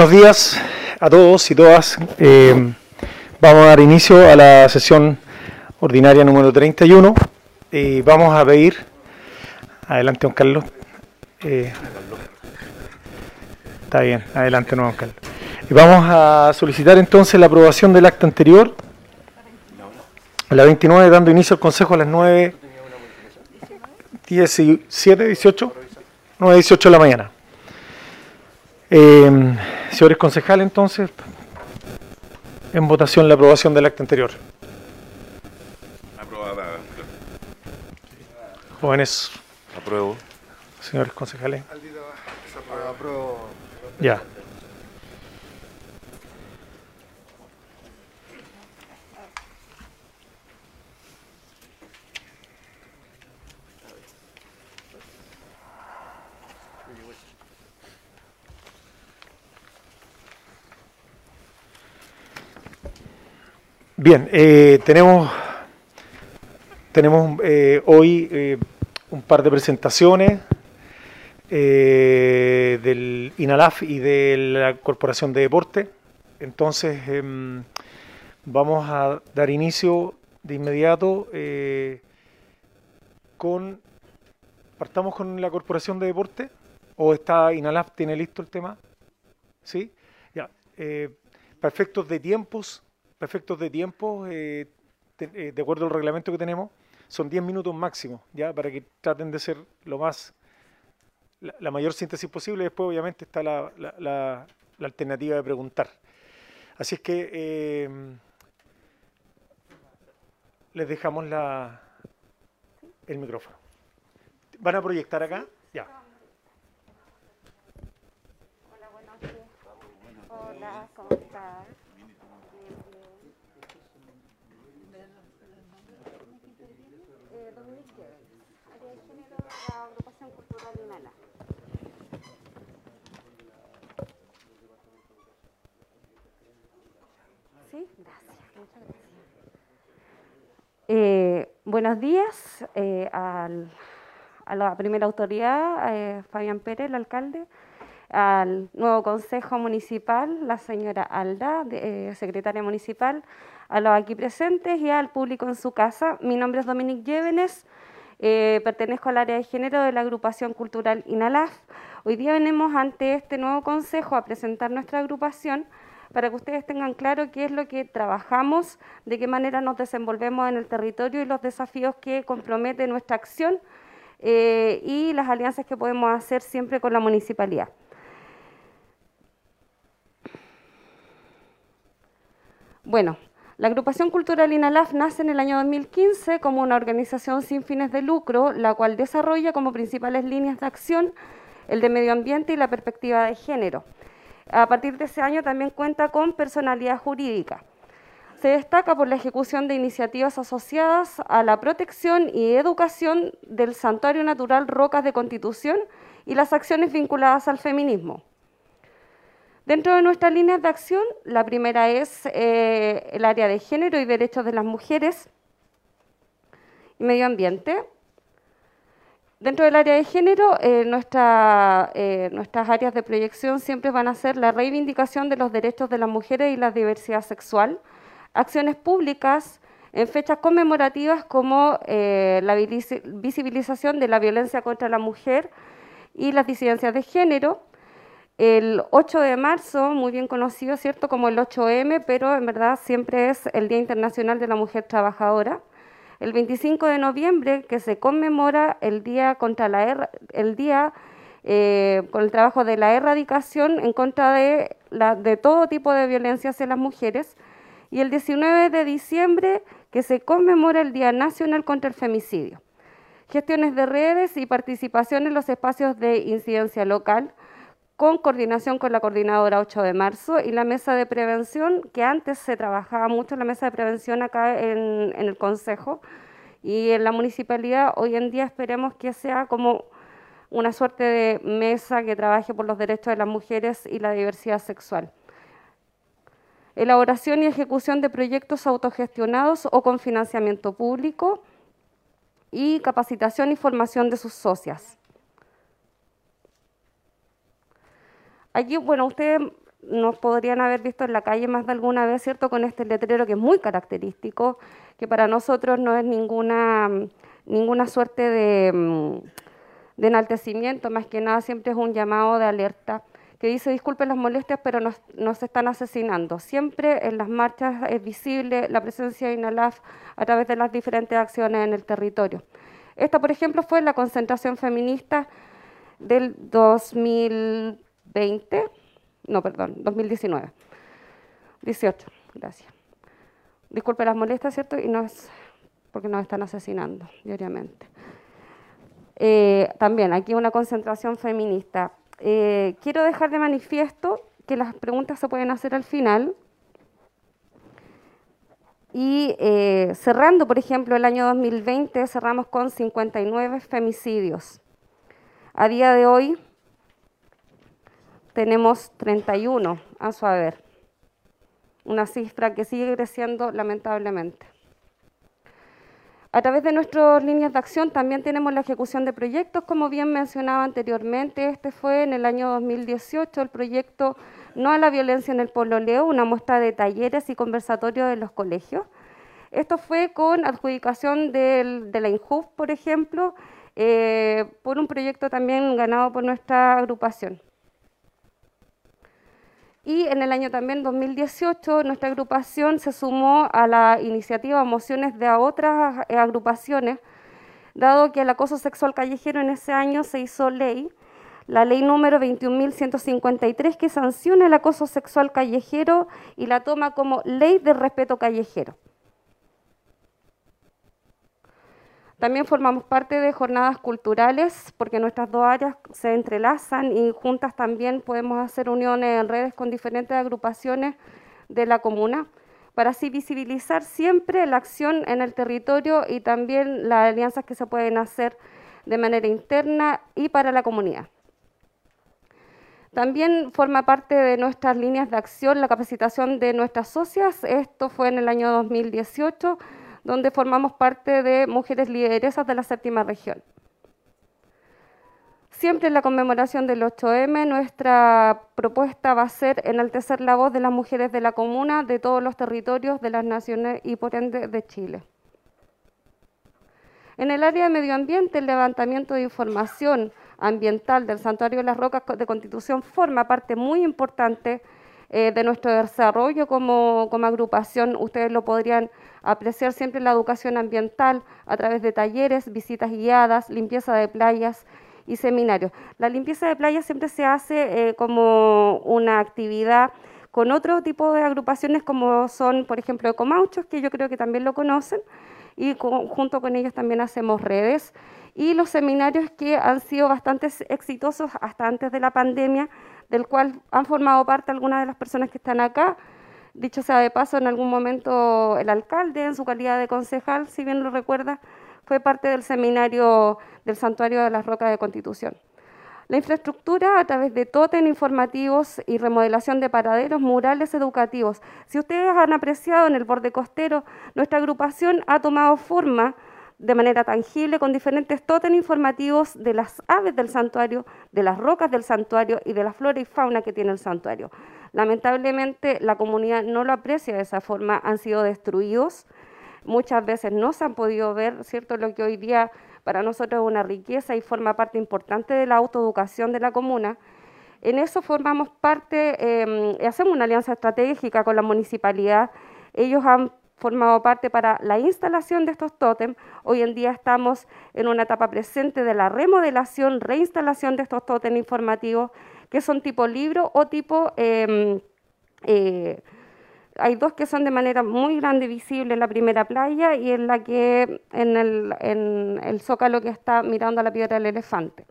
Buenos días a todos y todas. Eh, vamos a dar inicio a la sesión ordinaria número 31 y vamos a pedir, adelante don Carlos, eh, está bien, adelante don Carlos, y vamos a solicitar entonces la aprobación del acta anterior, la 29 dando inicio al Consejo a las 9, 17, 18, 9, 18 de la mañana. Eh, señores concejales, entonces, en votación la aprobación del acta anterior. Aprobada. Jóvenes, Apruebo. señores concejales. Ya. Bien, eh, tenemos, tenemos eh, hoy eh, un par de presentaciones eh, del INALAF y de la Corporación de Deporte. Entonces, em, vamos a dar inicio de inmediato con... ¿Partamos con la Corporación de Deporte? ¿O está INALAF, tiene listo el tema? ¿Sí? Ya. para efectos de tiempos, efectos de tiempo, eh, te- eh, de acuerdo al reglamento que tenemos, son 10 minutos máximo, ¿ya? Para que traten de ser lo más la, la mayor síntesis posible. Después, obviamente, está la, la- la- la alternativa de preguntar. Así es que eh, les dejamos la, el micrófono. ¿Van a proyectar acá? Ya. Hola, buenos días. Hola, ¿cómo estás? Bien, bien. Eh, Dominique Guedes, área de género de la Sí, gracias, muchas gracias. Eh, buenos días eh, al- a la primera autoridad, eh, Fabián Pérez, el alcalde, al nuevo consejo municipal, la señora Alda, de- eh, secretaria municipal, a los aquí presentes y al público en su casa. Mi nombre es Dominique Llévenes, eh, pertenezco al área de género de la agrupación cultural INALAF. Hoy día venimos ante este nuevo consejo a presentar nuestra agrupación para que ustedes tengan claro qué es lo que trabajamos, de qué manera nos desenvolvemos en el territorio y los desafíos que compromete nuestra acción eh, y las alianzas que podemos hacer siempre con la municipalidad. Bueno, la agrupación cultural INALAF nace en el año 2015 como una organización sin fines de lucro, la cual desarrolla como principales líneas de acción el de medio ambiente y la perspectiva de género. A partir de ese año también cuenta con personalidad jurídica. Se destaca por la ejecución de iniciativas asociadas a la protección y educación del Santuario Natural Rocas de Constitución y las acciones vinculadas al feminismo. Dentro de nuestras líneas de acción, la primera es eh, el área de género y derechos de las mujeres y medio ambiente. Dentro del área de género, eh, eh, nuestras áreas de proyección siempre van a ser la reivindicación de los derechos de las mujeres y la diversidad sexual, acciones públicas en fechas conmemorativas como la visi- visibilización de la violencia contra la mujer y las disidencias de género, el 8 de marzo, muy bien conocido, ¿cierto?, como el 8M, pero en verdad siempre es el Día Internacional de la Mujer Trabajadora. El 25 de noviembre, que se conmemora el Día contra la erra- el día eh, con el trabajo de la erradicación en contra de, la, de todo tipo de violencia hacia las mujeres. Y el 19 de diciembre, que se conmemora el Día Nacional contra el Femicidio gestiones de redes y participación en los espacios de incidencia local, con coordinación con la coordinadora 8 de marzo y la mesa de prevención, que antes se trabajaba mucho la mesa de prevención acá en, en el Consejo y en la municipalidad, hoy en día esperemos que sea como una suerte de mesa que trabaje por los derechos de las mujeres y la diversidad sexual. Elaboración y ejecución de proyectos autogestionados o con financiamiento público, y capacitación y formación de sus socias. Aquí, bueno, ustedes nos podrían haber visto en la calle más de alguna vez, ¿cierto? Con este letrero que es muy característico, que para nosotros no es ninguna, ninguna suerte de, mm, de enaltecimiento, más que nada siempre es un llamado de alerta que dice disculpen las molestias, pero nos, nos, están asesinando. Siempre en las marchas es visible la presencia de INALAF a través de las diferentes acciones en el territorio. Esta, por ejemplo, fue la concentración feminista del 2020, no, perdón, 2019. 18, gracias. Disculpe las molestias, ¿cierto? Y no es porque nos están asesinando diariamente. Eh, también aquí una concentración feminista. Eh, quiero dejar de manifiesto que las preguntas se pueden hacer al final. Y eh, cerrando, por ejemplo, el año 2020, cerramos con 59 femicidios. A día de hoy tenemos 31 a su haber, una cifra que sigue creciendo lamentablemente. A través de nuestras líneas de acción también tenemos la ejecución de proyectos, como bien mencionaba anteriormente. Este fue en el año 2018 el proyecto No a la violencia en el pololeo, una muestra de talleres y conversatorios en los colegios. Esto fue con adjudicación de la INJUF, por ejemplo, eh, por un proyecto también ganado por nuestra agrupación. Y en el año también 2018 nuestra agrupación se sumó a la iniciativa Mociones de otras eh, agrupaciones, dado que el acoso sexual callejero en ese año se hizo ley, la ley número 21.153 que sanciona el acoso sexual callejero y la toma como ley de respeto callejero. También formamos parte de jornadas culturales porque nuestras dos áreas se entrelazan y juntas también podemos hacer uniones en redes con diferentes agrupaciones de la comuna para así visibilizar siempre la acción en el territorio y también las alianzas que se pueden hacer de manera interna y para la comunidad. También forma parte de nuestras líneas de acción la capacitación de nuestras socias. Esto fue en el año 2018 donde formamos parte de mujeres lideresas de la séptima región. Siempre en la conmemoración del 8M, nuestra propuesta va a ser enaltecer la voz de las mujeres de la comuna, de todos los territorios de las naciones y por ende de Chile. En el área de medio ambiente, el levantamiento de información ambiental del Santuario de las Rocas de Constitución forma parte muy importante eh, de nuestro desarrollo como, como agrupación. Ustedes lo podrían apreciar siempre la educación ambiental a través de talleres, visitas guiadas, limpieza de playas y seminarios. La limpieza de playas siempre se hace eh, como una actividad con otro tipo de agrupaciones como son, por ejemplo, Ecomauchos, que yo creo que también lo conocen, y junto con ellos también hacemos redes. Y los seminarios que han sido bastante exitosos hasta antes de la pandemia, del cual han formado parte algunas de las personas que están acá. Dicho sea de paso, en algún momento el alcalde, en su calidad de concejal, si bien lo recuerda, fue parte del seminario del Santuario de las Rocas de Constitución. La infraestructura a través de tótem informativos y remodelación de paraderos murales educativos. Si ustedes han apreciado en el borde costero, nuestra agrupación ha tomado forma de manera tangible con diferentes tótem informativos de las aves del santuario, de las rocas del santuario y de la flora y fauna que tiene el santuario. Lamentablemente la comunidad no lo aprecia de esa forma, han sido destruidos, muchas veces no se han podido ver, ¿cierto? Lo que hoy día para nosotros es una riqueza y forma parte importante de la autoeducación de la comuna. En eso formamos parte, eh, hacemos una alianza estratégica con la municipalidad. Ellos han formado parte para la instalación de estos tótems. Hoy en día estamos en una etapa presente de la remodelación, reinstalación de estos tótems informativos, que son tipo libro o tipo... Em, eh, hay dos que son de manera muy grande visible en la primera playa y en la que en el, en el zócalo que está mirando a la piedra del elefante.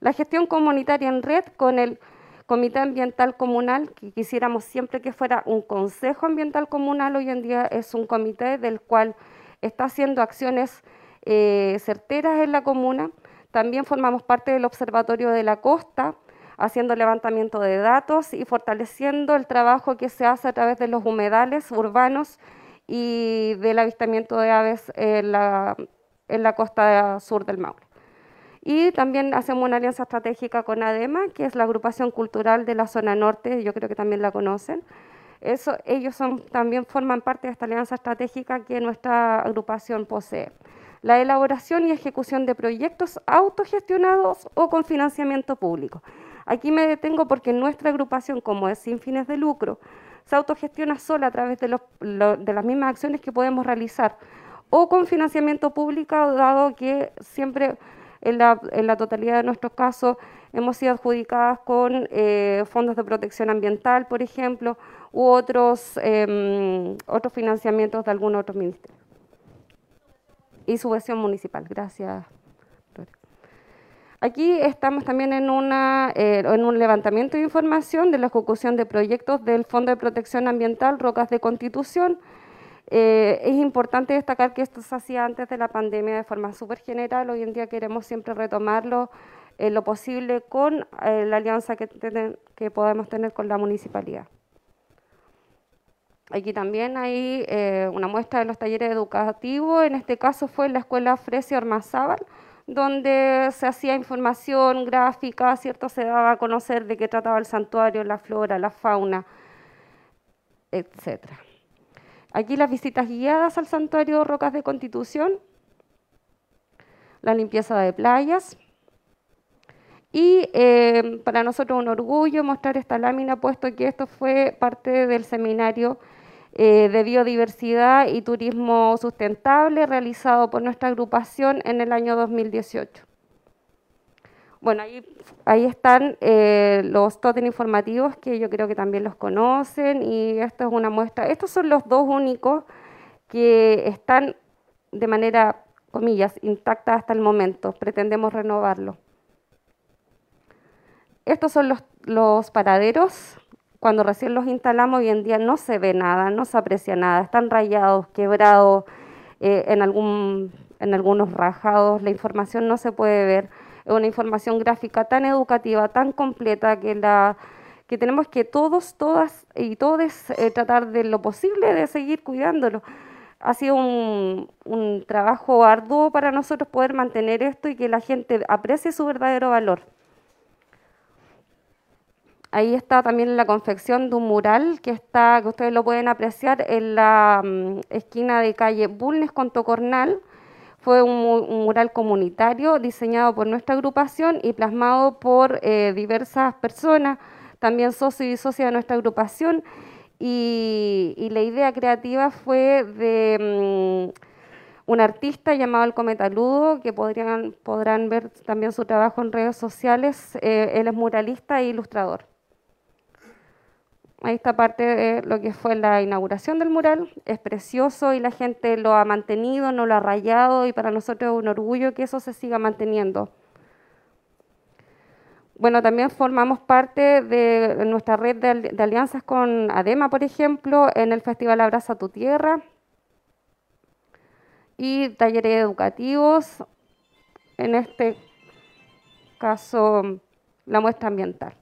La gestión comunitaria en red con el Comité Ambiental Comunal, que quisiéramos siempre que fuera un Consejo Ambiental Comunal, hoy en día es un comité del cual está haciendo acciones eh, certeras en la comuna. También formamos parte del Observatorio de la Costa, haciendo levantamiento de datos y fortaleciendo el trabajo que se hace a través de los humedales urbanos y del avistamiento de aves en la, en la costa sur del Maule. Y también hacemos una alianza estratégica con ADEMA, que es la agrupación cultural de la zona norte, yo creo que también la conocen. Eso, ellos son, también forman parte de esta alianza estratégica que nuestra agrupación posee. La elaboración y ejecución de proyectos autogestionados o con financiamiento público. Aquí me detengo porque nuestra agrupación, como es sin fines de lucro, se autogestiona sola a través de, de las mismas acciones que podemos realizar o con financiamiento público, dado que siempre en la, totalidad de nuestros casos hemos sido adjudicadas con eh, fondos de protección ambiental, por ejemplo, u otros, em, otros financiamientos de algún otro ministerio. Y subvención municipal. Gracias. Aquí estamos también en, una, eh, en un levantamiento de información de la ejecución de proyectos del Fondo de Protección Ambiental Rocas de Constitución, eh, es importante destacar que esto se hacía antes de la pandemia de forma súper general. Hoy en día queremos siempre retomarlo en lo posible con eh, la alianza que, podemos tener con la municipalidad. Aquí también hay eh, una muestra de los talleres educativos. En este caso fue en la escuela Fresia Ormazábal, donde se hacía información gráfica, ¿cierto? se daba a conocer de qué trataba el santuario, la flora, la fauna, etcétera. Aquí las visitas guiadas al santuario Rocas de Constitución, la limpieza de playas. Y eh, para nosotros un orgullo mostrar esta lámina, puesto que esto fue parte del seminario eh, de biodiversidad y turismo sustentable realizado por nuestra agrupación en el año 2018. Bueno, ahí, están eh, los totem informativos que yo creo que también los conocen y esto es una muestra. Estos son los dos únicos que están de manera, comillas, intacta hasta el momento. Pretendemos renovarlo. Estos son los, paraderos. Cuando recién los instalamos, hoy en día no se ve nada, no se aprecia nada. Están rayados, quebrados, eh, en, algún, en algunos rajados. La información no se puede ver una información gráfica tan educativa, tan completa, que, la, que tenemos que todos, todas y todos eh, tratar de lo posible de seguir cuidándolo. Ha sido un, trabajo arduo para nosotros poder mantener esto y que la gente aprecie su verdadero valor. Ahí está también la confección de un mural que está, que ustedes lo pueden apreciar en la mm, esquina de calle Bulnes con Tocornal, fue un, mural comunitario diseñado por nuestra agrupación y plasmado por eh, diversas personas, también socios y socias de nuestra agrupación. Y, la idea creativa fue de mm, un artista llamado El Cometaludo, que podrían, podrán ver también su trabajo en redes sociales. Eh, él es muralista e ilustrador. Está parte de lo que fue la inauguración del mural. Es precioso y la gente lo ha mantenido, no lo ha rayado y para nosotros es un orgullo que eso se siga manteniendo. Bueno, también formamos parte de nuestra red de, alianzas con ADEMA, por ejemplo, en el Festival Abraza tu Tierra y talleres educativos, en este caso la muestra ambiental.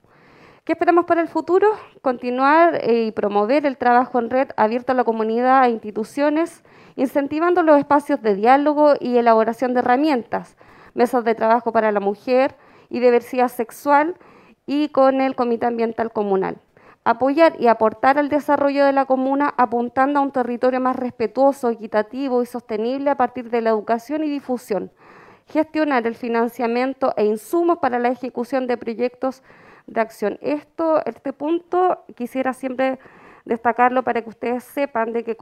¿Qué esperamos para el futuro? Continuar eh, y promover el trabajo en red abierto a la comunidad e instituciones, incentivando los espacios de diálogo y elaboración de herramientas, mesas de trabajo para la mujer y diversidad sexual y con el Comité Ambiental Comunal. Apoyar y aportar al desarrollo de la comuna apuntando a un territorio más respetuoso, equitativo y sostenible a partir de la educación y difusión. Gestionar el financiamiento e insumos para la ejecución de proyectos de acción. Esto, este punto, quisiera siempre destacarlo para que ustedes sepan de que,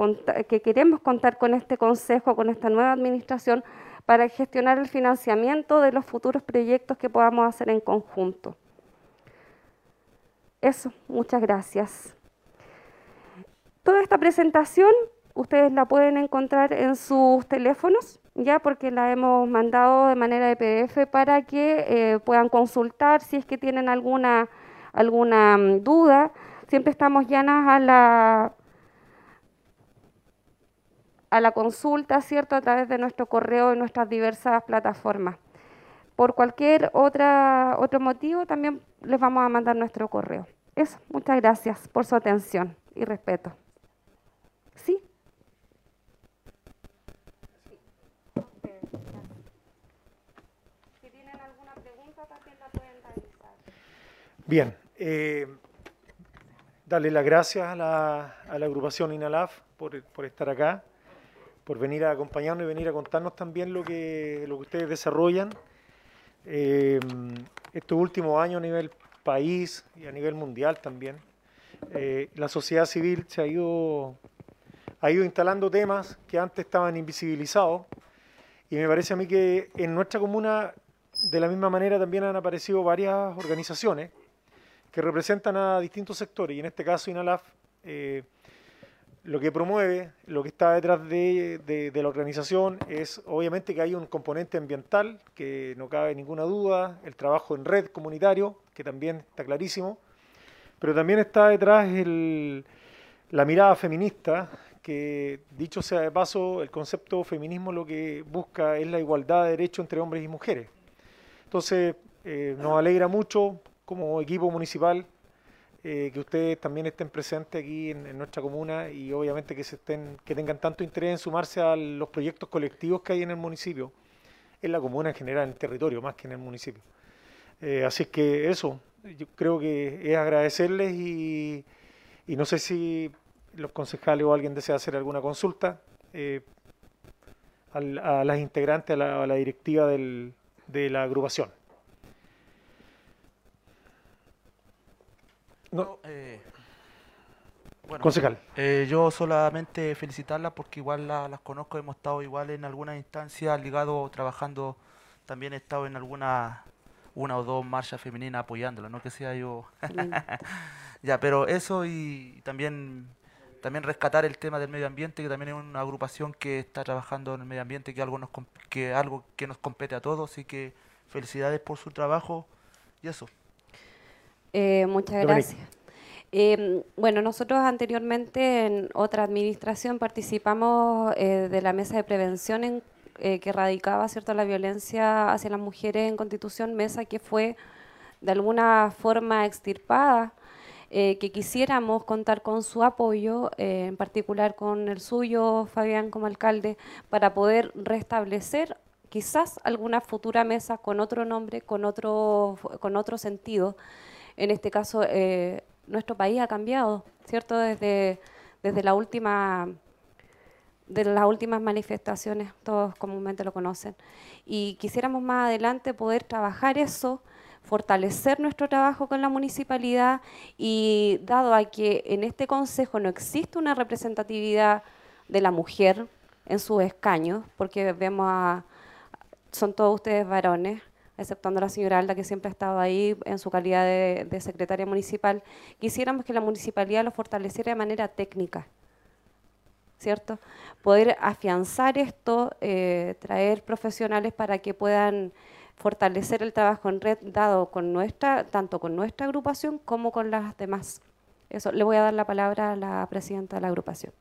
que queremos contar con este consejo, con esta nueva administración, para gestionar el financiamiento de los futuros proyectos que podamos hacer en conjunto. Eso, muchas gracias. Toda esta presentación ustedes la pueden encontrar en sus teléfonos ya porque la hemos mandado de manera de PDF para que eh, puedan consultar si es que tienen alguna, alguna mm, duda. Siempre estamos llanas a la, a la consulta, ¿cierto?, a través de nuestro correo y nuestras diversas plataformas. Por cualquier otra, otro motivo, también les vamos a mandar nuestro correo. Eso, muchas gracias por su atención y respeto. ¿Sí? Bien, eh, darle las gracias a la, agrupación INALAF por, por, estar acá, por venir a acompañarnos y venir a contarnos también lo que, lo que ustedes desarrollan. Eh, estos últimos años a nivel país y a nivel mundial también, eh, la sociedad civil se ha ido, ha ido instalando temas que antes estaban invisibilizados y me parece a mí que en nuestra comuna de la misma manera también han aparecido varias organizaciones que representan a distintos sectores y en este caso INALAF eh, lo que promueve, lo que está detrás de, la organización es obviamente que hay un componente ambiental, que no cabe ninguna duda, el trabajo en red comunitario, que también está clarísimo, pero también está detrás la mirada feminista, que dicho sea de paso, el concepto feminismo lo que busca es la igualdad de derechos entre hombres y mujeres. Entonces, eh, nos alegra mucho como equipo municipal eh, que ustedes también estén presentes aquí en, nuestra comuna y obviamente que se estén, que tengan tanto interés en sumarse a los proyectos colectivos que hay en el municipio, en la comuna en general, en el territorio, más que en el municipio. Eh, así que eso, yo creo que es agradecerles y, no sé si los concejales o alguien desea hacer alguna consulta eh, a, las integrantes, a la, directiva de la agrupación. No, eh, bueno, Concejal. Eh, yo solamente felicitarlas porque igual las conozco, hemos estado igual en algunas instancias ligados, trabajando, también he estado en alguna una o dos marchas femeninas apoyándolas, no que sea yo. ya, pero eso y también también rescatar el tema del medio ambiente, que también es una agrupación que está trabajando en el medio ambiente, que algo nos que algo que nos compete a todos, así que felicidades por su trabajo y eso. Eh, muchas gracias. Eh, bueno, nosotros anteriormente en otra administración participamos eh, de la mesa de prevención en, que erradicaba cierto, la violencia hacia las mujeres en Constitución, mesa que fue de alguna forma extirpada, que quisiéramos contar con su apoyo, en particular con el suyo, Fabián, como alcalde, para poder restablecer quizás alguna futura mesa con otro nombre, con otro, con otro sentido en este caso, eh, nuestro país ha cambiado, ¿cierto? Desde, desde la última de las últimas manifestaciones, todos comúnmente lo conocen. Y quisiéramos más adelante poder trabajar eso, fortalecer nuestro trabajo con la municipalidad y dado a que en este consejo no existe una representatividad de la mujer en sus escaños, porque vemos a, son todos ustedes varones, exceptuando a la señora Alda, que siempre ha estado ahí en su calidad de, secretaria municipal, quisiéramos que la municipalidad lo fortaleciera de manera técnica, ¿cierto? Poder afianzar esto, eh, traer profesionales para que puedan fortalecer el trabajo en red dado con nuestra, tanto con nuestra agrupación como con las demás. Eso, le voy a dar la palabra a la presidenta de la agrupación.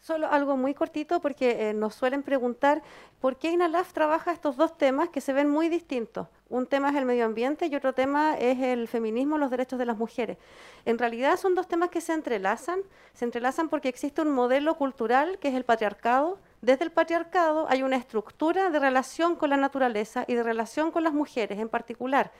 Solo algo muy cortito porque eh, nos suelen preguntar por qué INALAF trabaja estos dos temas que se ven muy distintos. Un tema es el medio ambiente y otro tema es el feminismo, los derechos de las mujeres. En realidad son dos temas que se entrelazan, se entrelazan porque existe un modelo cultural que es el patriarcado. Desde el patriarcado hay una estructura de relación con la naturaleza y de relación con las mujeres en particular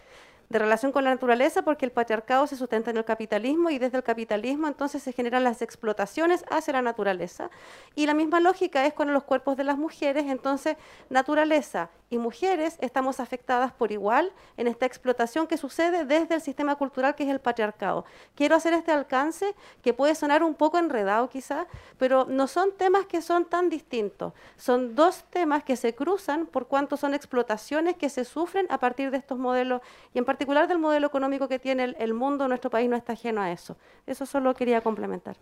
de relación con la naturaleza porque el patriarcado se sustenta en el capitalismo y desde el capitalismo entonces se generan las explotaciones hacia la naturaleza. Y la misma lógica es con los cuerpos de las mujeres, entonces naturaleza y mujeres estamos afectadas por igual en esta explotación que sucede desde el sistema cultural que es el patriarcado. Quiero hacer este alcance que puede sonar un poco enredado quizá, pero no son temas que son tan distintos. Son dos temas que se cruzan por cuanto son explotaciones que se sufren a partir de estos modelos y en particular del modelo económico que tiene el, mundo, nuestro país no está ajeno a eso. Eso solo quería complementar.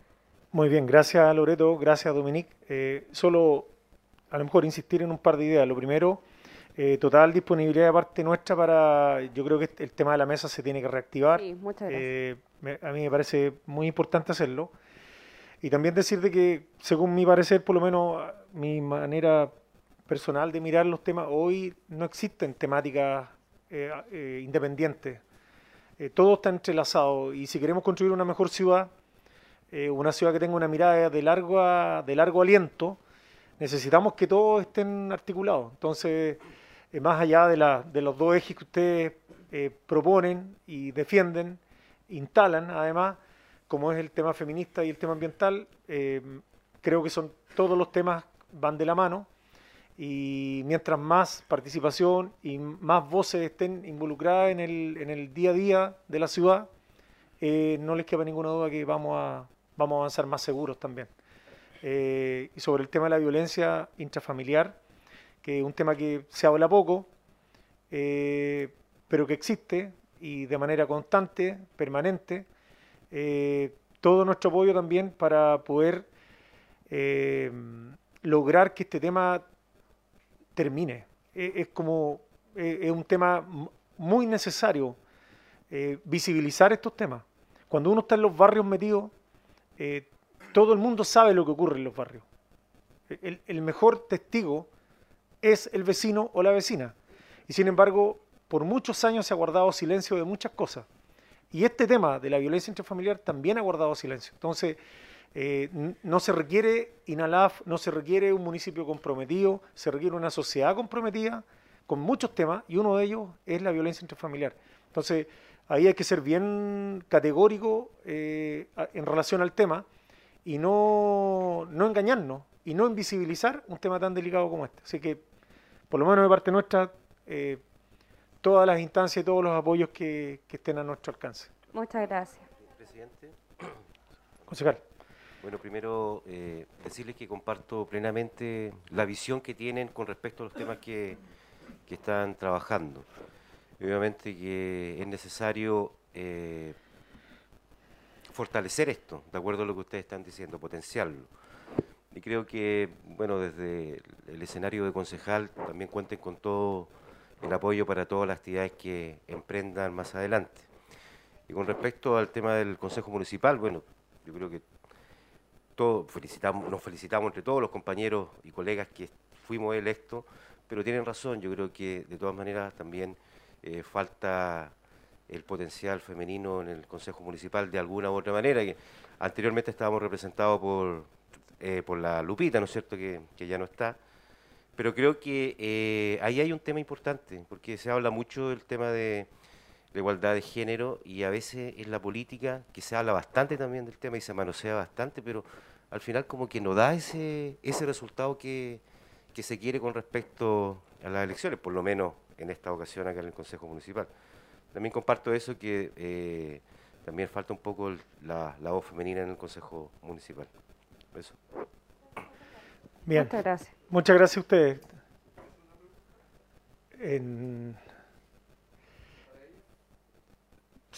Muy bien, gracias Loreto, gracias Dominique. Eh, solo a lo mejor insistir en un par de ideas. Lo primero, eh, total disponibilidad de parte nuestra para, yo creo que el tema de la mesa se tiene que reactivar. Sí, muchas gracias. Eh, a mí me parece muy importante hacerlo. Y también decirte que, según mi parecer, por lo menos mi manera personal de mirar los temas, hoy no existen temáticas eh, independientes. todo está entrelazado y si queremos construir una mejor ciudad, una ciudad que tenga una mirada de largo, de largo aliento, necesitamos que todos estén articulados. Entonces, eh, más allá de, la, de los dos ejes que ustedes eh, proponen y defienden, instalan además, como es el tema feminista y el tema ambiental, eh, creo que son todos los temas van de la mano y mientras más participación y más voces estén involucradas en el, en el día a día de la ciudad, eh, no les queda ninguna duda que vamos a, vamos a avanzar más seguros también. y sobre el tema de la violencia intrafamiliar, que es un tema que se habla poco, eh, pero que existe y de manera constante, permanente. Eh, todo nuestro apoyo también para poder eh, lograr que este tema termine. es como, es un tema muy necesario visibilizar estos temas. Cuando uno está en los barrios metidos, todo el mundo sabe lo que ocurre en los barrios. El, el mejor testigo es el vecino o la vecina. Y sin embargo, por muchos años se ha guardado silencio de muchas cosas. Y este tema de la violencia intrafamiliar también ha guardado silencio. Entonces, eh, no se requiere INALAF, no se requiere un municipio comprometido, se requiere una sociedad comprometida con muchos temas y uno de ellos es la violencia intrafamiliar. Entonces, ahí hay que ser bien categórico eh, en relación al tema y no, no engañarnos y no invisibilizar un tema tan delicado como este. Así que, por lo menos de parte nuestra, eh, todas las instancias y todos los apoyos que, estén a nuestro alcance. Muchas gracias. Presidente. Concejal. Bueno, primero eh, decirles que comparto plenamente la visión que tienen con respecto a los temas que, están trabajando. Obviamente que es necesario eh, fortalecer esto, de acuerdo a lo que ustedes están diciendo, potenciarlo. Y creo que, bueno, desde el escenario de concejal también cuenten con todo el apoyo para todas las actividades que emprendan más adelante. Y con respecto al tema del Consejo Municipal, bueno, yo creo que todos nos felicitamos entre todos los compañeros y colegas que fuimos electos, pero tienen razón, yo creo que de todas maneras también eh, falta el potencial femenino en el Consejo Municipal de alguna u otra manera, anteriormente estábamos representados por, eh, por la Lupita, ¿no es cierto?, que, que ya no está, pero creo que eh, ahí hay un tema importante, porque se habla mucho del tema de la igualdad de género y a veces en la política, que se habla bastante también del tema y se manosea bastante, pero al final como que no da ese, ese resultado que, se quiere con respecto a las elecciones, por lo menos en esta ocasión acá en el Consejo Municipal. También comparto eso que eh, también falta un poco la, la voz femenina en el Consejo Municipal. Eso. Muchas gracias. Muchas gracias a ustedes.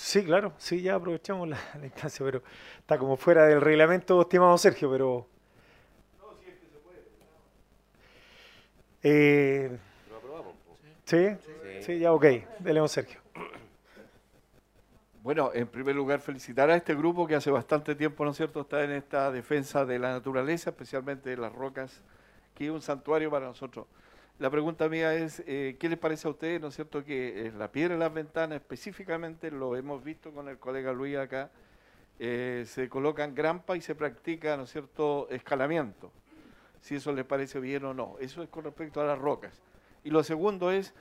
Sí, claro, sí, ya aprovechamos la, instancia, pero está como fuera del reglamento, estimado Sergio, pero... No, si es que se puede. Eh... Lo aprobamos. ¿Sí? ¿Sí? ¿Sí? ya ok. Dele Sergio. Bueno, en primer lugar, felicitar a este grupo que hace bastante tiempo, ¿no es cierto?, está en esta defensa de la naturaleza, especialmente de las rocas, que es un santuario para nosotros. La pregunta mía es, eh, ¿qué les parece a ustedes, ¿no es cierto?, que en la piedra de las ventanas específicamente, lo hemos visto con el colega Luis acá, eh, se colocan grampas y se practica, ¿no es cierto?, escalamiento. Si eso les parece bien o no. Eso es con respecto a las rocas. Y lo segundo es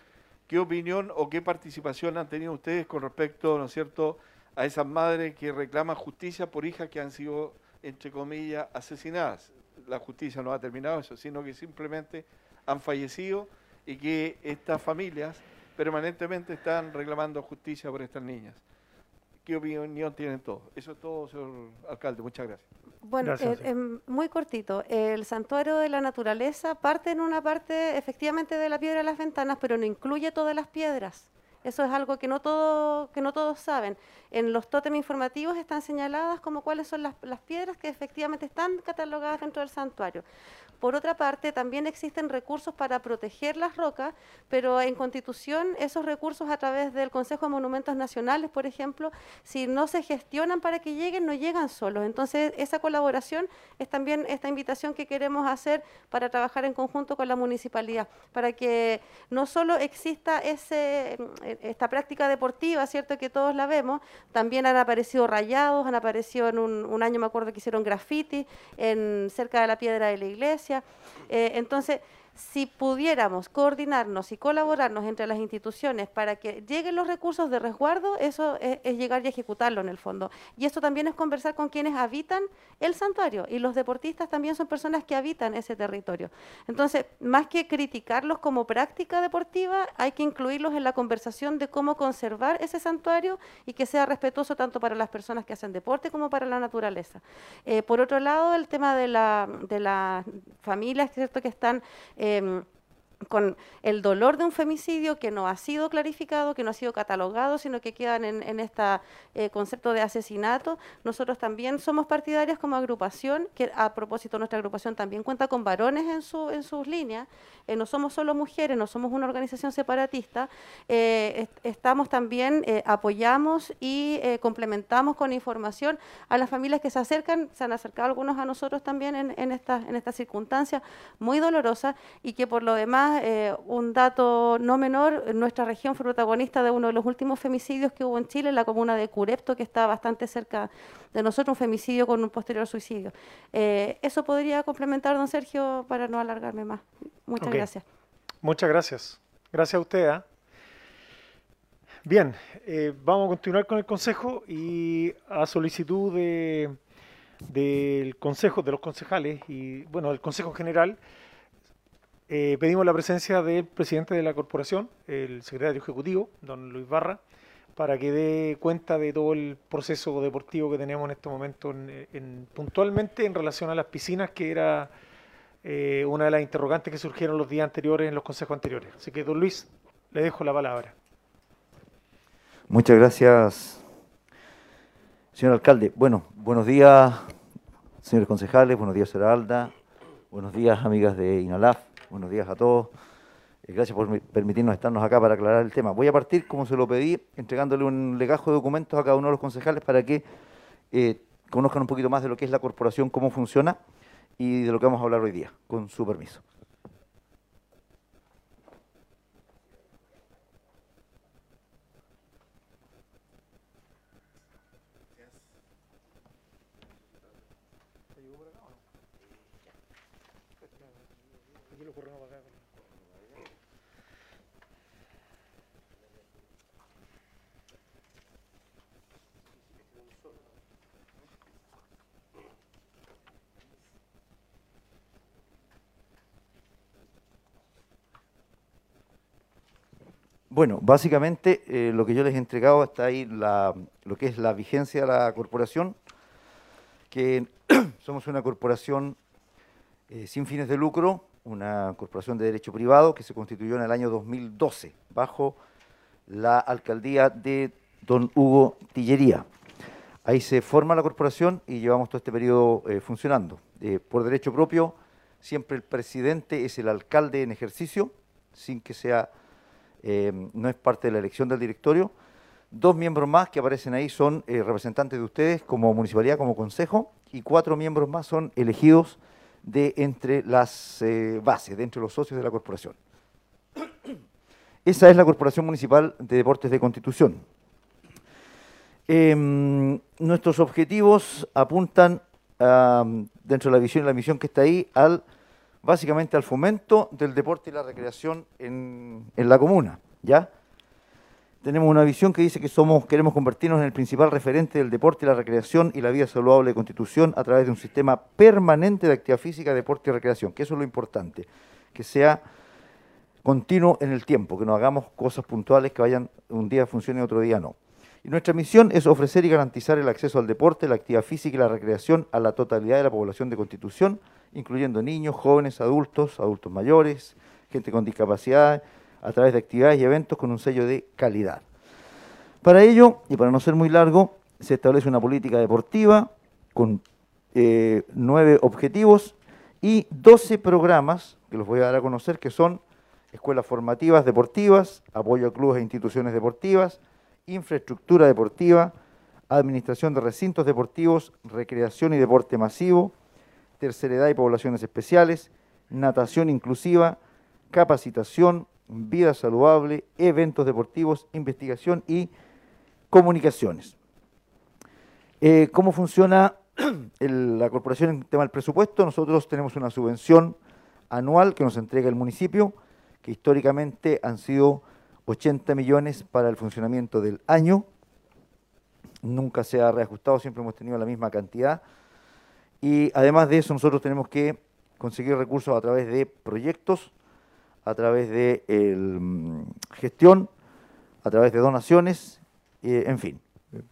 ¿Qué opinión o qué participación han tenido ustedes con respecto, ¿no es cierto?, a esas madres que reclaman justicia por hijas que han sido, entre comillas, asesinadas. La justicia no ha terminado eso, sino que simplemente han fallecido y que estas familias permanentemente están reclamando justicia por estas niñas. ¿Qué opinión tienen todos? Eso es todo, señor alcalde. Muchas gracias. Bueno, eh, muy cortito. El santuario de la naturaleza parte en una parte efectivamente de la piedra de las ventanas, pero no incluye todas las piedras. Eso es algo que no, todo, que no todos saben. En los tótems informativos están señaladas como cuáles son las, las piedras que efectivamente están catalogadas dentro del santuario. Por otra parte, también existen recursos para proteger las rocas, pero en Constitución esos recursos a través del Consejo de Monumentos Nacionales, por ejemplo, si no se gestionan para que lleguen, no llegan solos. Entonces, esa colaboración es también esta invitación que queremos hacer para trabajar en conjunto con la municipalidad, para que no solo exista ese, esta práctica deportiva, ¿cierto?, que todos la vemos, también han aparecido rayados, han aparecido en un, un año, me acuerdo que hicieron graffiti en, cerca de la piedra de la iglesia, eh, entonces, si pudiéramos coordinarnos y colaborarnos entre las instituciones para que lleguen los recursos de resguardo, eso es, llegar y ejecutarlo en el fondo. Y esto también es conversar con quienes habitan el santuario y los deportistas también son personas que habitan ese territorio. Entonces, más que criticarlos como práctica deportiva, hay que incluirlos en la conversación de cómo conservar ese santuario y que sea respetuoso tanto para las personas que hacen deporte como para la naturaleza. Eh, por otro lado, el tema de, la, de las familias ¿cierto? que están... eh, con el dolor de un femicidio que no ha sido clarificado, que no ha sido catalogado, sino que quedan en, este concepto de asesinato. Nosotros también somos partidarios como agrupación, que a propósito nuestra agrupación también cuenta con varones en, su, en sus líneas, eh, no somos solo mujeres, no somos una organización separatista, eh, estamos también, eh, apoyamos y complementamos con información a las familias que se acercan, se han acercado algunos a nosotros también en, en estas en esta circunstancias muy dolorosas y que por lo demás, un dato no menor, nuestra región fue protagonista de uno de los últimos femicidios que hubo en Chile, en la comuna de Curepto, que está bastante cerca de nosotros, un femicidio con un posterior suicidio. eso podría complementar, don Sergio, para no alargarme más. Muchas gracias. Muchas gracias. Gracias a usted. ¿ah? Bien, eh, vamos a continuar con el consejo y a solicitud de, del consejo, de los concejales y bueno, del consejo general, eh, pedimos la presencia del presidente de la corporación, el secretario ejecutivo, don Luis Barra, para que dé cuenta de todo el proceso deportivo que tenemos en este momento, puntualmente en relación a las piscinas, que era eh, una de las interrogantes que surgieron los días anteriores en los consejos anteriores. Así que, don Luis, le dejo la palabra. Muchas gracias, señor alcalde. Bueno, buenos días, señores concejales, buenos días, señora Alda, buenos días, amigas de INALAF, buenos días a todos. Eh, gracias por permitirnos estarnos acá para aclarar el tema. Voy a partir, como se lo pedí, entregándole un legajo de documentos a cada uno de los concejales para que eh, conozcan un poquito más de lo que es la corporación, cómo funciona y de lo que vamos a hablar hoy día, con su permiso. Bueno, básicamente eh, lo que yo les he entregado está ahí lo que es la vigencia de la corporación, que somos una corporación eh, sin fines de lucro, una corporación de derecho privado que se constituyó en el año 2012 bajo la alcaldía de don Hugo Tillería. Ahí se forma la corporación y llevamos todo este periodo eh, funcionando. por derecho propio, siempre el presidente es el alcalde en ejercicio, sin que sea eh, no es parte de la elección del directorio. Dos miembros más que aparecen ahí son eh, representantes de ustedes como municipalidad, como consejo, y cuatro miembros más son elegidos de entre las eh, bases, de entre los socios de la corporación. Esa es la Corporación Municipal de Deportes de Constitución. Em, nuestros objetivos apuntan, dentro de la visión y la misión que está ahí, al básicamente al fomento del deporte y la recreación en, la comuna, ¿ya? Tenemos una visión que dice que somos, queremos convertirnos en el principal referente del deporte y la recreación y la vida saludable de Constitución a través de un sistema permanente de actividad física, deporte y recreación, que eso es lo importante, que sea continuo en el tiempo, que no hagamos cosas puntuales que vayan un día funcionen y otro día no. Y nuestra misión es ofrecer y garantizar el acceso al deporte, la actividad física y la recreación a la totalidad de la población de Constitución, incluyendo niños, jóvenes, adultos, adultos mayores, gente con discapacidad, a través de actividades y eventos con un sello de calidad. Para ello, y para no ser muy largo, se establece una política deportiva con eh, nueve objetivos y doce programas que los voy a dar a conocer, que son escuelas formativas deportivas, apoyo a clubes e instituciones deportivas, infraestructura deportiva, administración de recintos deportivos, recreación y deporte masivo, tercera edad y poblaciones especiales, natación inclusiva, capacitación, vida saludable, eventos deportivos, investigación y comunicaciones. Eh, ¿Cómo funciona la corporación en tema del presupuesto? Nosotros tenemos una subvención anual que nos entrega el municipio, que históricamente han sido 80 millones para el funcionamiento del año. Nunca se ha reajustado, siempre hemos tenido la misma cantidad. Y además de eso, nosotros tenemos que conseguir recursos a través de proyectos, a través de mm, gestión, a través de donaciones, en fin,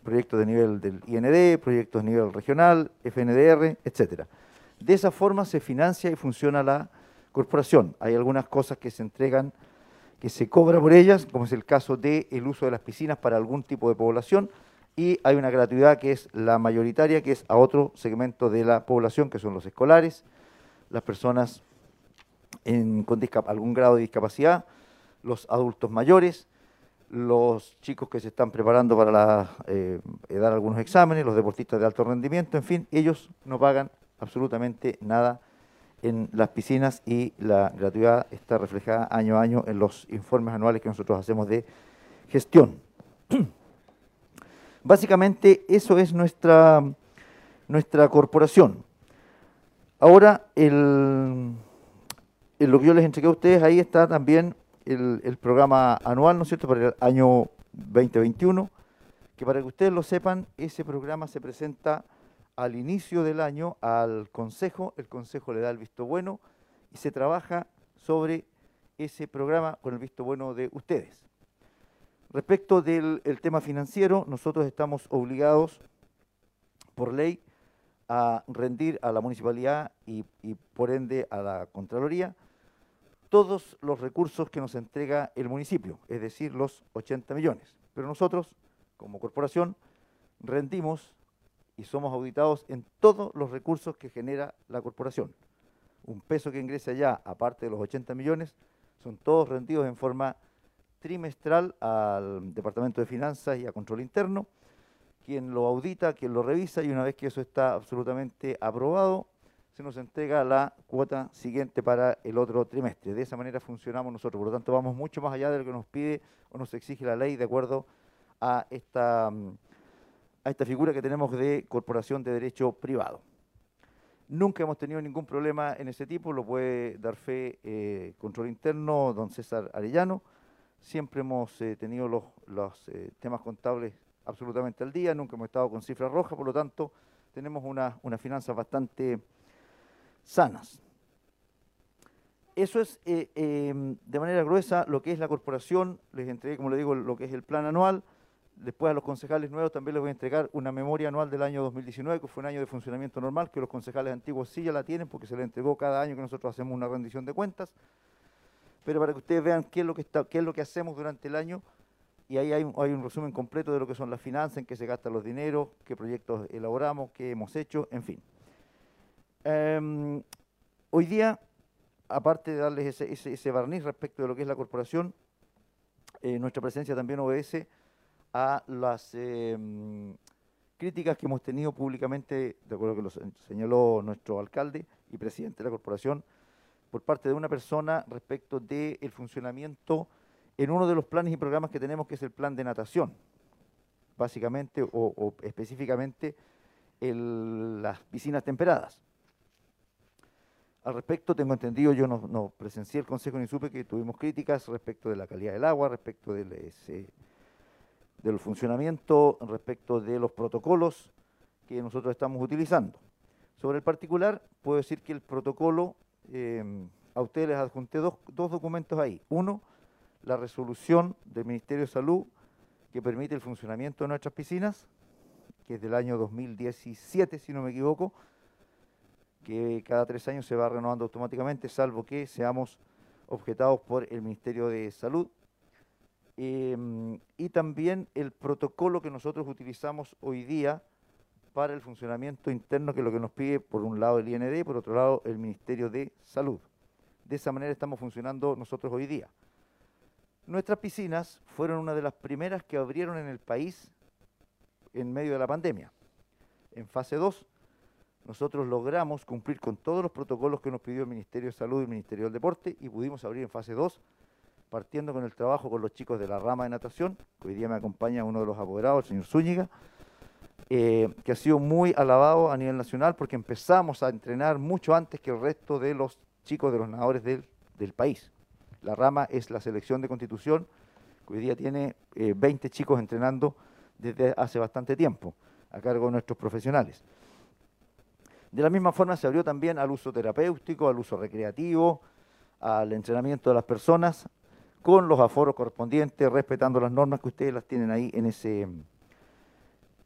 proyectos de nivel del IND, proyectos de nivel regional, FNDR, etcétera. De esa forma se financia y funciona la corporación. Hay algunas cosas que se entregan, que se cobra por ellas, como es el caso del el uso de las piscinas para algún tipo de población, y hay una gratuidad que es la mayoritaria, que es a otro segmento de la población, que son los escolares, las personas con algún grado de discapacidad, los adultos mayores, los chicos que se están preparando para eh, dar algunos exámenes, los deportistas de alto rendimiento, en fin, ellos no pagan absolutamente nada en las piscinas y la gratuidad está reflejada año a año en los informes anuales que nosotros hacemos de gestión. Básicamente eso es nuestra, nuestra corporación. Ahora, el, en lo que yo les entregué a ustedes, ahí está también el, programa anual, ¿no es cierto?, para el año 2021, que para que ustedes lo sepan, ese programa se presenta al inicio del año al Consejo, el Consejo le da el visto bueno y se trabaja sobre ese programa con el visto bueno de ustedes. Respecto del tema financiero, nosotros estamos obligados por ley a rendir a la municipalidad y, por ende a la Contraloría todos los recursos que nos entrega el municipio, es decir, los 80 millones. Pero nosotros, como corporación, rendimos y somos auditados en todos los recursos que genera la corporación. Un peso que ingresa ya, aparte de los 80 millones, son todos rendidos en forma trimestral al Departamento de Finanzas y a Control Interno, quien lo audita, quien lo revisa y una vez que eso está absolutamente aprobado, se nos entrega la cuota siguiente para el otro trimestre. De esa manera funcionamos nosotros, por lo tanto vamos mucho más allá de lo que nos pide o nos exige la ley de acuerdo a esta, a esta figura que tenemos de corporación de derecho privado. Nunca hemos tenido ningún problema en ese tipo, lo puede dar fe eh, Control Interno, don César Arellano, Siempre hemos eh, tenido los, eh, temas contables absolutamente al día, nunca hemos estado con cifras rojas, por lo tanto tenemos unas finanzas bastante sanas. Eso es eh, em, de manera gruesa lo que es la corporación, les entregué, como le digo, lo que es el plan anual, después a los concejales nuevos también les voy a entregar una memoria anual del año 2019, que fue un año de funcionamiento normal, que los concejales antiguos sí ya la tienen porque se les entregó cada año que nosotros hacemos una rendición de cuentas pero para que ustedes vean qué es lo que, qué es lo que hacemos durante el año. Y ahí hay, un resumen completo de lo que son las finanzas, en qué se gastan los dineros, qué proyectos elaboramos, qué hemos hecho, en fin. Em, hoy día, aparte de darles ese, barniz respecto de lo que es la corporación, eh, nuestra presencia también obedece a las em, críticas que hemos tenido públicamente, de acuerdo que lo señaló nuestro alcalde y presidente de la corporación, por parte de una persona respecto del funcionamiento en uno de los planes y programas que tenemos, que es el plan de natación, básicamente o, específicamente las piscinas temperadas. Al respecto, tengo entendido, yo no, presencié el Consejo ni supe que tuvimos críticas respecto de la calidad del agua, respecto del, del funcionamiento, respecto de los protocolos que nosotros estamos utilizando. Sobre el particular, puedo decir que el protocolo Em, a ustedes les adjunté dos, documentos ahí. Uno, la resolución del Ministerio de Salud que permite el funcionamiento de nuestras piscinas, que es del año 2017, si no me equivoco, que cada tres años se va renovando automáticamente, salvo que seamos objetados por el Ministerio de Salud. Em, y también el protocolo que nosotros utilizamos hoy día para el funcionamiento interno, que es lo que nos pide por un lado el IND y por otro lado el Ministerio de Salud. De esa manera estamos funcionando nosotros hoy día. Nuestras piscinas fueron una de las primeras que abrieron en el país en medio de la pandemia. En fase 2, nosotros logramos cumplir con todos los protocolos que nos pidió el Ministerio de Salud y el Ministerio del Deporte y pudimos abrir en fase 2, partiendo con el trabajo con los chicos de la rama de natación, que hoy día me acompaña uno de los apoderados, el señor Zúñiga, eh, que ha sido muy alabado a nivel nacional porque empezamos a entrenar mucho antes que el resto de los chicos de los nadadores del, del país. La rama es la selección de constitución, que hoy día tiene 20 chicos entrenando desde hace bastante tiempo, a cargo de nuestros profesionales. De la misma forma se abrió también al uso terapéutico, al uso recreativo, al entrenamiento de las personas, con los aforos correspondientes, respetando las normas que ustedes las tienen ahí en ese,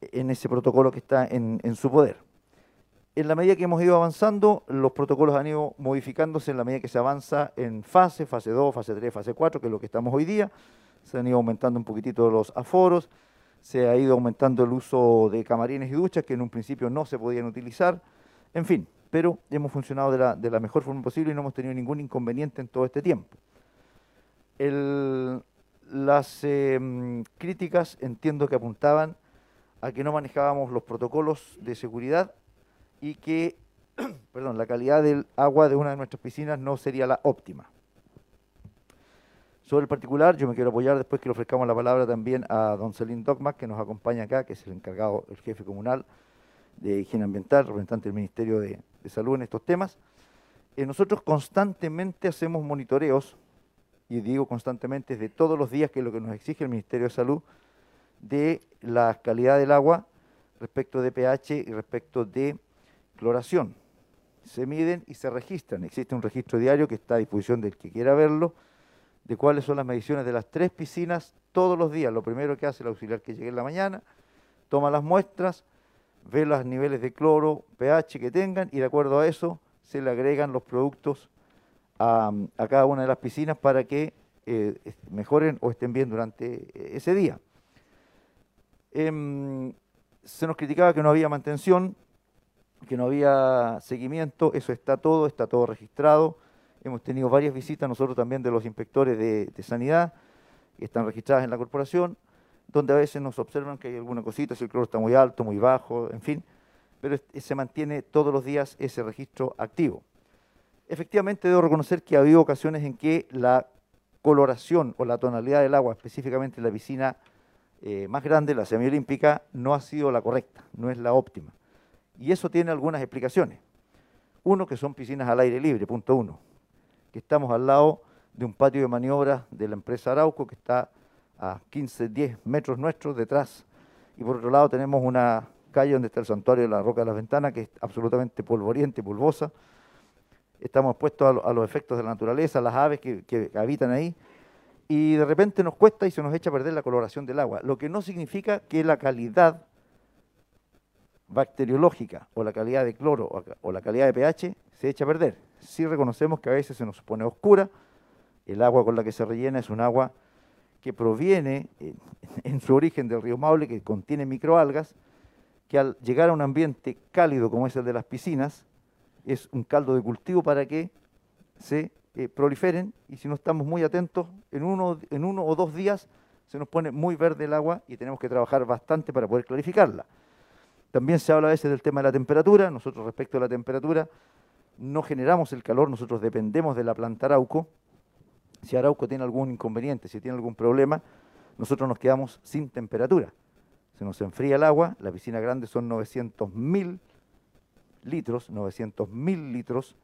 en ese protocolo que está en, en su poder. En la medida que hemos ido avanzando, los protocolos han ido modificándose en la medida que se avanza en fase, fase 2, fase 3, fase 4, que es lo que estamos hoy día. Se han ido aumentando un poquitito los aforos, se ha ido aumentando el uso de camarines y duchas que en un principio no se podían utilizar. En fin, pero hemos funcionado de la, de la mejor forma posible y no hemos tenido ningún inconveniente en todo este tiempo. Las eh, críticas entiendo que apuntaban a que no manejábamos los protocolos de seguridad y que perdón, la calidad del agua de una de nuestras piscinas no sería la óptima. Sobre el particular, yo me quiero apoyar después que le ofrezcamos la palabra también a don Celín Dogma, que nos acompaña acá, que es el encargado, el jefe comunal de higiene ambiental, representante del Ministerio de, de Salud en estos temas. Eh, nosotros constantemente hacemos monitoreos, y digo constantemente, de todos los días, que es lo que nos exige el Ministerio de Salud, de la calidad del agua respecto de pH y respecto de cloración. Se miden y se registran. Existe un registro diario que está a disposición del que quiera verlo, de cuáles son las mediciones de las tres piscinas todos los días. Lo primero que hace el auxiliar que llegue en la mañana, toma las muestras, ve los niveles de cloro, pH que tengan y de acuerdo a eso se le agregan los productos a, cada una de las piscinas para que eh, mejoren o estén bien durante eh, ese día. Eh, se nos criticaba que no había mantención, que no había seguimiento, eso está todo, está todo registrado. Hemos tenido varias visitas nosotros también de los inspectores de, de sanidad que están registradas en la corporación donde a veces nos observan que hay alguna cosita, si el cloro está muy alto, muy bajo, en fin, pero se mantiene todos los días ese registro activo. Efectivamente, debo reconocer que ha habido ocasiones en que la coloración o la tonalidad del agua, específicamente en la piscina eh, más grande, la semiolímpica, no ha sido la correcta, no es la óptima. Y eso tiene algunas explicaciones. Uno, que son piscinas al aire libre, punto uno, que estamos al lado de un patio de maniobras de la empresa Arauco que está a 15, 10 metros nuestros detrás. Y por otro lado tenemos una calle donde está el santuario de la Roca de las Ventanas, que es absolutamente polvoriente, pulvosa. Estamos expuestos a, a, los efectos de la naturaleza, las aves que, habitan ahí, y de repente nos cuesta y se nos echa a perder la coloración del agua, lo que no significa que la calidad bacteriológica o la calidad de cloro o, la calidad de pH se echa a perder. Sí reconocemos que a veces se nos pone oscura, el agua con la que se rellena es un agua que proviene en, en su origen del río Maule, que contiene microalgas, que al llegar a un ambiente cálido como es el de las piscinas, es un caldo de cultivo para que se eh, proliferen y si no estamos muy atentos, en uno, en uno o dos días se nos pone muy verde el agua y tenemos que trabajar bastante para poder clarificarla. También se habla a veces del tema de la temperatura, nosotros respecto a la temperatura no generamos el calor, nosotros dependemos de la planta Arauco, si Arauco tiene algún inconveniente, si tiene algún problema, nosotros nos quedamos sin temperatura. Se nos enfría el agua, la piscina grande son 900 mil litros, 900 mil litros,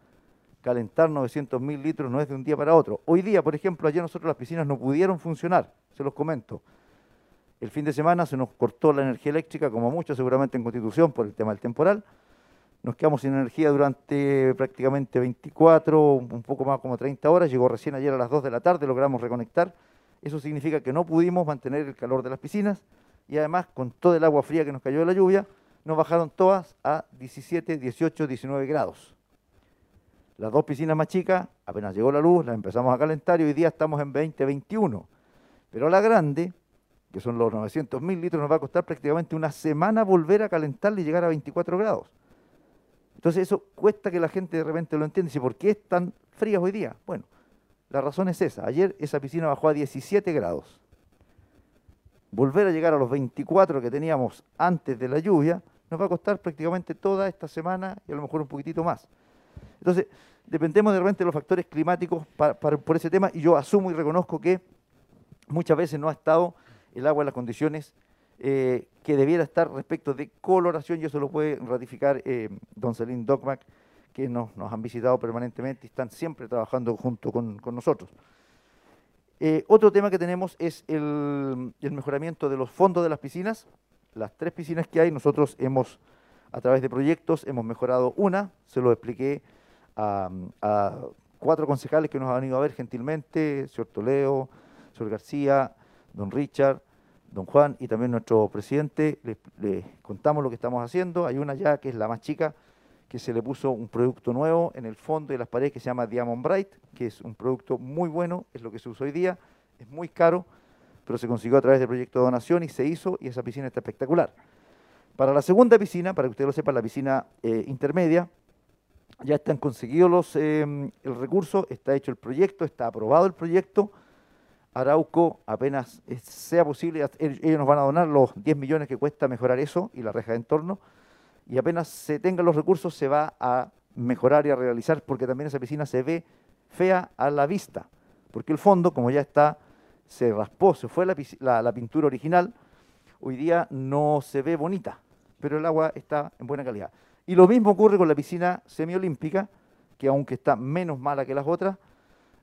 calentar 900 mil litros no es de un día para otro. Hoy día, por ejemplo, ayer nosotros las piscinas no pudieron funcionar, se los comento. El fin de semana se nos cortó la energía eléctrica, como mucho seguramente en Constitución, por el tema del temporal. Nos quedamos sin energía durante prácticamente 24, un poco más como 30 horas. Llegó recién ayer a las 2 de la tarde, logramos reconectar. Eso significa que no pudimos mantener el calor de las piscinas y además con todo el agua fría que nos cayó de la lluvia, nos bajaron todas a 17, 18, 19 grados. Las dos piscinas más chicas, apenas llegó la luz, las empezamos a calentar y hoy día estamos en 20, 21. Pero la grande, que son los 900 mil litros, nos va a costar prácticamente una semana volver a calentarla y llegar a 24 grados. Entonces eso cuesta que la gente de repente lo entienda. ¿Y por qué es tan fría hoy día? Bueno, la razón es esa. Ayer esa piscina bajó a 17 grados. Volver a llegar a los 24 que teníamos antes de la lluvia nos va a costar prácticamente toda esta semana y a lo mejor un poquitito más. Entonces, dependemos de repente de los factores climáticos para, por ese tema y yo asumo y reconozco que muchas veces no ha estado el agua en las condiciones eh, que debiera estar respecto de coloración, y eso lo puede ratificar eh, don Celín Dogmac, que nos, nos han visitado permanentemente y están siempre trabajando junto con, con nosotros. Eh, otro tema que tenemos es el, el, mejoramiento de los fondos de las piscinas. Las tres piscinas que hay, nosotros hemos, a través de proyectos, hemos mejorado una, se lo expliqué a, cuatro concejales que nos han ido a ver gentilmente, señor Toleo, señor García, don Richard, don Juan y también nuestro presidente. Les, les contamos lo que estamos haciendo. Hay una ya que es la más chica, que se le puso un producto nuevo en el fondo de las paredes que se llama Diamond Bright, que es un producto muy bueno, es lo que se usa hoy día, es muy caro, pero se consiguió a través del proyecto de donación y se hizo y esa piscina está espectacular. Para la segunda piscina, para que ustedes lo sepan, la piscina eh, intermedia, ya están conseguidos los, eh, el recurso, está hecho el proyecto, está aprobado el proyecto. Arauco, apenas sea posible, ellos nos van a donar los 10 millones que cuesta mejorar eso y la reja de entorno y apenas se tengan los recursos se va a mejorar y a realizar porque también esa piscina se ve fea a la vista, porque el fondo, como ya está, se raspó, se fue la, la, pintura original, hoy día no se ve bonita, pero el agua está en buena calidad. Y lo mismo ocurre con la piscina semiolímpica, que aunque está menos mala que las otras,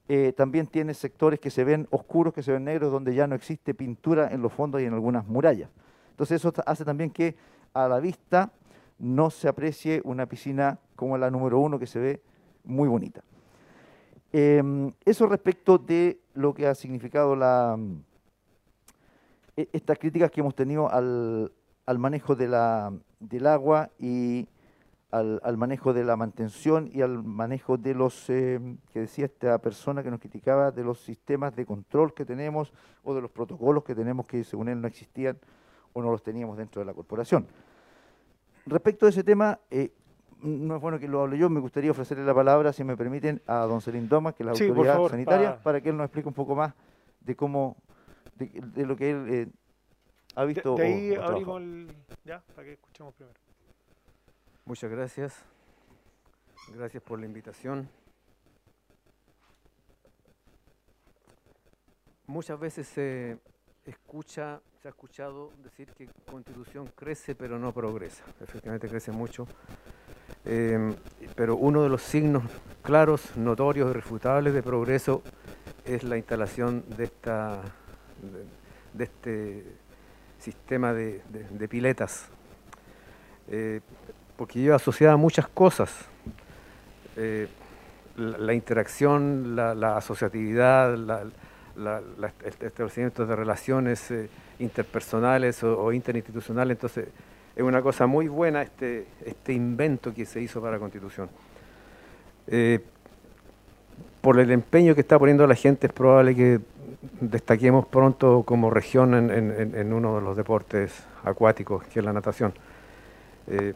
eh, también tiene sectores que se ven oscuros, que se ven negros, donde ya no existe pintura en los fondos y en algunas murallas. Entonces eso hace también que a la vista no se aprecie una piscina como la número uno que se ve muy bonita. Eh, eso respecto de lo que ha significado la, e, estas críticas que hemos tenido al, al manejo de la, del agua y al, manejo de la mantención y al manejo de los, eh, que decía esta persona que nos criticaba, de los sistemas de control que tenemos o de los protocolos que tenemos que según él no existían o no los teníamos dentro de la corporación. Respecto a ese tema, eh, no es bueno que lo hable yo, me gustaría ofrecerle la palabra, si me permiten, a don Celín Doma, que es la Sí, autoridad favor, sanitaria, pa- para que él nos explique un poco más de cómo, de, de lo que él eh, ha De, visto. de o- ahí o trabajado. abrimos el... Ya, para que escuchemos primero. Muchas gracias. Gracias por la invitación. Muchas veces se escucha, se ha escuchado decir que Constitución crece pero no progresa. Efectivamente crece mucho. Eh, pero uno de los signos claros, notorios, irrefutables de progreso es la instalación de, esta, de, este sistema de, de- piletas. Eh, porque lleva asociada muchas cosas. Eh, la, interacción, la, asociatividad, la- el establecimiento de relaciones eh, interpersonales o, o interinstitucionales. Entonces, es una cosa muy buena este, este invento que se hizo para la Constitución. Eh, por el empeño que está poniendo la gente, es probable que destaquemos pronto como región en, en- uno de los deportes acuáticos, que es la natación. Eh,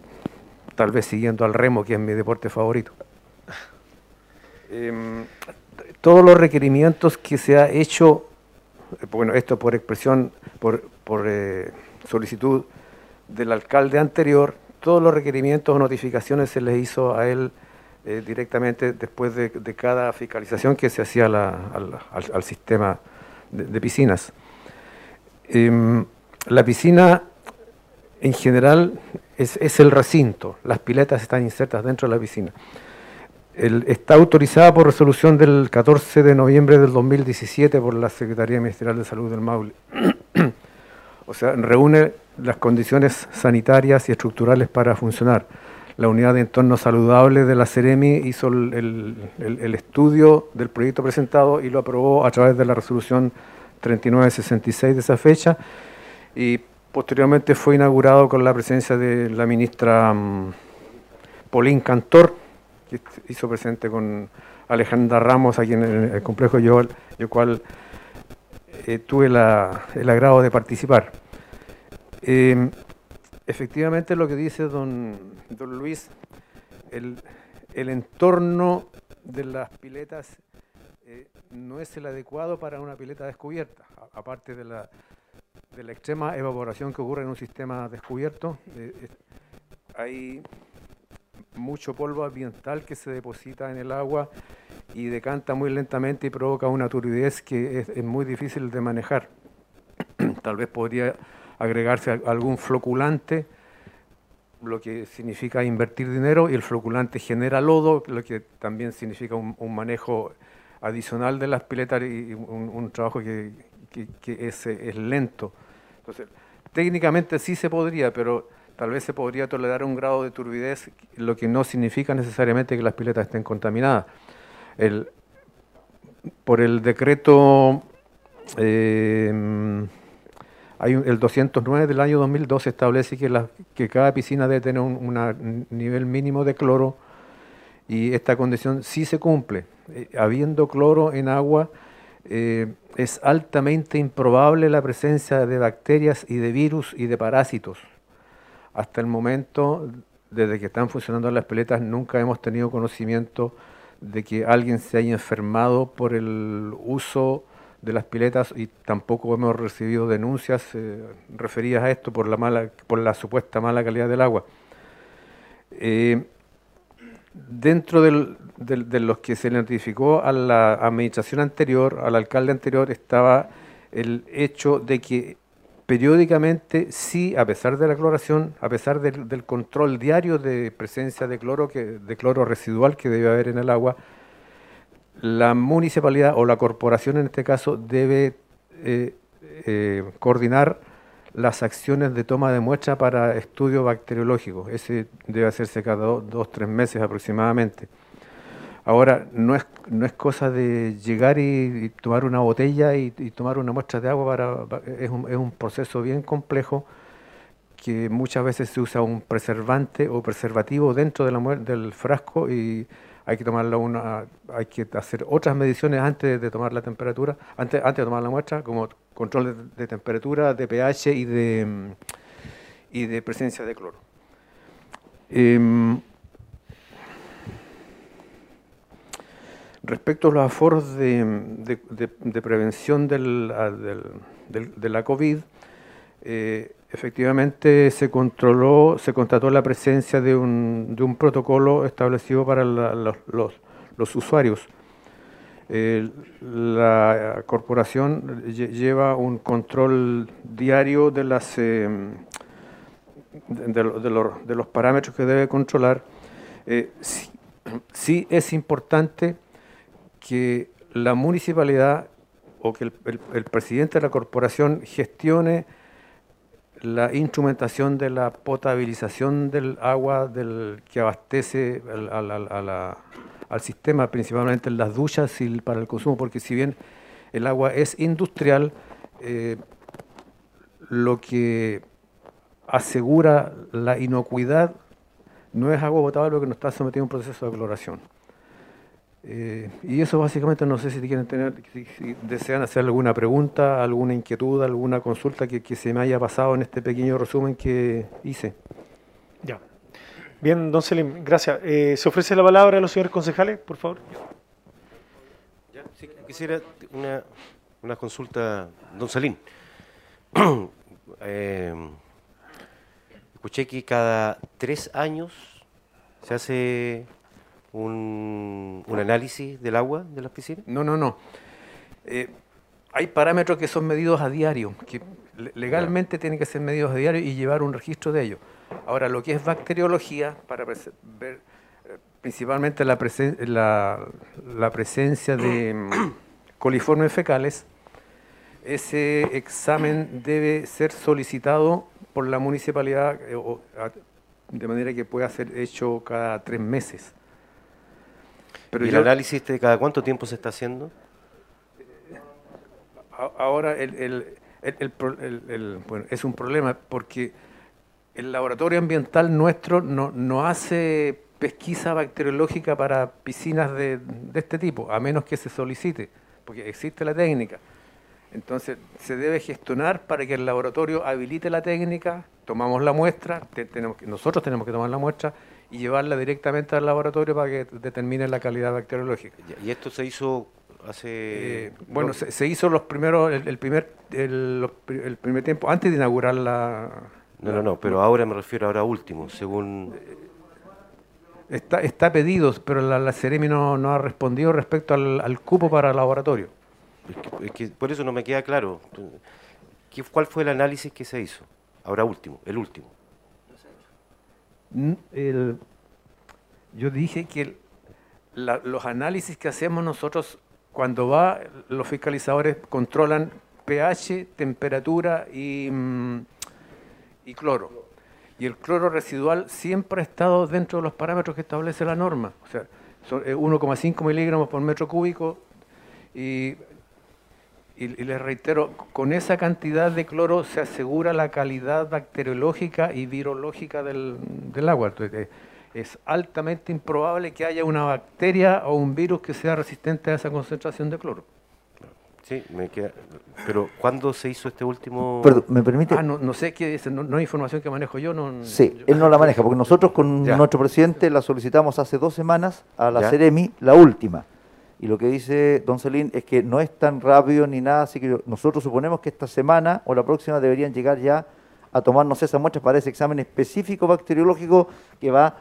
tal vez siguiendo al remo, que es mi deporte favorito. Em, todos los requerimientos que se ha hecho, eh, bueno, esto por expresión, por, por, solicitud del alcalde anterior, todos los requerimientos o notificaciones se les hizo a él eh, directamente después de, cada fiscalización que se hacía al, sistema de, piscinas. Em, la piscina en general es, es el recinto, las piletas están insertas dentro de la piscina. Está autorizada por resolución del 14 de noviembre del 2017 por la Secretaría Ministerial de Salud del Maule. o sea, reúne las condiciones sanitarias y estructurales para funcionar. La unidad de entorno saludable de la Ceremi hizo el, el- estudio del proyecto presentado y lo aprobó a través de la resolución 3966 de esa fecha y posteriormente fue inaugurado con la presencia de la ministra Polín Cantor, que hizo presente con Alejandra Ramos aquí en el, el complejo, yo, yo cual eh, tuve el agrado de participar. Eh, efectivamente lo que dice don, don Luis, el, el entorno de las piletas eh, no es el adecuado para una pileta descubierta, aparte de la, de la extrema evaporación que ocurre en un sistema descubierto. eh, hay mucho polvo ambiental que se deposita en el agua y decanta muy lentamente y provoca una turbidez que es, es muy difícil de manejar. Tal vez podría agregarse al- algún floculante lo que significa invertir dinero y el floculante genera lodo, lo que también significa un, manejo adicional de las piletas y un, trabajo que, es, es, lento. Entonces, técnicamente sí se podría, pero tal vez se podría tolerar un grado de turbidez, lo que no significa necesariamente que las piletas estén contaminadas. El, por el decreto eh, el 209 del año 2012 establece que cada piscina debe tener un nivel mínimo de cloro y esta condición sí se cumple. Eh, habiendo cloro en agua, eh, es altamente improbable la presencia de bacterias y de virus y de parásitos. Hasta el momento, desde que están funcionando las peletas, nunca hemos tenido conocimiento de que alguien se haya enfermado por el uso de las piletas y tampoco hemos recibido denuncias eh, referidas a esto por la mala por la supuesta mala calidad del agua. Eh, dentro de los que se le notificó a la administración anterior, al alcalde anterior, estaba el hecho de que periódicamente, sí, a pesar de la cloración, a pesar del, del control diario de presencia de cloro, que, de cloro residual que debe haber en el agua, la municipalidad o la corporación en este caso debe eh, eh, coordinar las acciones de toma de muestra para estudio bacteriológico. Ese debe hacerse cada dos, tres meses aproximadamente. Ahora, no es, no es cosa de llegar y, tomar una botella y, tomar una muestra de agua, para, es, un, es un proceso bien complejo que muchas veces se usa un preservante o preservativo dentro de la, del frasco y hay que tomarla una, hay que hacer otras mediciones antes de tomar la temperatura, antes, antes de tomar la muestra, como control de, temperatura, de pH y de, y de presencia de cloro. Em, respecto a los aforos de, prevención del, de la COVID, eh, efectivamente se controló, se constató la presencia de un, de un protocolo establecido para los, los, usuarios. la corporación lleva un control diario de, las, eh, de, de, los, parámetros que debe controlar. Eh, sí, es importante que la municipalidad o que el presidente de la corporación gestione la instrumentación de la potabilización del agua del, que abastece al, sistema, principalmente en las duchas y para el consumo, porque si bien el agua es industrial, eh, lo que asegura la inocuidad no es agua potable porque no está sometido a un proceso de cloración. Eh, y eso básicamente no sé si quieren tener, si, desean hacer alguna pregunta, alguna inquietud, alguna consulta que, se me haya pasado en este pequeño resumen que hice. Ya. Bien, don Selim, gracias. Eh, ¿Se ofrece la palabra a los señores concejales, por favor? Ya, quisiera una, una, consulta, don Selim. Eh, escuché que cada tres años se hace un, análisis del agua de las piscinas? No, no, no. Eh, hay parámetros que son medidos a diario, que legalmente tienen que ser medidos a diario y llevar un registro de ellos. Ahora, lo que es bacteriología, para ver eh, principalmente la, la, presencia de coliformes fecales, ese examen debe ser solicitado por la municipalidad eh, de manera que pueda ser hecho cada tres meses. ¿Y el análisis de cada cuánto tiempo se está haciendo? Ahora el, bueno, es un problema porque el laboratorio ambiental nuestro no, no hace pesquisa bacteriológica para piscinas de, de, este tipo, a menos que se solicite, porque existe la técnica. Entonces se debe gestionar para que el laboratorio habilite la técnica, tomamos la muestra, tenemos que, nosotros tenemos que tomar la muestra y llevarla directamente al laboratorio para que determine la calidad bacteriológica. ¿Y esto se hizo hace...? Eh, bueno, se, hizo los primeros, el, primer, el, primer tiempo, antes de inaugurar la... No, no, no, pero ahora me refiero ahora último, según... Está, está pedido, pero la, la Ceremi no, ha respondido respecto al, cupo para el laboratorio. Es que, por eso no me queda claro. ¿Qué, ¿Cuál fue el análisis que se hizo? Ahora último, el último. Yo dije que los análisis que hacemos nosotros cuando va, los fiscalizadores controlan pH, temperatura y, mm, y cloro. Y el cloro residual siempre ha estado dentro de los parámetros que establece la norma. O sea, son eh, 1,5 miligramos por metro cúbico y y, y les reitero, con esa cantidad de cloro se asegura la calidad bacteriológica y virológica del, del agua. Entonces, eh, es altamente improbable que haya una bacteria o un virus que sea resistente a esa concentración de cloro. Sí, me queda. Pero ¿cuándo se hizo este último? Perdón, ¿me permite? Ah, no, no sé qué es, no, no hay información que manejo yo. No, Sí, yo- él no la maneja, porque nosotros con Ya. nuestro presidente la solicitamos hace dos semanas a la Ya. Ceremi, la última. Y lo que dice Don Celín es que no es tan rápido ni nada, así que nosotros suponemos que esta semana o la próxima deberían llegar ya a tomarnos esas muestras para ese examen específico bacteriológico que va,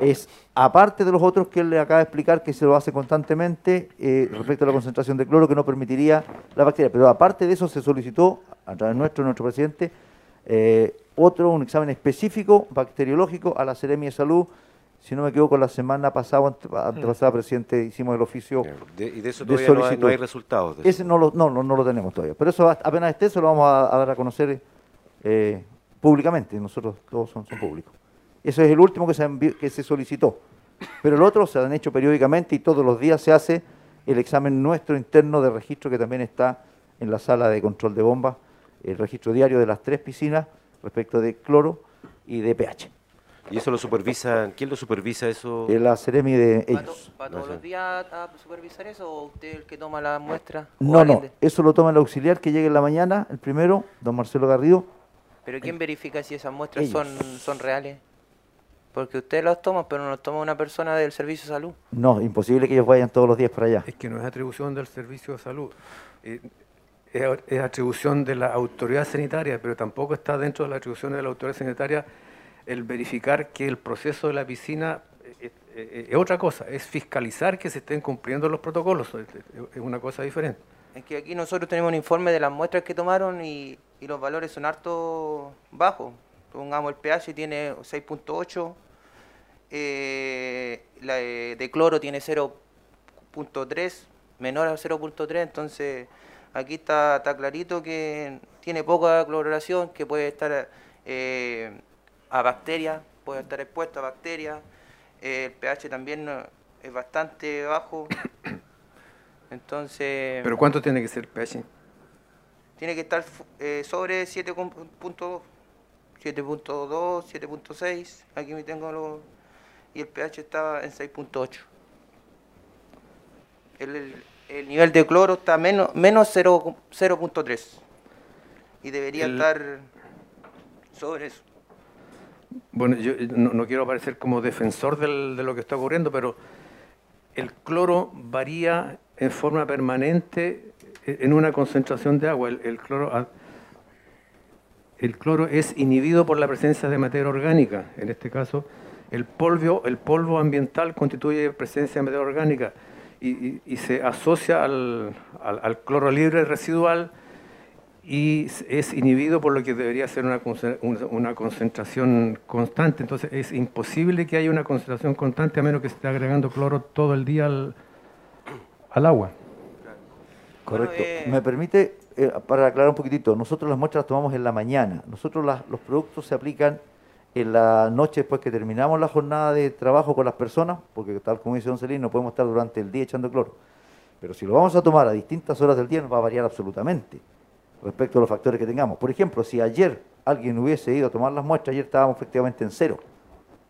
es aparte de los otros que él le acaba de explicar que se lo hace constantemente eh, respecto a la concentración de cloro que no permitiría la bacteria. Pero aparte de eso se solicitó a través nuestro, nuestro presidente, eh, otro, un examen específico bacteriológico a la Seremi de Salud. Si no me equivoco, la semana pasada, antepasada, presidente, hicimos el oficio. De- y de eso de todavía no hay, solicitud. no hay resultados. de eso. Ese no lo, no, no, no lo tenemos todavía. Pero eso apenas esté, se lo vamos a, a dar a conocer eh, públicamente. Nosotros todos son, son públicos. Ese es el último que se, que se solicitó. Pero el otro se han hecho periódicamente y todos los días se hace el examen nuestro interno de registro que también está en la sala de control de bombas, el registro diario de las tres piscinas respecto de cloro y de pH. ¿Y eso lo supervisa? ¿Quién lo supervisa eso? La Ceremi de ¿Va, to- ellos. va todos los días a supervisar eso o usted el que toma la muestra? No, no, de- eso lo toma el auxiliar que llegue en la mañana, el primero, don Marcelo Garrido. ¿Pero quién verifica si esas muestras son, Ellos. son reales? Porque usted las toma, pero no las toma una persona del servicio de salud. No, imposible que ellos vayan todos los días para allá. Es que no es atribución del Servicio de Salud. Eh, es, es atribución de la autoridad sanitaria, pero tampoco está dentro de la atribución de la autoridad sanitaria el verificar que el proceso de la piscina eh, eh, es otra cosa, es fiscalizar que se estén cumpliendo los protocolos, es, una cosa diferente. Es que aquí nosotros tenemos un informe de las muestras que tomaron y, y los valores son harto bajos. Pongamos el pH tiene 6.8, eh, la de, cloro tiene 0.3, menor a 0.3, entonces aquí está, está clarito que tiene poca cloración, que puede estar eh, a bacterias, puede estar expuesto a bacterias. Eh, el pH también es bastante bajo. Entonces, Pero ¿cuánto tiene que ser el pH? tiene que estar eh, sobre 7.2, 7.2, 7.6. Aquí me tengo los. Y el pH estaba en 6.8. El, el- el nivel de cloro está menos, menos 0 0.3. Y debería El- estar sobre eso. Bueno, yo eh, no, quiero parecer como defensor de lo que está ocurriendo, pero el cloro varía en forma permanente eh, en una concentración de agua. El, cloro, el cloro es inhibido por la presencia de materia orgánica. En este caso, el polvo, el polvo ambiental constituye presencia de materia orgánica y, se asocia al- al cloro libre residual y es inhibido por lo que debería ser una, una- una concentración constante. Entonces es imposible que haya una concentración constante a menos que se esté agregando cloro todo el día al, al agua. Correcto. eh, ¿Me permite, eh, para aclarar un poquitito, nosotros las muestras las tomamos en la mañana. Nosotros las- los productos se aplican en la noche después que terminamos la jornada de trabajo con las personas, porque tal como dice Don Celín, no podemos estar durante el día echando cloro. Pero si lo vamos a tomar a distintas horas del día, nos va a variar absolutamente respecto a los factores que tengamos. Por ejemplo, si ayer alguien hubiese ido a tomar las muestras, ayer estábamos efectivamente en cero,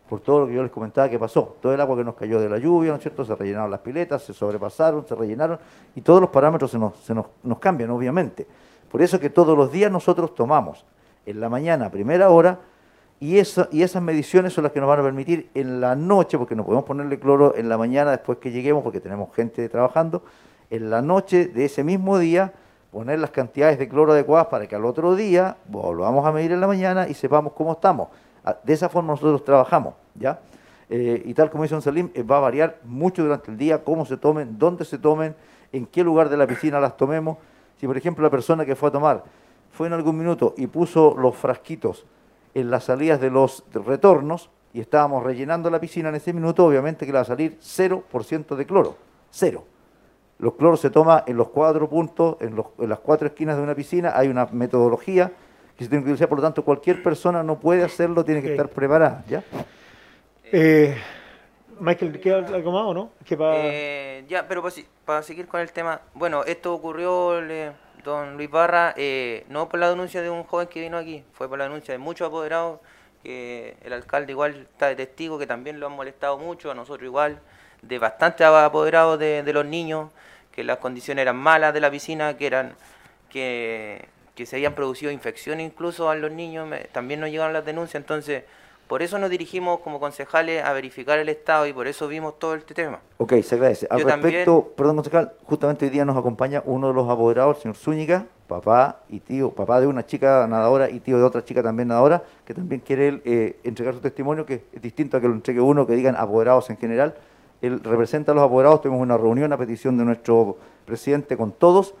por todo lo que yo les comentaba que pasó. Todo el agua que nos cayó de la lluvia, ¿no es cierto? Se rellenaron las piletas, se sobrepasaron, se rellenaron, y todos los parámetros se nos, se nos, nos cambian, obviamente. Por eso que todos los días nosotros tomamos en la mañana, a primera hora, y, esa, y esas mediciones son las que nos van a permitir en la noche, porque no podemos ponerle cloro en la mañana después que lleguemos, porque tenemos gente trabajando, en la noche de ese mismo día poner las cantidades de cloro adecuadas para que al otro día volvamos a medir en la mañana y sepamos cómo estamos. Ah, De esa forma nosotros trabajamos, ¿ya? Eh, y tal como dice Don Salim, eh, va a variar mucho durante el día, cómo se tomen, dónde se tomen, en qué lugar de la piscina las tomemos. Si, por ejemplo, la persona que fue a tomar fue en algún minuto y puso los frasquitos en las salidas de los retornos, y estábamos rellenando la piscina en ese minuto, obviamente que le va a salir 0% de cloro, cero. Los cloros se toman en los cuatro puntos, en, los- en las cuatro esquinas de una piscina, hay una metodología que se tiene que utilizar, por lo tanto cualquier persona no puede hacerlo, tiene que estar preparada, ¿ya? Eh, Michael, ¿queda algo más o no? Eh, ya, pero para, para seguir con el tema, bueno, esto ocurrió, le- don Luis Barra, eh, no por la denuncia de un joven que vino aquí, fue por la denuncia de muchos apoderados, que el alcalde igual está de testigo, que también lo han molestado mucho, a nosotros igual, de bastantes apoderados de, de los niños, que las condiciones eran malas de la piscina, que eran que, que se habían producido infecciones incluso a los niños, me- también nos llegaron las denuncias, entonces por eso nos dirigimos como concejales a verificar el estado y por eso vimos todo este tema. Ok, se agradece. Al Yo respecto, perdón, concejal, justamente hoy día nos acompaña uno de los apoderados, el señor Zúñiga, papá y tío, papá de una chica nadadora y tío de otra chica también nadadora, que también quiere eh, entregar su testimonio, que es distinto a que lo entregue uno, que digan apoderados en general. Él representa a los apoderados, tuvimos una reunión a petición de nuestro presidente con todos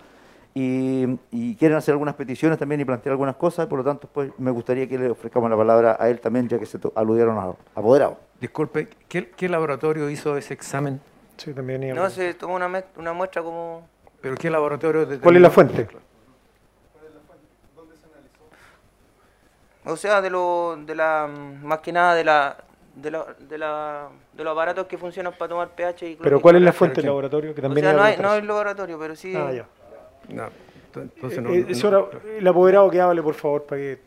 y, y quieren hacer algunas peticiones también y plantear algunas cosas, por lo tanto, pues me gustaría que le ofrezcamos la palabra a él también, ya que se to- aludieron a los apoderados. Disculpe, ¿qué, qué laboratorio hizo ese examen? Sí, también iba No, se tomó una, muestra como... ¿Pero qué laboratorio? ¿Cuál es determinó? la fuente? O sea, de lo, de la, más que nada de la, de la, de la, de los aparatos que funcionan para tomar pH y Pero ¿cuál es la fuente del laboratorio? Que O también sea, no hay, no hay laboratorio, pero sí... Ah, ya. No, ent- entonces no- Eh, no- señora, el apoderado que hable, por favor, para que...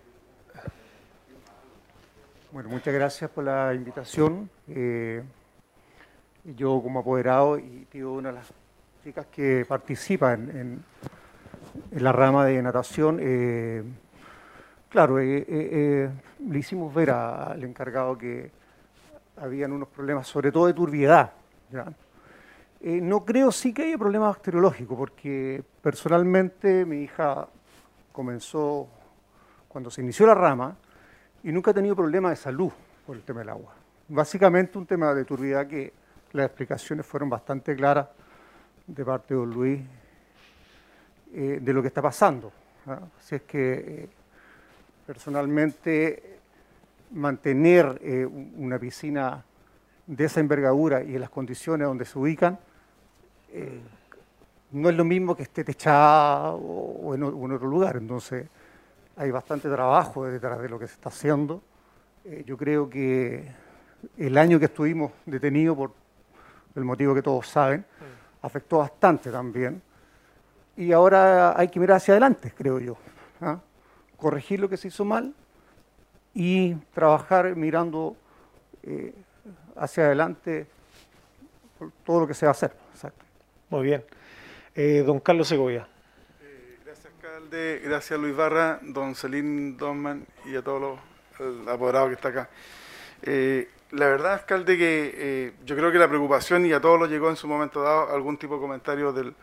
Bueno, muchas gracias por la invitación. Eh, yo como apoderado y tío una de las chicas que participa en, en- en la rama de natación, eh, claro, eh, eh, eh, le hicimos ver a- al encargado que habían unos problemas, sobre todo de turbiedad. Eh, no creo sí que haya problemas bacteriológicos, porque personalmente mi hija comenzó cuando se inició la rama, y nunca he tenido problemas de salud por el tema del agua. Básicamente un tema de turbidez que las explicaciones fueron bastante claras de parte de don Luis eh, de lo que está pasando. Así es que eh, personalmente mantener eh, un- una piscina de esa envergadura y en las condiciones donde se ubican eh, no es lo mismo que esté techada o, o en, o- o en otro lugar. Entonces, hay bastante trabajo detrás de lo que se está haciendo. Eh, yo creo que el año que estuvimos detenidos por el motivo que todos saben, afectó bastante también. Y ahora hay que mirar hacia adelante, creo yo. ¿ah? Corregir lo que se hizo mal y trabajar mirando eh, hacia adelante por todo lo que se va a hacer. Exacto. Muy bien. Eh, don Carlos Segovia. Gracias, alcalde. Gracias, Luis Barra, don Celín Donman y a todos los el apoderado que está acá. Eh, la verdad, alcalde, que eh, yo creo que la preocupación, y a todos los llegó en su momento dado, algún tipo de comentario del,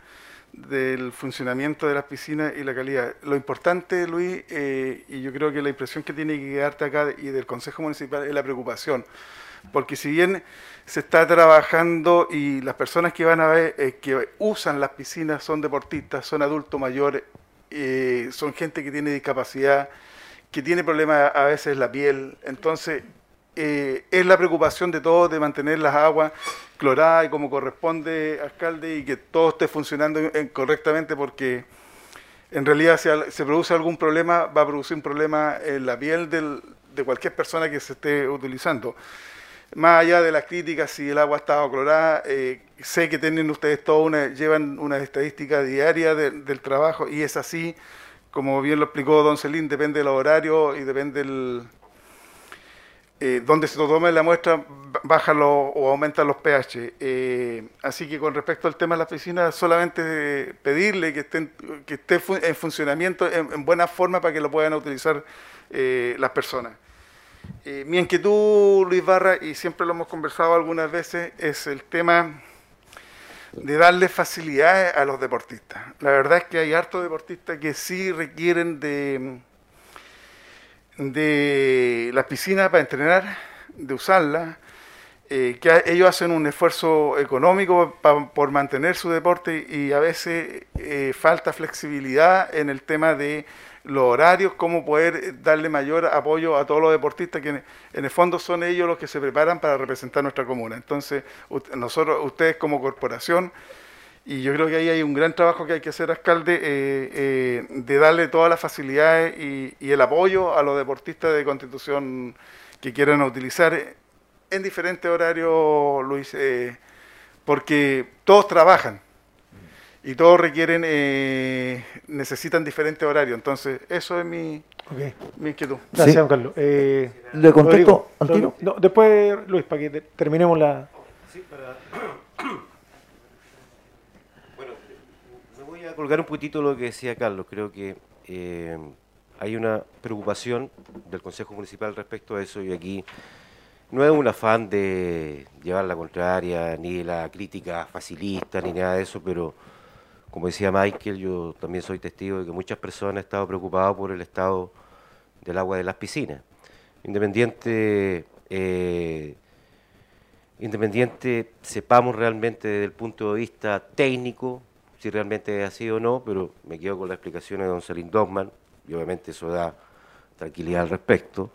del funcionamiento de las piscinas y la calidad. Lo importante, Luis, eh, y yo creo que la impresión que tiene que quedarte acá y del Consejo Municipal es la preocupación. Porque si bien se está trabajando y las personas que van a ver, eh, que usan las piscinas son deportistas, son adultos mayores, eh, son gente que tiene discapacidad, que tiene problemas a veces la piel. Entonces, eh, es la preocupación de todos de mantener las aguas cloradas y como corresponde, alcalde, y que todo esté funcionando en- correctamente porque en realidad si se produce algún problema, va a producir un problema en la piel del- de cualquier persona que se esté utilizando. Más allá de las críticas, si el agua está clorada, eh, sé que tienen ustedes todo una, llevan una estadística diaria de- del trabajo y es así, como bien lo explicó don Celín, depende del horario y depende del, eh, donde se tome la muestra, bajan los- o aumentan los pH. Eh, así que con respecto al tema de las piscinas, solamente pedirle que, estén, esté en funcionamiento en, en buena forma para que lo puedan utilizar eh, las personas. Mi inquietud, Luis Barra, y siempre lo hemos conversado algunas veces, es el tema de darle facilidades a los deportistas. La verdad es que hay hartos deportistas que sí requieren de, de las piscinas para entrenar, de usarlas, eh, que ellos hacen un esfuerzo económico pa- por mantener su deporte y a veces eh, falta flexibilidad en el tema de los horarios, cómo poder darle mayor apoyo a todos los deportistas que en, en el fondo son ellos los que se preparan para representar nuestra comuna. Entonces, nosotros, ustedes como corporación, y yo creo que ahí hay un gran trabajo que hay que hacer, alcalde, eh, eh, de darle todas las facilidades y, y el apoyo a los deportistas de constitución que quieran utilizar en diferentes horarios, Luis, eh, porque todos trabajan y todos requieren, eh, necesitan diferentes horarios. Entonces, eso es mi, mi inquietud. Gracias, Sí. don Carlos. Eh, ¿Le contesto Rodrigo, al tiro? No, después, Luis, para que te- terminemos la... Bueno, me voy a colgar un poquitito lo que decía Carlos. Creo que eh, hay una preocupación del Consejo Municipal respecto a eso y aquí no es un afán de llevar la contraria, ni la crítica facilista, ni nada de eso, pero como decía Michael, yo también soy testigo de que muchas personas han estado preocupadas por el estado del agua de las piscinas. Independiente, eh, independiente sepamos realmente desde el punto de vista técnico si realmente es así o no, pero me quedo con la explicación de don Salim Dogman y obviamente eso da tranquilidad al respecto.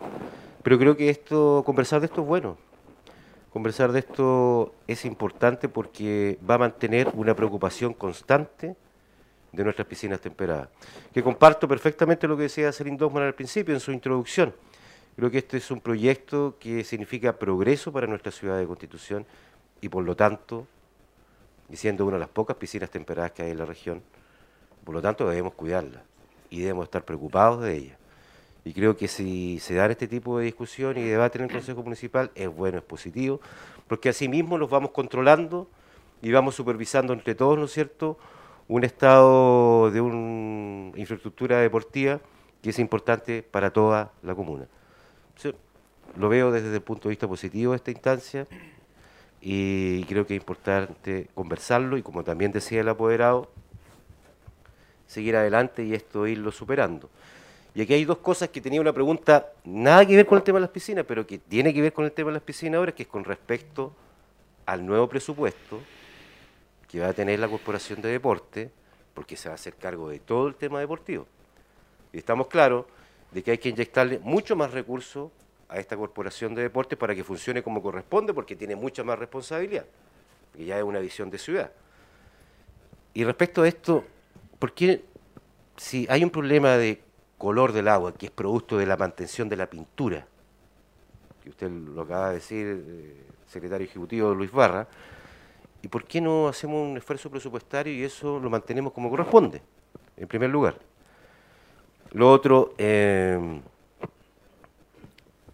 Pero creo que esto, conversar de esto es bueno. Conversar de esto es importante porque va a mantener una preocupación constante de nuestras piscinas temperadas. Que comparto perfectamente lo que decía Celine Dogman al principio en su introducción. Creo que este es un proyecto que significa progreso para nuestra ciudad de Constitución y por lo tanto, y siendo una de las pocas piscinas temperadas que hay en la región, por lo tanto debemos cuidarla y debemos estar preocupados de ella. Y creo que si se dan este tipo de discusión y debate en el Consejo Municipal, es bueno, es positivo, porque así mismo los vamos controlando y vamos supervisando entre todos, ¿no es cierto?, un estado de una infraestructura deportiva que es importante para toda la comuna. Lo veo desde el punto de vista positivo de esta instancia y creo que es importante conversarlo y como también decía el apoderado, seguir adelante y esto irlo superando. Y aquí hay dos cosas que tenía una pregunta, nada que ver con el tema de las piscinas, pero que tiene que ver con el tema de las piscinas ahora, que es con respecto al nuevo presupuesto que va a tener la Corporación de Deporte, porque se va a hacer cargo de todo el tema deportivo. Y estamos claros de que hay que inyectarle mucho más recursos a esta Corporación de Deporte para que funcione como corresponde, porque tiene mucha más responsabilidad, porque ya es una visión de ciudad. Y respecto a esto, ¿por qué si hay un problema de color del agua, que es producto de la mantención de la pintura, que usted lo acaba de decir, eh, secretario ejecutivo Luis Barra, ¿y por qué no hacemos un esfuerzo presupuestario y eso lo mantenemos como corresponde, en primer lugar? Lo otro, eh,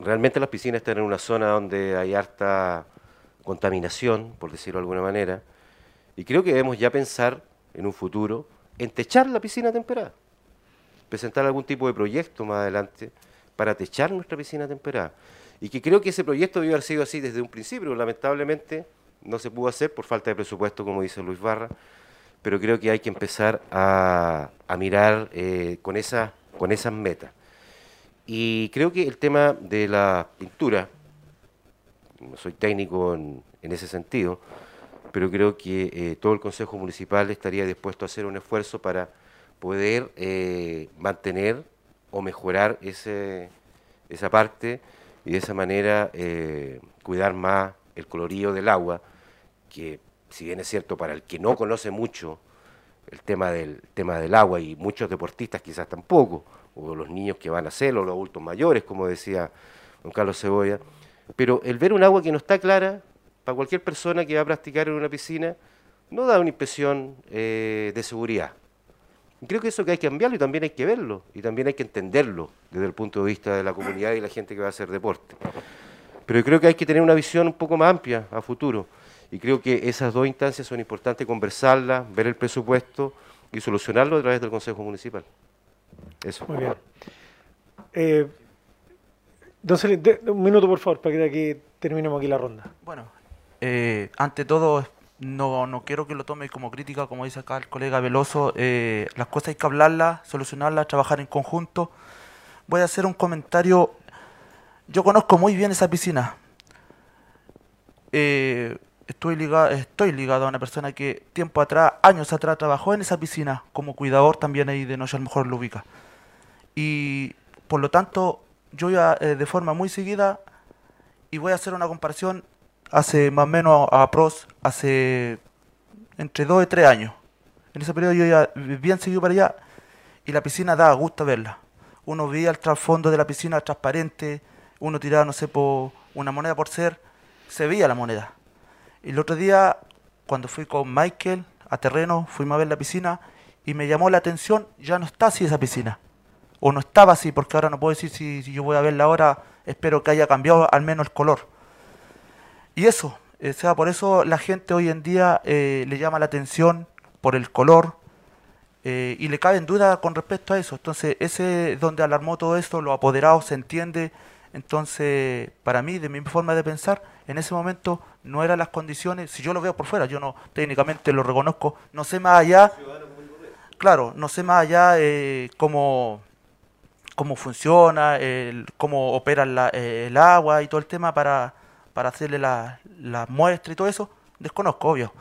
realmente las piscinas están en una zona donde hay harta contaminación, por decirlo de alguna manera, y creo que debemos ya pensar en un futuro en techar la piscina temperada presentar algún tipo de proyecto más adelante para techar nuestra piscina temperada. Y que creo que ese proyecto debió haber sido así desde un principio, lamentablemente no se pudo hacer por falta de presupuesto, como dice Luis Barra, pero creo que hay que empezar a, a mirar eh, con, esa, con esas metas. Y creo que el tema de la pintura, no soy técnico en, en ese sentido, pero creo que eh, todo el Consejo Municipal estaría dispuesto a hacer un esfuerzo para poder eh, mantener o mejorar ese, esa parte y de esa manera eh, cuidar más el colorido del agua, que si bien es cierto para el que no conoce mucho el tema del tema del agua y muchos deportistas quizás tampoco, o los niños que van a hacerlo, los adultos mayores, como decía don Carlos Cebolla, pero el ver un agua que no está clara, para cualquier persona que va a practicar en una piscina, no da una impresión eh, de seguridad. Y creo que eso que hay que cambiarlo y también hay que verlo, y también hay que entenderlo desde el punto de vista de la comunidad y la gente que va a hacer deporte. Pero creo que hay que tener una visión un poco más amplia a futuro. Y creo que esas dos instancias son importantes conversarlas, ver el presupuesto y solucionarlo a través del Consejo Municipal. Eso. Muy bien. Eh, don de- un minuto, por favor, para que de aquí terminemos aquí la ronda. Bueno, eh, ante todo, no, no quiero que lo tome como crítica, como dice acá el colega Veloso. eh, las cosas hay que hablarlas, solucionarlas, trabajar en conjunto. Voy a hacer un comentario. Yo conozco muy bien esa piscina. Eh, estoy, ligado, estoy ligado a una persona que tiempo atrás años atrás trabajó en esa piscina como cuidador también ahí de Noche, a lo mejor lo ubica. Y por lo tanto, yo iba eh, de forma muy seguida y voy a hacer una comparación hace más o menos a pros, hace entre dos y tres años. En ese periodo yo iba bien seguido para allá y la piscina daba gusto verla. Uno veía el trasfondo de la piscina transparente, uno tiraba, no sé, por una moneda por ser, se veía la moneda. El otro día, cuando fui con Michael a terreno, fuimos a ver la piscina y me llamó la atención, ya no está así esa piscina. O no estaba así, porque ahora no puedo decir si, yo voy a verla ahora, espero que haya cambiado al menos el color. Y eso, o sea, por eso la gente hoy en día eh, le llama la atención por el color eh, y le cabe en duda con respecto a eso. Entonces, ese es donde alarmó todo esto, los apoderados se entiende. Entonces, para mí, de mi forma de pensar, en ese momento no eran las condiciones, si yo lo veo por fuera, yo no técnicamente lo reconozco, no sé más allá, claro, no sé más allá eh, cómo, cómo funciona, cómo opera la, el agua y todo el tema para, para hacerle la, la muestra y todo eso, desconozco, obvio.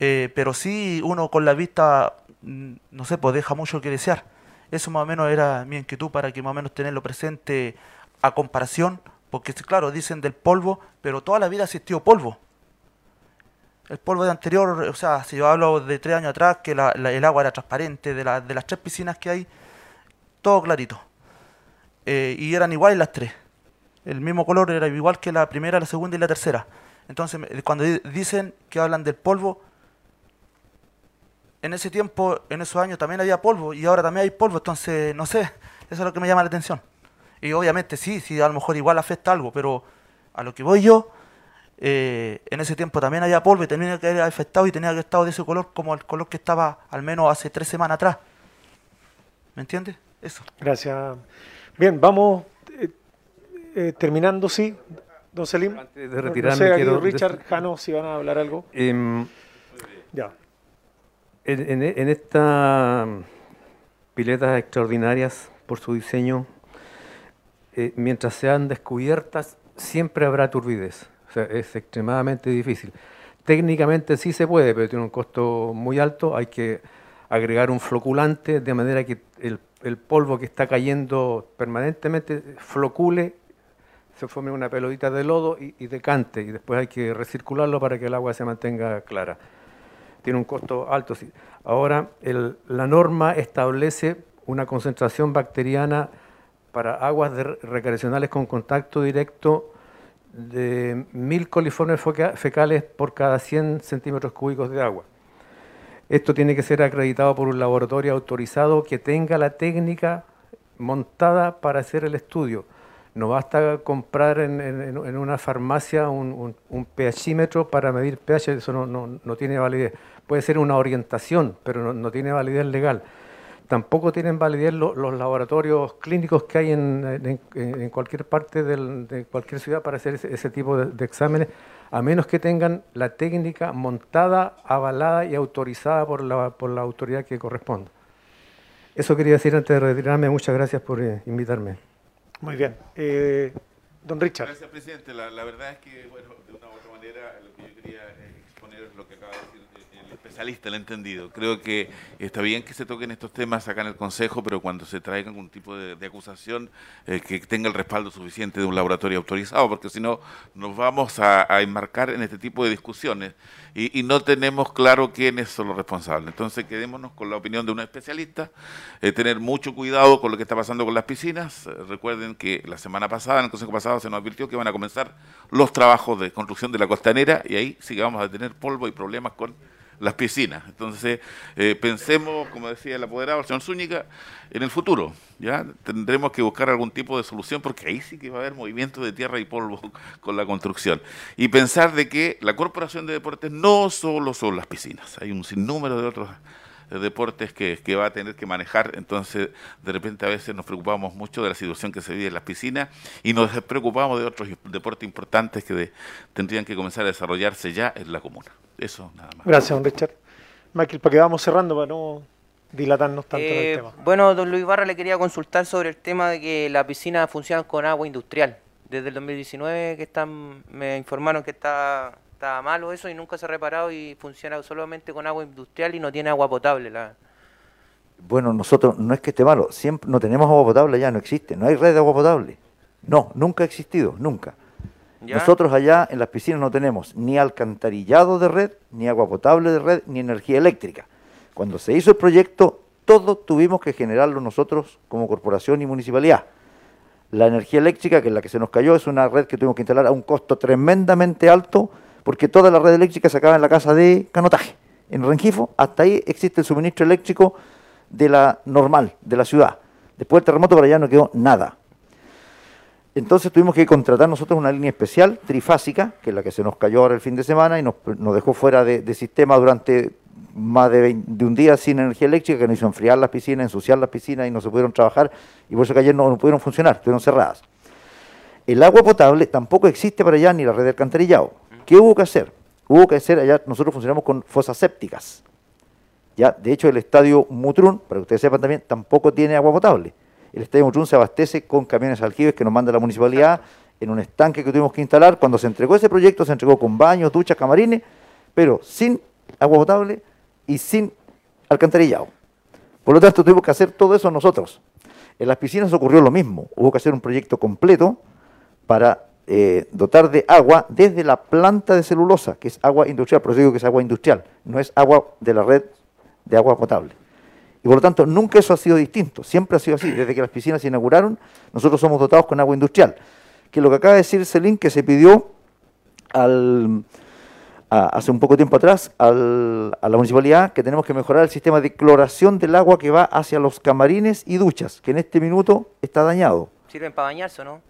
Eh, pero sí uno con la vista, mm, no sé, pues deja mucho que desear. Eso más o menos era mi inquietud para que más o menos tenerlo presente a comparación, porque claro, dicen del polvo, pero toda la vida ha existido polvo. El polvo de anterior, o sea, si yo hablo de tres años atrás, que la- el agua era transparente, de, de las tres piscinas que hay, todo clarito. Eh, y eran iguales las tres. El mismo color era igual que la primera, la segunda y la tercera. Entonces, cuando di- dicen que hablan del polvo, en ese tiempo, en esos años también había polvo y ahora también hay polvo, entonces, no sé, eso es lo que me llama la atención. Y obviamente sí, sí, a lo mejor igual afecta algo, pero a lo que voy yo, eh, en ese tiempo también había polvo y tenía que haber afectado y tenía que haber estado de ese color como el color que estaba al menos hace tres semanas atrás. ¿Me entiendes? Eso. Gracias. Bien, vamos eh, eh, terminando, sí. Don Selim. Antes No- de no retirarme, sé, aquí quiero Richard, Jano, si van a hablar algo. Em, Ya. En, en- en estas piletas extraordinarias por su diseño, eh, mientras sean descubiertas, siempre habrá turbidez. O sea, es extremadamente difícil. Técnicamente sí se puede, pero tiene un costo muy alto. Hay que agregar un floculante de manera que el, polvo que está cayendo permanentemente flocule, se forme una pelotita de lodo y, decante. Y después hay que recircularlo para que el agua se mantenga clara tiene un costo alto. Ahora, la norma establece una concentración bacteriana para aguas recreacionales con contacto directo de mil coliformes fecales por cada 100 centímetros cúbicos de agua. Esto tiene que ser acreditado por un laboratorio autorizado que tenga la técnica montada para hacer el estudio. No basta comprar en, una farmacia un, pHímetro para medir pH, eso no, tiene validez. Puede ser una orientación, pero no tiene validez legal. Tampoco tienen validez lo- los laboratorios clínicos que hay en, en- en- en cualquier parte del- de cualquier ciudad para hacer ese, ese tipo de, de exámenes, a menos que tengan la técnica montada, avalada y autorizada por la, por la autoridad que corresponda. Eso quería decir antes de retirarme. Muchas gracias por eh, invitarme. Muy bien. Eh, don Richard. Gracias, presidente. La, la verdad es que, bueno, de una u otra manera, lo que yo quería eh, exponer es lo que acaba de decir especialista, el entendido. Creo que está bien que se toquen estos temas acá en el Consejo, pero cuando se traiga algún tipo de, acusación, eh, que tenga el respaldo suficiente de un laboratorio autorizado, porque si no, nos vamos a, enmarcar en este tipo de discusiones y, y no tenemos claro quiénes son los responsables. Entonces, quedémonos con la opinión de un especialista, eh, tener mucho cuidado con lo que está pasando con las piscinas. Eh, recuerden que la semana pasada, en el Consejo pasado, se nos advirtió que van a comenzar los trabajos de construcción de la costanera y ahí sí que vamos a tener polvo y problemas con las piscinas. Entonces, eh, pensemos, como decía el apoderado, el señor Zúñiga, en el futuro. ya Tendremos que buscar algún tipo de solución porque ahí sí que va a haber movimiento de tierra y polvo con la construcción. Y pensar de que la Corporación de Deportes no solo son las piscinas, hay un sinnúmero de otros eh, deportes que, que va a tener que manejar, entonces de repente a veces nos preocupamos mucho de la situación que se vive en las piscinas y nos preocupamos de otros deportes importantes que tendrían que comenzar a desarrollarse ya en la comuna. Eso nada más. Gracias, don Richard. Michael, para que vamos cerrando, para no dilatarnos tanto en Eh, el tema. Bueno, don Luis Barra le quería consultar sobre el tema de que la piscina funciona con agua industrial. Desde el 2019 que están, me informaron que está estaba malo eso y nunca se ha reparado y funciona solamente con agua industrial y no tiene agua potable. La... Bueno, nosotros no es que esté malo, siempre no tenemos agua potable ya, no existe, no hay red de agua potable. No, nunca ha existido, nunca. Nosotros allá en las piscinas no tenemos ni alcantarillado de red, ni agua potable de red, ni energía eléctrica. Cuando se hizo el proyecto, todo tuvimos que generarlo nosotros como corporación y municipalidad. La energía eléctrica, que es la que se nos cayó, es una red que tuvimos que instalar a un costo tremendamente alto, porque toda la red eléctrica se acaba en la casa de canotaje. En Rengifo, hasta ahí existe el suministro eléctrico de la normal, de la ciudad. Después del terremoto para allá no quedó nada. Entonces tuvimos que contratar nosotros una línea especial, trifásica, que es la que se nos cayó ahora el fin de semana y nos, dejó fuera de, de sistema durante más de, 20 de un día sin energía eléctrica, que nos hizo enfriar las piscinas, ensuciar las piscinas y no se pudieron trabajar y por eso que ayer no, no pudieron funcionar, estuvieron cerradas. El agua potable tampoco existe para allá ni la red de alcantarillado. ¿Qué hubo que hacer? Hubo que hacer allá, nosotros funcionamos con fosas sépticas. Ya, de hecho, el estadio Mutrún, para que ustedes sepan también, tampoco tiene agua potable. El estadio Mutrún se abastece con camiones aljibes que nos manda la municipalidad en un estanque que tuvimos que instalar. Cuando se entregó ese proyecto, se entregó con baños, duchas, camarines, pero sin agua potable y sin alcantarillado. Por lo tanto, tuvimos que hacer todo eso nosotros. En las piscinas ocurrió lo mismo. Hubo que hacer un proyecto completo para eh, dotar de agua desde la planta de celulosa, que es agua industrial, por eso digo que es agua industrial, no es agua de la red de agua potable. Y por lo tanto, nunca eso ha sido distinto, siempre ha sido así. Desde que las piscinas se inauguraron, nosotros somos dotados con agua industrial. Que lo que acaba de decir Celín, que se pidió al, a- hace un poco tiempo atrás al- a la municipalidad que tenemos que mejorar el sistema de cloración del agua que va hacia los camarines y duchas, que en este minuto está dañado. Sirven para bañarse, ¿o ¿no?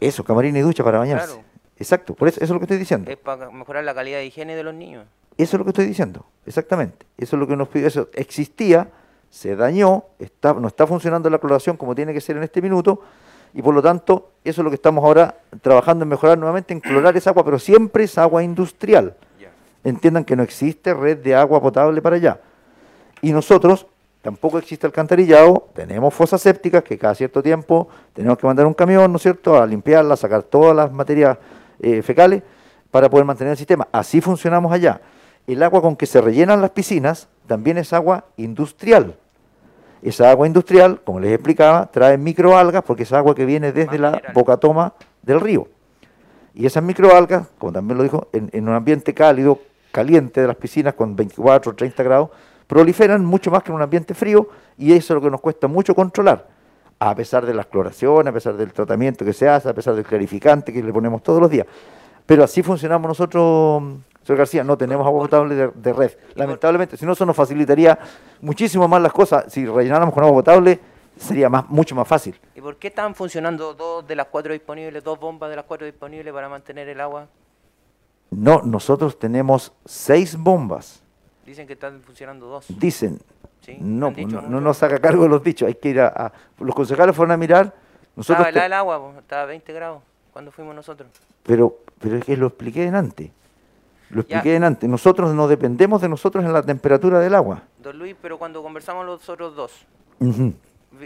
Eso, camarines y duchas para bañarse. Claro. Exacto, por eso, eso es lo que estoy diciendo. Es para mejorar la calidad de higiene de los niños. Eso es lo que estoy diciendo, exactamente. Eso es lo que nos pidió. Eso existía, se dañó, está, no está funcionando la cloración como tiene que ser en este minuto, y por lo tanto, eso es lo que estamos ahora trabajando en mejorar nuevamente, en clorar esa agua, pero siempre es agua industrial. Entiendan que no existe red de agua potable para allá. Y nosotros, tampoco existe alcantarillado, tenemos fosas sépticas que cada cierto tiempo tenemos que mandar un camión, ¿no es cierto?, a limpiarla, a sacar todas las materias eh, fecales para poder mantener el sistema. Así funcionamos allá. El agua con que se rellenan las piscinas también es agua industrial. Esa agua industrial, como les explicaba, trae microalgas porque es agua que viene desde la bocatoma del río. Y esas microalgas, como también lo dijo, en, en un ambiente cálido, caliente de las piscinas con 24 o 30 grados, proliferan mucho más que en un ambiente frío y eso es lo que nos cuesta mucho controlar. A pesar de las cloraciones, a pesar del tratamiento que se hace, a pesar del clarificante que le ponemos todos los días. Pero así funcionamos nosotros, señor García, no tenemos agua potable de, de red. Lamentablemente, si no, eso nos facilitaría muchísimo más las cosas. Si rellenáramos con agua potable, sería más, mucho más fácil. ¿Y por qué están funcionando dos de las cuatro disponibles, dos bombas de las cuatro disponibles para mantener el agua? No, nosotros tenemos seis bombas. Dicen que están funcionando dos. Dicen. Sí, no, no, nos haga cargo de los dichos. Hay que ir a, a- Los concejales fueron a mirar. Nosotros Estaba helada el agua, estaba a 20 grados cuando fuimos nosotros. pero, pero es que lo expliqué antes. Lo expliqué en antes. Nosotros no dependemos de nosotros en la temperatura del agua. Don Luis, pero cuando conversamos los otros dos,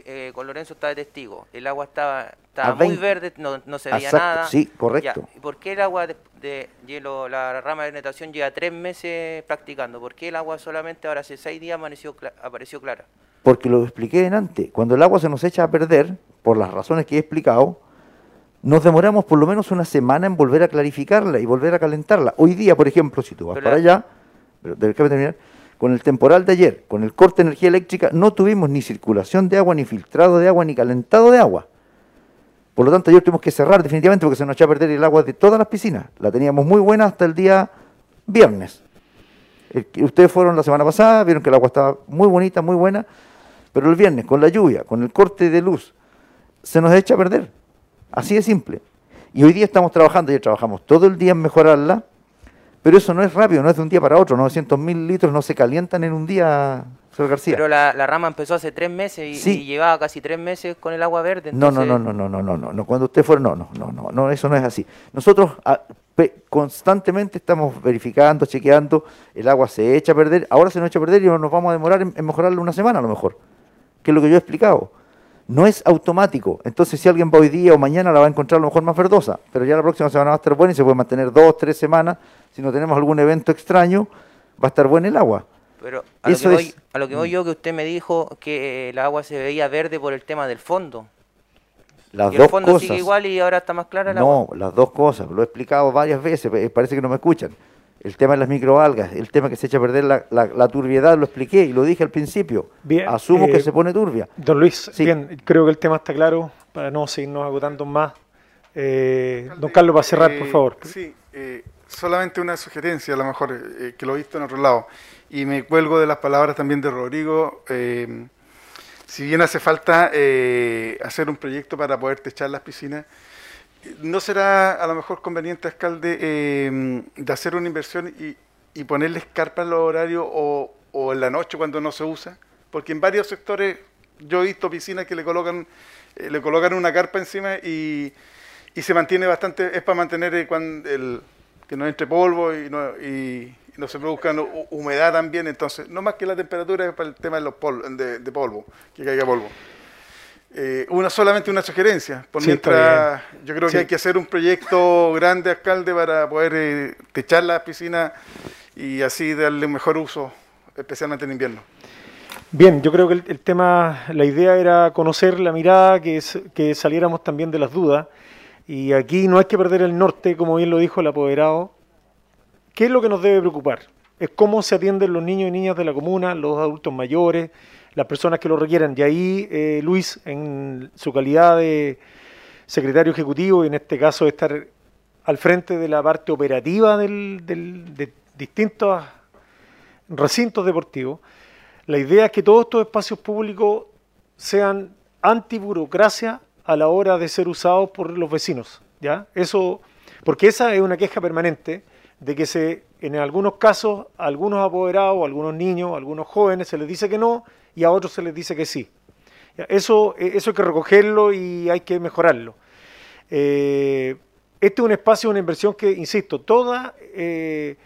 eh, con Lorenzo estaba de testigo, el agua estaba, muy 20. verde, no, no se veía Exacto, nada. sí, correcto. Ya, ¿Y por qué el agua de, de hielo, la rama de natación lleva tres meses practicando? ¿Por qué el agua solamente ahora hace seis días amaneció apareció clara? Porque lo expliqué en antes. Cuando el agua se nos echa a perder, por las razones que he explicado, nos demoramos por lo menos una semana en volver a clarificarla y volver a calentarla. Hoy día, por ejemplo, si tú vas Pero para allá, pero terminar, con el temporal de ayer, con el corte de energía eléctrica, no tuvimos ni circulación de agua, ni filtrado de agua, ni calentado de agua. Por lo tanto, ayer tuvimos que cerrar definitivamente porque se nos echó a perder el agua de todas las piscinas. La teníamos muy buena hasta el día viernes. El ustedes fueron la semana pasada, vieron que el agua estaba muy bonita, muy buena, pero el viernes, con la lluvia, con el corte de luz, se nos echa a perder. Así de simple. Y hoy día estamos trabajando, ya trabajamos todo el día en mejorarla, pero eso no es rápido, no es de un día para otro. 900 mil litros no se calientan en un día, señor García. Pero la, la rama empezó hace tres meses y, Sí. y llevaba casi tres meses con el agua verde. No, no, no, no, no, no, no, no, no. Cuando usted fuera, no, no, no, no, no, eso no es así. Nosotros ah, pe- constantemente estamos verificando, chequeando, el agua se echa a perder, ahora se nos echa a perder y nos vamos a demorar en, en mejorarla una semana a lo mejor, que es lo que yo he explicado. No es automático. Entonces, si alguien va hoy día o mañana, la va a encontrar a lo mejor más verdosa, pero ya la próxima semana va a estar buena y se puede mantener dos, tres semanas. Si no tenemos algún evento extraño, va a estar buena el agua. Pero a lo, Eso que es- voy, a lo que voy yo, que usted me dijo que el agua se veía verde por el tema del fondo. Las y el dos fondo cosas. sigue igual y ahora está más clara el No, agua. las dos cosas, lo he explicado varias veces, pe- parece que no me escuchan. El tema de las microalgas, el tema que se echa a perder la, la- la turbiedad, lo expliqué y lo dije al principio. Bien, Asumo eh, que se pone turbia. Don Luis, Sí. bien, creo que el tema está claro para no seguirnos agotando más. Eh, don Carlos, para cerrar, por Eh, favor. Sí, eh, solamente una sugerencia, a lo mejor, eh, que lo he visto en otro lado. Y me cuelgo de las palabras también de Rodrigo. eh, si bien hace falta eh, hacer un proyecto para poder techar las piscinas, ¿no será a lo mejor conveniente, alcalde, eh, de hacer una inversión y, y ponerles carpa en los horarios o, o en la noche cuando no se usa? Porque en varios sectores yo he visto piscinas que le colocan, eh, le colocan una carpa encima y, y se mantiene bastante, es para mantener eh, cuan- el, que no entre polvo y no, y no se produzca hu- humedad también, entonces, no más que la temperatura es para el tema de, los pol- de, de polvo, que caiga polvo. Eh, una solamente una sugerencia, por Sí, mientras yo creo Sí. que hay que hacer un proyecto grande, alcalde, para poder eh, techar las piscinas y así darle un mejor uso, especialmente en invierno. Bien, yo creo que el, el tema, la idea era conocer la mirada, que, es- que saliéramos también de las dudas. Y aquí no hay que perder el norte, como bien lo dijo el apoderado. ¿Qué es lo que nos debe preocupar? Es cómo se atienden los niños y niñas de la comuna, los adultos mayores, las personas que lo requieran. Y ahí, eh, Luis, en su calidad de secretario ejecutivo, y en este caso de estar al frente de la parte operativa del- de distintos recintos deportivos, la idea es que todos estos espacios públicos sean antiburocracia a la hora de ser usados por los vecinos, ¿ya? Eso, porque esa es una queja permanente de que se, en algunos casos, a algunos apoderados, a algunos niños, a algunos jóvenes se les dice que no y a otros se les dice que sí. Eso, eh, eso hay que recogerlo y hay que mejorarlo. Eh, este es un espacio, una inversión que, insisto, toda, eh,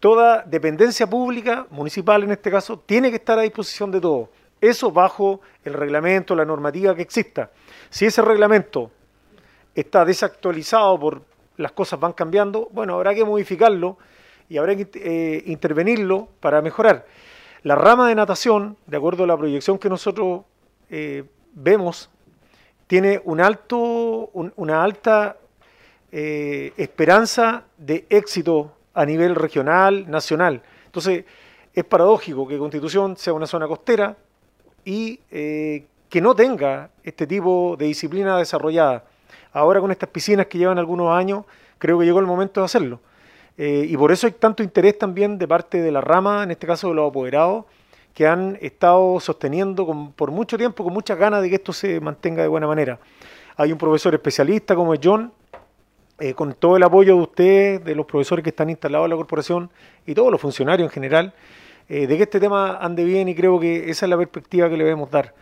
toda dependencia pública, municipal en este caso, tiene que estar a disposición de todos. Eso bajo el reglamento, la normativa que exista. Si ese reglamento está desactualizado por las cosas van cambiando, bueno, habrá que modificarlo y habrá que intervenirlo para mejorar. La rama de natación, de acuerdo a la proyección que nosotros eh, vemos, tiene un alto, un- una alta eh, esperanza de éxito a nivel regional, nacional. Entonces, es paradójico que Constitución sea una zona costera y eh, que no tenga este tipo de disciplina desarrollada. Ahora con estas piscinas que llevan algunos años, creo que llegó el momento de hacerlo. Eh, y por eso hay tanto interés también de parte de la rama, en este caso de los apoderados, que han estado sosteniendo por mucho tiempo, con muchas ganas de que esto se mantenga de buena manera. Hay un profesor especialista como es John, eh, con todo el apoyo de ustedes, de los profesores que están instalados en la corporación y todos los funcionarios en general, eh, de que este tema ande bien y creo que esa es la perspectiva que le debemos dar.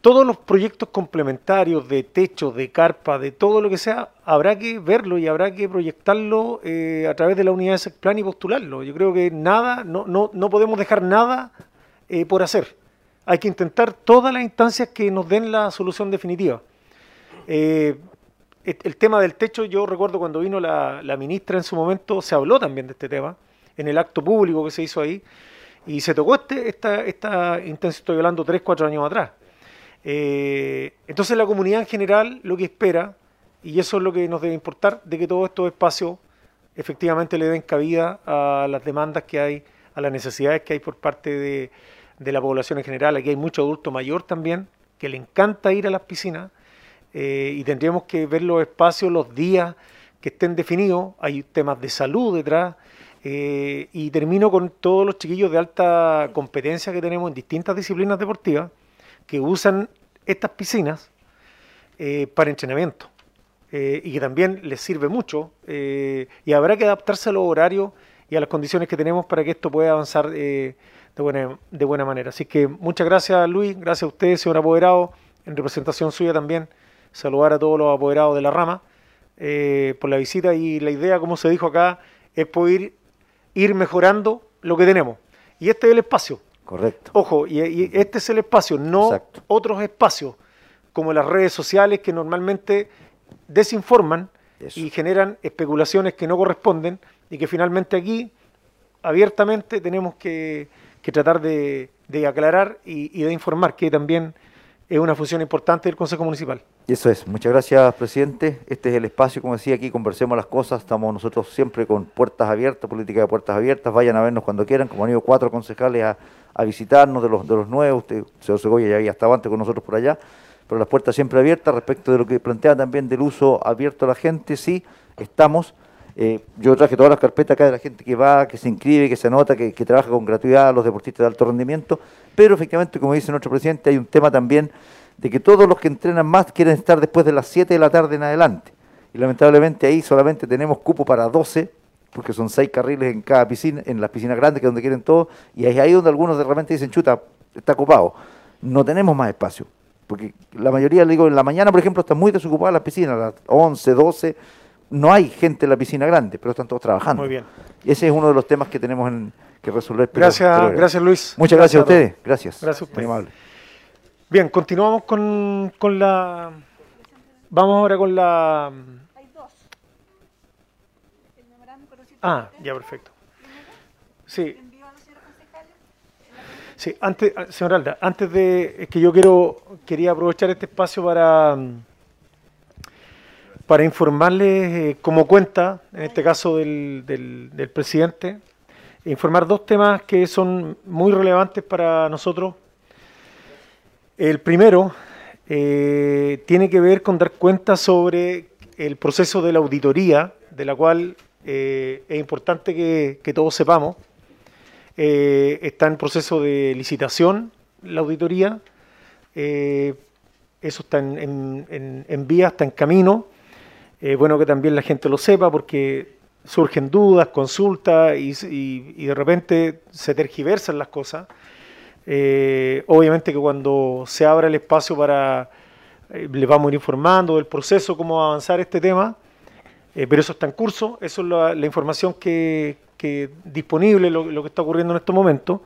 Todos los proyectos complementarios de techo, de carpa, de todo lo que sea, habrá que verlo y habrá que proyectarlo eh, a través de la unidad de SECPLAN y postularlo. Yo creo que nada, no, no, no podemos dejar nada eh, por hacer. Hay que intentar todas las instancias que nos den la solución definitiva. Eh, el tema del techo, yo recuerdo cuando vino la, la ministra en su momento, se habló también de este tema, en el acto público que se hizo ahí, y se tocó este, esta, esta intención, estoy hablando tres, cuatro años atrás. Eh, entonces la comunidad en general lo que espera, y eso es lo que nos debe importar, de que todos estos espacios efectivamente le den cabida a las demandas que hay, a las necesidades que hay por parte de, la población en general. Aquí hay mucho adulto mayor también, que le encanta ir a las piscinas, eh, y tendríamos que ver los espacios, los días que estén definidos. Hay temas de salud detrás. eh, y termino con todos los chiquillos de alta competencia que tenemos en distintas disciplinas deportivas que usan estas piscinas eh, para entrenamiento eh, y que también les sirve mucho eh, y habrá que adaptarse a los horarios y a las condiciones que tenemos para que esto pueda avanzar de, buena, de buena manera. Así que muchas gracias Luis, gracias a usted, señor apoderado, en representación suya también, saludar a todos los apoderados de la rama por la visita y la idea, como se dijo acá, es poder ir mejorando lo que tenemos. Y este es el espacio, Correcto. Ojo, y, y este es el espacio, no Exacto. otros espacios, como las redes sociales que normalmente desinforman Eso. y generan especulaciones que no corresponden y que finalmente aquí abiertamente tenemos que, que tratar de, de aclarar y, y de informar, que también es una función importante del Consejo Municipal. Eso es. Muchas gracias, presidente. Este es el espacio, como decía aquí, conversemos las cosas. Estamos nosotros siempre con puertas abiertas, política de puertas abiertas. Vayan a vernos cuando quieran, como han ido cuatro concejales a, a visitarnos de los, de los nuevos. Usted, señor Segoya, ya había estado antes con nosotros por allá. Pero las puertas siempre abiertas. Respecto de lo que plantea también del uso abierto a la gente, sí, estamos. Eh, yo traje todas las carpetas acá de la gente que va, que se inscribe, que se anota, que, que trabaja con gratuidad, los deportistas de alto rendimiento. Pero efectivamente, como dice nuestro presidente, hay un tema también de que todos los que entrenan más quieren estar después de las 7 de la tarde en adelante. Y lamentablemente ahí solamente tenemos cupo para 12, porque son 6 carriles en cada piscina, en las piscinas grandes, que es donde quieren todos, y es ahí donde algunos de repente dicen, chuta, está ocupado. No tenemos más espacio, porque la mayoría, le digo, en la mañana, por ejemplo, están muy desocupadas las piscinas, a las 11, 12, no hay gente en la piscina grande, pero están todos trabajando. Muy bien. Ese es uno de los temas que tenemos en- que resolver. pero- Gracias, pero- gracias Luis. Muchas gracias, a ustedes, gracias. Gracias a ustedes. Muy amable. Bien, continuamos con, con la... Vamos ahora con la... Ah, ya, perfecto. Sí. Sí, antes, ah, señor Alda, antes de es que yo quiero quería aprovechar este espacio para para informarles eh, como cuenta, en este caso del, del, del presidente, informar dos temas que son muy relevantes para nosotros. El primero eh, tiene que ver con dar cuenta sobre el proceso de la auditoría, de la cual eh, es importante que, todos sepamos. Eh, está en proceso de licitación la auditoría. Eh, eso está en, en- en- vía, está en camino. Es bueno que también la gente lo sepa porque surgen dudas, consultas y, de repente se tergiversan las cosas. Eh, obviamente que cuando se abra el espacio para, eh, les vamos a ir informando del proceso, cómo avanzar este tema, eh, pero eso está en curso, eso es la, la información que, disponible, lo, lo que está ocurriendo en estos momentos,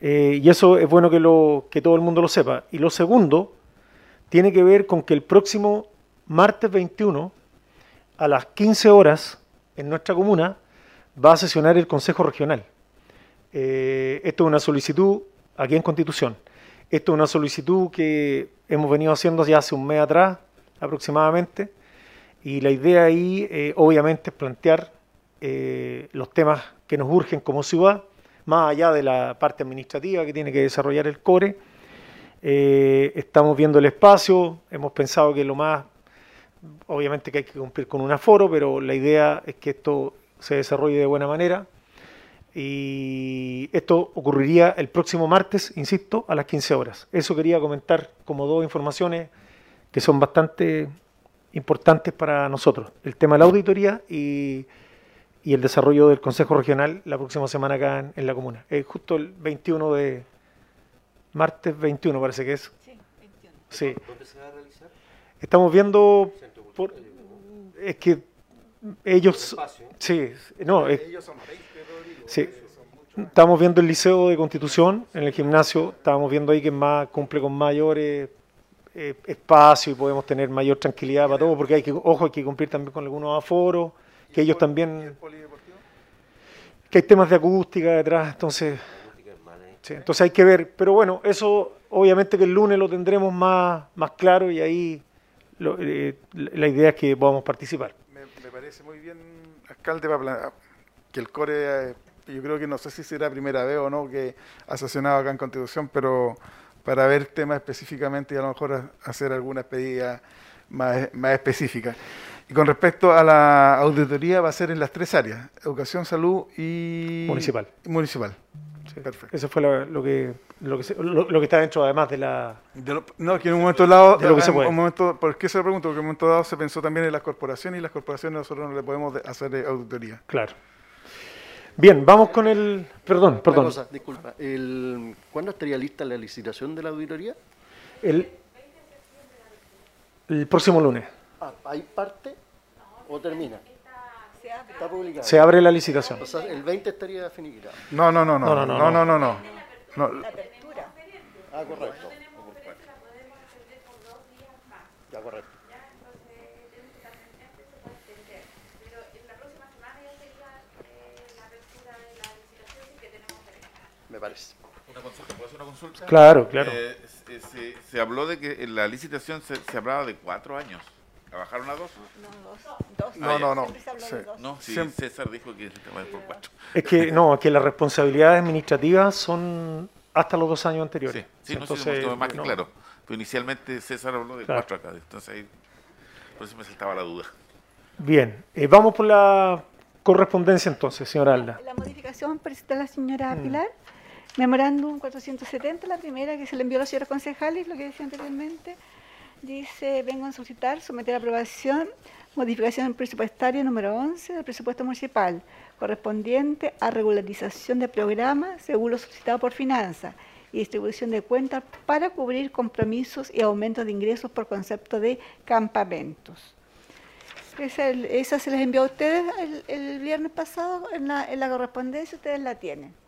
eh, y eso es bueno que, lo, que todo el mundo lo sepa. Y lo segundo tiene que ver con que el próximo martes 21, a las 15 horas, en nuestra comuna, va a sesionar el Consejo Regional. Eh, esto es una solicitud aquí en Constitución. Esto es una solicitud que hemos venido haciendo ya hace un mes atrás aproximadamente. Y la idea ahí, eh, obviamente, es plantear eh, los temas que nos urgen como ciudad, más allá de la parte administrativa que tiene que desarrollar el CORE. Eh, estamos viendo el espacio, hemos pensado que lo más, obviamente que hay que cumplir con un aforo, pero la idea es que esto se desarrolle de buena manera. Y esto ocurriría el próximo martes, insisto, a las 15 horas. Eso quería comentar como dos informaciones que son bastante importantes para nosotros. El tema de la auditoría y, y el desarrollo del Consejo Regional la próxima semana acá en, en la comuna. Es justo el 21 de... Martes 21 parece que es. Sí. ¿Dónde se va a realizar? Estamos viendo... por- es que ellos... Espacio. Sí, no, es, Sí. Estamos viendo el Liceo de Constitución en el gimnasio, estábamos viendo ahí que más cumple con mayores eh, espacio y podemos tener mayor tranquilidad para todos, porque hay que, ojo, hay que cumplir también con algunos aforos, que ellos también, que hay temas de acústica detrás, entonces, sí, entonces hay que ver, pero bueno, eso obviamente que el lunes lo tendremos más, más claro y ahí lo- eh, la idea es que podamos participar. Me, me parece muy bien, alcalde, para que el core, eh, yo creo que no sé si será primera vez o no que ha sesionado acá en Constitución, pero para ver temas específicamente y a lo mejor hacer algunas pedidas más, más específicas. Y con respecto a la auditoría, va a ser en las tres áreas, educación, salud y... Municipal. municipal. Perfecto. Eso fue lo, lo que lo que, se- lo, lo que está dentro además de la De lo- no, que en un momento dado, De lo que se puede. un momento, ¿por qué se lo pregunto? Porque en un momento dado se pensó también en las corporaciones y las corporaciones nosotros no le podemos de- hacer eh, auditoría. Claro. Bien, vamos con el. Perdón, perdón. cosa, disculpa. El, ¿Cuándo estaría lista la licitación de la auditoría? El, el próximo lunes Ah, ¿Hay parte o termina? Está publicado. se abre la licitación. O sea, el 20 estaría finiquitado. No, no, no, no, No, no, no, no, no, no, no, no. No, La apertura. Ah, correcto. Ya, correcto. Me parece. Una consulta, ¿puedo hacer una consulta? Claro, claro. Eh, se, se- se habló de que en la licitación se, se hablaba de cuatro años. ¿La bajaron a dos? Dos. No, no, no. Siempre se habló Sí. de dos. No, sí. César dijo que estaba por cuatro. Es que no, es que las responsabilidades administrativas son hasta los dos años anteriores. Sí, sí, no sé, Entonces, más que no. claro. Pero inicialmente César habló de Claro. cuatro acá, entonces ahí, por eso me saltaba la duda. Bien, eh, vamos por la correspondencia entonces, señora Alda. La modificación presenta la señora Mm. Memorándum 470, la primera que se le envió a los señores concejales, lo que decía anteriormente. Dice, vengo a solicitar, someter a aprobación, modificación presupuestaria número 11 del presupuesto municipal, correspondiente a regularización de programa según lo solicitado por finanzas y distribución de cuentas para cubrir compromisos y aumentos de ingresos por concepto de campamentos. Esa se les envió a ustedes el, el viernes pasado en la, en la correspondencia, ustedes la tienen.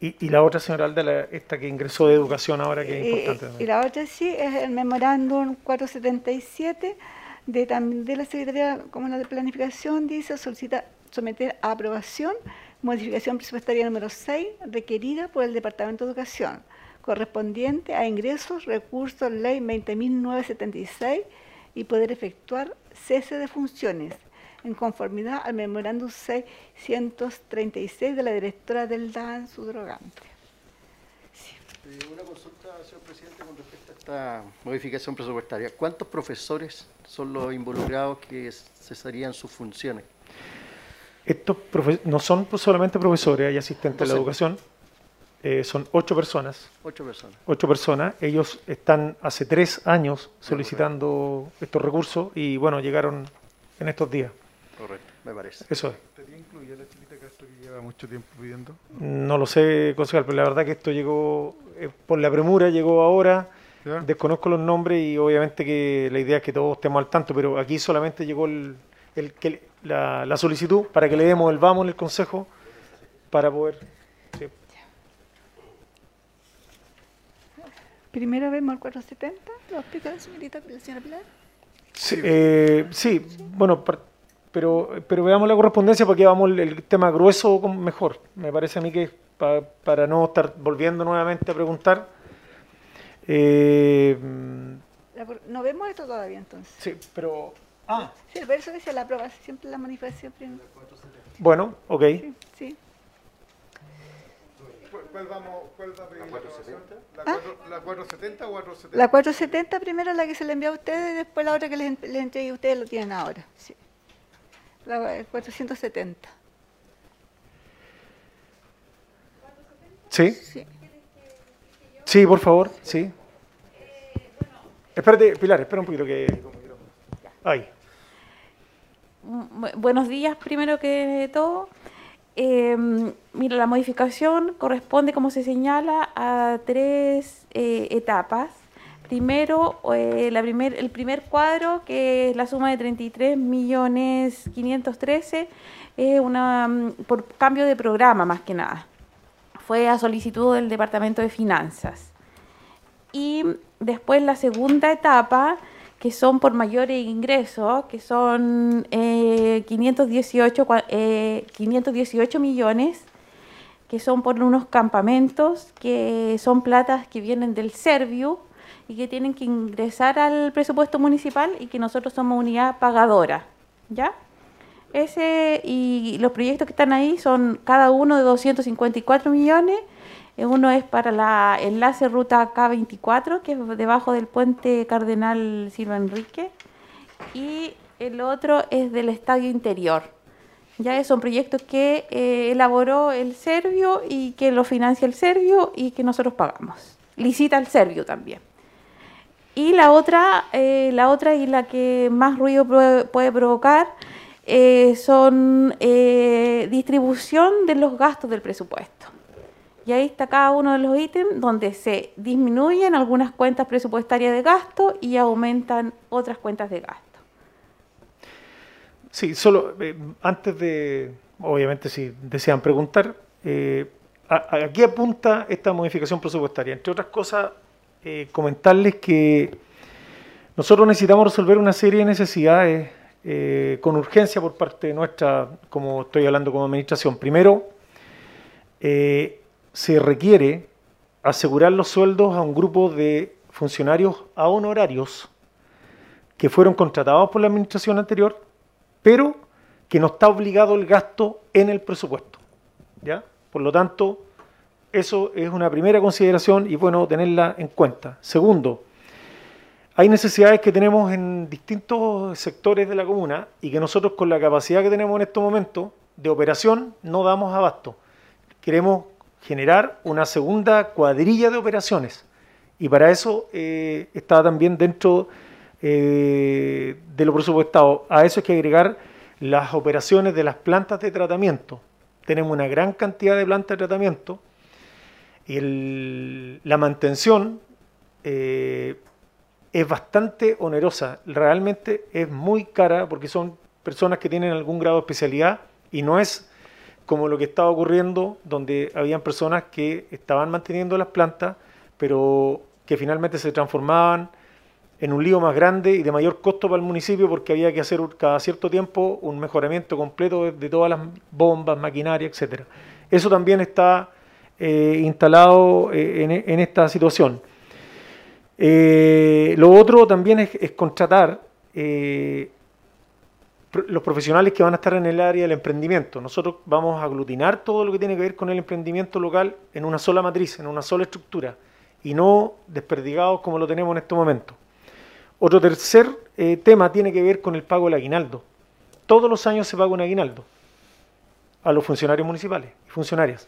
Y, y la otra señora Alda, esta que ingresó de educación ahora, que es Y- importante y, también. la otra sí es el memorándum 477 de, de la Secretaría como la de Planificación, dice solicita someter a aprobación modificación presupuestaria número 6 requerida por el Departamento de Educación, correspondiente a ingresos, recursos, ley 20.976 y poder efectuar cese de funciones en conformidad al memorándum 636 de la directora del DAN Sudrogante. Eh, Una consulta, señor presidente, con respecto a esta modificación presupuestaria. ¿Cuántos profesores son los involucrados que cesarían sus funciones? Estos no son solamente profesores, hay asistentes de la educación, eh, son ocho personas. Ocho personas. Ocho personas. Ellos están hace tres años solicitando estos recursos y bueno, llegaron en estos días. Correcto, me parece. Eso es. ¿Estaría incluida la Chilita Castro que lleva mucho tiempo pidiendo? No lo sé, concejal, pero la verdad que esto llegó eh, por la premura, llegó ahora. ¿Ya? Desconozco los nombres y obviamente que la idea es que todos estemos al tanto, pero aquí solamente llegó el, el- que- la, la solicitud para que le demos el vamos en el consejo para poder. sí. Primero vemos el 470, ¿lo explica la señorita, la señora Pilar? Sí, eh, sí, bueno, pero, pero veamos la correspondencia porque vamos el, el tema grueso con- mejor. Me parece a mí que pa- para no estar volviendo nuevamente a preguntar. Eh, No vemos esto todavía entonces. sí, pero. Ah, Sí, por eso dice la prueba, siempre la manifestación primero. bueno, ok. Sí, sí. ¿Cuál, vamos, cuál va a pedir la aprobación? ¿La, ¿Ah? ¿La 470 o 470? La 470 primero la que se le envió a ustedes y después la otra que les, les entregué a ustedes lo tienen ahora. Sí. La el 470. Sí, Sí. sí, por favor, sí. Espérate, Pilar, espera un poquito que. Ahí. Bu- Buenos días, primero que todo. Eh, mira, la modificación corresponde, como se señala, a tres eh, etapas. Primero, eh, la primer, el primer cuadro, que es la suma de 33 millones 513, es una, mm, por cambio de programa más que nada. Fue a solicitud del Departamento de Finanzas. Y después la segunda etapa, que son por mayores ingresos, que son eh, 518, cua- eh, 518 millones, que son por unos campamentos, que son platas que vienen del Serviu y que tienen que ingresar al presupuesto municipal y que nosotros somos unidad pagadora. ¿Ya? Ese y los proyectos que están ahí son cada uno de 254 millones. Eh, Uno es para la enlace ruta K24, que es debajo del puente Cardenal Silva Enrique. Y el otro es del estadio interior. Ya son proyectos que eh, elaboró el Servio y que lo financia el Servio y que nosotros pagamos. Licita el Servio también. Y la otra, eh, la otra y la que más ruido puede, provocar eh, son eh, distribución de los gastos del presupuesto. Y ahí está cada uno de los ítems donde se disminuyen algunas cuentas presupuestarias de gasto y aumentan otras cuentas de gasto. Sí, solo antes de, obviamente si desean preguntar, a- a- aquí apunta esta modificación presupuestaria. Entre otras cosas, eh, comentarles que nosotros necesitamos resolver una serie de necesidades eh, con urgencia por parte nuestra, como estoy hablando como administración. Primero, eh, se requiere asegurar los sueldos a un grupo de funcionarios a honorarios que fueron contratados por la administración anterior, pero que no está obligado el gasto en el presupuesto. ¿ya? Por lo tanto, eso es una primera consideración y bueno tenerla en cuenta. Segundo, hay necesidades que tenemos en distintos sectores de la comuna y que nosotros con la capacidad que tenemos en estos momentos de operación no damos abasto. Queremos generar una segunda cuadrilla de operaciones y para eso eh, está también dentro eh, de lo presupuestado. A eso hay que agregar las operaciones de las plantas de tratamiento. Tenemos una gran cantidad de plantas de tratamiento el- la mantención eh, es bastante onerosa. Realmente es muy cara porque son personas que tienen algún grado de especialidad y no es como lo que estaba ocurriendo donde habían personas que estaban manteniendo las plantas, pero que finalmente se transformaban en un lío más grande y de mayor costo para el municipio porque había que hacer cada cierto tiempo un mejoramiento completo de, todas las bombas, maquinaria, etcétera. Eso también está eh, instalado eh, en, esta situación. Eh, lo otro también es, contratar los profesionales que van a estar en el área del emprendimiento. Nosotros vamos a aglutinar todo lo que tiene que ver con el emprendimiento local en una sola matriz, en una sola estructura, y no desperdigados como lo tenemos en este momento. Otro tercer tema tiene que ver con el pago del aguinaldo. Todos los años se paga un aguinaldo a los funcionarios municipales y funcionarias.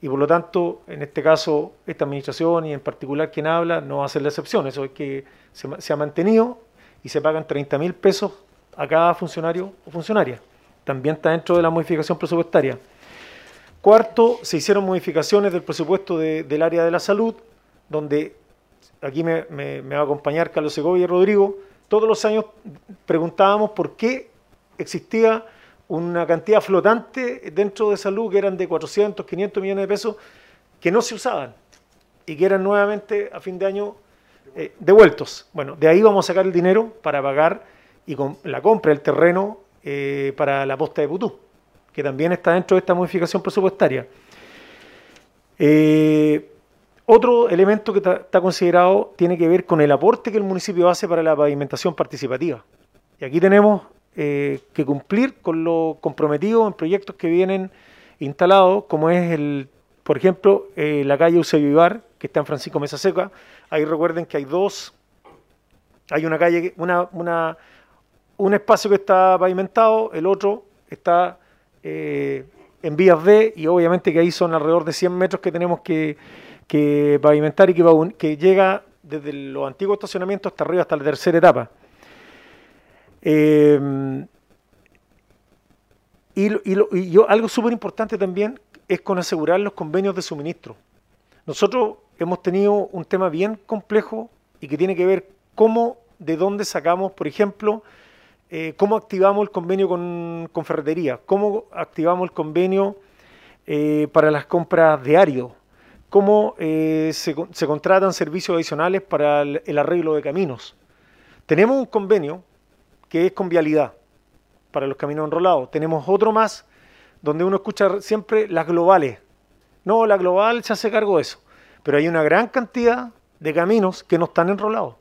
Y por lo tanto, en este caso, esta administración y en particular quien habla no va a ser la excepción. Eso es que se, ha mantenido y se pagan 30 mil pesos a cada funcionario o funcionaria. También está dentro de la modificación presupuestaria. Cuarto, se hicieron modificaciones del presupuesto de- del área de la salud, donde aquí me, me- me va a acompañar Carlos Segovia y Rodrigo. Todos los años preguntábamos por qué existía una cantidad flotante dentro de salud que eran de 400, 500 millones de pesos que no se usaban y que eran nuevamente a fin de año eh, devueltos. Bueno, de ahí vamos a sacar el dinero para pagar y con la compra del terreno eh, para la posta de Putú, que también está dentro de esta modificación presupuestaria. Eh, otro elemento que está considerado tiene que ver con el aporte que el municipio hace para la pavimentación participativa. Y aquí tenemos eh, que cumplir con lo comprometido en proyectos que vienen instalados, como es el, por ejemplo, eh, la calle Ibar, que está en Francisco Mesa Seca. Ahí recuerden que hay dos, hay una calle, una, una, un espacio que está pavimentado, el otro está eh, en vías D y obviamente que ahí son alrededor de 100 metros que tenemos que, que pavimentar y que, que llega desde los antiguos estacionamientos hasta arriba, hasta la tercera etapa. Eh, y, y y yo, algo súper importante también es con asegurar los convenios de suministro. Nosotros hemos tenido un tema bien complejo y que tiene que ver cómo, de dónde sacamos, por ejemplo, eh, cómo activamos el convenio con, con ferretería, cómo activamos el convenio eh, para las compras de cómo eh, se, se contratan servicios adicionales para el arreglo de caminos. Tenemos un convenio que es con vialidad para los caminos enrolados. Tenemos otro más donde uno escucha siempre las globales. No, la global se hace cargo de eso. Pero hay una gran cantidad de caminos que no están enrolados.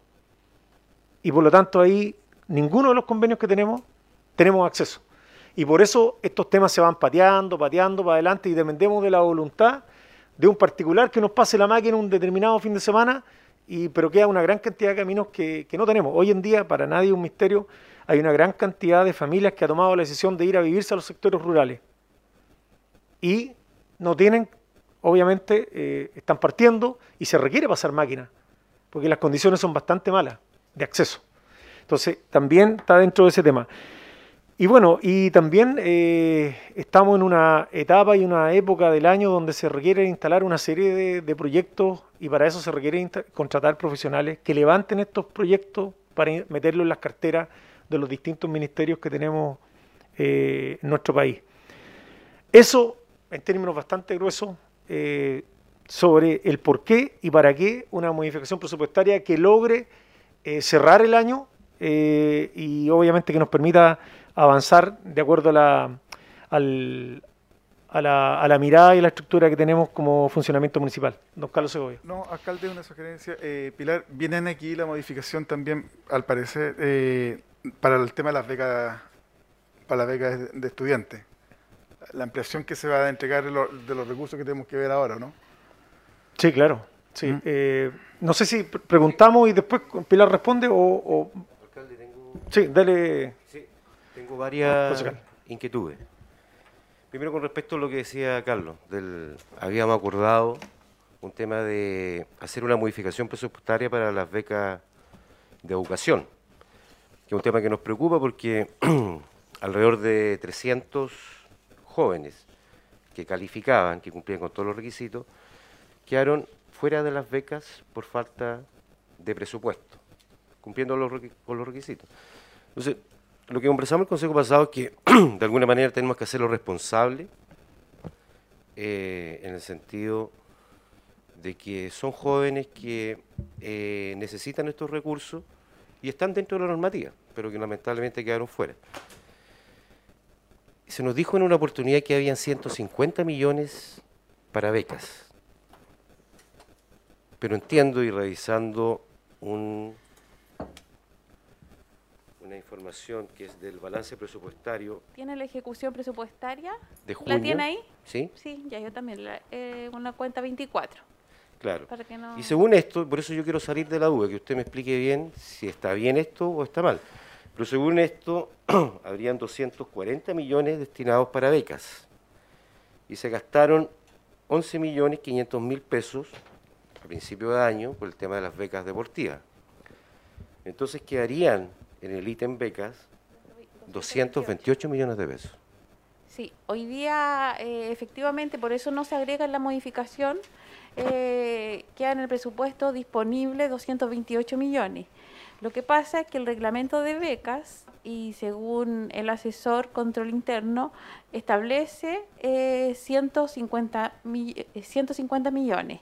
Y por lo tanto ahí ninguno de los convenios que tenemos tenemos acceso. Y por eso estos temas se van pateando, pateando para adelante y dependemos de la voluntad de un particular que nos pase la máquina un determinado fin de semana, y, pero queda una gran cantidad de caminos que, que no tenemos. Hoy en día, para nadie es un misterio, hay una gran cantidad de familias que ha tomado la decisión de ir a vivirse a los sectores rurales. Y no tienen, obviamente, eh, están partiendo y se requiere pasar máquina, porque las condiciones son bastante malas de acceso. Entonces, también está dentro de ese tema. Y bueno, y también eh, estamos en una etapa y una época del año donde se requiere instalar una serie de, de proyectos y para eso se requiere contratar profesionales que levanten estos proyectos para meterlos en las carteras de los distintos ministerios que tenemos eh, en nuestro país. Eso, en términos bastante gruesos, eh, sobre el por qué y para qué una modificación presupuestaria que logre eh, cerrar el año y obviamente que nos permita avanzar de acuerdo a la, al- a, la, mirada y la estructura que tenemos como funcionamiento municipal. Don Carlos Segovia. No, alcalde, una sugerencia. Pilar, vienen aquí la modificación también, al parecer, para el tema de las becas, para las becas de, estudiantes. La ampliación que se va a entregar de, lo- de los recursos que tenemos que ver ahora, ¿no? Sí, claro. Sí. Eh, no sé si pre- preguntamos y después Pilar responde o... o- Sí, dale. Sí, tengo varias Concejal. inquietudes. Primero con respecto a lo que decía Carlos, del, habíamos acordado un tema de hacer una modificación presupuestaria para las becas de educación, que es un tema que nos preocupa porque alrededor de 300 jóvenes que calificaban, que cumplían con todos los requisitos, quedaron fuera de las becas por falta de presupuesto, cumpliendo con los requisitos. Entonces, lo que conversamos el consejo pasado es que de alguna manera tenemos que hacerlo responsable eh, en el sentido de que son jóvenes que eh, necesitan estos recursos y están dentro de la normativa, pero que lamentablemente quedaron fuera. Se nos dijo en una oportunidad que habían 150 millones para becas, pero entiendo y revisando un, una información que es del balance presupuestario ¿Tiene la ejecución presupuestaria? de junio. ¿La tiene ahí? ¿Sí? Sí, ya yo también. la- eh, una cuenta 24. Claro. Para que no- Y según esto, por eso yo quiero salir de la duda, que usted me explique bien si está bien esto o está mal. Pero según esto, habrían 240 millones destinados para becas. Y se gastaron 11 millones 500 mil pesos a principio de año por el tema de las becas deportivas. Entonces quedarían en el ítem becas 228 millones de pesos. Sí, hoy día eh, efectivamente por eso no se agrega en la modificación, eh, queda en el presupuesto disponible 228 millones. Lo que pasa es que el reglamento de becas y según el asesor control interno establece eh, 150, mi- eh, 150 millones.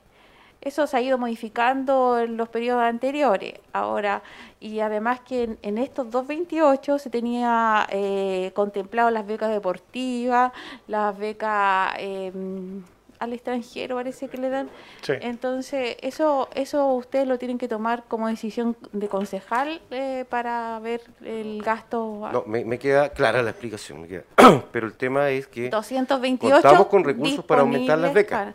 Eso se ha ido modificando en los periodos anteriores. Ahora, y además que en, estos 228 se tenía eh, contemplado las becas deportivas, las becas eh, al extranjero, parece que le dan. Sí. Entonces, eso, eso ustedes lo tienen que tomar como decisión de concejal eh, para ver el gasto. No, me, me queda clara la explicación, me queda. pero el tema es que 228 contamos con recursos para aumentar las becas. para-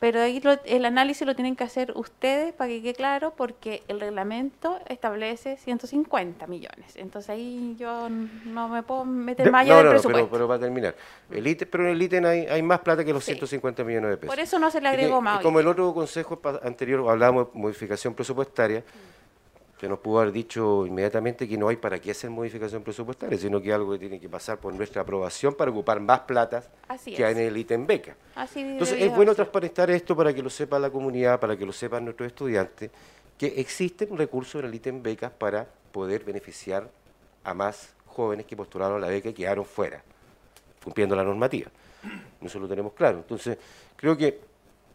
pero ahí lo- el análisis lo tienen que hacer ustedes para que quede claro, porque el reglamento establece 150 millones. Entonces ahí yo no me puedo meter más allá no, del no, no, presupuesto. pero, pero para terminar. El pero en el ítem hay, hay más plata que los Sí. 150 millones de pesos. Por eso no se le Y agregó y más. hoy como el otro consejo anterior hablábamos de modificación presupuestaria, que nos pudo haber dicho inmediatamente que no hay para qué hacer modificación presupuestaria, sino que algo que tiene que pasar por nuestra aprobación para ocupar más plata Así que hay es. en el ítem beca. Así Entonces es bueno transparentar esto para que lo sepa la comunidad, para que lo sepan nuestros estudiantes, que existen recursos en el ítem becas para poder beneficiar a más jóvenes que postularon a la beca y quedaron fuera, cumpliendo la normativa. Eso lo tenemos claro. Entonces, creo que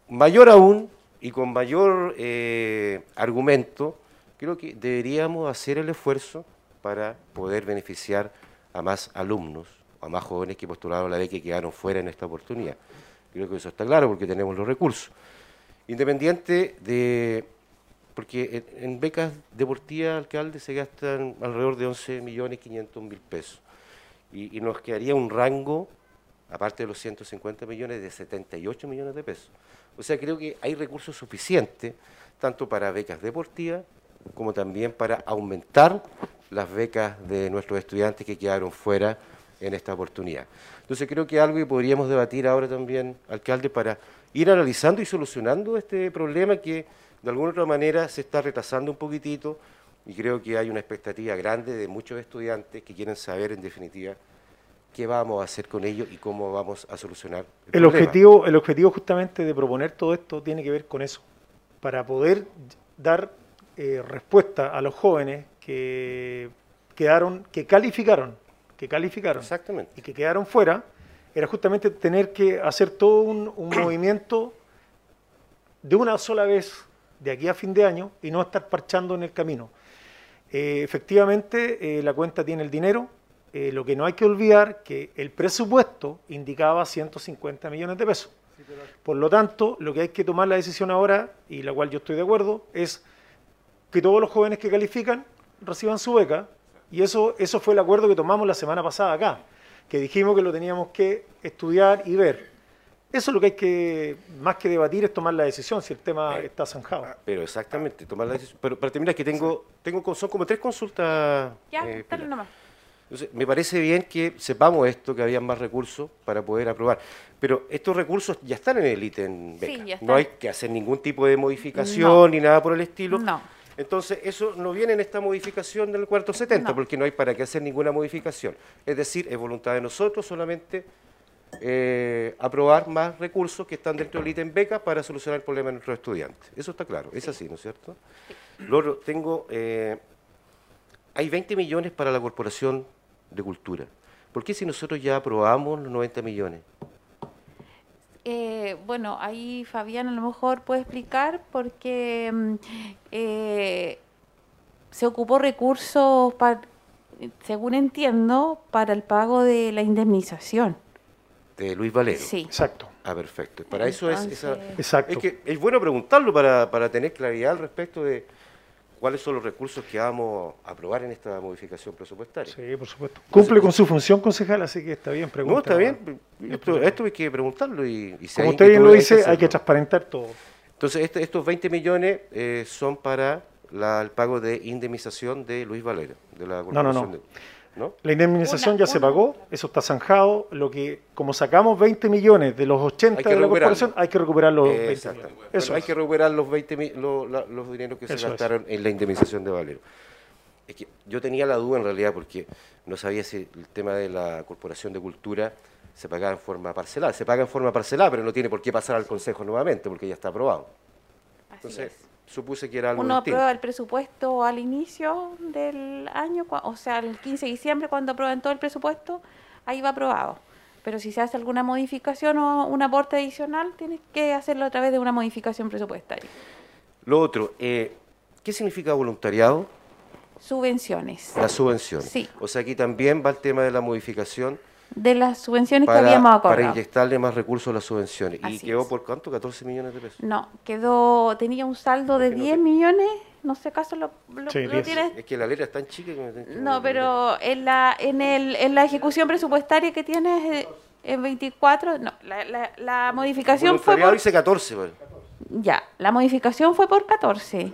mayor aún y con mayor eh, argumento, creo que deberíamos hacer el esfuerzo para poder beneficiar a más alumnos, a más jóvenes que postularon la beca y quedaron fuera en esta oportunidad. Creo que eso está claro porque tenemos los recursos. Independiente de, porque en, becas deportivas, alcalde, se gastan alrededor de 11 millones 500 mil pesos. Y nos quedaría un rango, aparte de los 150 millones, de 78 millones de pesos. O sea, creo que hay recursos suficientes, tanto para becas deportivas, como también para aumentar las becas de nuestros estudiantes que quedaron fuera en esta oportunidad. Entonces creo que algo que podríamos debatir ahora también, alcalde, para ir analizando y solucionando este problema que de alguna otra manera se está retrasando un poquitito y creo que hay una expectativa grande de muchos estudiantes que quieren saber en definitiva qué vamos a hacer con ellos y cómo vamos a solucionar el, El problema. objetivo, el objetivo justamente de proponer todo esto tiene que ver con eso, para poder dar eh, respuesta a los jóvenes que quedaron, que calificaron, que calificaron Exactamente. y que quedaron fuera, era justamente tener que hacer todo un, un movimiento de una sola vez de aquí a fin de año y no estar parchando en el camino. Eh, efectivamente, eh, la cuenta tiene el dinero, eh, lo que no hay que olvidar que el presupuesto indicaba 150 millones de pesos. Por lo tanto, lo que hay que tomar la decisión ahora, y la cual yo estoy de acuerdo, es que todos los jóvenes que califican reciban su beca, y eso, eso fue el acuerdo que tomamos la semana pasada acá, que dijimos que lo teníamos que estudiar y ver. Eso es lo que hay que, más que debatir, es tomar la decisión si el tema está zanjado. Pero exactamente, tomar la decisión. Pero para terminar, que tengo, tengo son como tres consultas. Ya, eh, dale nomás. Entonces, me parece bien que sepamos esto, que había más recursos para poder aprobar. Pero estos recursos ya están en el ítem Sí, beca. ya están. No hay que hacer ningún tipo de modificación No. ni nada por el estilo. No. Entonces, eso no viene en esta modificación del cuarto 70, No. porque no hay para qué hacer ninguna modificación. Es decir, es voluntad de nosotros solamente eh, aprobar más recursos que están dentro del ítem beca para solucionar el problema de nuestros estudiantes. Eso está claro, es así, ¿no es cierto? Luego, tengo, eh, hay 20 millones para la Corporación de Cultura. ¿Por qué si nosotros ya aprobamos los 90 millones? Eh, bueno, ahí Fabián a lo mejor puede explicar porque mm, eh, se ocupó recursos, según entiendo, para el pago de la indemnización. De Luis Valero. Sí. Exacto. Ah, perfecto. Para eso es esa... Exacto. Es que es bueno preguntarlo para, para tener claridad al respecto de cuáles son los recursos que vamos a aprobar en esta modificación presupuestaria. Sí, por supuesto. Cumple con su función, concejal, así que está bien preguntar. No, está bien. Esto, esto hay que preguntarlo y, y si Como usted bien lo hay dice, hay que transparentar todo. Entonces, este- estos 20 millones eh, son para la- el pago de indemnización de Luis Valero, de la No, no, no. Corporación de- ¿no? La indemnización ya se pagó, eso está zanjado. Lo que, como sacamos 20 millones de los 80 Hay que de la corporación, hay que recuperar los 20 Exacto. millones. Bueno, Eso hay es. que recuperar los 20 mi- lo- la- los dineros que se es. gastaron en la indemnización de Valero. Es que yo tenía la duda en realidad porque no sabía si el tema de la Corporación de Cultura se pagaba en forma parcelada. Se paga en forma parcelada, pero no tiene por qué pasar al Consejo nuevamente porque ya está aprobado. Entonces, supuse que era algo Uno distinto. aprueba el presupuesto al inicio del año, o sea, el 15 de diciembre, cuando aprueban todo el presupuesto, ahí va aprobado. Pero si se hace alguna modificación o un aporte adicional, tienes que hacerlo a través de una modificación presupuestaria. Lo otro, eh, ¿qué significa voluntariado? Subvenciones. La subvención. Sí. O sea, aquí también va el tema de la modificación De las subvenciones que para, habíamos para acordado. inyectarle más recursos a las subvenciones. ¿Y quedó es. por cuánto? ¿14 millones de pesos? No, quedó, tenía un saldo de 10 millones, no sé acaso lo, lo, Sí, lo 10. tienes. Es que la letra es tan chica que me tengo que No, pero en la, en el, en la ejecución presupuestaria que tienes en 24, no, la, la, la modificación fue por, dice 14, bueno. ya, la modificación fue por 14,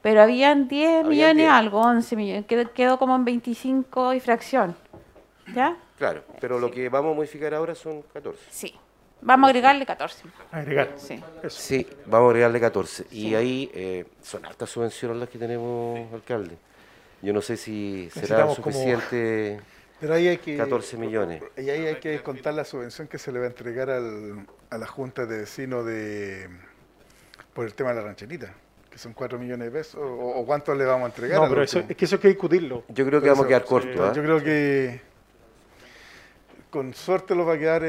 pero habían 10 millones 10. algo, 11 millones, quedó, quedó como en 25 y fracción, ¿ya? Claro, pero lo que vamos a modificar ahora son 14. Sí, vamos a agregarle 14. Agregar. Sí. Sí, vamos a agregarle 14. Y ahí eh, son altas subvenciones las que tenemos, alcalde. Yo no sé si será como- suficiente Pero ahí hay que... 14 millones. Y ahí hay que descontar la subvención que se le va a entregar al, a la Junta de Vecinos de, por el tema de la rancherita, que son 4 millones de pesos, o, o cuánto le vamos a entregar. No, pero eso, es que eso hay que discutirlo. Yo creo que vamos a quedar sí, cortos. ¿ah? Yo creo que con suerte lo va a quedar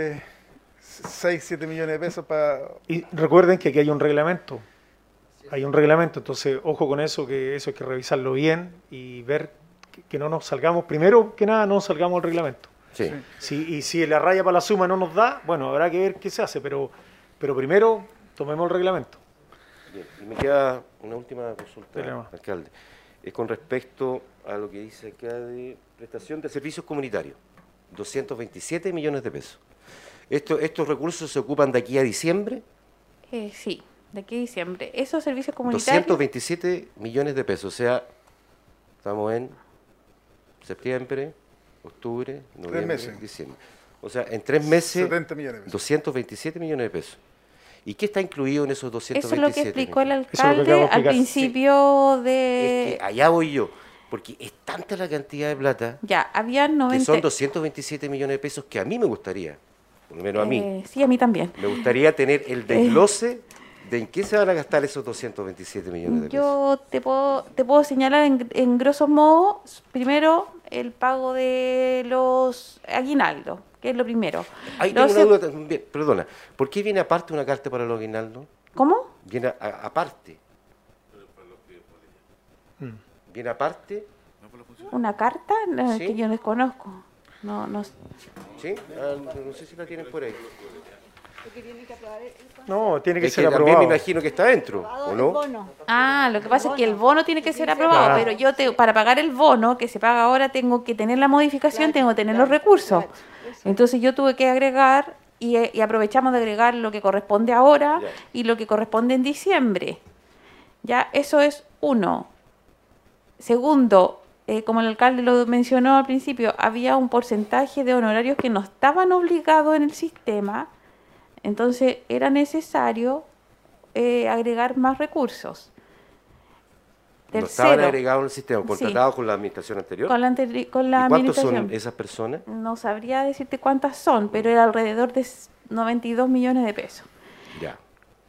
6, 7 millones de pesos para... Y recuerden que aquí hay un reglamento. Hay un reglamento, entonces ojo con eso, que eso hay que revisarlo bien y ver que, que no nos salgamos, primero que nada, no nos salgamos del reglamento. Sí. Si, y si la raya para la suma no nos da, bueno, habrá que ver qué se hace, pero, pero primero tomemos el reglamento. Bien, y me queda una última consulta, alcalde. Es con respecto a lo que dice acá de prestación de servicios comunitarios. 227 millones de pesos. Esto, ¿Estos recursos se ocupan de aquí a diciembre? Eh, sí, de aquí a diciembre. Esos servicios comunitarios... 227 millones de pesos. O sea, estamos en septiembre, octubre, noviembre, meses. diciembre. O sea, en tres meses, 70 millones de pesos. 227 millones de pesos. ¿Y qué está incluido en esos Eso 227 es lo que explicó el millones? alcalde al principio de... Es que allá voy yo, porque es tanta la cantidad de plata Ya, habían 90... que son 227 millones de pesos que a mí me gustaría, por lo menos a mí, Eh, sí, a mí también. me gustaría tener el desglose de en qué se van a gastar esos 227 millones de pesos. Yo te puedo, te puedo señalar en, en grosso modo, primero, el pago de los aguinaldos, que es lo primero. Ahí tengo una seg- duda también, perdona. ¿Por qué viene aparte una carta para los aguinaldos? ¿Cómo? Viene a- aparte. Viene aparte. ¿Una carta? No, Sí. Que yo desconozco. No, no. ¿Sí? Ah, no sé si la tienen por ahí. No, tiene que Es ser también aprobado. me imagino que está dentro, ¿o no? Ah, lo que pasa es que el bono tiene que ser aprobado, Claro. pero yo te, para pagar el bono que se paga ahora tengo que tener la modificación, tengo que tener los recursos. Entonces yo tuve que agregar y, eh, y aprovechamos de agregar lo que corresponde ahora y lo que corresponde en diciembre. Ya, eso es uno. Segundo, eh, como el alcalde lo mencionó al principio, había un porcentaje de honorarios que no estaban obligados en el sistema, entonces era necesario eh, agregar más recursos. No estaban agregados en el sistema, Sí. contratados con la administración anterior. con la, anteri- con la ¿Y cuántos son esas personas? No sabría decirte cuántas son, pero era alrededor de s- 92 millones de pesos. Ya.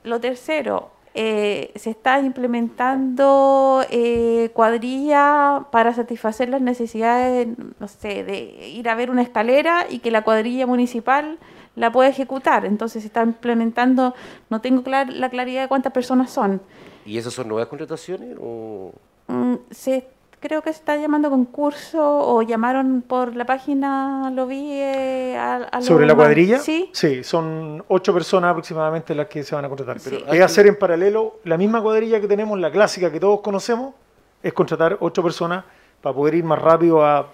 Lo tercero, eh, se está implementando eh, cuadrilla para satisfacer las necesidades, no sé, de ir a ver una escalera y que la cuadrilla municipal la pueda ejecutar. Entonces se está implementando, no tengo clar- la claridad de cuántas personas son. ¿Y esas son nuevas contrataciones? O... Mm, se, creo que se está llamando concurso o llamaron por la página, lo vi eh, a, a ¿Sobre la cuadrilla? Sí, son ocho personas aproximadamente las que se van a contratar. Pero es hay- hacer en paralelo la misma cuadrilla que tenemos, la clásica que todos conocemos, es contratar ocho personas para poder ir más rápido a,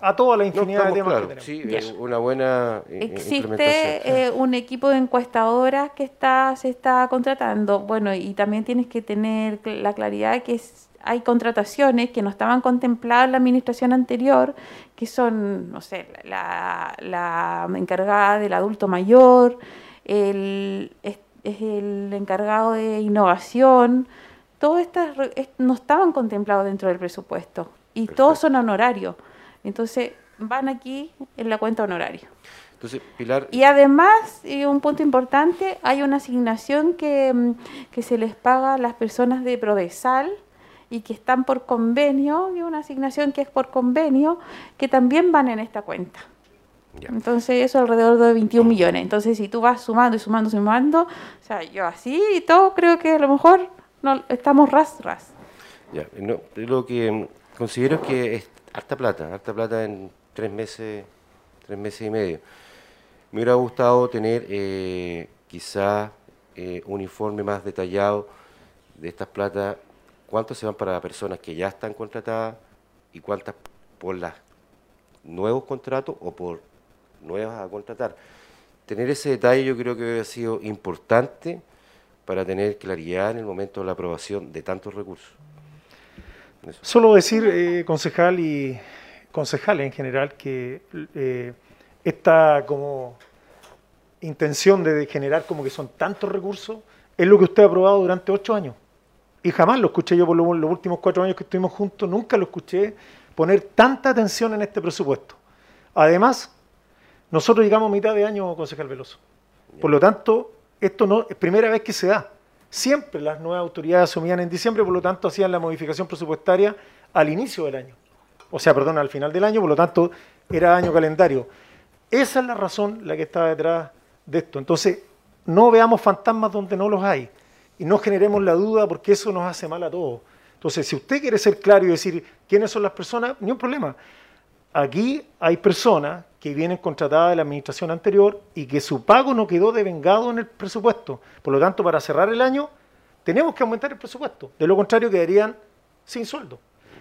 a toda la No, infinidad de estamos temas claros, que sí, tenemos. es una buena eh. Existe eh, un equipo de encuestadoras que está se está contratando. Bueno, y también tienes que tener la claridad que es- hay contrataciones que no estaban contempladas en la administración anterior, que son, no sé, la, la encargada del adulto mayor, el, es, es el encargado de innovación. Todas estas no estaban contemplados dentro del presupuesto y todos son honorarios. Entonces van aquí en la cuenta honorario. Entonces, Pilar, Y además, y un punto importante, hay una asignación que, mm, que se les paga a las personas de Prodesal y que están por convenio, y una asignación que es por convenio, que también van en esta cuenta. Entonces, eso alrededor de 21 millones. Entonces, si tú vas sumando y sumando, sumando, o sea, yo así y todo, creo que a lo mejor no, estamos ras, ras. ya, no, lo que considero es que es harta plata, harta plata en tres meses, tres meses y medio. Me hubiera gustado tener eh, quizá eh, un informe más detallado de estas platas, cuántos se van para personas que ya están contratadas y cuántas por los nuevos contratos o por nuevas a contratar. Tener ese detalle yo creo que hubiera sido importante para tener claridad en el momento de la aprobación de tantos recursos. Solo decir, eh, concejal y concejales en general, que eh, esta como intención de generar como que son tantos recursos es lo que usted ha aprobado durante ocho años. Y jamás lo escuché yo por lo- los últimos cuatro años que estuvimos juntos, nunca lo escuché poner tanta atención en este presupuesto. Además, nosotros llegamos a mitad de año, concejal Veloso. Por lo tanto, esto no es primera vez que se da. Siempre las nuevas autoridades asumían en diciembre, por lo tanto hacían la modificación presupuestaria al inicio del año. O sea, perdón, al final del año, por lo tanto era año calendario. Esa es la razón la que está detrás de esto. Entonces, no veamos fantasmas donde no los hay y no generemos la duda porque eso nos hace mal a todos. Entonces, si usted quiere ser claro y decir quiénes son las personas, ni un problema. Aquí hay personas que vienen contratadas de la administración anterior y que su pago no quedó devengado en el presupuesto. Por lo tanto, para cerrar el año, tenemos que aumentar el presupuesto. De lo contrario, quedarían sin sueldo.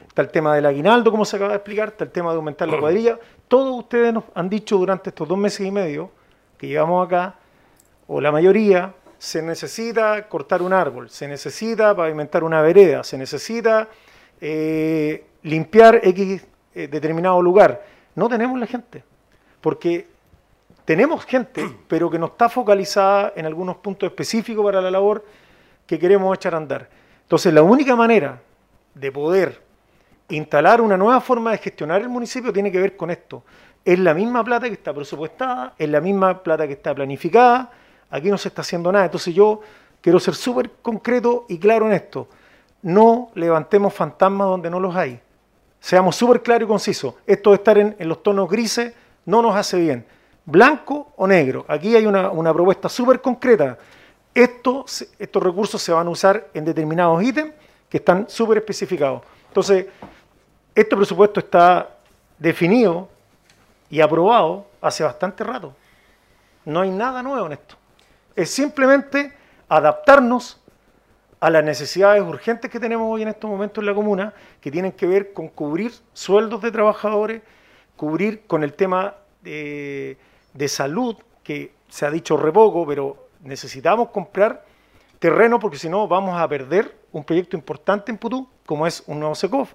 Está el tema del aguinaldo, como se acaba de explicar, está el tema de aumentar la cuadrilla. Todos ustedes nos han dicho durante estos dos meses y medio que llevamos acá, o la mayoría, se necesita cortar un árbol, se necesita pavimentar una vereda, se necesita eh, limpiar X eh, determinado lugar. No tenemos la gente, porque tenemos gente, pero que no está focalizada en algunos puntos específicos para la labor que queremos echar a andar. Entonces, la única manera de poder instalar una nueva forma de gestionar el municipio tiene que ver con esto. Es la misma plata que está presupuestada, es la misma plata que está planificada, aquí no se está haciendo nada. Entonces yo quiero ser súper concreto y claro en esto. No levantemos fantasmas donde no los hay. Seamos súper claros y concisos. Esto de estar en, los tonos grises no nos hace bien. blanco o negro. Aquí hay una, propuesta súper concreta. Estos recursos se van a usar en determinados ítems que están súper especificados. Entonces, este presupuesto está definido y aprobado hace bastante rato. No hay nada nuevo en esto. Es simplemente adaptarnos a las necesidades urgentes que tenemos hoy en estos momentos en la comuna, que tienen que ver con cubrir sueldos de trabajadores, cubrir con el tema de, de salud, que se ha dicho re poco, pero necesitamos comprar terreno porque si no vamos a perder un proyecto importante en Putú, como es un nuevo SECOF.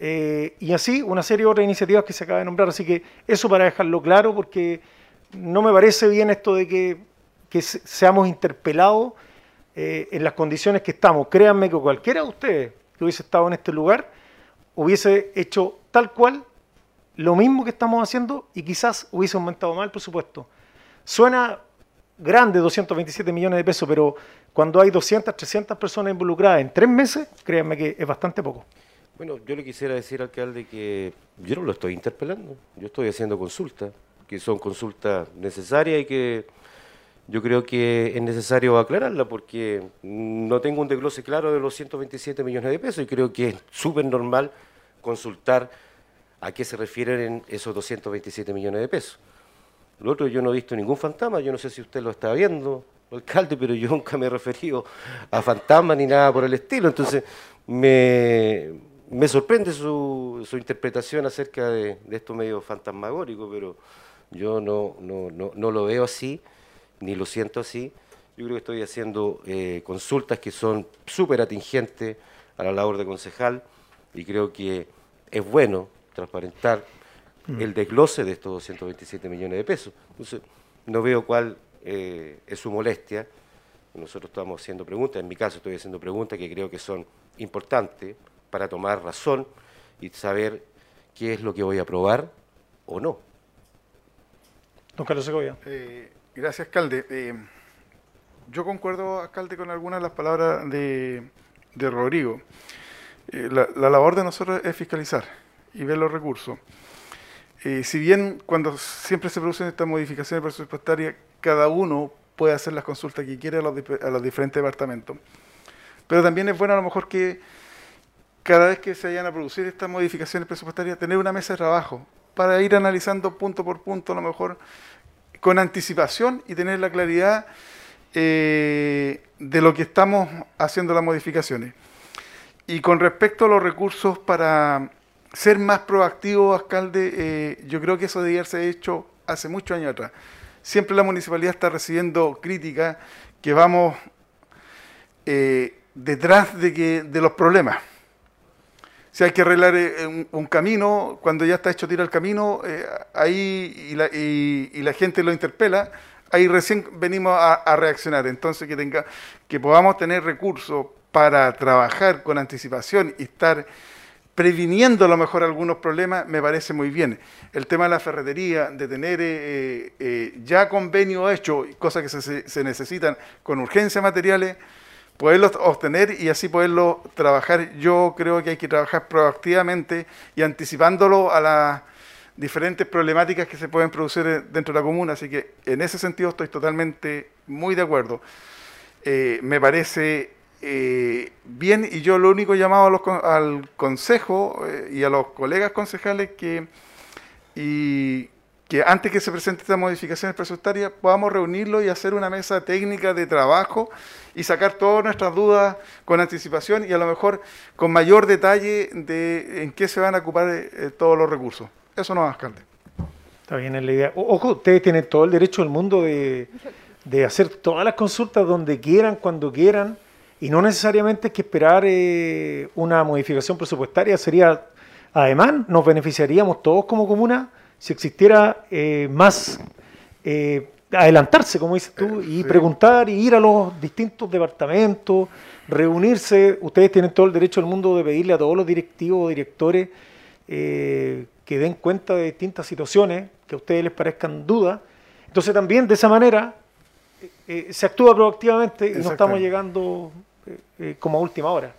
Eh, y así una serie de otras iniciativas que se acaba de nombrar. Así que eso para dejarlo claro, porque no me parece bien esto de que, que se- seamos interpelados eh, en las condiciones que estamos. Créanme que cualquiera de ustedes que hubiese estado en este lugar hubiese hecho tal cual lo mismo que estamos haciendo y quizás hubiese aumentado más el presupuesto. Suena grande 227 millones de pesos, pero cuando hay 200, 300 personas involucradas en tres meses, créanme que es bastante poco. Bueno, yo le quisiera decir, alcalde, que yo no lo estoy interpelando, yo estoy haciendo consultas, que son consultas necesarias y que yo creo que es necesario aclararla porque no tengo un desglose claro de los 127 millones de pesos y creo que es súper normal consultar a qué se refieren en esos 227 millones de pesos. Lo otro, yo no he visto ningún fantasma, yo no sé si usted lo está viendo, alcalde, pero yo nunca me he referido a fantasmas ni nada por el estilo. Entonces, me, me sorprende su, su interpretación acerca de, de esto medio fantasmagórico, pero yo no, no, no, no lo veo así, ni lo siento así. Yo creo que estoy haciendo eh, consultas que son súper atingentes a la labor de concejal y creo que es bueno transparentar Mm. el desglose de estos 227 millones de pesos. Entonces, no veo cuál eh, es su molestia. Nosotros estamos haciendo preguntas, en mi caso estoy haciendo preguntas que creo que son importantes para tomar razón y saber qué es lo que voy a aprobar o no. Don Carlos Segovia. Eh, gracias, alcalde. Eh, yo concuerdo, alcalde, con algunas de las palabras de, de Rodrigo. Eh, la, la labor de nosotros es fiscalizar y ver los recursos. Eh, si bien cuando siempre se producen estas modificaciones presupuestarias, cada uno puede hacer las consultas que quiere a los, a los diferentes departamentos. Pero también es bueno a lo mejor que cada vez que se vayan a producir estas modificaciones presupuestarias, tener una mesa de trabajo para ir analizando punto por punto, a lo mejor con anticipación y tener la claridad eh, de lo que estamos haciendo las modificaciones. Y con respecto a los recursos para ser más proactivo, alcalde, eh, yo creo que eso debería haberse hecho hace muchos años atrás. Siempre la municipalidad está recibiendo críticas que vamos eh, detrás de, que, de los problemas. Si hay que arreglar eh, un, camino, cuando ya está hecho tira el camino, eh, ahí y la, gente lo interpela, ahí recién venimos a, reaccionar. Entonces que tenga, que podamos tener recursos para trabajar con anticipación y estar previniendo a lo mejor algunos problemas, me parece muy bien. El tema de la ferretería, de tener eh, ya convenio hecho, cosas que se, se necesitan con urgencia materiales, poderlos obtener y así poderlo trabajar. Yo creo que hay que trabajar proactivamente y anticipándolo a las diferentes problemáticas que se pueden producir eh, dentro de la comuna. Así que en ese sentido estoy totalmente muy de acuerdo. Eh, me parece eh, bien y yo lo único llamado a los al consejo y a los colegas concejales que y que antes que se presenten estas modificaciones presupuestarias podamos reunirlo y hacer una mesa técnica de trabajo y sacar todas nuestras dudas con anticipación y a lo mejor con mayor detalle de en qué se van a ocupar eh, todos los recursos. Eso no, alcalde. Está bien, es la idea. Ojo, ustedes tienen todo el derecho del mundo de, de hacer todas las consultas donde quieran, cuando quieran, y no necesariamente hay que esperar eh, una modificación presupuestaria. Sería, además, nos beneficiaríamos todos como comuna si existiera eh, más eh, adelantarse, como dices tú, y preguntar y ir a los distintos departamentos, reunirse. Ustedes tienen todo el derecho del mundo de pedirle a todos los directivos o directores eh, que den cuenta de distintas situaciones que a ustedes les parezcan dudas. Entonces también de esa manera se actúa proactivamente y no estamos llegando como a última hora.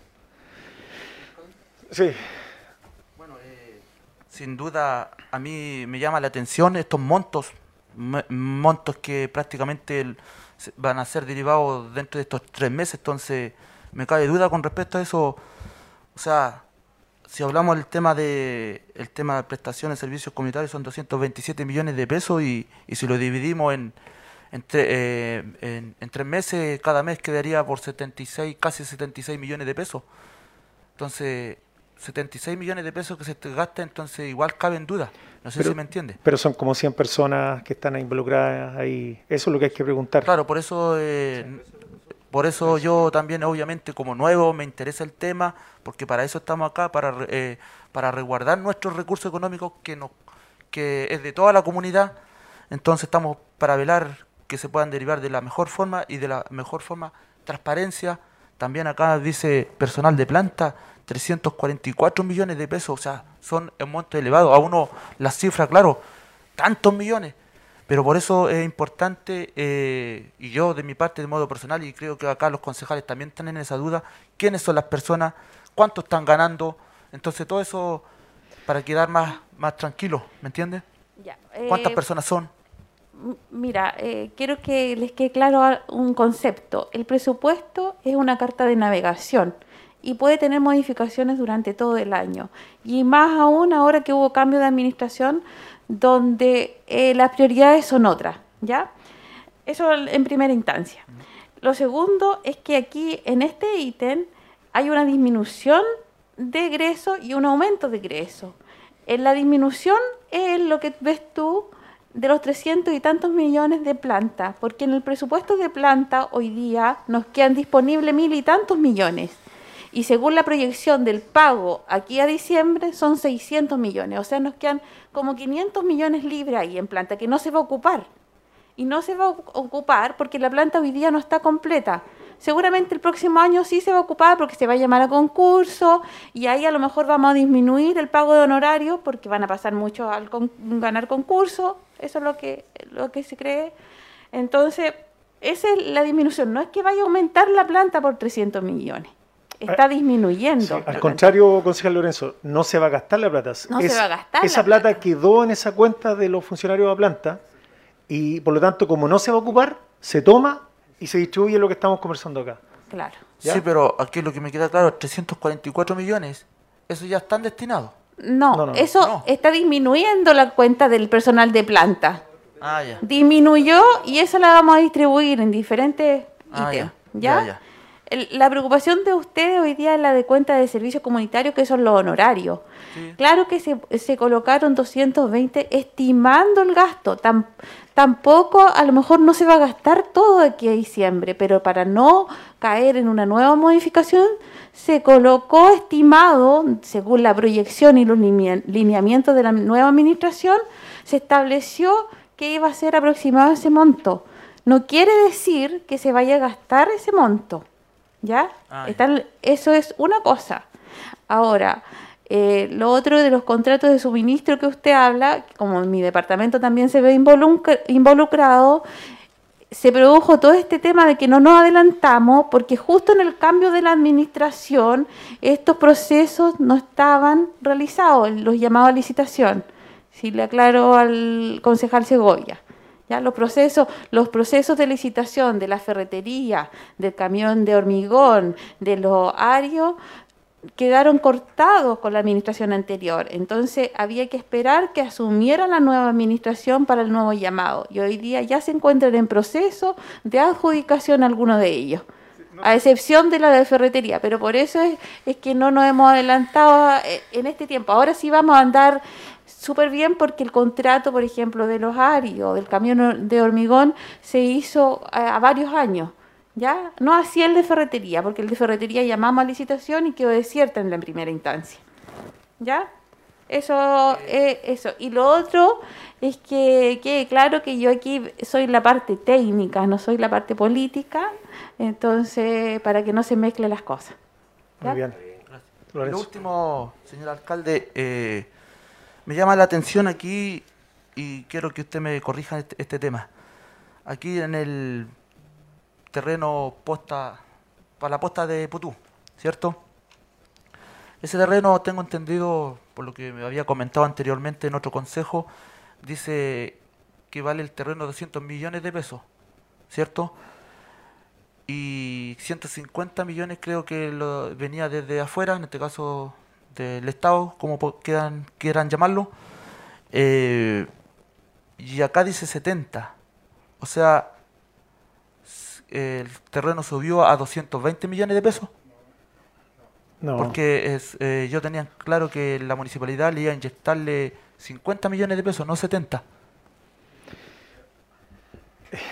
Sí. Sin duda, a mí me llama la atención estos montos montos que prácticamente van a ser derivados dentro de estos tres meses, entonces me cabe duda con respecto a eso. O sea, si hablamos del tema de el tema de prestaciones servicios comunitarios son 227 millones de pesos y, y si lo dividimos en, en, eh, en tres meses, cada mes quedaría por 76, casi 76 millones de pesos. Entonces, 76 millones de pesos que se gasta, entonces igual cabe en duda. No sé Pero- si me entiende. Pero son como 100 personas que están involucradas ahí. Eso es lo que hay que preguntar. Claro, por eso, eh, por eso yo también, obviamente, como nuevo, me interesa el tema, porque para eso estamos acá, para, eh, para resguardar nuestros recursos económicos que, nos, que es de toda la comunidad. Entonces estamos para velar que se puedan derivar de la mejor forma y de la mejor forma transparencia. También acá dice personal de planta, 344 millones de pesos, o sea, son un monto elevado. A uno las cifras, claro, tantos millones. Pero por eso es importante, eh, y yo de mi parte de modo personal, y creo que acá los concejales también están en esa duda, quiénes son las personas, cuánto están ganando. Entonces todo eso para quedar más, más tranquilo, ¿me entiendes? Ya, ¿Cuántas eh, personas son? Mira, eh, quiero que les quede claro un concepto. El presupuesto es una carta de navegación y puede tener modificaciones durante todo el año. Y más aún ahora que hubo cambio de administración donde eh, las prioridades son otras, ¿ya? Eso en primera instancia. Lo segundo es que aquí en este ítem hay una disminución de egreso y un aumento de egreso. En la disminución es lo que ves tú de los 300 y tantos millones de planta, porque en el presupuesto de planta hoy día nos quedan disponibles mil y tantos millones. Y según la proyección del pago aquí a diciembre son 600 millones, o sea, nos quedan como 500 millones libres ahí en planta que no se va a ocupar. Y no se va a ocu- ocupar porque la planta hoy día no está completa. Seguramente el próximo año sí se va a ocupar porque se va a llamar a concurso y ahí a lo mejor vamos a disminuir el pago de honorario porque van a pasar mucho al con- ganar concurso. Eso es lo que, lo que se cree. Entonces, esa es la disminución. No es que vaya a aumentar la planta por 300 millones. Está disminuyendo. Al contrario, concejal Lorenzo, no se va a gastar la plata. No se va a gastar Esa la plata quedó en esa cuenta de los funcionarios de la planta y por lo tanto, como no se va a ocupar, se toma y se distribuye lo que estamos conversando acá. Claro. Sí, pero aquí lo que me queda claro, 344 millones, eso ya están destinados. No, No, no, eso está disminuyendo la cuenta del personal de planta. Ah, ya. Disminuyó y eso la vamos a distribuir en diferentes Ah, ítems. ya. ¿ya? La preocupación de ustedes hoy día es la de cuenta de servicios comunitarios, que son los honorarios. Claro que se, se colocaron 220 estimando el gasto. Tam- tampoco, a lo mejor no se va a gastar todo aquí a diciembre, pero para no caer en una nueva modificación, se colocó estimado, según la proyección y los linea- lineamientos de la nueva administración, se estableció que iba a ser aproximado ese monto. No quiere decir que se vaya a gastar ese monto. ¿Ya? Ah, Están- eso es una cosa. Ahora, eh, lo otro de los contratos de suministro que usted habla, como mi departamento también se ve involucra- involucrado, se produjo todo este tema de que no nos adelantamos porque justo en el cambio de la administración estos procesos no estaban realizados, los llamados a licitación. Si le aclaro al concejal Segovia. ¿Ya? Los, procesos, los procesos de licitación de la ferretería, del camión de hormigón, de los arios, quedaron cortados con la administración anterior. Entonces había que esperar que asumiera la nueva administración para el nuevo llamado. Y hoy día ya se encuentran en proceso de adjudicación algunos de ellos. A excepción de la de ferretería, pero por eso es, es que no nos hemos adelantado eh, en este tiempo. Ahora sí vamos a andar súper bien porque el contrato, por ejemplo, de los arios, del camión de hormigón, se hizo a, a varios años. ¿Ya? No así el de ferretería, porque el de ferretería llamamos a licitación y quedó desierta en la primera instancia. ¿Ya? Eso, eh, eso. Y lo otro es que quede claro que yo aquí soy la parte técnica, no soy la parte política, entonces para que no se mezclen las cosas. Muy bien. Lo Lorenzo. último, señor alcalde, eh, me llama la atención aquí y quiero que usted me corrija este, este tema. Aquí en el terreno posta, para la posta de Putú, ¿cierto? Ese terreno, tengo entendido, por lo que me había comentado anteriormente en otro consejo, dice que vale el terreno 200 millones de pesos, ¿cierto? Y 150 millones creo que lo, venía desde afuera, en este caso del Estado, como quieran, quieran llamarlo. Eh, y acá dice 70. O sea, el terreno subió a 220 millones de pesos. No. Porque es, eh, yo tenía claro que la municipalidad le iba a inyectarle 50 millones de pesos, no 70.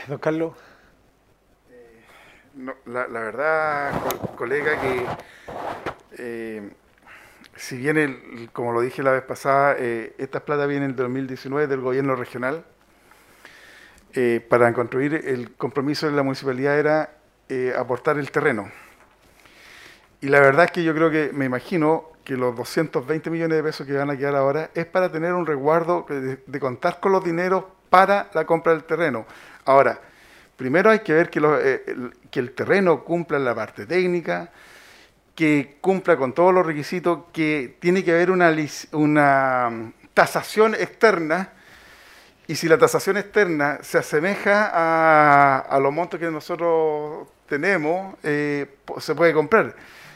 Don Carlos. No, la, la verdad, co- colega, que eh, si bien, el- como lo dije la vez pasada, eh, estas plata vienen del 2019 del gobierno regional, eh, para construir el compromiso de la municipalidad era eh, aportar el terreno. Y la verdad es que yo creo que, me imagino que los 220 millones de pesos que van a quedar ahora es para tener un resguardo de contar con los dineros para la compra del terreno. Ahora, primero hay que ver que, los, eh, el, que el terreno cumpla la parte técnica, que cumpla con todos los requisitos, que tiene que haber una, una mm, tasación externa y si la tasación externa se asemeja a, a los montos que nosotros tenemos, eh, se puede comprar.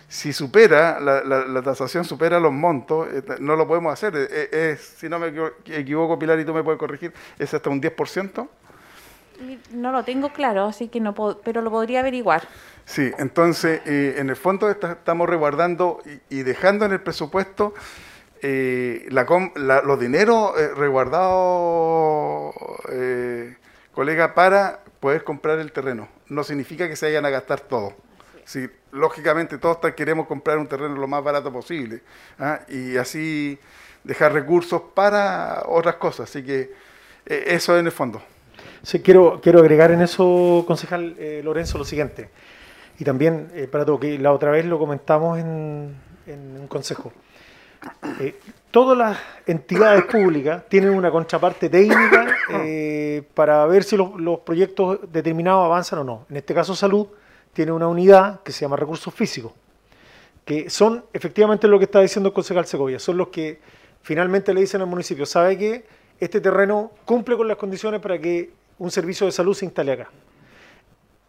Si supera, la, la- la tasación supera los montos, eh, no lo podemos hacer. Eh, si no me equivo- equivoco, Pilar, y tú me puedes corregir, es hasta un 10%. No lo tengo claro, así que no puedo, pero lo podría averiguar. Sí, entonces, eh, en el fondo esta- estamos resguardando y, dejando en el presupuesto eh, la la- los dineros eh, eh, colega, para poder comprar el terreno. No significa que se vayan a gastar todo. Sí, lógicamente todos queremos comprar un terreno lo más barato posible ¿ah? y así dejar recursos para otras cosas. Así que eh, eso es en el fondo. Sí, quiero, quiero agregar en eso, concejal eh, Lorenzo, lo siguiente. Y también, eh, para todo, que la otra vez lo comentamos en, un consejo. Eh, todas las entidades públicas tienen una contraparte técnica para ver si los, los proyectos determinados avanzan o no. En este caso, salud tiene una unidad que se llama recursos físicos, que son efectivamente lo que está diciendo el concejal Segovia, son los que finalmente le dicen al municipio, ¿sabe que este terreno cumple con las condiciones para que un servicio de salud se instale acá?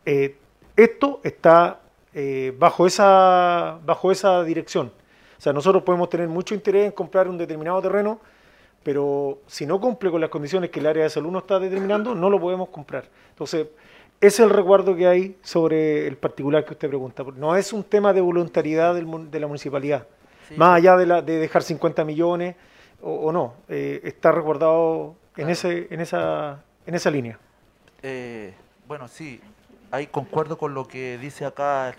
Eh, esto está eh, bajo, esa, bajo esa dirección. O sea, nosotros podemos tener mucho interés en comprar un determinado terreno, pero si no cumple con las condiciones que el área de salud nos está determinando, no lo podemos comprar. Entonces, ese es el recuerdo que hay sobre el particular que usted pregunta. No es un tema de voluntariedad del de la municipalidad, Sí. más allá de, la, de dejar 50 millones o, o no, eh, está resguardado en, ese, en, esa, en esa línea. Eh, bueno, sí, ahí concuerdo con lo que dice acá.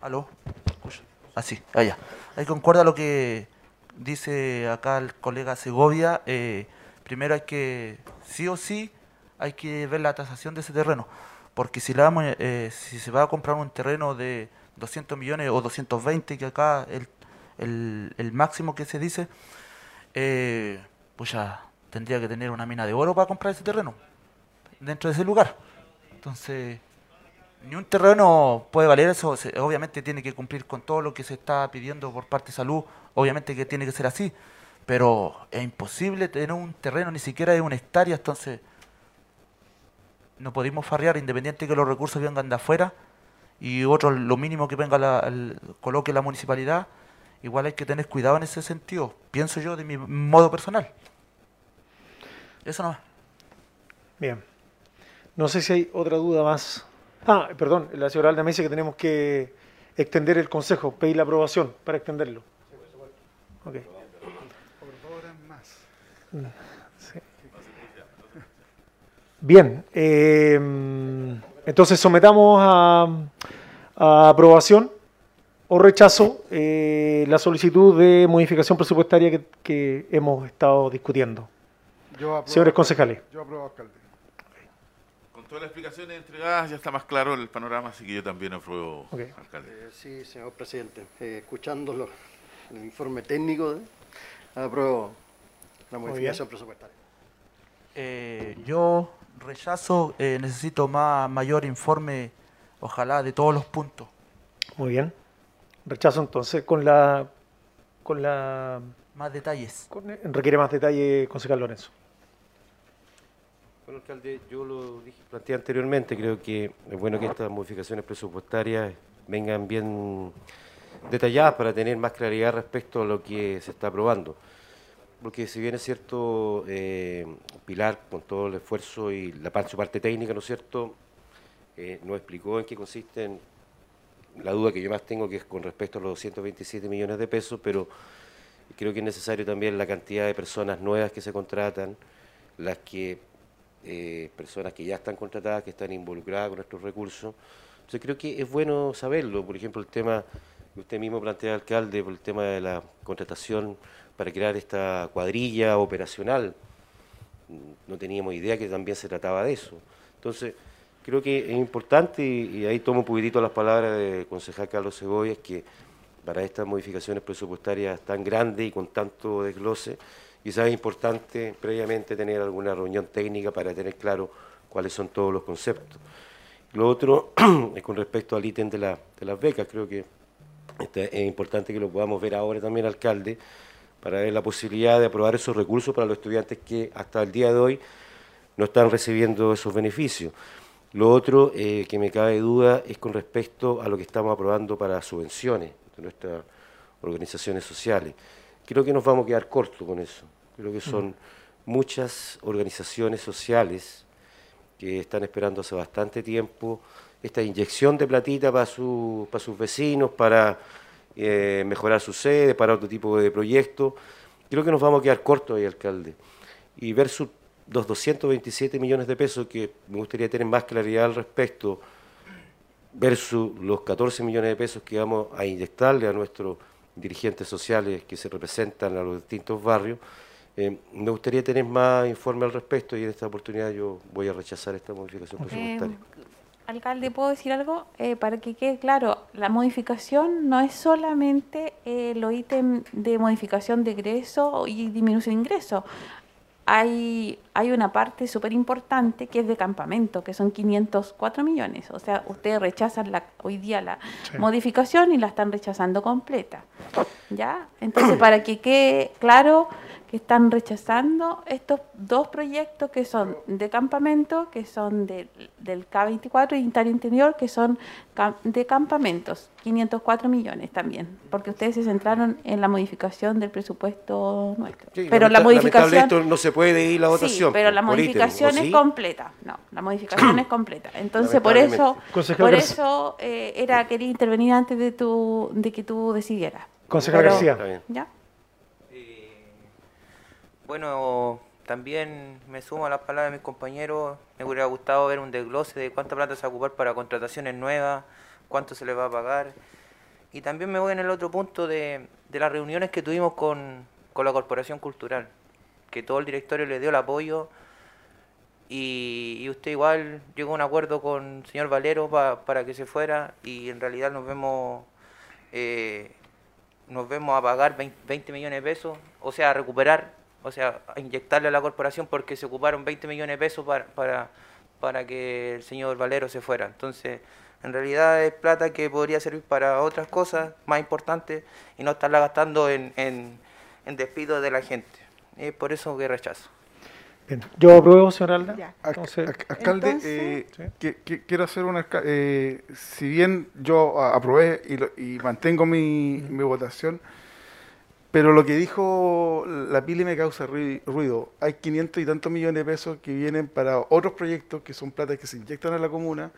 ¿Aló? Escucha. Ah, allá. Ahí concuerda lo que dice acá el colega Segovia. eh, primero hay que, sí o sí, hay que ver la tasación de ese terreno. Porque si, le damos, eh, si se va a comprar un terreno de 200 millones o 220, que acá el, el, el máximo que se dice, eh, pues ya tendría que tener una mina de oro para comprar ese terreno dentro de ese lugar. Entonces, ni un terreno puede valer eso. obviamente tiene que cumplir con todo lo que se está pidiendo por parte de salud. Obviamente que tiene que ser así. Pero es imposible tener un terreno ni siquiera de una hectárea. Entonces, no podemos farrear independiente que los recursos vengan de afuera y otro lo mínimo que venga la, el- coloque la municipalidad. Igual hay que tener cuidado en ese sentido. Pienso yo de mi modo personal. Eso no Bien. No sé si hay otra duda más. Ah, perdón, la señora Alda me dice que tenemos que extender el consejo, pedir la aprobación para extenderlo. Ok. Bien, eh, entonces sometamos a, aprobación o rechazo eh, la solicitud de modificación presupuestaria que hemos estado discutiendo. Yo apruebo, Señores concejales. Yo apruebo, alcalde. Con todas las explicaciones entregadas ya está más claro el panorama, así que yo también apruebo, alcalde. Eh, sí, señor presidente. Eh, escuchando lo- el informe técnico, de- apruebo la modificación presupuestaria. Eh, yo rechazo, eh, necesito más mayor informe, ojalá de todos los puntos. Muy bien. Rechazo entonces con la con la Más detalles. con- requiere más detalle concejal Lorenzo. Bueno, alcalde, yo lo planteé anteriormente, creo que es bueno que estas modificaciones presupuestarias vengan bien detalladas para tener más claridad respecto a lo que se está aprobando. Porque si bien es cierto, eh, Pilar, con todo el esfuerzo y la parte, técnica, ¿no es cierto?, eh, nos explicó en qué consiste la duda que yo más tengo, que es con respecto a los 227 millones de pesos, pero creo que es necesario también la cantidad de personas nuevas que se contratan, las que eh, personas que ya están contratadas, que están involucradas con estos recursos. Entonces creo que es bueno saberlo. Por ejemplo, el tema que usted mismo plantea, alcalde, por el tema de la contratación para crear esta cuadrilla operacional. No teníamos idea que también se trataba de eso. Entonces, creo que es importante, y, ahí tomo un poquitito las palabras del concejal Carlos Cebollas, que para estas modificaciones presupuestarias tan grandes y con tanto desglose, quizás es importante previamente tener alguna reunión técnica para tener claro cuáles son todos los conceptos. Lo otro es con respecto al ítem de, la, de las becas, creo que este, es importante que lo podamos ver ahora también, alcalde, para ver la posibilidad de aprobar esos recursos para los estudiantes que hasta el día de hoy no están recibiendo esos beneficios. Lo otro eh, que me cabe duda es con respecto a lo que estamos aprobando para subvenciones de nuestras organizaciones sociales. Creo que nos vamos a quedar cortos con eso. Creo que son muchas organizaciones sociales que están esperando hace bastante tiempo esta inyección de platita para, su, para sus vecinos, para eh, mejorar su sede, para otro tipo de proyectos. Creo que nos vamos a quedar cortos ahí, alcalde. Y versus los 227 millones de pesos, que me gustaría tener más claridad al respecto, versus los 14 millones de pesos que vamos a inyectarle a nuestros dirigentes sociales que se representan a los distintos barrios, eh, me gustaría tener más informe al respecto y en esta oportunidad yo voy a rechazar esta modificación presupuestaria. Alcalde, ¿puedo decir algo? Eh, para que quede claro, la modificación no es solamente eh, los ítems de modificación de ingreso y disminución de ingreso. Hay, hay una parte súper importante que es de campamento, que son 504 millones. O sea, ustedes rechazan la, hoy día la modificación y la están rechazando completa. ¿Ya? Entonces, para que quede claro que están rechazando estos dos proyectos que son de campamento, que son del K24 y Interior Interior, que son de campamentos, 504 millones también, porque ustedes se centraron en la modificación del presupuesto nuestro. pero la modificación no se puede ir la votación. Sí, pero la modificación es completa. No, la modificación es completa. Entonces por eso, por eso eh, era quería intervenir antes de tu, de que tú decidieras. Concejal García. ¿Ya? Bueno, también me sumo a las palabras de mis compañeros. Me hubiera gustado ver un desglose de cuánta plata se va a ocupar para contrataciones nuevas, cuánto se les va a pagar. Y también me voy en el otro punto de, las reuniones que tuvimos con, la Corporación Cultural, que todo el directorio le dio el apoyo y, usted igual llegó a un acuerdo con el señor Valero para que se fuera y en realidad nos vemos eh, nos vemos a pagar 20 millones de pesos, o sea, a recuperar o sea, inyectarle a la corporación porque se ocuparon 20 millones de pesos para, para, para que el señor Valero se fuera. Entonces, en realidad es plata que podría servir para otras cosas más importantes y no estarla gastando en, en, en despido de la gente. es por eso que rechazo. Bien. Yo apruebo, señor Alda. alcalde, eh, quiero hacer una... Eh, si bien yo aprobé y, y mantengo mi, mi votación, pero lo que dijo la Pili me causa ruido. Hay 500 y tantos millones de pesos que vienen para otros proyectos que son plata que se inyectan a la comuna.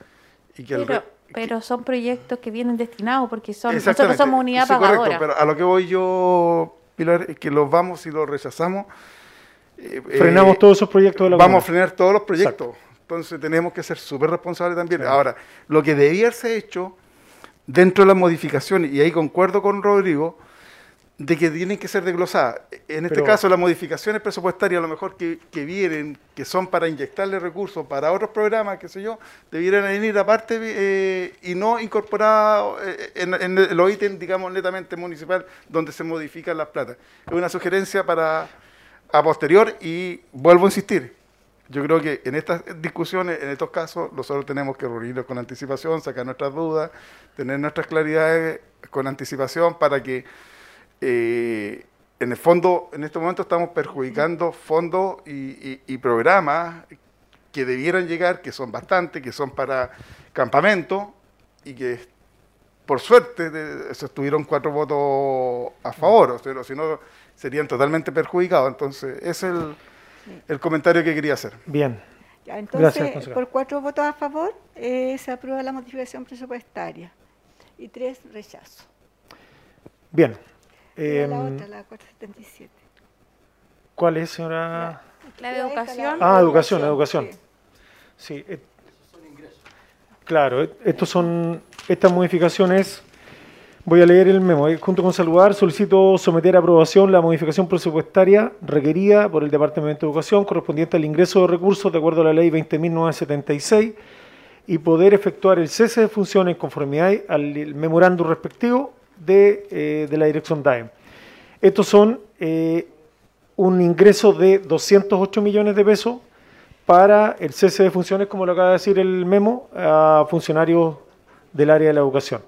Y que pero, pero son proyectos que vienen destinados porque son nosotros somos unidad sí, pagadora. Correcto, pero a lo que voy yo, Pilar, es que los vamos y los rechazamos. Eh, Frenamos eh, todos esos proyectos de la Vamos a frenar todos los proyectos. Entonces tenemos que ser súper responsables también. Ahora, lo que debía haberse hecho dentro de las modificaciones, y ahí concuerdo con Rodrigo, de que tienen que ser desglosadas. En este caso, las modificaciones presupuestarias, a lo mejor que, vienen, que son para inyectarle recursos para otros programas, qué sé yo, debieran venir aparte eh, y no incorporados eh, en, en, los ítems, digamos, netamente municipal, donde se modifican las platas. Es una sugerencia para a posterior y vuelvo a insistir. Yo creo que en estas discusiones, en estos casos, nosotros tenemos que reunirnos con anticipación, sacar nuestras dudas, tener nuestras claridades con anticipación para que eh, en el fondo, en este momento estamos perjudicando fondos y, programas que debieran llegar, que son bastantes, que son para campamento y que por suerte de- se tuvieron cuatro votos a favor, o sea, si no serían totalmente perjudicados. Entonces, ese es el, el comentario que quería hacer. Bien. Ya, Gracias, entonces, concejal. por cuatro votos a favor, eh, se aprueba la modificación presupuestaria y tres rechazo. Bien. La Em, otra, la 477. ¿Cuál es, señora? La de educación. Ah, educación, educación. Sí. eh, Claro, eh, estos son estas modificaciones. Voy a leer el memo. eh, Junto con saludar, solicito someter a aprobación la modificación presupuestaria requerida por el Departamento de Educación correspondiente al ingreso de recursos de acuerdo a la Ley 20.976 y poder efectuar el cese de funciones en conformidad al memorándum respectivo de, eh, de la dirección DAEM. Estos son eh, un ingreso de 208 millones de pesos para el cese de funciones, como lo acaba de decir el memo, a funcionarios del área de la educación.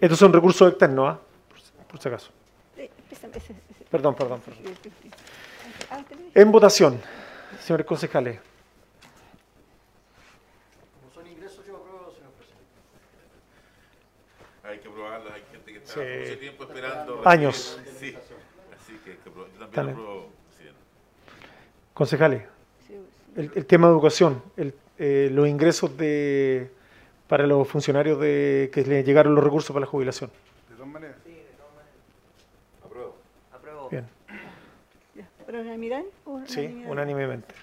Estos son recursos externos, ¿ah? por, si- por si acaso. Eh, Perdón, perdón, perdón. En votación, señores concejales. Como son ingresos, yo apruebo, señor presidente. Hay que probarlas, hay gente que está Sí. mucho tiempo esperando. Años. Sí, así que que. Yo también Dale. apruebo, presidente. Concejales, el, el tema de educación, el, eh, los ingresos de, para los funcionarios de, que les llegaron los recursos para la jubilación. De todas maneras. Apruebo. Apruebo. Bien, ¿Por unanimidad? sí, unánimemente.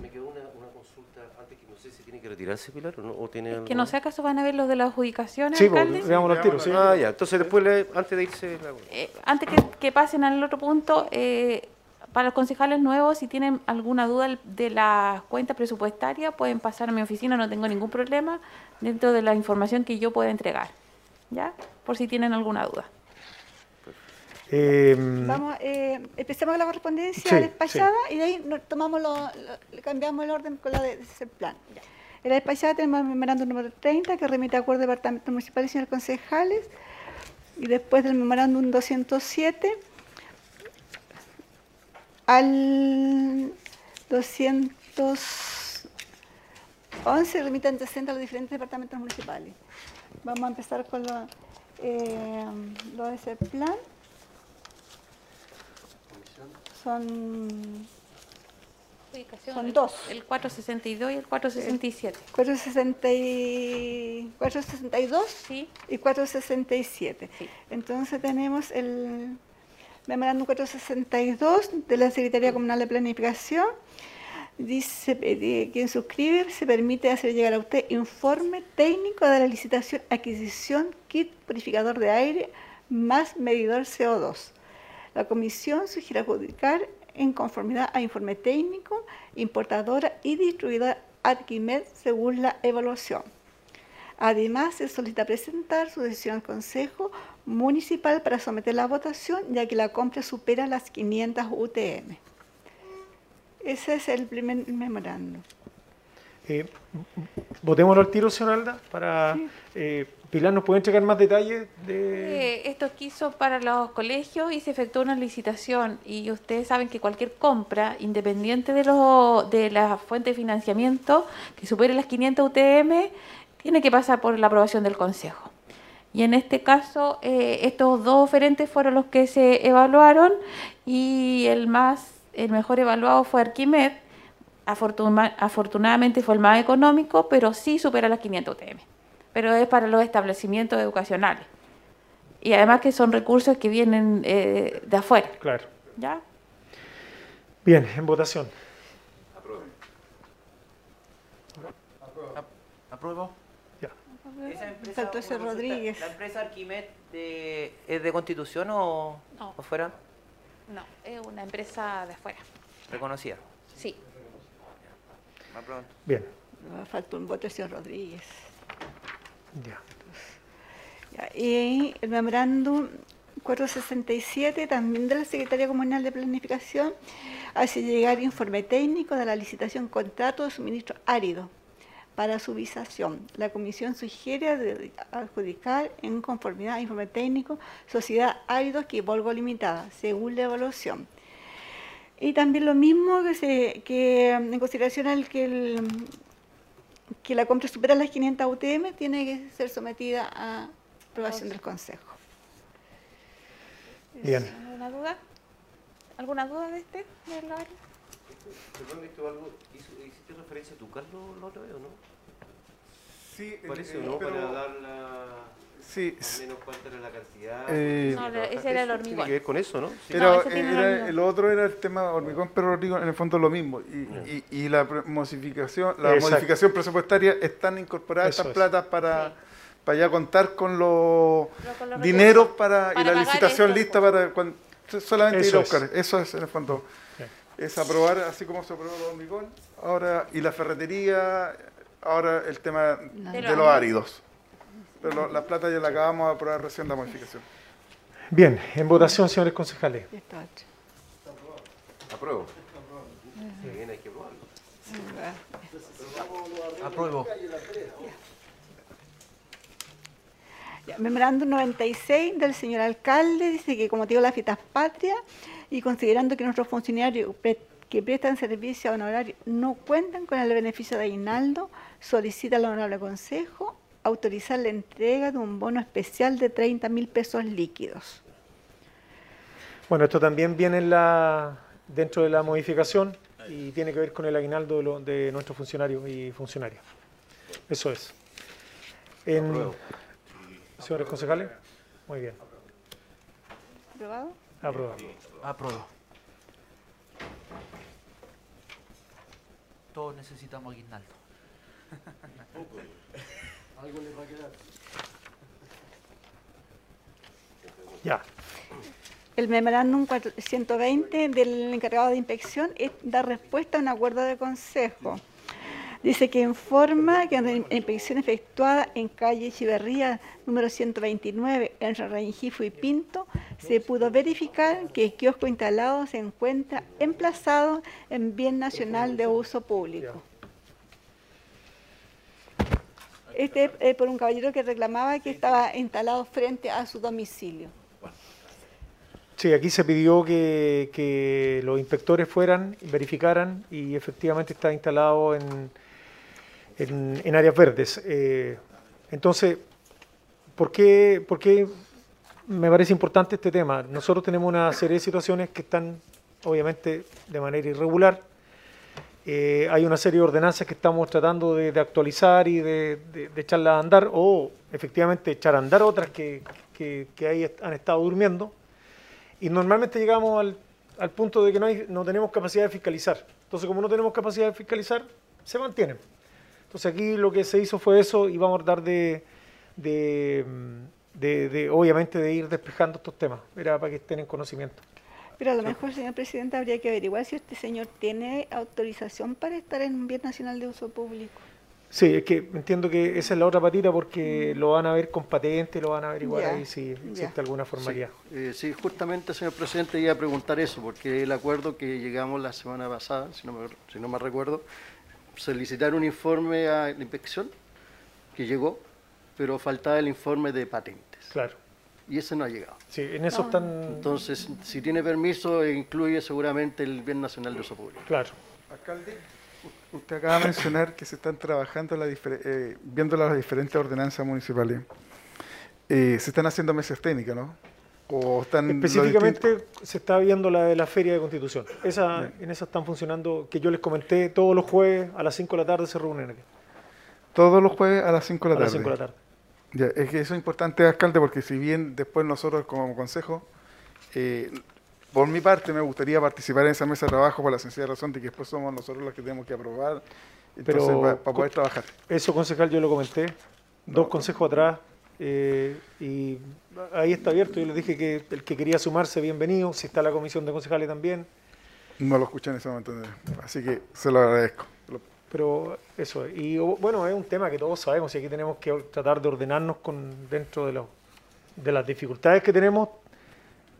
Me quedó una, una consulta antes que no sé si tiene que retirarse Pilar o no. O tiene Que no sé acaso van a ver los de las adjudicaciones, Sí, pues, alcalde. veámoslo al tiro, sí. Ah, ya. Entonces después, le- antes de irse... la- Eh, antes que, que pasen al otro punto, eh, para los concejales nuevos, si tienen alguna duda de la cuenta presupuestaria, pueden pasar a mi oficina, no tengo ningún problema, dentro de la información que yo pueda entregar. ¿Ya? Por si tienen alguna duda. Eh, Vamos, eh, empecemos con la correspondencia Sí, despachada y de ahí nos tomamos lo, lo- cambiamos el orden con la de, de ese plan. En la despachada tenemos el memorándum número 30 que remite a acuerdo de departamentos municipales y señores concejales. Y después del memorándum 207 al 211 remite antecedentes a los diferentes departamentos municipales. Vamos a empezar con lo, eh, lo de ese plan. Son, son dos. El 462 y el 467. 460 y- 462 y 467. Entonces tenemos el memorándum 462 de la Secretaría Comunal de Planificación. Dice quien suscribe se permite hacer llegar a usted informe técnico de la licitación adquisición kit purificador de aire más medidor CO2. La comisión sugiere adjudicar en conformidad a informe técnico, importadora y distribuidora Arquimed según la evaluación. Además, se solicita presentar su decisión al Consejo Municipal para someterla a votación, ya que la compra supera las 500 UTM. Ese es el primer memorándum. eh, votémoslo al tiro, señor Alda, para... eh, Pilar, ¿nos puede entregar más detalles de...? Eh, esto quiso para los colegios y se efectuó una licitación y ustedes saben que cualquier compra, independiente de, los de la fuente de financiamiento que supere las 500 UTM, tiene que pasar por la aprobación del Consejo. Y en este caso, eh, estos dos oferentes fueron los que se evaluaron y el más, el mejor evaluado fue Arquimed. Afortuna- afortunadamente fue el más económico, pero sí supera las 500 UTM. Pero es para los establecimientos educacionales. Y además que son recursos que vienen eh, de afuera. Claro. ¿Ya? Bien, en votación. ¿Apruebo? Ya. Esa empresa, Rodríguez. ¿La empresa Arquimed de- es de Constitución o, No. o fuera? No, es una empresa de afuera. Reconocida. Sí. Apruebo. Bien. Ah, Faltó un voto señor Rodríguez. Ya. Ya, Y el memorándum 467, también de la Secretaría Comunal de Planificación, hace llegar informe técnico de la licitación contrato de suministro árido para su visación. La comisión sugiere adjudicar en conformidad a informe técnico Sociedad Áridos Volvo Limitada, según la evaluación. Y también lo mismo que, se, que en consideración al que, el, que la compra supera las 500 UTM, tiene que ser sometida a aprobación del Consejo. Bien. ¿Alguna duda? ¿Alguna duda de este? del área? Perdón, esto algo, hizo- ¿hiciste referencia a tu Carlos la otra vez o no? Sí, Parece, eh, ¿no? pero- Para dar la... Sí, Más o menos cuánta era la cantidad. Eh, No, ¿Trabajaste ese era el hormigón. Tiene que ver con eso, ¿no? Sí. Pero No, era- el otro era el tema hormigón, pero hormigón en el fondo es lo mismo. Y, y- y la pre- modificación, la Exacto. modificación presupuestaria están incorporadas estas es. platas para, para ya contar con los los dineros para, y la licitación esto. lista para cuan- solamente ir Eso a es. buscar. Eso es en el fondo. Es aprobar así como se aprobó el hormigón. Ahora, y la ferretería, ahora el tema de, los áridos. Pero lo- la plata ya la acabamos de aprobar recién la modificación. Bien, en votación, señores concejales. Apruebo. Sí, bien, hay que aprobarlo. Apruebo. Ya, Memorándum 96 del señor alcalde dice que como motivo de las fiestas patrias y considerando que nuestros funcionarios pre- que prestan servicio a honorario no cuentan con el beneficio de aguinaldo, solicita al honorable consejo autorizar la entrega de un bono especial de 30 mil pesos líquidos. Bueno, esto también viene en la, dentro de la modificación y tiene que ver con el aguinaldo de, lo- de nuestros funcionarios y funcionarias. Eso es. En, Apruebo. señores concejales, muy bien. ¿Aprobado? Aprobado. Apruebo. Todos necesitamos aguinaldo. Algo les va a quedar. Ya. El memorándum 420 del encargado de inspección es dar respuesta a un acuerdo de consejo. Dice que informa que en la inspección efectuada en calle Chiverría número 129 entre Rengifo y Pinto se pudo verificar que el kiosco instalado se encuentra emplazado en bien nacional de uso público. Este es por un caballero que reclamaba que estaba instalado frente a su domicilio. Sí, aquí se pidió que, que los inspectores fueran, verificaran y efectivamente está instalado en, en, en áreas verdes. Eh, entonces, ¿por qué, ¿por qué me parece importante este tema? Nosotros tenemos una serie de situaciones que están obviamente de manera irregular. Eh, hay una serie de ordenanzas que estamos tratando de, actualizar y de, echarlas a andar o efectivamente echar a andar otras que, ahí han estado durmiendo. Y normalmente llegamos al, punto de que no, tenemos capacidad de fiscalizar. Entonces, como no tenemos capacidad de fiscalizar, se mantienen. Entonces, aquí lo que se hizo fue eso y vamos a tratar de- de, obviamente, de ir despejando estos temas. Era para que estén en conocimiento. Pero a lo mejor, señor presidente, habría que averiguar si este señor tiene autorización para estar en un bien nacional de uso público. Sí, es que entiendo que esa es la otra patita porque lo van a ver con patente, lo van a averiguar Ya, ahí si existe alguna formalidad. Sí, eh, sí, justamente, señor presidente, iba a preguntar eso, porque el acuerdo que llegamos la semana pasada, si no me, si no me recuerdo, solicitar un informe a la inspección, que llegó, pero faltaba el informe de patentes. Claro. Y ese no ha llegado. Sí, en eso están... Entonces, si tiene permiso, incluye seguramente el Bien Nacional de Uso Público. Claro. Alcalde, usted acaba de mencionar que se están trabajando, la eh, viendo las diferentes ordenanzas municipales. Eh, se están haciendo mesas técnicas, ¿no? O están Específicamente se está viendo la de la Feria de Constitución. Esa, en esa están funcionando, que yo les comenté, todos los jueves a las 5 de la tarde se reúnen aquí. Todos los jueves a las 5 de la A las tarde. cinco de la tarde. Ya, es que eso es importante, alcalde, porque si bien después nosotros como consejo, eh, por mi parte me gustaría participar en esa mesa de trabajo por la sencilla razón de que después somos nosotros los que tenemos que aprobar, entonces Pero para poder trabajar. Eso, concejal, yo lo comenté, dos consejos atrás, eh, y ahí está abierto. Yo les dije que el que quería sumarse, bienvenido. Si está la comisión de concejales también. No lo escuché en ese momento, así que se lo agradezco. Lo- Pero eso, y bueno, es un tema que todos sabemos y aquí tenemos que tratar de ordenarnos con dentro de, los de las dificultades que tenemos,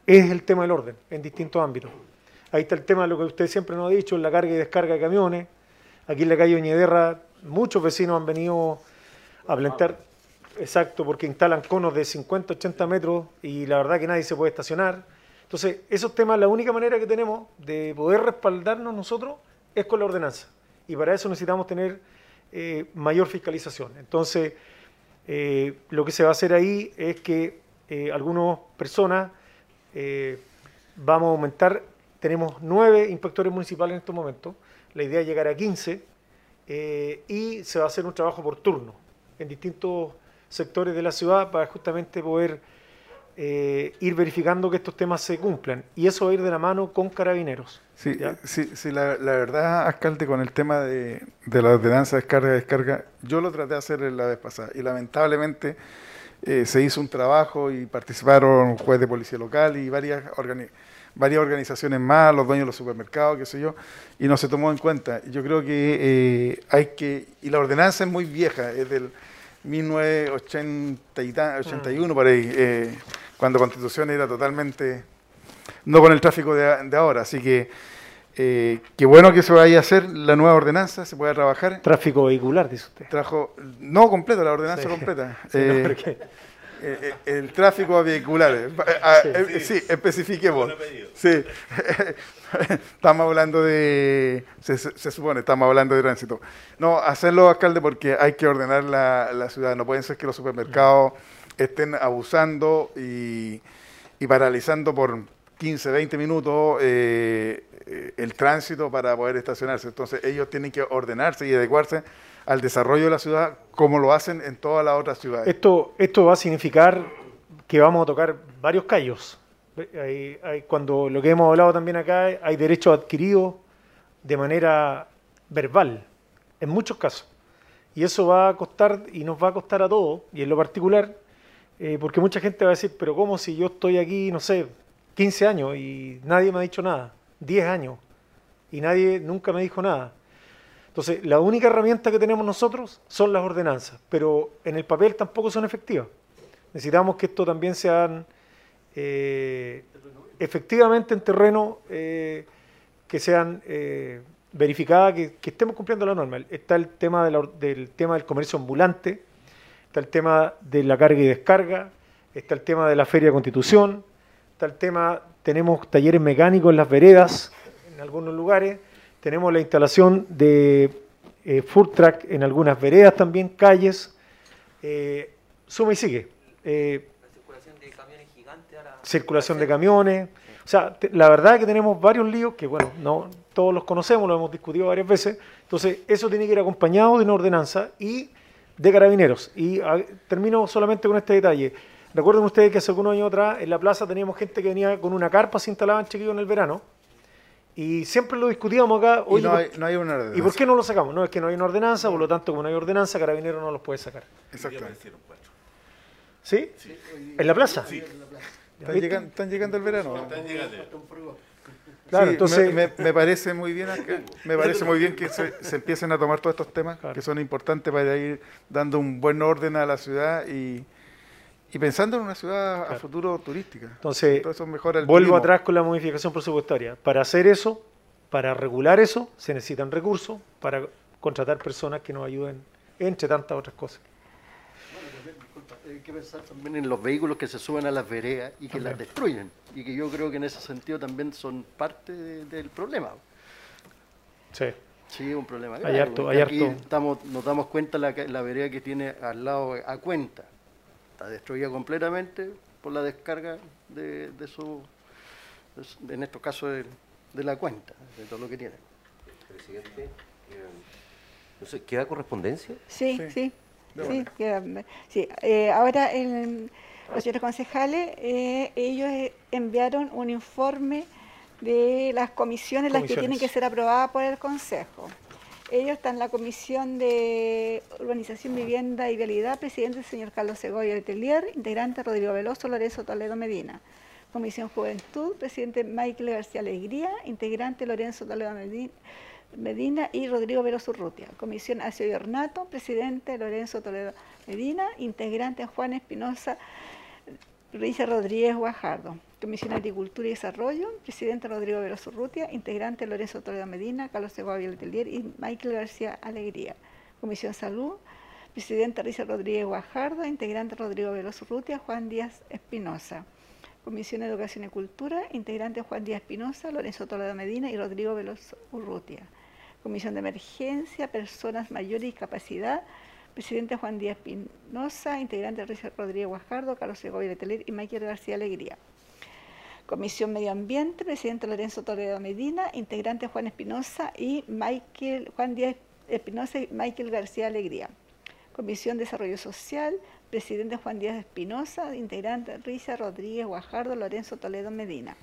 es el tema del orden en distintos ámbitos. Ahí está el tema de lo que usted siempre nos ha dicho, la carga y descarga de camiones. Aquí en la calle Oñederra muchos vecinos han venido a plantear, exacto, porque instalan conos de 50, 80 metros y la verdad que nadie se puede estacionar. Entonces, esos temas, la única manera que tenemos de poder respaldarnos nosotros es con la ordenanza. Y para eso necesitamos tener eh, mayor fiscalización. Entonces, eh, lo que se va a hacer ahí es que eh, algunas personas eh, vamos a aumentar, tenemos nueve inspectores municipales en estos momentos, la idea es llegar a 15 eh, y se va a hacer un trabajo por turno en distintos sectores de la ciudad para justamente poder ir verificando que estos temas se cumplan. Y eso va a ir de la mano con carabineros. Sí, sí, sí la, la verdad, alcalde, con el tema de, de la ordenanza descarga-descarga, yo lo traté de hacer la vez pasada y lamentablemente eh, se hizo un trabajo y participaron juez de policía local y varias, organi- varias organizaciones más, los dueños de los supermercados, qué sé yo, y no se tomó en cuenta. Yo creo que eh, hay que, y la ordenanza es muy vieja, es del 1980 y ta- 81 por ahí, eh, cuando Constitución era totalmente, no con el tráfico de, de ahora, así que eh, qué bueno que se vaya a hacer la nueva ordenanza, se pueda trabajar. Tráfico vehicular, dice usted. Trajo, no completo, la ordenanza Sí. completa. Sí, no, Eh, porque- eh, eh, el tráfico vehicular. Sí. sí, especifiquemos. Sí. estamos hablando de, se, se- se supone, estamos hablando de tránsito. No, hacerlo, alcalde, porque hay que ordenar la, la ciudad. No pueden ser que los supermercados estén abusando y, y paralizando por 15, 20 minutos eh, el tránsito para poder estacionarse. Entonces ellos tienen que ordenarse y adecuarse al desarrollo de la ciudad como lo hacen en todas las otras ciudades. Esto, esto va a significar que vamos a tocar varios callos. Cuando lo que hemos hablado también acá, hay derechos adquiridos de manera verbal, en muchos casos. Y eso va a costar, y nos va a costar a todos, y en lo particular, eh, porque mucha gente va a decir, pero ¿cómo si yo estoy aquí, no sé, 15 años y nadie me ha dicho nada? 10 años y nadie nunca me dijo nada. Entonces, la única herramienta que tenemos nosotros son las ordenanzas, pero en el papel tampoco son efectivas. Necesitamos que esto también sean eh, efectivamente en terreno, eh, que sean eh, verificadas, que, estemos cumpliendo la norma. Está el tema, del tema del comercio ambulante, está el tema de la carga y descarga, está el tema de la Feria de Constitución, está el tema, tenemos talleres mecánicos en las veredas, en algunos lugares, tenemos la instalación de eh, food track en algunas veredas también, calles, eh, suma y sigue. Eh, circulación de camiones. O sea, te- la verdad es que tenemos varios líos que, bueno, no todos los conocemos, lo hemos discutido varias veces. Entonces, eso tiene que ir acompañado de una ordenanza y de carabineros. Y a- termino solamente con este detalle. Recuerden ustedes que hace algunos años atrás en la plaza teníamos gente que venía con una carpa, se instalaban chiquillos en el verano. Y siempre lo discutíamos acá. Y no ¿por- hay, no hay una ordenanza. ¿Y por qué no lo sacamos? No, es que no hay una ordenanza, por lo tanto, como no hay ordenanza, Carabineros no los puede sacar. Exactamente. ¿Sí? ¿En la plaza? Sí. ¿Ya ¿Están llegando, están llegando el verano. Claro, Sí, entonces- me, me- me parece muy bien acá- me parece muy bien que se, se empiecen a tomar todos estos temas que son importantes para ir dando un buen orden a la ciudad y, y pensando en una ciudad a futuro turística. Entonces, Todo eso mejora el vuelvo turismo. atrás con la modificación presupuestaria. Para hacer eso, para regular eso, se necesitan recursos para contratar personas que nos ayuden, entre tantas otras cosas. Hay que pensar también en los vehículos que se suben a las veredas y que las destruyen. Y que yo creo que en ese sentido también son parte de- del problema. Sí. Sí, un problema Hay harto- hay aquí harto. Estamos, nos damos cuenta la, ca- la vereda que tiene al lado a cuenta. Está destruida completamente por la descarga de, de su, de en estos casos de, de la cuenta, de todo lo que tiene. Presidente, eh, no sé, ¿queda correspondencia? Sí, sí. Sí, queda- sí. Eh, ahora el- los señores concejales, eh, ellos eh, enviaron un informe de las comisiones, las que tienen que ser aprobadas por el Consejo. Ellos están en la Comisión de Urbanización, Vivienda y Vialidad, presidente señor Carlos Segovia Letelier, integrante Rodrigo Veloso, Lorenzo Toledo Medina. Comisión Juventud, presidente Michael García Alegría, integrante Lorenzo Toledo Medi- Medina y Rodrigo Veloso Urrutia. Comisión Acio y Ornato, presidente Lorenzo Toledo Medina, integrante Juan Espinosa Luisa Rodríguez Guajardo. Comisión Agricultura y Desarrollo, presidente Rodrigo Veloso Urrutia, integrante Lorenzo Toledo Medina, Carlos Segovia Letelier y Michael García Alegría. Comisión Salud, presidente Risa Rodríguez Guajardo, integrante Rodrigo Veloso Urrutia, Juan Díaz Espinosa. Comisión de Educación y Cultura, integrantes Juan Díaz Espinosa, Lorenzo Toledo Medina y Rodrigo Veloz Urrutia. Comisión de Emergencia, Personas Mayores y Discapacidad, presidente Juan Díaz Espinosa, integrante Richard Rodríguez Guajardo, Carlos Segovia Leteler y Michael García Alegría. Comisión Medio Ambiente, presidente Lorenzo Toledo Medina, integrante Juan Espinosa y Michael, Juan Díaz Espinosa y Michael García Alegría. Comisión Desarrollo Social, presidente Juan Díaz Espinosa, integrante Risa Rodríguez Guajardo, Lorenzo Toledo Medina.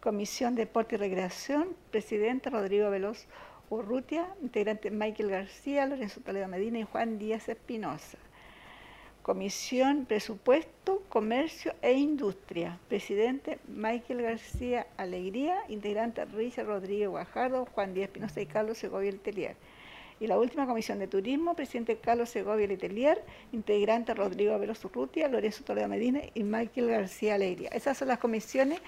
Comisión Deporte y Recreación, presidente Rodrigo Veloz Urrutia, integrante Michael García, Lorenzo Toledo Medina y Juan Díaz Espinosa. Comisión Presupuesto, Comercio e Industria. Presidente Michael García Alegría, integrante Risa Rodríguez Guajardo, Juan Díaz Espinosa y Carlos Segovia Letelier. Y la última Comisión de Turismo, presidente Carlos Segovia Letelier, integrante Rodrigo Veloz Urrutia, Lorenzo Toledo Medina y Michael García Alegría. Esas son las comisiones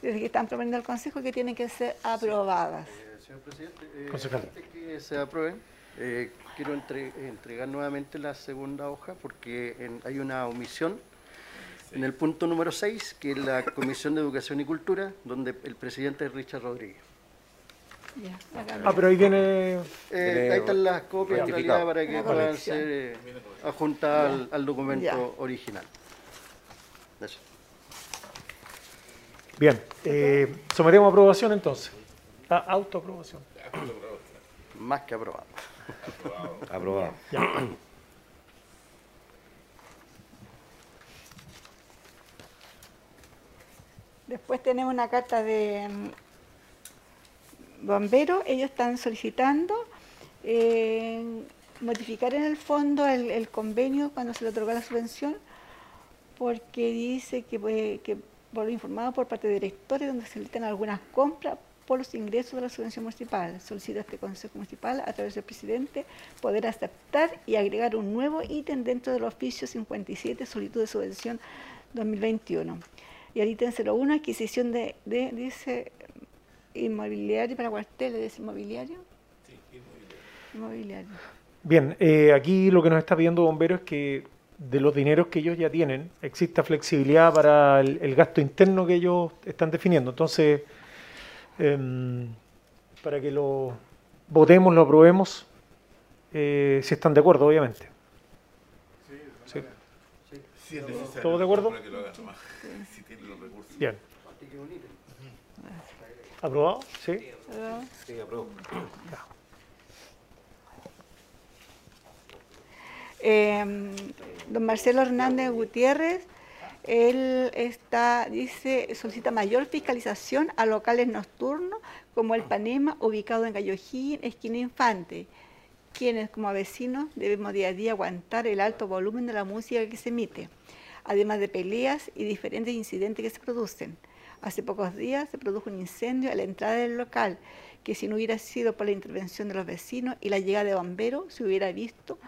que están proponiendo al Consejo que tienen que ser aprobadas. Eh, señor presidente, eh, antes que se aprueben, eh, quiero entre- entregar nuevamente la segunda hoja porque en- hay una omisión en el punto número 6, que es la Comisión de Educación y Cultura, donde el presidente es Richard Rodríguez. Ah, pero ahí viene... Eh, ahí están las copias en realidad para que Una puedan ser eh, adjuntadas al, documento Ya. original. Eso. Bien, eh, sometemos a aprobación entonces. A autoaprobación. Más que aprobado. Aprobado. Ya. Después tenemos una carta de mm, bomberos. Ellos están solicitando eh, modificar en el fondo el, el convenio cuando se le otorgó la subvención, porque dice que, pues, que por lo informado por parte de directores donde se solicitan algunas compras por los ingresos de la subvención municipal. Solicita este Consejo Municipal, a través del presidente, poder aceptar y agregar un nuevo ítem dentro del oficio 57, solicitud de subvención 2021. Y el ítem 01, adquisición de, de dice, inmobiliario para cuarteles, ¿es inmobiliario? Inmobiliario. Bien, eh, aquí lo que nos está pidiendo Bomberos es que de los dineros que ellos ya tienen, exista flexibilidad para el, el gasto interno que ellos están definiendo. Entonces, em, para que lo votemos, lo aprobemos, eh, si están de acuerdo, obviamente. Sí. Es necesario. ¿Todos de acuerdo? Para que lo hagan nomás. Si tienen los recursos. Bien. ¿Aprobado? Sí. Sí, apruebo. Eh, don Marcelo Hernández Gutiérrez, él está, dice, solicita mayor fiscalización a locales nocturnos como el Panema, ubicado en Gallojín, esquina Infante, quienes como vecinos debemos día a día aguantar el alto volumen de la música que se emite, además de peleas y diferentes incidentes que se producen. Hace pocos días se produjo un incendio a la entrada del local, que si no hubiera sido por la intervención de los vecinos y la llegada de bomberos, se hubiera visto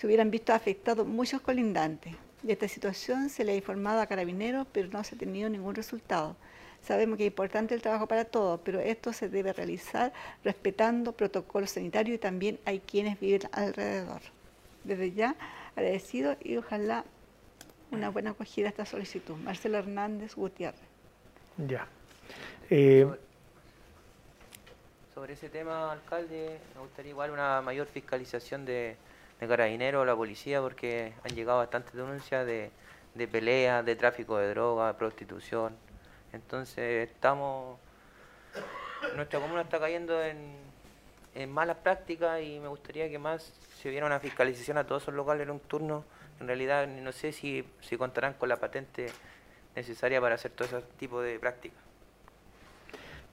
se hubieran visto afectados muchos colindantes. De esta situación se le ha informado a Carabineros, pero no se ha tenido ningún resultado. Sabemos que es importante el trabajo para todos, pero esto se debe realizar respetando protocolos sanitarios y también hay quienes viven alrededor. Desde ya, agradecido y ojalá una buena acogida a esta solicitud. Marcelo Hernández Gutiérrez. Ya. Eh, Sobre ese tema, alcalde, me gustaría igual una mayor fiscalización de, de carabineros, la policía, porque han llegado bastantes denuncias de, de peleas, de tráfico de droga, prostitución. Entonces estamos, nuestra comuna está cayendo en, en malas prácticas y me gustaría que más se viera una fiscalización a todos esos locales nocturnos. En realidad no sé si, si contarán con la patente necesaria para hacer todo ese tipo de prácticas.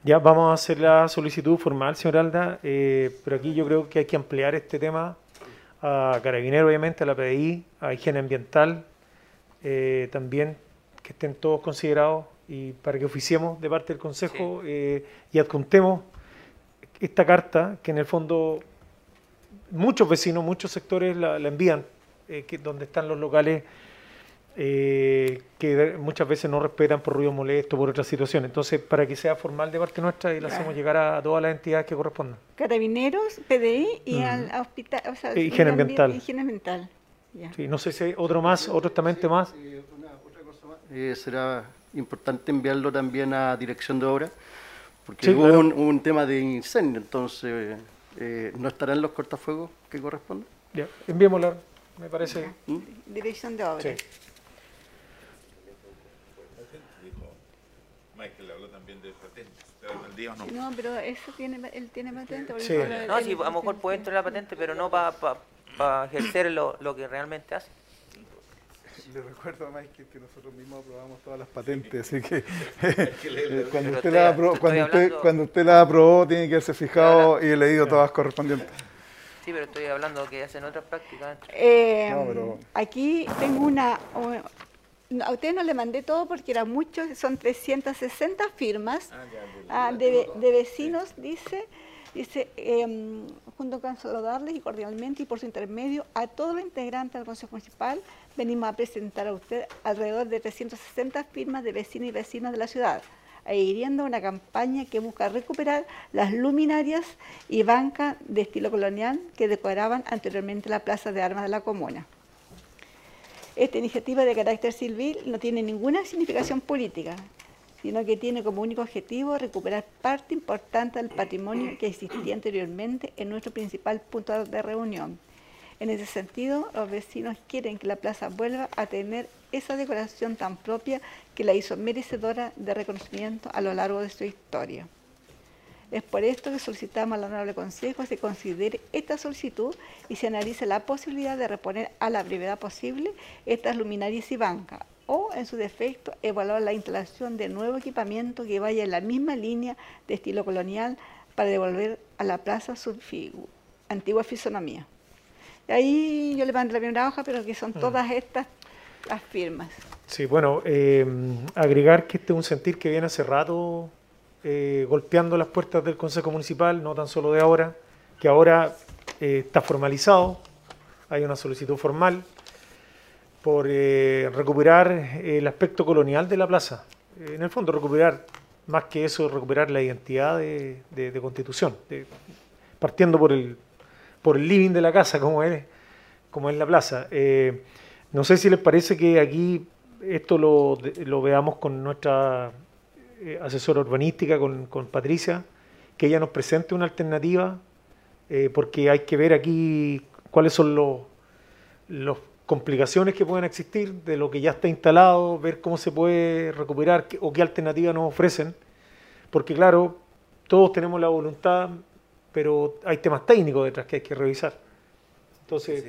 Ya vamos a hacer la solicitud formal, señor Alda, eh, pero aquí yo creo que hay que ampliar este tema a Carabinero, obviamente, a la PDI, a Higiene Ambiental, eh, también que estén todos considerados y para que oficiemos de parte del Consejo eh, y adjuntemos esta carta que en el fondo muchos vecinos, muchos sectores la, la envían, eh, que, donde están los locales eh, que muchas veces no respetan por ruido molesto, por otras situaciones. Entonces, para que sea formal de parte nuestra y la hacemos llegar a, a todas las entidades que correspondan. Carabineros, PDI y Mm. al hospital. O sea, E higiene ambiental. Higiene ambiental. Ya. Sí, no sé si hay otro más, otro estamento más. Eh, será importante enviarlo también a dirección de obra, porque Sí, hubo claro. un, un tema de incendio, entonces eh, no estarán los cortafuegos que corresponden. Ya, enviémosla, me parece. Dirección de obra. Sí. Michael habló también de patentes. ¿Te da el no? No, pero eso tiene, él tiene patente. porque Sí. la- No, el- sí, a lo mejor puede entrar la patente, pero no para ejercer lo, lo que realmente hace. Le recuerdo a Michael que nosotros mismos aprobamos todas las patentes, así que cuando, usted la aprobó, cuando, usted, hablando- cuando usted la aprobó tiene que haberse fijado y leído todas correspondientes. Sí, pero estoy hablando que hacen otras prácticas. Eh, No, pero- Aquí tengo una... A usted no le mandé todo porque era mucho, son 360 firmas ah, de, de vecinos, dice, dice, em, junto con saludarles y cordialmente y por su intermedio a todos los integrantes del Consejo Municipal, venimos a presentar a usted alrededor de 360 firmas de vecinos y vecinas de la ciudad, adhiriendo a una campaña que busca recuperar las luminarias y bancas de estilo colonial que decoraban anteriormente la Plaza de Armas de la Comuna. Esta iniciativa de carácter civil no tiene ninguna significación política, sino que tiene como único objetivo recuperar parte importante del patrimonio que existía anteriormente en nuestro principal punto de reunión. En ese sentido, los vecinos quieren que la plaza vuelva a tener esa decoración tan propia que la hizo merecedora de reconocimiento a lo largo de su historia. Es por esto que solicitamos al Honorable Consejo se considere esta solicitud y se analice la posibilidad de reponer a la brevedad posible estas luminarias y bancas o, en su defecto, evaluar la instalación de nuevo equipamiento que vaya en la misma línea de estilo colonial para devolver a la plaza su figu- antigua fisonomía. Y ahí yo le mandé la primera hoja, pero que son todas estas las firmas. Sí, bueno, eh, agregar que este es un sentir que viene hace rato eh, golpeando las puertas del Consejo Municipal, no tan solo de ahora, que ahora eh, está formalizado, hay una solicitud formal por eh, recuperar el aspecto colonial de la plaza. En el fondo, recuperar, más que eso, recuperar la identidad de, Constitución, partiendo por el, por el living de la casa, como es, como es la plaza. No sé si les parece que aquí esto lo, lo veamos con nuestra eh, asesora urbanística, con, con Patricia, que ella nos presente una alternativa, eh, porque hay que ver aquí cuáles son los, las complicaciones que pueden existir de lo que ya está instalado, ver cómo se puede recuperar qué- o qué alternativas nos ofrecen, porque claro, todos tenemos la voluntad, pero hay temas técnicos detrás que hay que revisar. Entonces,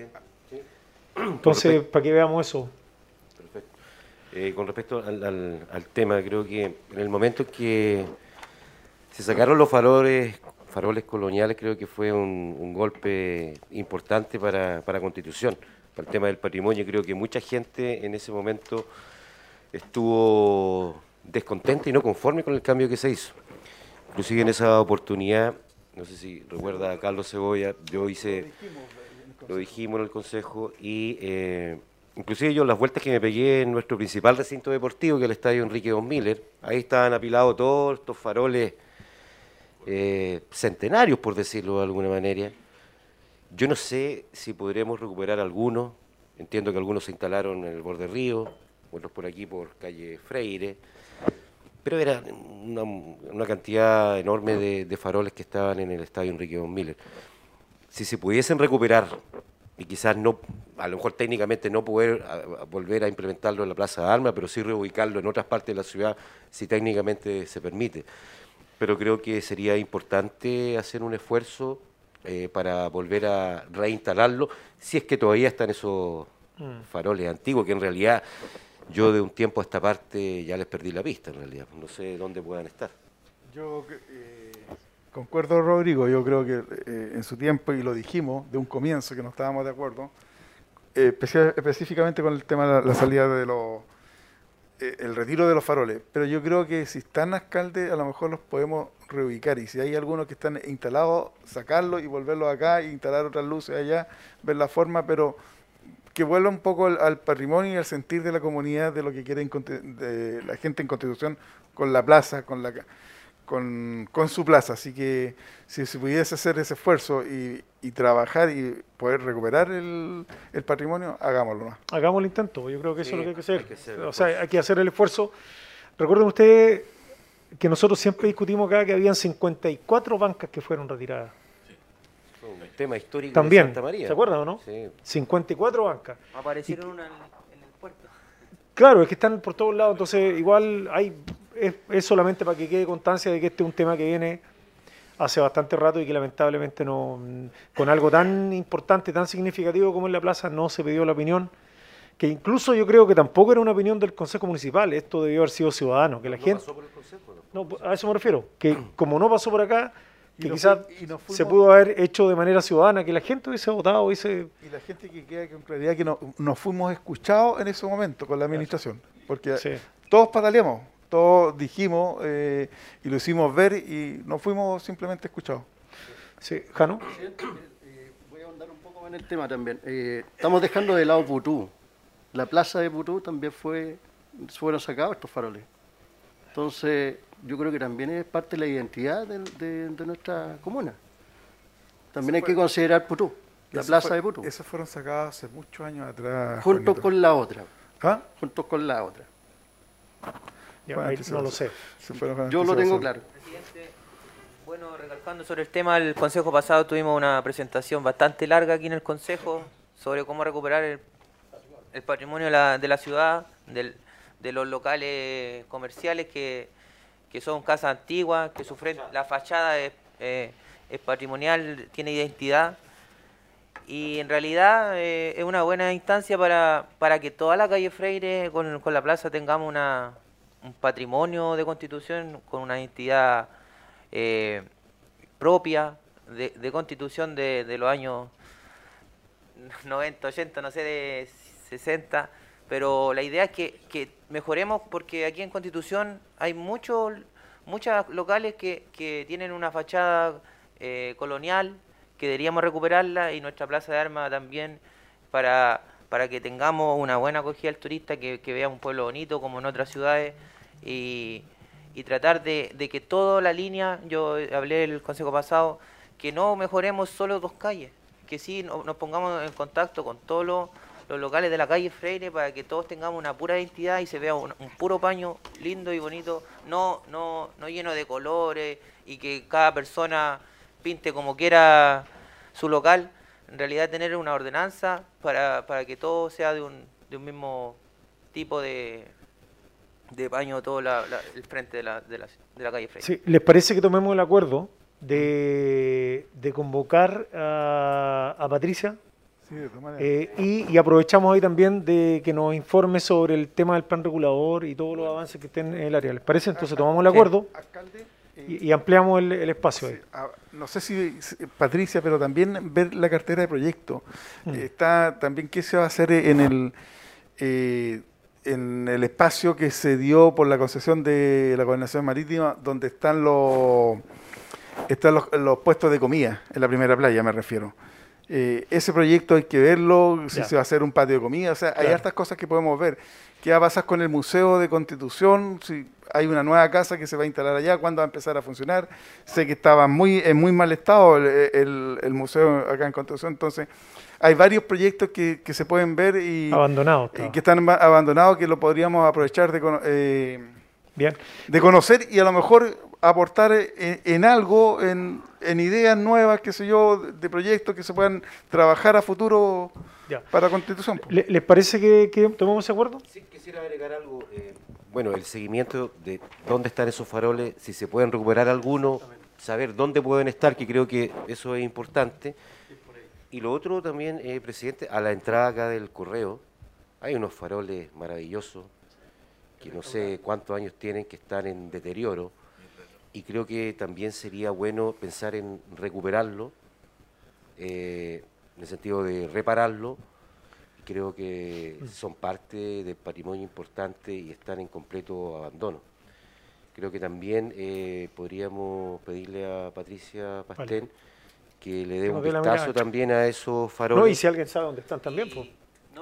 entonces para que veamos eso. Eh, con respecto al, tema, creo que en el momento en que se sacaron los faroles, faroles coloniales, creo que fue un, golpe importante para, para Constitución, para el tema del patrimonio. Creo que mucha gente en ese momento estuvo descontenta y no conforme con el cambio que se hizo. Inclusive en esa oportunidad, no sé si recuerda a Carlos Cebolla, yo hice, lo dijimos en el Consejo, y eh, inclusive yo las vueltas que me pegué en nuestro principal recinto deportivo, que es el Estadio Enrique Don Miller, ahí estaban apilados todos estos faroles eh, centenarios, por decirlo de alguna manera. Yo no sé si podremos recuperar algunos, entiendo que algunos se instalaron en el borde río, otros por aquí por calle Freire, pero era una, cantidad enorme de, de faroles que estaban en el estadio Enrique Don Miller. Si se pudiesen recuperar, y quizás no, a lo mejor técnicamente no poder a- a volver a implementarlo en la Plaza de Armas, pero sí reubicarlo en otras partes de la ciudad, si técnicamente se permite. Pero creo que sería importante hacer un esfuerzo eh, para volver a reinstalarlo, si es que todavía están esos Mm. faroles antiguos, que en realidad yo de un tiempo a esta parte ya les perdí la pista, en realidad. No sé dónde puedan estar. Yo eh, concuerdo, Rodrigo. Yo creo que eh, en su tiempo, y lo dijimos de un comienzo, que no estábamos de acuerdo, eh, específicamente con el tema de la, salida de los. eh, el retiro de los faroles. Pero yo creo que si están alcaldes, a lo mejor los podemos reubicar. Y si hay algunos que están instalados, sacarlos y volverlos acá e instalar otras luces allá, ver la forma, pero que vuelva un poco al, patrimonio y al sentir de la comunidad de lo que quiere de la gente en Constitución con la plaza, con la con, con su plaza. Así que si se pudiese hacer ese esfuerzo y, y trabajar y poder recuperar el, el patrimonio, hagámoslo. ¿no? Hagamos el intento, yo creo que eso Sí, es lo que hay que hacer. hay que hacer el o sea, hay que hacer el esfuerzo. Recuerden ustedes que nosotros siempre discutimos acá que habían 54 bancas que fueron retiradas. Fue un tema histórico También, de Santa María. ¿se acuerdan o no? Sí. 54 bancas. Aparecieron una en, en el puerto. Claro, es que están por todos lados, entonces igual hay es, es solamente para que quede constancia de que este es un tema que viene hace bastante rato y que lamentablemente no con algo tan importante, tan significativo como en la plaza no se pidió la opinión, que incluso yo creo que tampoco era una opinión del Consejo Municipal, esto debió haber sido ciudadano, que la No gente pasó por el consejo, ¿no? no, a eso me refiero, que como no pasó por acá, que quizás se pudo haber hecho de manera ciudadana, que la gente hubiese votado, hubiese Y la gente que queda con claridad que no- nos fuimos escuchados en ese momento con la administración, porque Sí. todos pataleamos, todos dijimos eh, y lo hicimos ver y no fuimos simplemente escuchados. Sí, Jano. Presidente, eh, voy a ahondar un poco en el tema también. Eh, estamos dejando de lado Putú. La plaza de Putú también fue, fueron sacados estos faroles. Entonces, yo creo que también es parte de la identidad de, de- de nuestra comuna. También hay que considerar Putú, la plaza fue- de Putú, Esas fueron sacadas hace muchos años atrás. junto Juanito. con la otra. ¿Ah? Junto con la otra. No lo sé. Yo lo tengo claro. Presidente, bueno, recalcando sobre el tema, el consejo pasado tuvimos una presentación bastante larga aquí en el consejo sobre cómo recuperar el, el patrimonio de la, de la ciudad, del- de los locales comerciales que, que son casas antiguas, que sufren, la fachada es, eh, es patrimonial, tiene identidad. Y en realidad eh, es una buena instancia para, para que toda la calle Freire con, con la plaza tengamos una, un patrimonio de constitución con una identidad eh, propia de, constitución de, de los años 90, 80, no sé, de 60, pero la idea es que, mejoremos porque aquí en Constitución hay muchos muchos locales que, que tienen una fachada eh, colonial que deberíamos recuperarla y nuestra plaza de armas también para, para que tengamos una buena acogida al turista, que, vea un pueblo bonito como en otras ciudades y, tratar de, que toda la línea, yo hablé el consejo pasado, que no mejoremos solo dos calles, que sí no- nos pongamos en contacto con todos los, los locales de la calle Freire para que todos tengamos una pura identidad y se vea un, un puro paño lindo y bonito, no, no, no lleno de colores y que cada persona pinte como quiera su local, en realidad tener una ordenanza para, para que todo sea de un, de un mismo tipo de, de paño todo la- la- el frente de la, de la, de la calle Freire. Sí, ¿Les parece que tomemos el acuerdo de, de convocar a, a Patricia? Sí, de todas maneras. Eh, y, y aprovechamos hoy también de que nos informe sobre el tema del plan regulador y todos los avances que estén en el área. ¿Les parece? Entonces tomamos el acuerdo Alcalde, y, y ampliamos el, el espacio ahí. ah, no sé si Patricia, pero también ver la cartera de proyectos. Mm. Eh, Está también qué se va a hacer en el eh, en el espacio que se dio por la concesión de la gobernación marítima, donde están los están los, los puestos de comida en la primera playa, me refiero. Eh, ese proyecto hay que verlo, si se va a hacer un patio de comida, o sea, hay Claro. hartas cosas que podemos ver. ¿Qué va a pasar con el Museo de Constitución? Si hay una nueva casa que se va a instalar allá, ¿cuándo va a empezar a funcionar? Sé que estaba muy, en muy mal estado el, el- el museo acá en Constitución, entonces hay varios proyectos que, que se pueden ver y, Abandonado. y estaba. que están abandonados que lo podríamos aprovechar de, cono- eh, Bien. de conocer y a lo mejor aportar en, en algo, en, en ideas nuevas, qué sé yo, de, proyectos que se puedan trabajar a futuro Ya. para Constitución. po. ¿Le- ¿Les parece que, que tomemos ese acuerdo? Sí, quisiera agregar algo. eh, bueno, el seguimiento de dónde están esos faroles, si se pueden recuperar algunos, saber dónde pueden estar, que creo que eso es importante. Y lo otro también, eh, presidente, a la entrada acá del correo, hay unos faroles maravillosos, que no sé cuántos años tienen, que están en deterioro. Y creo que también sería bueno pensar en recuperarlo, eh, en el sentido de repararlo. Creo que son parte del patrimonio importante y están en completo abandono. Creo que también eh, podríamos pedirle a Patricia Pastén que le dé un vistazo también a esos faroles. No, y si alguien sabe dónde están también, pues.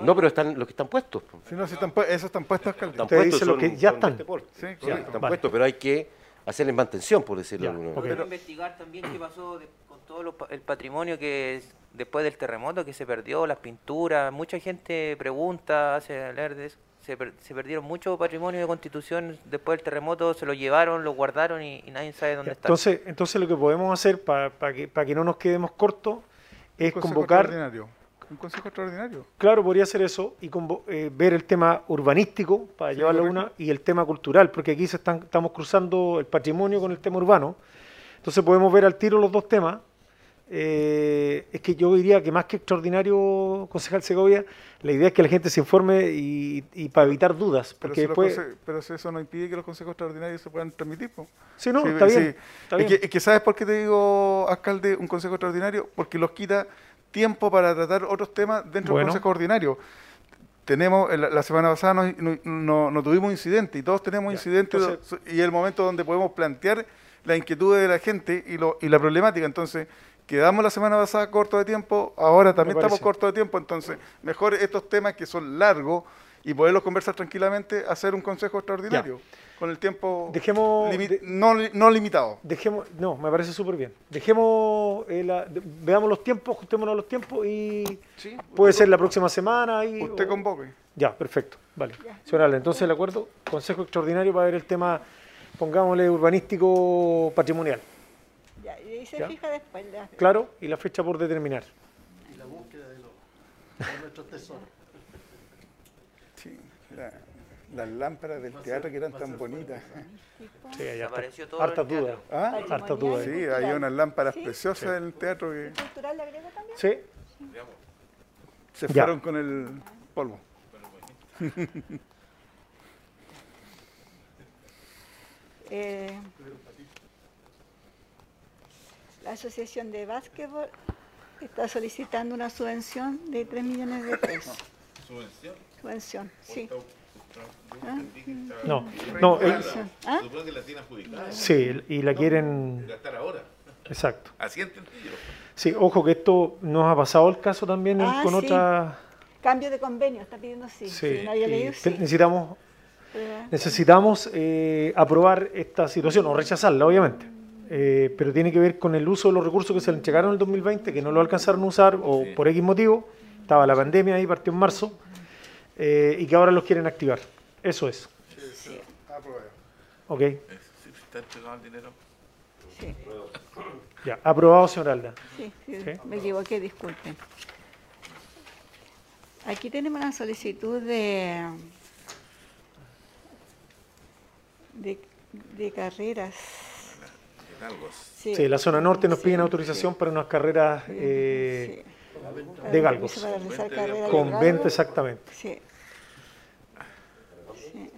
No, pero están los que están puestos. po. Si no, si están esos están puestos, alcalde. Usted dice lo que ya están. este. Sí, correcto. están Vale. puestos, pero hay que hacerles mantención, por decirlo Ya, de alguna manera. Investigar también qué pasó de- con todo lo el patrimonio que después del terremoto que se perdió, las pinturas. Mucha gente pregunta, hace leer de eso. se, per- se perdieron mucho patrimonio de constitución después del terremoto, se lo llevaron, lo guardaron y, y nadie sabe dónde está. Entonces, entonces lo que podemos hacer para que, para que no nos quedemos cortos es consejo convocar, extraordinario. Un consejo extraordinario. claro, podría ser eso, y convo- eh, ver el tema urbanístico para Sí, llevarlo a una, y el tema cultural, porque aquí se están, estamos cruzando el patrimonio con el tema urbano. Entonces podemos ver al tiro los dos temas. Eh, es que yo diría que más que extraordinario, concejal Segovia, la idea es que la gente se informe y, y para evitar dudas, Pero, porque si los después... conse- pero si eso no impide que los consejos extraordinarios se puedan transmitir. po. Sí, no, está bien, está es, bien. Que, es que ¿sabes por qué te digo, alcalde, un consejo extraordinario? Porque los quita tiempo para tratar otros temas dentro Bueno. del consejo ordinario. Tenemos, el- la semana pasada no, no- no- no tuvimos incidente y todos tenemos incidentes entonces- y el momento donde podemos plantear las inquietudes de la gente y, lo, y la problemática. Entonces, quedamos la semana pasada corto de tiempo, ahora también estamos cortos de tiempo, entonces, mejor estos temas que son largos y poderlos conversar tranquilamente, hacer un consejo extraordinario con el tiempo Dejemos- limi- no, no limitado. Dejemos, no, me parece súper bien. Dejemos, eh, la- de- veamos los tiempos, ajustémonos a los tiempos y puede ser la próxima semana. Y, Usted o- convoque. Ya, perfecto. Vale. Señor entonces el acuerdo, consejo extraordinario para ver el tema, pongámosle urbanístico patrimonial. Y se Ya. fija después. Claro, y la fecha por determinar. Y la búsqueda de, los, de nuestros tesoros. Sí, la- las lámparas del teatro que eran tan bonitas. Sí, hay harta- harta duda. ¿Ah? Harta duda. Sí, hay unas lámparas Sí. preciosas en el teatro que ¿Cultural le agrego también? Sí. se Ya. fueron con el polvo. Eh, la Asociación de Básquetbol está solicitando una subvención de 3 millones de pesos. ¿Subvención? Subvención, sí. ¿Ah? No, no, eh, ¿Ah? Supongo que la tiene adjudicada. Sí, y la quieren. Gastar ahora. Exacto. Así entendí yo. Sí, ojo que esto nos ha pasado el caso también Ah, con sí. otras. Cambio de convenio, está pidiendo sí. Sí, Sí, no había y leído, te- sí. necesitamos necesitamos eh, aprobar esta situación o rechazarla, obviamente. Eh, pero tiene que ver con el uso de los recursos que se le entregaron en el 2020, que no lo alcanzaron a usar o por X motivo. Estaba la pandemia ahí, partió en marzo, eh, y que ahora los quieren activar. Eso es. Sí. ¿Ok? Si está entregado el dinero. Sí. Ya. Aprobado, señor Alda. Sí, sí, ¿Sí? me equivoqué, disculpen. Aquí tenemos una solicitud de, de, de carreras. Sí. Sí, la zona norte nos Sí, piden autorización para unas carreras eh, de galgos. para realizar carreras de Con galgos. venta exactamente. Sí. Sí.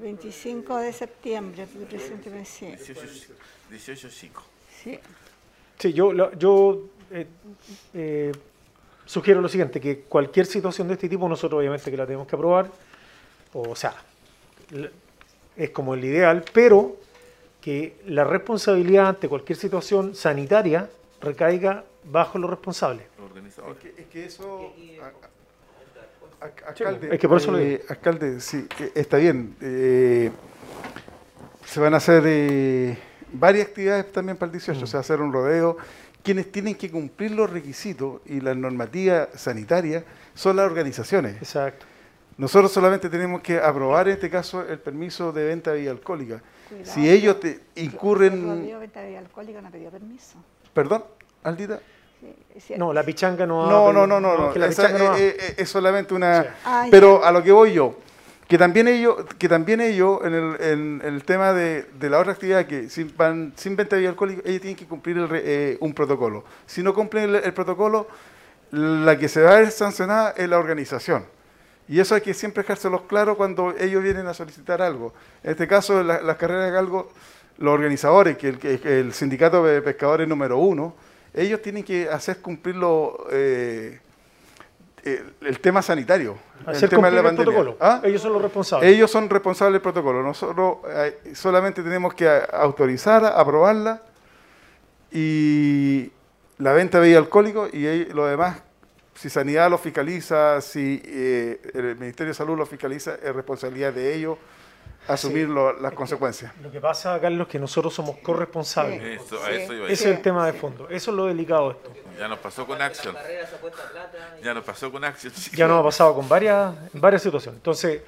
25 de septiembre, presente, sí. 18, 18 5. Sí. Sí, yo, lo- yo eh, eh, sugiero lo siguiente, que cualquier situación de este tipo nosotros obviamente que la tenemos que aprobar, o sea, es como el ideal, pero que la responsabilidad ante cualquier situación sanitaria recaiga bajo los responsables. Es que, es que eso, a- a- a- alcalde, es que por eso lo eh, alcalde, sí, eh, está bien. eh, se van a hacer eh, varias actividades también para el 18, Mm. se va a hacer un rodeo. Quienes tienen que cumplir los requisitos y la normativa sanitaria son las organizaciones. Exacto. Nosotros solamente tenemos que aprobar en este caso el permiso de venta de bebida alcohólica. Cuidado, si ellos te incurren, rodeo venta de alcohólica no pidió permiso. perdón, Aldita. Sí, sí. No, la pichanga no ha No, pedido- no, no, no, no. que la esa pichanga no ha- es, es- es solamente una. Ah, ya. pero a lo que voy yo, que también ellos, que también ellos en el, en el tema de, de la otra actividad que sin, van sin venta de bebida alcohólica, ellos tienen que cumplir el re- eh, un protocolo. Si no cumplen el, el protocolo, la que se va a ver sancionada es la organización. Y eso hay que siempre dejárselos claro cuando ellos vienen a solicitar algo. En este caso, la- las carreras de galgo, los organizadores, que el, que el sindicato de pescadores número uno, ellos tienen que hacer cumplir lo, eh, el, el tema sanitario, Hacer el tema de la el pandemia. protocolo. ¿Ah? Ellos son los responsables. Ellos son responsables del protocolo. Nosotros eh, solamente tenemos que a- autorizar, aprobarla y la venta de bebida alcohólico y ahí lo demás, si Sanidad lo fiscaliza, si eh, el Ministerio de Salud lo fiscaliza, es responsabilidad de ellos asumir lo- las consecuencias. Lo que pasa, Carlos, es que nosotros somos corresponsables. Sí. Eso- a eso iba a Ese es el tema de fondo. Eso es lo delicado de esto. Ya nos pasó con Action. Ya nos pasó con Action. Ya nos ha pasado con varias, varias situaciones. Entonces,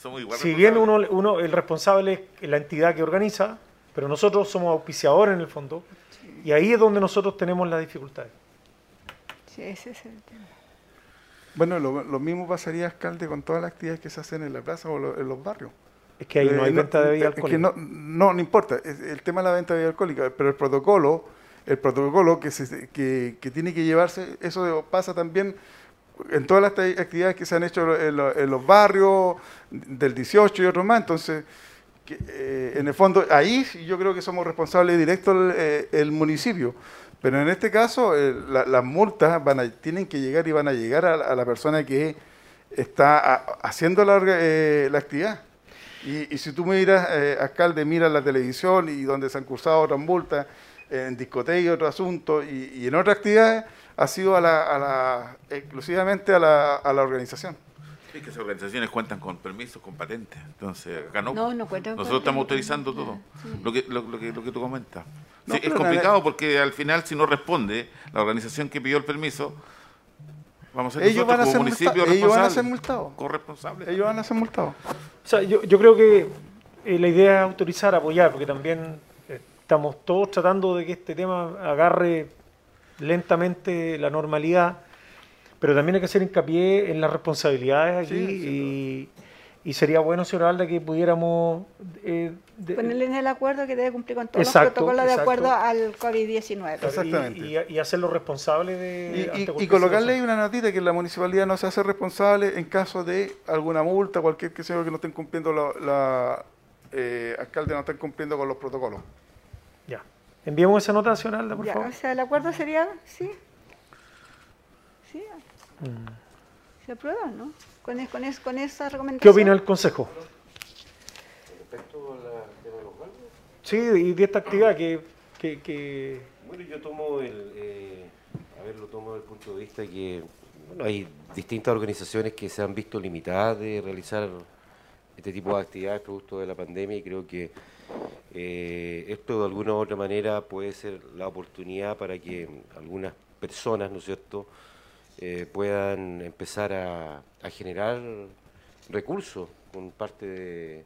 Somos igual si bien uno, uno, el responsable es la entidad que organiza, pero nosotros somos auspiciadores en el fondo, y ahí es donde nosotros tenemos las dificultades. Sí, ese es el tema. Bueno, lo, lo mismo pasaría, alcalde, con todas las actividades que se hacen en la plaza o lo- en los barrios. Es que ahí no hay venta de bebida es que alcohólica. no, no, no importa, es el tema de la venta de bebida alcohólica, pero el protocolo, el protocolo que, se, que, que tiene que llevarse, eso pasa también en todas las actividades que se han hecho en, lo- en los barrios, del 18 y otros más, entonces, que, eh, en el fondo, ahí yo creo que somos responsables directos el, eh, el municipio, pero en este caso eh, la- las multas van a, tienen que llegar y van a llegar a, a la persona que está haciendo eh, la actividad. Y, y si tú miras, eh, alcalde, miras la televisión y donde se han cursado otras multas, en discotecas y otros asuntos, y, en otras actividades, ha sido a la, a la- exclusivamente a la organización. Sí, que esas organizaciones cuentan con permisos, con patentes. Entonces, acá no. No, no cuentan con Nosotros estamos autorizando todo. Lo, que, lo, lo que, lo que tú comentas. No, Sí, es complicado la- porque al final, si no responde la organización que pidió el permiso, vamos a ser Ellos nosotros van a como ser municipio ellos van a responsables, ser multados. corresponsables. Ellos van a ser multados. O sea, yo, yo creo que eh, la idea es autorizar, apoyar, porque también eh, estamos todos tratando de que este tema agarre lentamente la normalidad, pero también hay que hacer hincapié en las responsabilidades aquí y, y sería bueno, señora Alda, que pudiéramos... eh, de- Ponerle en el acuerdo que debe cumplir con todos Exacto, los protocolos de exacto. acuerdo al COVID-19. Exactamente. Y, y- y hacerlo responsable de... Y, y- colocarle ahí una notita que la municipalidad no se hace responsable en caso de alguna multa, cualquier que sea que no estén cumpliendo la, la eh, alcalde no estén cumpliendo con los protocolos. Ya. Enviemos esa nota, señora Alda, por Ya, favor. o sea, el acuerdo sería, sí. Se aprueba, ¿no? Con, es- con, es- con esa recomendación. ¿Qué opina el Consejo? Sí, y de esta actividad que... que, que- Bueno, yo tomo el, eh, a ver, lo tomo desde el punto de vista que bueno, hay distintas organizaciones que se han visto limitadas de realizar este tipo de actividades producto de la pandemia y creo que eh, esto de alguna u otra manera puede ser la oportunidad para que algunas personas, ¿no es cierto?, eh, puedan empezar a, a generar recursos con parte de,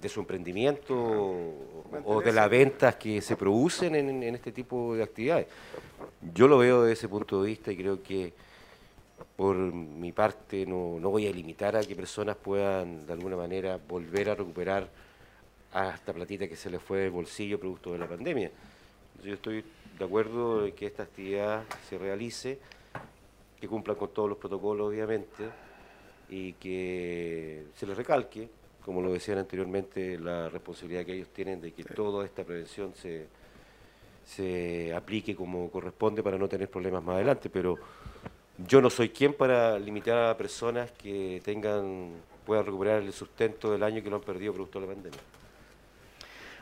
de su emprendimiento o, o de las ventas que se producen en, en este tipo de actividades. Yo lo veo desde ese punto de vista y creo que por mi parte no, no voy a limitar a que personas puedan de alguna manera volver a recuperar a esta platita que se les fue del bolsillo producto de la pandemia. Yo estoy de acuerdo en que esta actividad se realice, que cumpla con todos los protocolos obviamente y que se les recalque, como lo decían anteriormente, la responsabilidad que ellos tienen de que toda esta prevención se, se aplique como corresponde para no tener problemas más adelante, pero yo no soy quien para limitar a personas que tengan puedan recuperar el sustento del año que lo han perdido producto de la pandemia.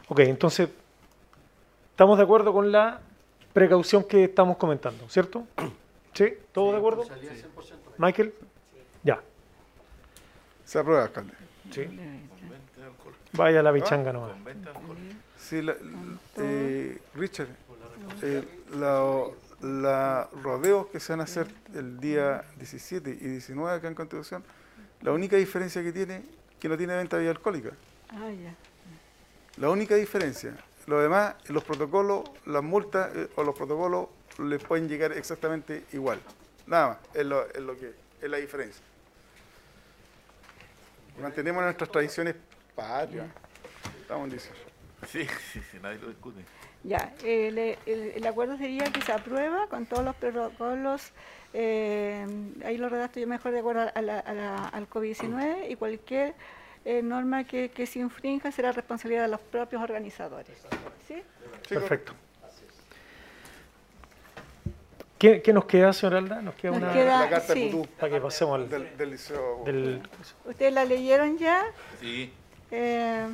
Ok, entonces, estamos de acuerdo con la precaución que estamos comentando, ¿cierto? ¿Sí? ¿Todos de acuerdo? Michael? Ya. Se aprueba, alcalde. Sí. Vaya la pichanga nomás. Sí, la- eh, Richard, eh, la, la rodeos que se van a hacer el día 17 y 19 acá en Constitución, la única diferencia que tiene que no tiene venta de alcohólica. Ah, ya. La única diferencia. Lo demás, los protocolos, las multas eh, o los protocolos les pueden llegar exactamente igual. Nada más, es lo, es lo que es la diferencia. Mantenemos nuestras tradiciones patrias. Estamos en 18. Sí, sí, sí, nadie lo discute. Ya, el, el- el acuerdo sería que se aprueba con todos los protocolos, eh, ahí lo redacto yo mejor de acuerdo a la- a la- al COVID-19 y cualquier eh, norma que, que se infrinja será responsabilidad de los propios organizadores. ¿Sí? Perfecto. ¿Qué, qué nos queda, señora Alda? Nos queda Nos una... queda- La carta de. Putú. Para que pasemos al... Del, del liceo. del- ¿Ustedes la leyeron ya? Sí, Eh,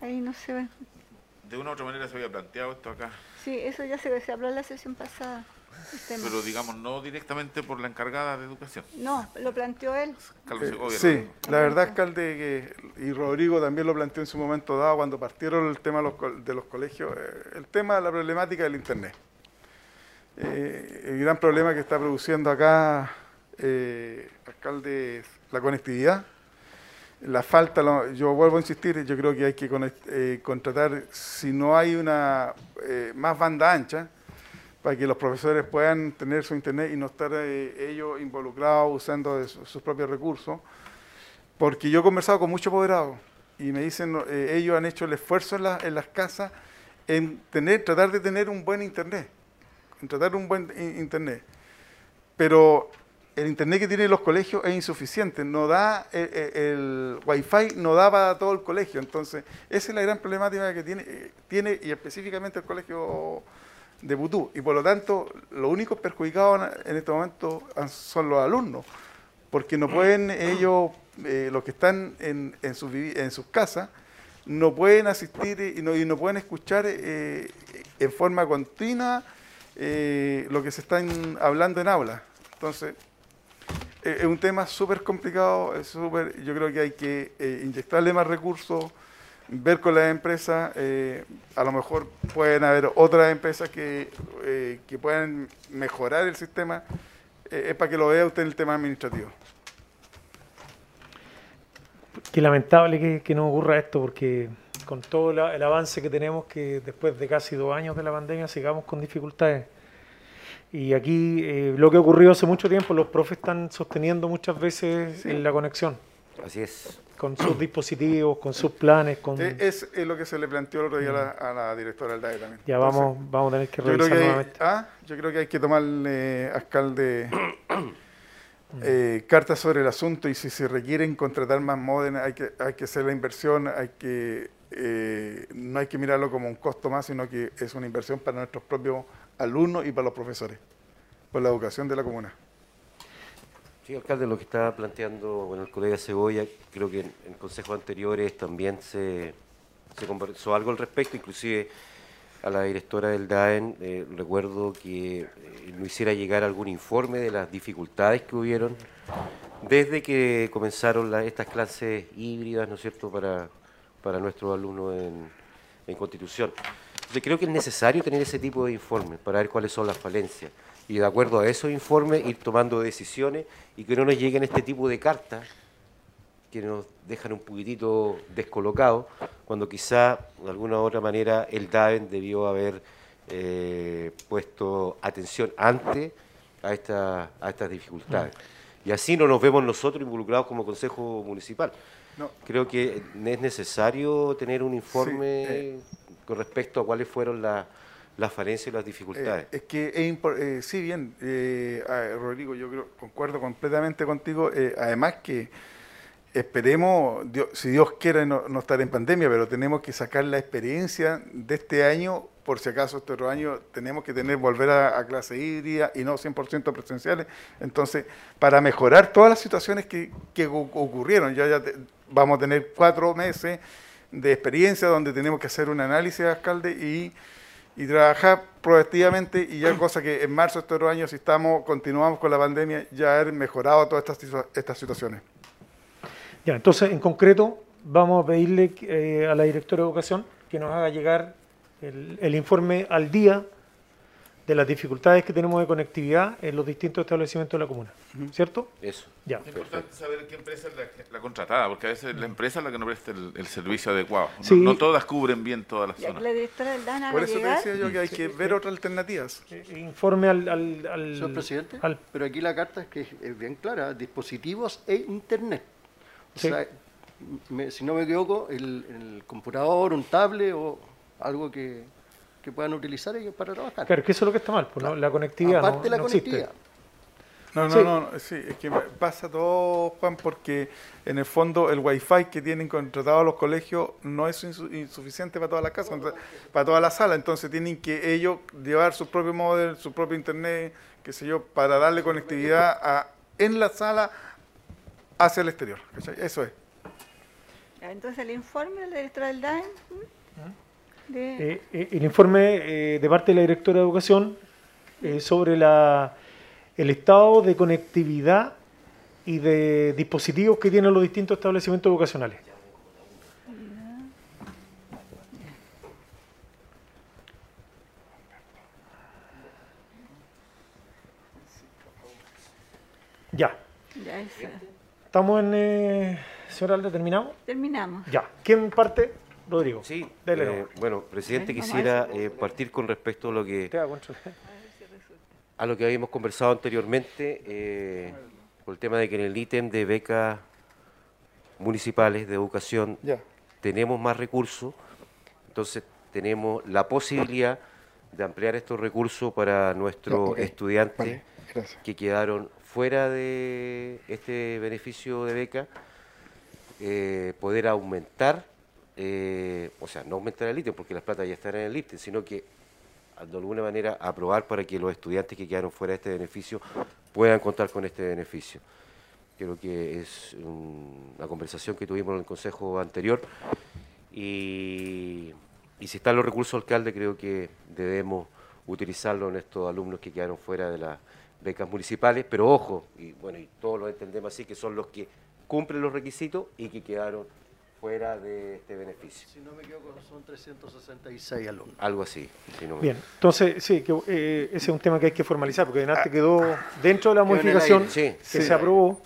ahí no se ve. de una u otra manera se había planteado esto acá. Sí, eso ya se, se habló en la sesión pasada. tema. Pero digamos, no directamente por la encargada de educación. No, lo planteó él. Carlos Eh, sí, la verdad, alcalde, que, y Rodrigo también lo planteó en su momento dado cuando partieron el tema de los, co- de los colegios, eh, el tema de la problemática del Internet. Eh, el gran problema que está produciendo acá, eh, alcalde, es la conectividad. La falta, yo vuelvo a insistir, yo creo que hay que conect- eh, contratar, si no hay una eh, más banda ancha, para que los profesores puedan tener su internet y no estar eh, ellos involucrados usando sus propios recursos. Porque yo he conversado con muchos apoderados y me dicen, eh, ellos han hecho el esfuerzo en, la- en las casas en tener, tratar de tener un buen internet, tratar un buen internet. Pero el internet que tienen los colegios es insuficiente, no da, el, el- el wifi no da para todo el colegio, entonces esa es la gran problemática que tiene, eh, tiene y específicamente el colegio de Butú, y por lo tanto los únicos perjudicados en este momento son los alumnos, porque no pueden ellos, eh, los que están en, sus, casas, no pueden asistir y no, pueden escuchar eh, en forma continua eh, lo que se están hablando en aula. Entonces, eh, es un tema súper complicado, es súper- yo creo que hay que eh, inyectarle más recursos, ver con las empresas, eh, a lo mejor pueden haber otras empresas que, que puedan mejorar el sistema, es para que lo vea usted en el tema administrativo. Qué lamentable que no ocurra esto, porque con todo la- el avance que tenemos, que después de casi dos años de la pandemia sigamos con dificultades. Y aquí eh, lo que ocurrió hace mucho tiempo, los profes están sosteniendo muchas veces Sí. en la conexión. Así es. Con sus dispositivos, con sus planes, con... Eh, Es, es lo que se le planteó el otro día a la, a la directora del DAE también. Ya vamos, vamos a tener que yo creo revisar que hay, nuevamente. ah, yo creo que hay que tomarle, alcalde, eh, cartas sobre el asunto y si se requieren contratar más hay que, hay que hacer la inversión, hay que, eh, no hay que mirarlo como un costo más, sino que es una inversión para nuestros propios alumnos y para los profesores, por la educación de la comuna. Sí, alcalde, lo que estaba planteando el colega Cebolla, creo que en, consejos anteriores también se, se conversó algo al respecto, inclusive a la directora del DAEN, eh, recuerdo que eh, nos hiciera llegar algún informe de las dificultades que hubieron desde que comenzaron estas clases híbridas, ¿no es cierto?, para, para nuestros alumnos en, en Constitución. Entonces creo que es necesario tener ese tipo de informes para ver cuáles son las falencias y de acuerdo a esos informes ir tomando decisiones y que no nos lleguen este tipo de cartas que nos dejan un poquitito descolocados, cuando quizá de alguna u otra manera el DAVEN debió haber eh, puesto atención antes a, esta, a estas dificultades. Y así no nos vemos nosotros involucrados como Consejo Municipal. No. Creo que es necesario tener un informe eh. con respecto a cuáles fueron la- las falencias y las dificultades. Eh, es que es eh, sí, bien, eh, Rodrigo, yo creo, concuerdo completamente contigo. además que esperemos, Dios- si Dios quiere, no, no estar en pandemia, pero tenemos que sacar la experiencia de este año, por si acaso este otro año tenemos que tener volver a, a clase híbrida y no 100% presenciales. Entonces, para mejorar todas las situaciones que, que ocu- ocurrieron, ya, ya te- vamos a tener cuatro meses de experiencia donde tenemos que hacer un análisis, alcalde, y y trabajar proactivamente y ya cosa que en marzo de este otro año, si estamos, continuamos con la pandemia, ya haber mejorado todas estas, estas situaciones. Ya, entonces, en concreto, vamos a pedirle eh, a la directora de educación que nos haga llegar el, el informe al día de las dificultades que tenemos de conectividad en los distintos establecimientos de la comuna. ¿Cierto? Eso. Ya. Es importante saber qué empresa es la, la contratada, porque a veces la empresa es la que no presta el, el servicio adecuado. No- Sí. No, todas cubren bien todas las zonas. la directora del DAN haga Por eso te decía yo que hay que ver otras alternativas. Informe al... al, al- Señor presidente, al- pero aquí la carta es que es bien clara, dispositivos e internet. O Sí. sea, me- si no me equivoco, el, el computador, un tablet o algo que, que puedan utilizar ellos para trabajar. Claro, que eso es lo que está mal, pues, ¿no? la conectividad no, Aparte de la no existe. conectividad. No, no, Sí. no, no, sí, es que pasa todo, Juan, porque en el fondo el wifi que tienen contratado los colegios no es insu- insuficiente para toda la casa, entonces, para toda la sala, entonces tienen que ellos llevar su propio modem, su propio internet, qué sé yo, para darle conectividad a, en la sala hacia el exterior. ¿cachai? Eso es. Entonces el informe de la directora del DAN. Eh, eh, el informe eh, de parte de la directora de educación eh, sobre la, el estado de conectividad y de dispositivos que tienen los distintos establecimientos vocacionales. Ya. Ya es, ¿Estamos en, eh, señor Alde, terminamos? terminamos. Ya. ¿Quién parte? Rodrigo. Sí, Dele eh, bueno, presidente, quisiera eh, partir con respecto a lo que a lo que habíamos conversado anteriormente eh, por el tema de que en el ítem de becas municipales de educación tenemos más recursos, entonces tenemos la posibilidad de ampliar estos recursos para nuestros estudiantes Vale, que quedaron fuera de este beneficio de beca, eh, poder aumentar, eh, o sea, no aumentar el ítem porque las plata ya están en el ítem, sino que de alguna manera aprobar para que los estudiantes que quedaron fuera de este beneficio puedan contar con este beneficio. Creo que es un- una conversación que tuvimos en el consejo anterior y, y si están los recursos alcalde creo que debemos utilizarlo en estos alumnos que quedaron fuera de las becas municipales, pero ojo, y bueno, y todos lo entendemos así, que son los que cumplen los requisitos y que quedaron fuera de este beneficio. Si no me equivoco, son 366 alumnos. Algo así. si no me- Bien, entonces sí, que, eh, ese es un tema que hay que formalizar, porque antes quedó dentro de la modificación sí. que Sí. se aprobó,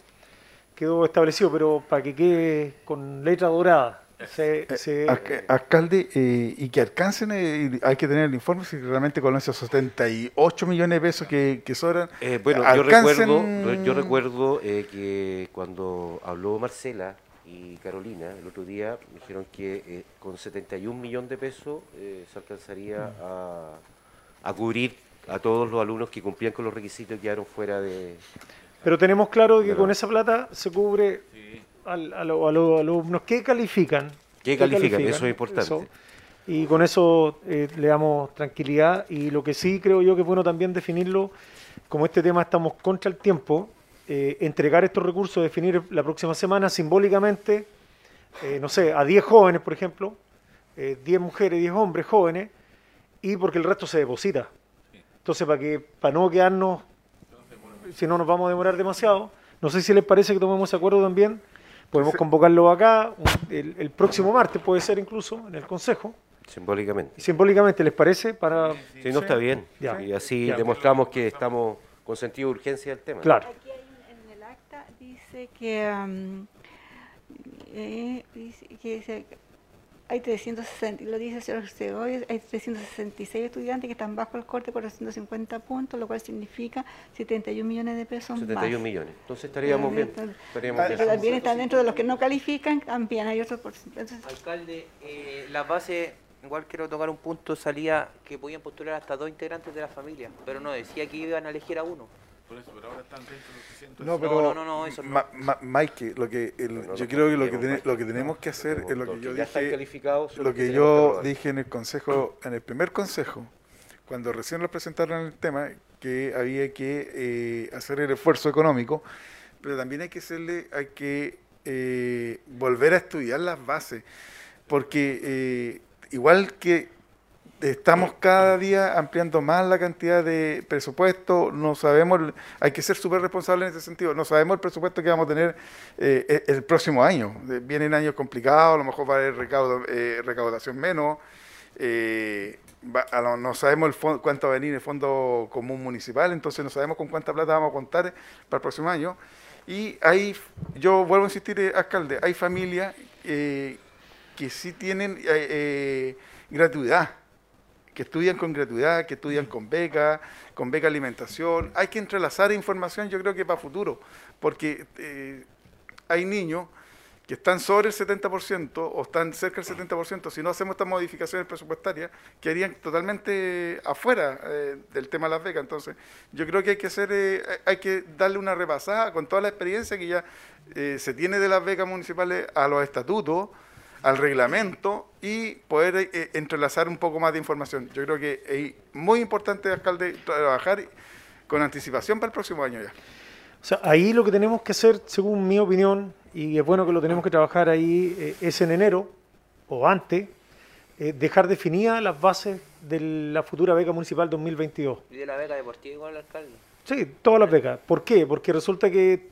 quedó establecido, pero para que quede con letra dorada. Se, se- Alca- Alcalde, eh, y que alcancen, eh, y hay que tener el informe si realmente con esos 78 millones de pesos que, que sobran. Eh, bueno, yo alcancen- recuerdo, yo recuerdo eh, que cuando habló Marcela y Carolina el otro día, me dijeron que eh, con 71 millones de pesos eh, se alcanzaría a, a cubrir a todos los alumnos que cumplían con los requisitos y quedaron fuera de... pero tenemos claro que con esa plata se cubre al- a, lo- a los alumnos que califican. ¿Qué califican? Eso es importante. y con eso eh, le damos tranquilidad. Y lo que sí creo yo que es bueno también definirlo, como este tema estamos contra el tiempo, eh, entregar estos recursos, definir la próxima semana simbólicamente, eh, no sé, a 10 jóvenes, por ejemplo, eh, 10 mujeres, 10 hombres jóvenes, y porque el resto se deposita. Entonces, para que para no quedarnos, si no nos vamos a demorar demasiado, no sé si les parece que tomemos ese acuerdo también, podemos convocarlo acá, un- el, el próximo martes puede ser incluso, en el Consejo, Simbólicamente. simbólicamente, ¿les parece? Para, Si no está bien. Ya. Y así Ya. demostramos que estamos con sentido de urgencia del tema. Claro. Aquí hay un- en el acta dice que, am, eh, dice que dice que hay 360, y lo dice el señor Segovia, hay 366 estudiantes que están bajo el corte por 250 puntos, lo cual significa 71 millones de pesos 71 más. millones. Entonces estaríamos bien. Entonces, Estaríamos Pero bien. también están dentro de los que no califican, también hay otros porcentajes. Alcalde, eh, las bases, igual quiero tocar un punto, salía que podían postular hasta dos integrantes de la familia, pero no decía que iban a elegir a uno. Por eso, pero ahora están dentro de los 600. No, No, pero no, no, no, eso no. Ma- ma- Mike, lo que el- no yo lo creo que lo que, lo que tenemos que hacer es lo que yo ya están dije, lo que yo dije en el consejo, en el primer consejo, cuando recién nos presentaron el tema, que había que eh, hacer el esfuerzo económico, pero también hay que hacerle, hay que eh, volver a estudiar las bases, porque eh, igual que estamos cada día ampliando más la cantidad de presupuesto, no sabemos, hay que ser súper responsables en ese sentido, no sabemos el presupuesto que vamos a tener eh, e- el próximo año, vienen años complicados, a lo mejor va a haber recaudo- eh, recaudación menos, eh, no sabemos el fon- cuánto va a venir el Fondo Común Municipal, entonces no sabemos con cuánta plata vamos a contar para el próximo año. Y hay, yo vuelvo a insistir, eh, alcalde, hay familias que sí tienen gratuidad, que estudian con gratuidad, que estudian con beca, con beca alimentación. Hay que entrelazar información, yo creo que para futuro, porque eh, hay niños que están sobre el 70% o están cerca del 70%, si no hacemos estas modificaciones presupuestarias, quedarían totalmente afuera eh, del tema de las becas. Entonces, yo creo que hay que hacer, eh, hay que darle una repasada con toda la experiencia que ya eh, se tiene de las becas municipales a los estatutos, al reglamento y poder eh, entrelazar un poco más de información. Yo creo que es muy importante, alcalde, trabajar con anticipación para el próximo año ya. O sea, ahí lo que tenemos que hacer, según mi opinión, y es bueno que lo tenemos que trabajar ahí, eh, es en enero o antes, eh, dejar definidas las bases de la futura beca municipal 2022. Y de la beca deportiva igual, alcalde. Sí, todas las becas. ¿Por qué? Porque resulta que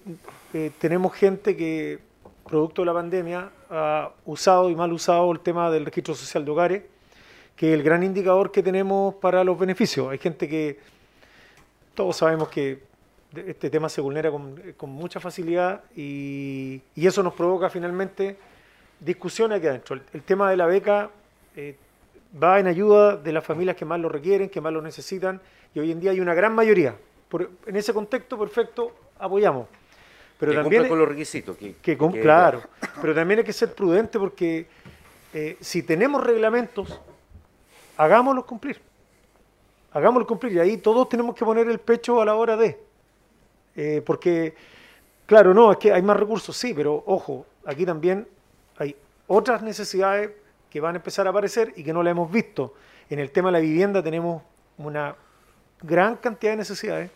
eh, tenemos gente que, producto de la pandemia, ha usado y mal usado el tema del registro social de hogares, que es el gran indicador que tenemos para los beneficios. Hay gente que, todos sabemos que este tema se vulnera con, mucha facilidad y, eso nos provoca finalmente discusiones aquí adentro. El, el tema de la beca eh, va en ayuda de las familias que más lo requieren, que más lo necesitan, y hoy en día hay una gran mayoría. Por- en ese contexto, perfecto, apoyamos. Pero que también con los requisitos. Que, que com- que- claro, pero también hay que ser prudente porque eh, si tenemos reglamentos, hagámoslos cumplir. Hagámoslos cumplir y ahí todos tenemos que poner el pecho a la hora de. Eh, porque, claro, no, es que hay más recursos, sí, pero ojo, aquí también hay otras necesidades que van a empezar a aparecer y que no las hemos visto. En el tema de la vivienda tenemos una gran cantidad de necesidades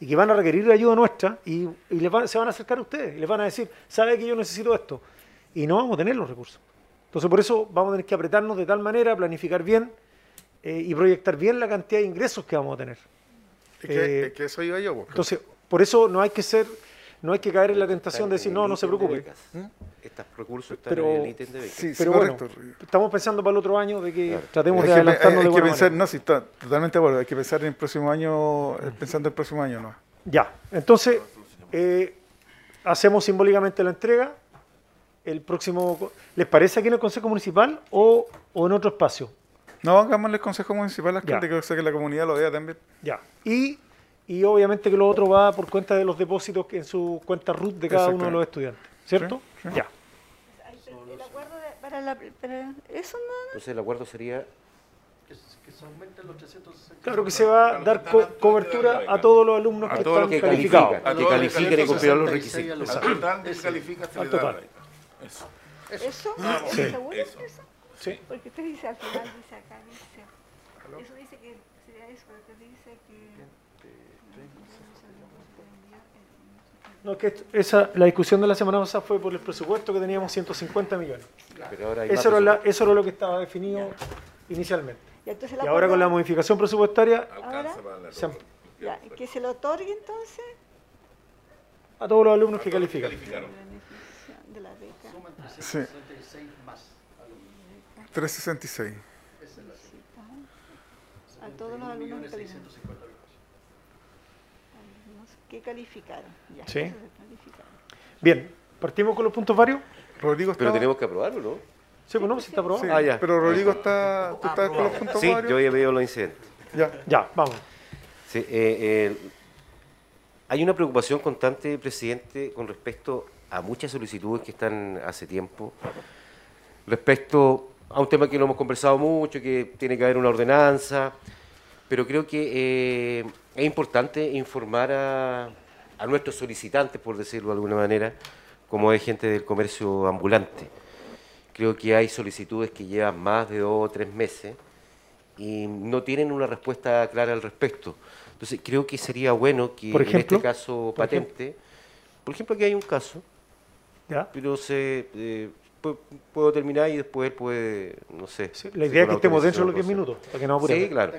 y que van a requerir la ayuda nuestra y, y les van- se van a acercar a ustedes y les van a decir, sabe que yo necesito esto y no vamos a tener los recursos. Entonces por eso vamos a tener que apretarnos de tal manera, planificar bien eh, y proyectar bien la cantidad de ingresos que vamos a tener. Es que, Eh, es que eso iba yo. pues. Entonces, por eso no hay que ser, no hay que caer en la tentación de decir, no, no se preocupe. becas. Estos recursos están Pero, en el ítem de becas. Sí, sí, pero bueno, correcto. estamos pensando para el otro año de que tratemos Hay de que, adelantarnos hay de que buena pensar, manera. no, sí, está totalmente de acuerdo. Hay que pensar en el próximo año, eh, pensando en el próximo año, ¿no? Ya, entonces eh, hacemos simbólicamente la entrega. El próximo, ¿les parece aquí en el Consejo Municipal o, o en otro espacio? No, hagámosle el Consejo Municipal, alcalde, Ya. que sé que la comunidad lo vea también. Ya. Y, y obviamente que lo otro va por cuenta de los depósitos que en su cuenta RUT de cada uno de los estudiantes, ¿cierto? Sí, sí. Ya. El acuerdo de- para la, para eso no, Entonces el acuerdo sería Que se aumenten los 360. Claro que se va a dar co- cobertura a todos los alumnos A que todos están los que calificados. califican, que califiquen y cumplieron los 66 requisitos. Al total. Eso. ¿Eso? Sí. ¿Es seguro Eso. eso? Sí. Porque usted dice al final, dice acá, dice. Eso dice que sería eso, pero usted dice que. No, que esto- esa, la discusión de la semana pasada fue por el presupuesto que teníamos 150 millones. Pero ahora Eso era, la- eso era lo que estaba definido inicialmente. Y, ahora con la modificación presupuestaria Ahora, se ya, que se lo otorgue entonces a todos los alumnos que califican. de la beca. Suman Sí. 366 más. 366. A todos los alumnos que calificaron. 1.650.000 Alumnos que calificaron. Ya, Sí. calificaron. Bien, partimos con los puntos varios. Rodrigo Pero está. tenemos que aprobarlo, ¿no? Sí, pues no, si está aprobado. Sí, Ah, ya. Pero Rodrigo está. ¿Tú estás con los puntos Sí, varios? yo había pedido los incidentes. Ya. Ya, vamos. Sí, eh, eh, hay una preocupación constante, presidente, con respecto a muchas solicitudes que están hace tiempo, respecto a un tema que lo hemos conversado mucho, que tiene que haber una ordenanza, pero creo que eh, es importante informar a, a nuestros solicitantes, por decirlo de alguna manera, como es gente del comercio ambulante. Creo que hay solicitudes que llevan más de dos o tres meses y no tienen una respuesta clara al respecto. Entonces, creo que sería bueno que Por en este caso por ejemplo. patente, por ejemplo, aquí hay un caso, ¿Ya? pero se, eh, puedo terminar y después él puede, no sé. Sí, la idea es que estemos dentro de los 10 autorización minutos, para que no apuremos. Sí, claro.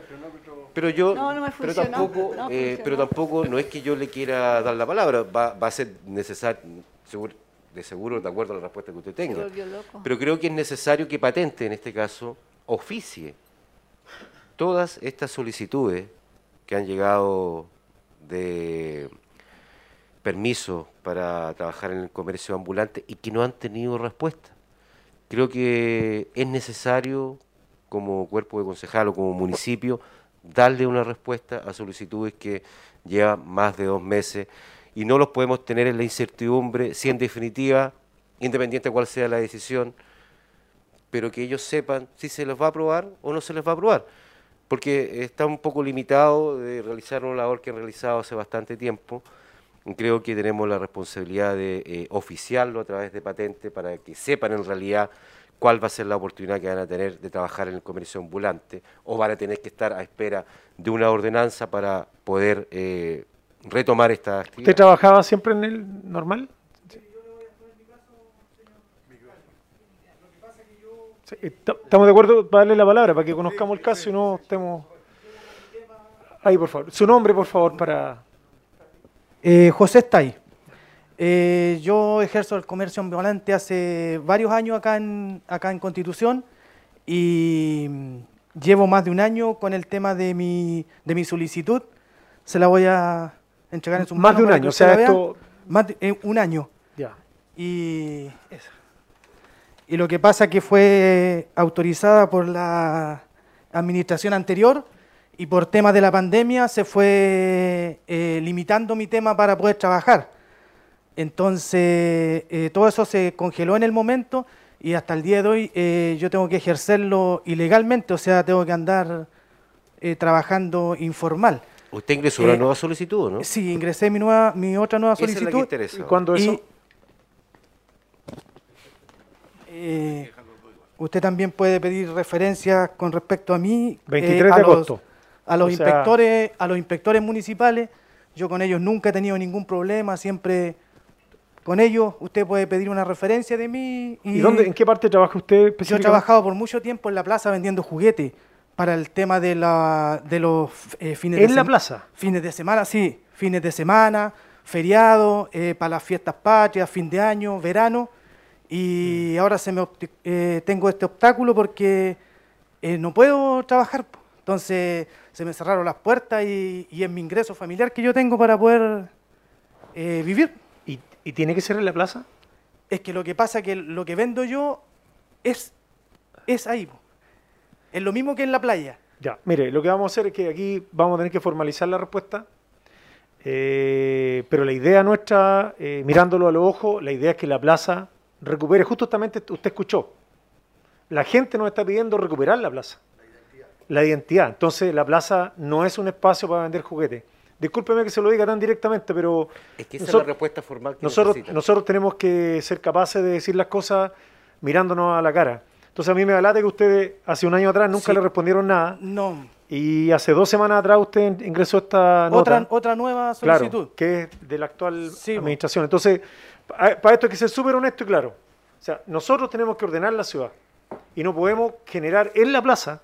Pero yo, No, no me pero tampoco, no eh, pero tampoco no es que yo le quiera dar la palabra, va, va a ser necesario, seguro, de seguro, de acuerdo a la respuesta que usted tenga. Pero creo que es necesario que Patente, en este caso, oficie todas estas solicitudes que han llegado de permiso para trabajar en el comercio ambulante y que no han tenido respuesta. Creo que es necesario, como cuerpo de concejal o como municipio, darle una respuesta a solicitudes que llevan más de dos meses y no los podemos tener en la incertidumbre si en definitiva, independiente de cuál sea la decisión, pero que ellos sepan si se les va a aprobar o no se les va a aprobar. Porque está un poco limitado de realizar una labor que han realizado hace bastante tiempo. Creo que tenemos la responsabilidad de eh, oficiarlo a través de patente para que sepan en realidad cuál va a ser la oportunidad que van a tener de trabajar en el comercio ambulante o van a tener que estar a espera de una ordenanza para poder eh, retomar esta actividad. ¿Usted trabajaba siempre en el normal? Sí, est- Estamos de acuerdo para darle la palabra, para que conozcamos el caso y no estemos... Ahí, por favor. Su nombre, por favor, para... Eh, José Stay. Eh, yo ejerzo el comercio ambulante hace varios años acá en, acá en Constitución y mm, llevo más de un año con el tema de mi, de mi solicitud. Se la voy a entregar en su Más de un año, o sea, esto- Más de eh, un año. Ya. Y, eso. y lo que pasa que fue autorizada por la administración anterior y por temas de la pandemia se fue eh, limitando mi tema para poder trabajar. Entonces, eh, todo eso se congeló en el momento y hasta el día de hoy eh, yo tengo que ejercerlo ilegalmente, o sea, tengo que andar eh, trabajando informal. Usted ingresó una nueva solicitud, ¿no? Sí, ingresé mi, nueva, mi otra nueva Esa es la que solicitud. interesa. ¿Y cuándo eso? eh, usted también puede pedir referencias con respecto a mí. eh, 23 a de los- agosto. A los O sea- inspectores, a los inspectores municipales. Yo con ellos nunca he tenido ningún problema, siempre con ellos usted puede pedir una referencia de mí. ¿Y dónde, en qué parte trabaja usted Yo he trabajado por mucho tiempo en la plaza vendiendo juguetes para el tema de, la, de los eh, fines de ¿En la plaza? Fines de semana, sí. Fines de semana, feriados, eh, para las fiestas patrias, fin de año, verano. Y Mm. ahora se me eh, tengo este obstáculo porque eh, no puedo trabajar. Entonces se me cerraron las puertas y, y es mi ingreso familiar que yo tengo para poder eh, vivir. ¿Y, ¿Y tiene que ser en la plaza? Es que lo que pasa es que lo que vendo yo es, es ahí. po. Es lo mismo que en la playa. Ya, mire, lo que vamos a hacer es que aquí vamos a tener que formalizar la respuesta, eh, pero la idea nuestra, eh, mirándolo a los ojos, la idea es que la plaza recupere, justamente usted escuchó, la gente nos está pidiendo recuperar la plaza, la identidad. Entonces, la plaza no es un espacio para vender juguetes. Discúlpeme que se lo diga tan directamente, pero Es que esa es nosotros- la respuesta formal que nosotros, nosotros tenemos que ser capaces de decir las cosas mirándonos a la cara. Entonces a mí me da lata que ustedes hace un año atrás nunca Sí. le respondieron nada. No. Y hace dos semanas atrás usted ingresó esta nota. Otra, otra nueva Claro, solicitud. que es de la actual Sí, administración. Entonces, pa- para esto hay que ser súper honesto y claro. O sea, nosotros tenemos que ordenar la ciudad y no podemos generar en la plaza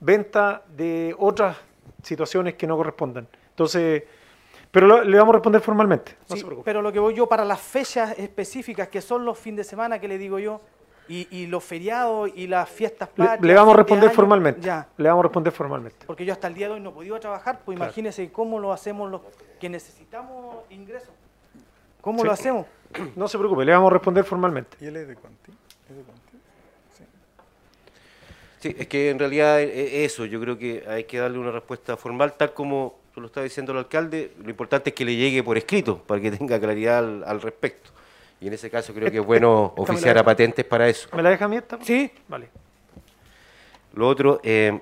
venta de otras situaciones que no correspondan. Entonces, pero lo- le vamos a responder formalmente. No Sí, se preocupe. pero lo que voy yo para las fechas específicas, que son los fines de semana, que le digo yo, y, y los feriados y las fiestas Le, vamos a responder formalmente. Ya, Le vamos a responder formalmente. porque yo hasta el día de hoy no he podido trabajar, pues Claro. imagínese cómo lo hacemos los que necesitamos ingresos. ¿Cómo Sí. lo hacemos? No se preocupe, le vamos a responder formalmente. ¿Y él es de Conti? ¿Es de Conti? Sí. Sí, es que en realidad eh, eso, yo creo que hay que darle una respuesta formal, tal como lo está diciendo el alcalde. Lo importante es que le llegue por escrito, para que tenga claridad al, al respecto. Y en ese caso creo que es bueno oficiar a patentes para eso. ¿Me la deja a mí esta? Sí. Vale. Lo otro, eh,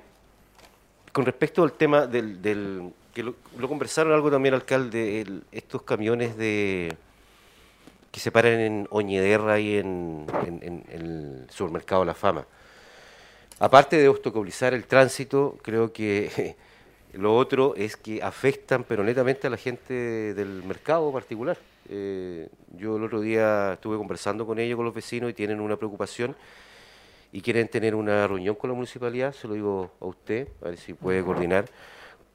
con respecto al tema del, del- que lo, lo conversaron algo también, alcalde, el- estos camiones de que se paran en Oñederra y en, en- en el supermercado La Fama. Aparte de obstaculizar el tránsito, creo que lo otro es que afectan pero netamente a la gente del mercado particular. Eh, yo el otro día estuve conversando con ellos, con los vecinos, y tienen una preocupación y quieren tener una reunión con la municipalidad, se lo digo a usted, a ver si puede coordinar.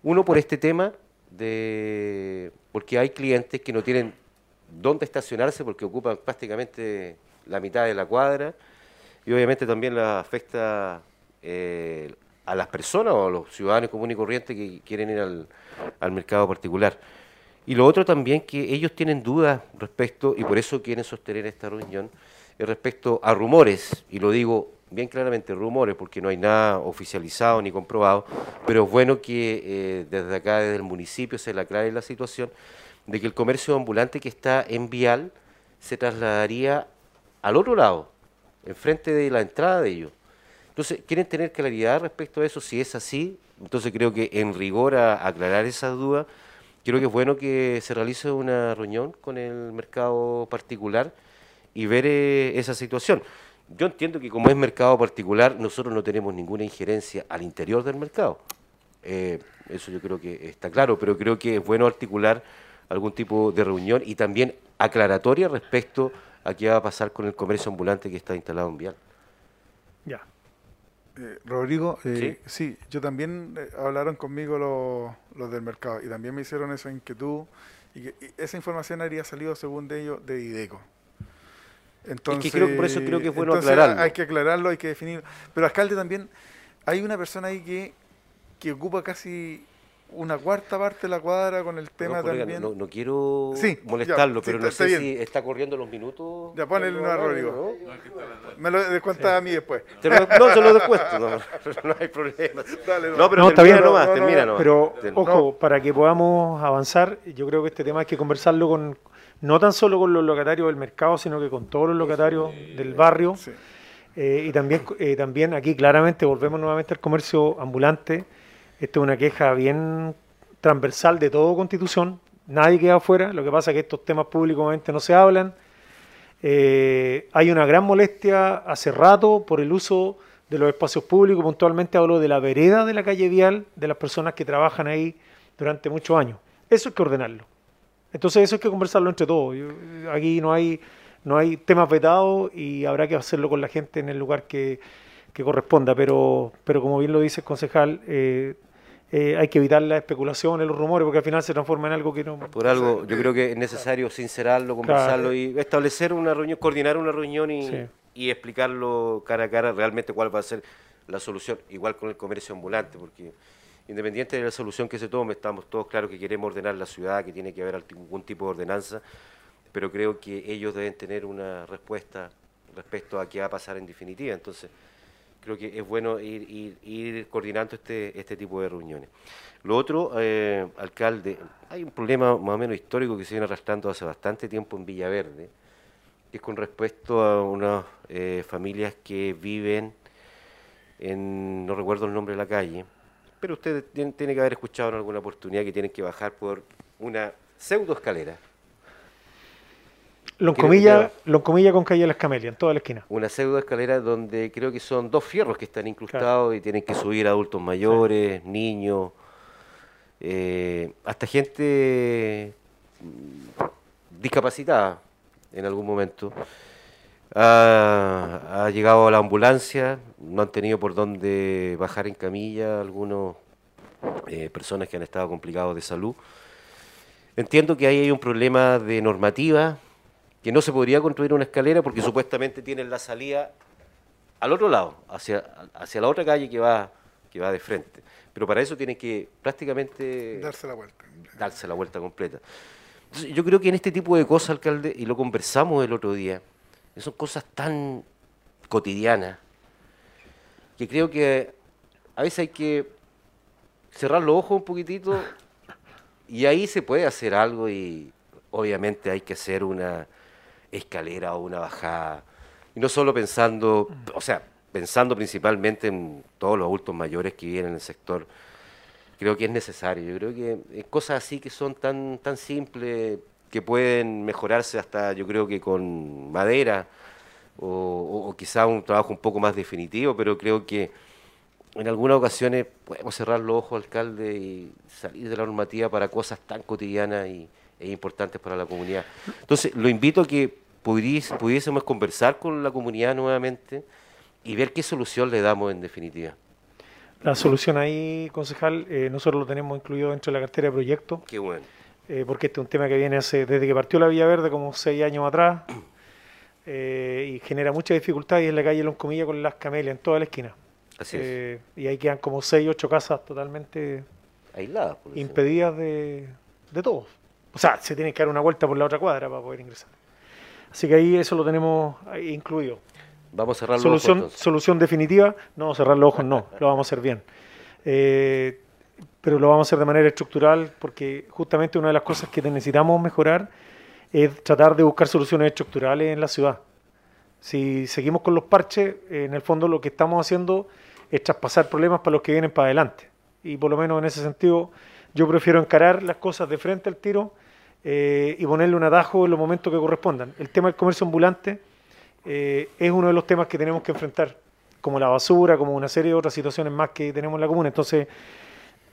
Uno por este tema de porque hay clientes que no tienen dónde estacionarse porque ocupan prácticamente la mitad de la cuadra y obviamente también la afecta eh, a las personas o a los ciudadanos comunes y corrientes que quieren ir al, mercado particular. Y lo otro también que ellos tienen dudas respecto, y por eso quieren sostener esta reunión, es respecto a rumores, y lo digo bien claramente, rumores, porque no hay nada oficializado ni comprobado, pero es bueno que eh, desde acá, desde el municipio, se le aclare la situación de que el comercio ambulante que está en Vial se trasladaría al otro lado, enfrente de la entrada de ellos. Entonces, quieren tener claridad respecto a eso, si es así, entonces creo que en rigor a aclarar esas dudas, creo que es bueno que se realice una reunión con el mercado particular y ver eh, esa situación. Yo entiendo que como es mercado particular, nosotros no tenemos ninguna injerencia al interior del mercado. Eh, eso yo creo que está claro, pero creo que es bueno articular algún tipo de reunión y también aclaratoria respecto a qué va a pasar con el comercio ambulante que está instalado en Vial. Ya. Eh, Rodrigo, eh, ¿Sí? yo también eh, hablaron conmigo los, los del mercado y también me hicieron esa inquietud y, que, y esa información habría salido según de ellos de IDECO. Entonces, creo- por eso creo que es bueno aclararlo. Hay que aclararlo, hay que definir. Pero alcalde también, hay una persona ahí que, que ocupa casi una cuarta parte de la cuadra con el tema Perdón, colega, también. no, no quiero Sí, molestarlo, ya, sí, pero está- no sé bien. si está corriendo los minutos. Ya Cuando una Rodrigo. ¿no? Me lo descuenta a mí después. Te lo- no, se lo descuento, no, no hay problema. Dale, no, pero no, está termina bien, nomás, no, no, termina no, nomás. Pero, ojo, para que podamos avanzar, yo creo que este tema hay que conversarlo con, no tan solo con los locatarios del mercado, sino que con todos los locatarios del barrio. Eh, y también, eh, también aquí claramente volvemos nuevamente al comercio ambulante. Esto es una queja bien transversal de todo Constitución. Nadie queda afuera. Lo que pasa es que estos temas públicamente no se hablan. Eh, hay una gran molestia hace rato por el uso de los espacios públicos. Puntualmente hablo de la vereda de la calle Vial, de las personas que trabajan ahí durante muchos años. Eso hay que ordenarlo. Entonces eso hay que conversarlo entre todos. Yo- aquí no hay, no hay temas vetados y habrá que hacerlo con la gente en el lugar que, que corresponda. Pero, pero como bien lo dice el concejal, eh, eh, hay que evitar la especulación, los rumores, porque al final se transforma en algo que no... Por algo, yo creo que es necesario sincerarlo, conversarlo y establecer una reunión, coordinar una reunión y, Sí. y explicarlo cara a cara realmente cuál va a ser la solución, igual con el comercio ambulante, porque independiente de la solución que se tome, estamos todos claros que queremos ordenar la ciudad, que tiene que haber algún tipo de ordenanza, pero creo que ellos deben tener una respuesta respecto a qué va a pasar en definitiva. Entonces, creo que es bueno ir, coordinando este, este tipo de reuniones. Lo otro, eh, alcalde, hay un problema más o menos histórico que se viene arrastrando hace bastante tiempo en Villaverde, que es con respecto a unas eh, familias que viven en, no recuerdo el nombre de la calle, pero usted tiene, tiene que haber escuchado en alguna oportunidad que tienen que bajar por una pseudo escalera. Loncomilla, Loncomilla con calle Las Camelias, en toda la esquina. Una pseudo escalera donde creo que son dos fierros que están incrustados y tienen que subir adultos mayores, niños, eh, hasta gente mm, discapacitada en algún momento. Ha, ha llegado a la ambulancia, no han tenido por dónde bajar en camilla algunos eh, personas que han estado complicados de salud. Entiendo que ahí hay un problema de normativa, que no se podría construir una escalera porque supuestamente tienen la salida al otro lado, hacia, hacia la otra calle que va, que va de frente. Pero para eso tienen que prácticamente Darse la vuelta. darse la vuelta completa. Entonces, yo creo que en este tipo de cosas, alcalde, y lo conversamos el otro día, son cosas tan cotidianas, que creo que a veces hay que cerrar los ojos un poquitito y ahí se puede hacer algo y obviamente hay que hacer una escalera o una bajada. Y no solo pensando, o sea, pensando principalmente en todos los adultos mayores que viven en el sector, creo que es necesario. Yo creo que eh, cosas así que son tan, tan simples, que pueden mejorarse hasta, yo creo que con madera, o, o- quizá un trabajo un poco más definitivo, pero creo que en algunas ocasiones podemos cerrar los ojos, alcalde, y salir de la normativa para cosas tan cotidianas y, importantes para la comunidad. Entonces, lo invito a que pudiésemos conversar con la comunidad nuevamente y ver qué solución le damos en definitiva. La solución ahí, concejal, eh, nosotros lo tenemos incluido dentro de la cartera de proyectos. Qué bueno. eh, porque este es un tema que viene hace, desde que partió la Villa Verde, como seis años atrás, eh, y genera mucha dificultad, y es la calle Loncomilla con las camelias en toda la esquina. Así es. Y ahí quedan como seis, ocho casas totalmente Aisladas. por impedidas de, de todos. O sea, se tiene que dar una vuelta por la otra cuadra para poder ingresar. Así que ahí eso lo tenemos incluido. Vamos a cerrar los solución, ojos, entonces. solución definitiva, no cerrar los ojos, no, lo vamos a hacer bien. Eh, pero lo vamos a hacer de manera estructural porque justamente una de las cosas que necesitamos mejorar es tratar de buscar soluciones estructurales en la ciudad. Si seguimos con los parches, en el fondo lo que estamos haciendo es traspasar problemas para los que vienen para adelante. Y por lo menos en ese sentido, yo prefiero encarar las cosas de frente al tiro eh, y ponerle un atajo en los momentos que correspondan. El tema del comercio ambulante eh, es uno de los temas que tenemos que enfrentar, como la basura, como una serie de otras situaciones más que tenemos en la comuna. Entonces,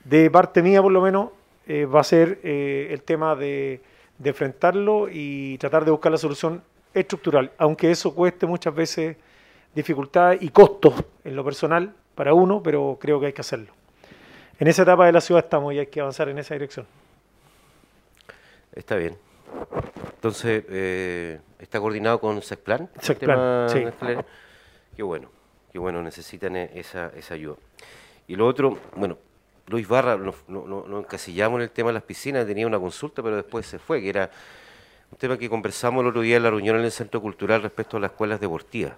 de parte mía por lo menos, eh, va a ser el tema de, de enfrentarlo y tratar de buscar la solución estructural, aunque eso cueste muchas veces dificultades y costos en lo personal para uno, pero creo que hay que hacerlo. En esa etapa de la ciudad estamos y hay que avanzar en esa dirección. Está bien. Entonces, eh, ¿está coordinado con SECPLAN, tema sí. Qué bueno, qué bueno, necesitan e- esa, esa ayuda. Y lo otro, bueno, Luis Barra, no, encasillamos en el tema de las piscinas, tenía una consulta, pero después se fue, que era un tema que conversamos el otro día en la reunión en el Centro Cultural respecto a las escuelas deportivas.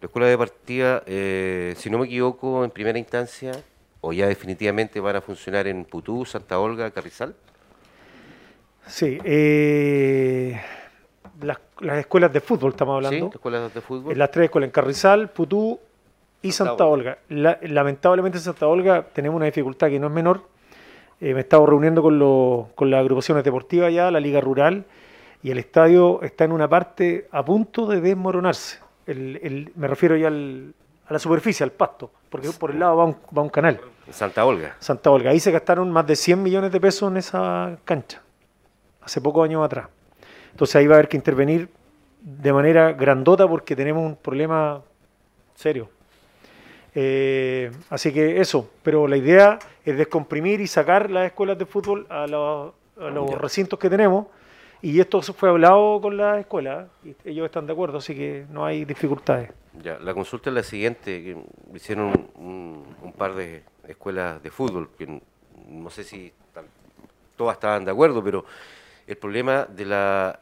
La escuela deportiva, eh, si no me equivoco, en primera instancia, o ya definitivamente van a funcionar en Putú, Santa Olga, Carrizal. Sí, eh, las, las escuelas de fútbol estamos Sí, hablando. las escuelas de fútbol. En las tres escuelas, en Carrizal, Putú y Santa Santa Olga. La- lamentablemente en Santa Olga tenemos una dificultad que no es menor. Eh, me he estado reuniendo con, los- con las agrupaciones deportivas ya, la Liga Rural, y el estadio está en una parte a punto de desmoronarse. El- el- me refiero ya al- a la superficie, al pasto, porque por el lado va un, va un canal. Santa Olga. Santa Olga. Ahí se gastaron más de 100 millones de pesos en esa cancha, hace pocos años atrás. Entonces ahí va a haber que intervenir de manera grandota porque tenemos un problema serio. Eh, así que eso, pero la idea es descomprimir y sacar las escuelas de fútbol a, los- a los recintos que tenemos. Y esto fue hablado con la escuela y ellos están de acuerdo, así que no hay dificultades. Ya, la consulta es la siguiente, que hicieron un, un par de escuelas de fútbol, que no sé si todas estaban de acuerdo, pero el problema de la,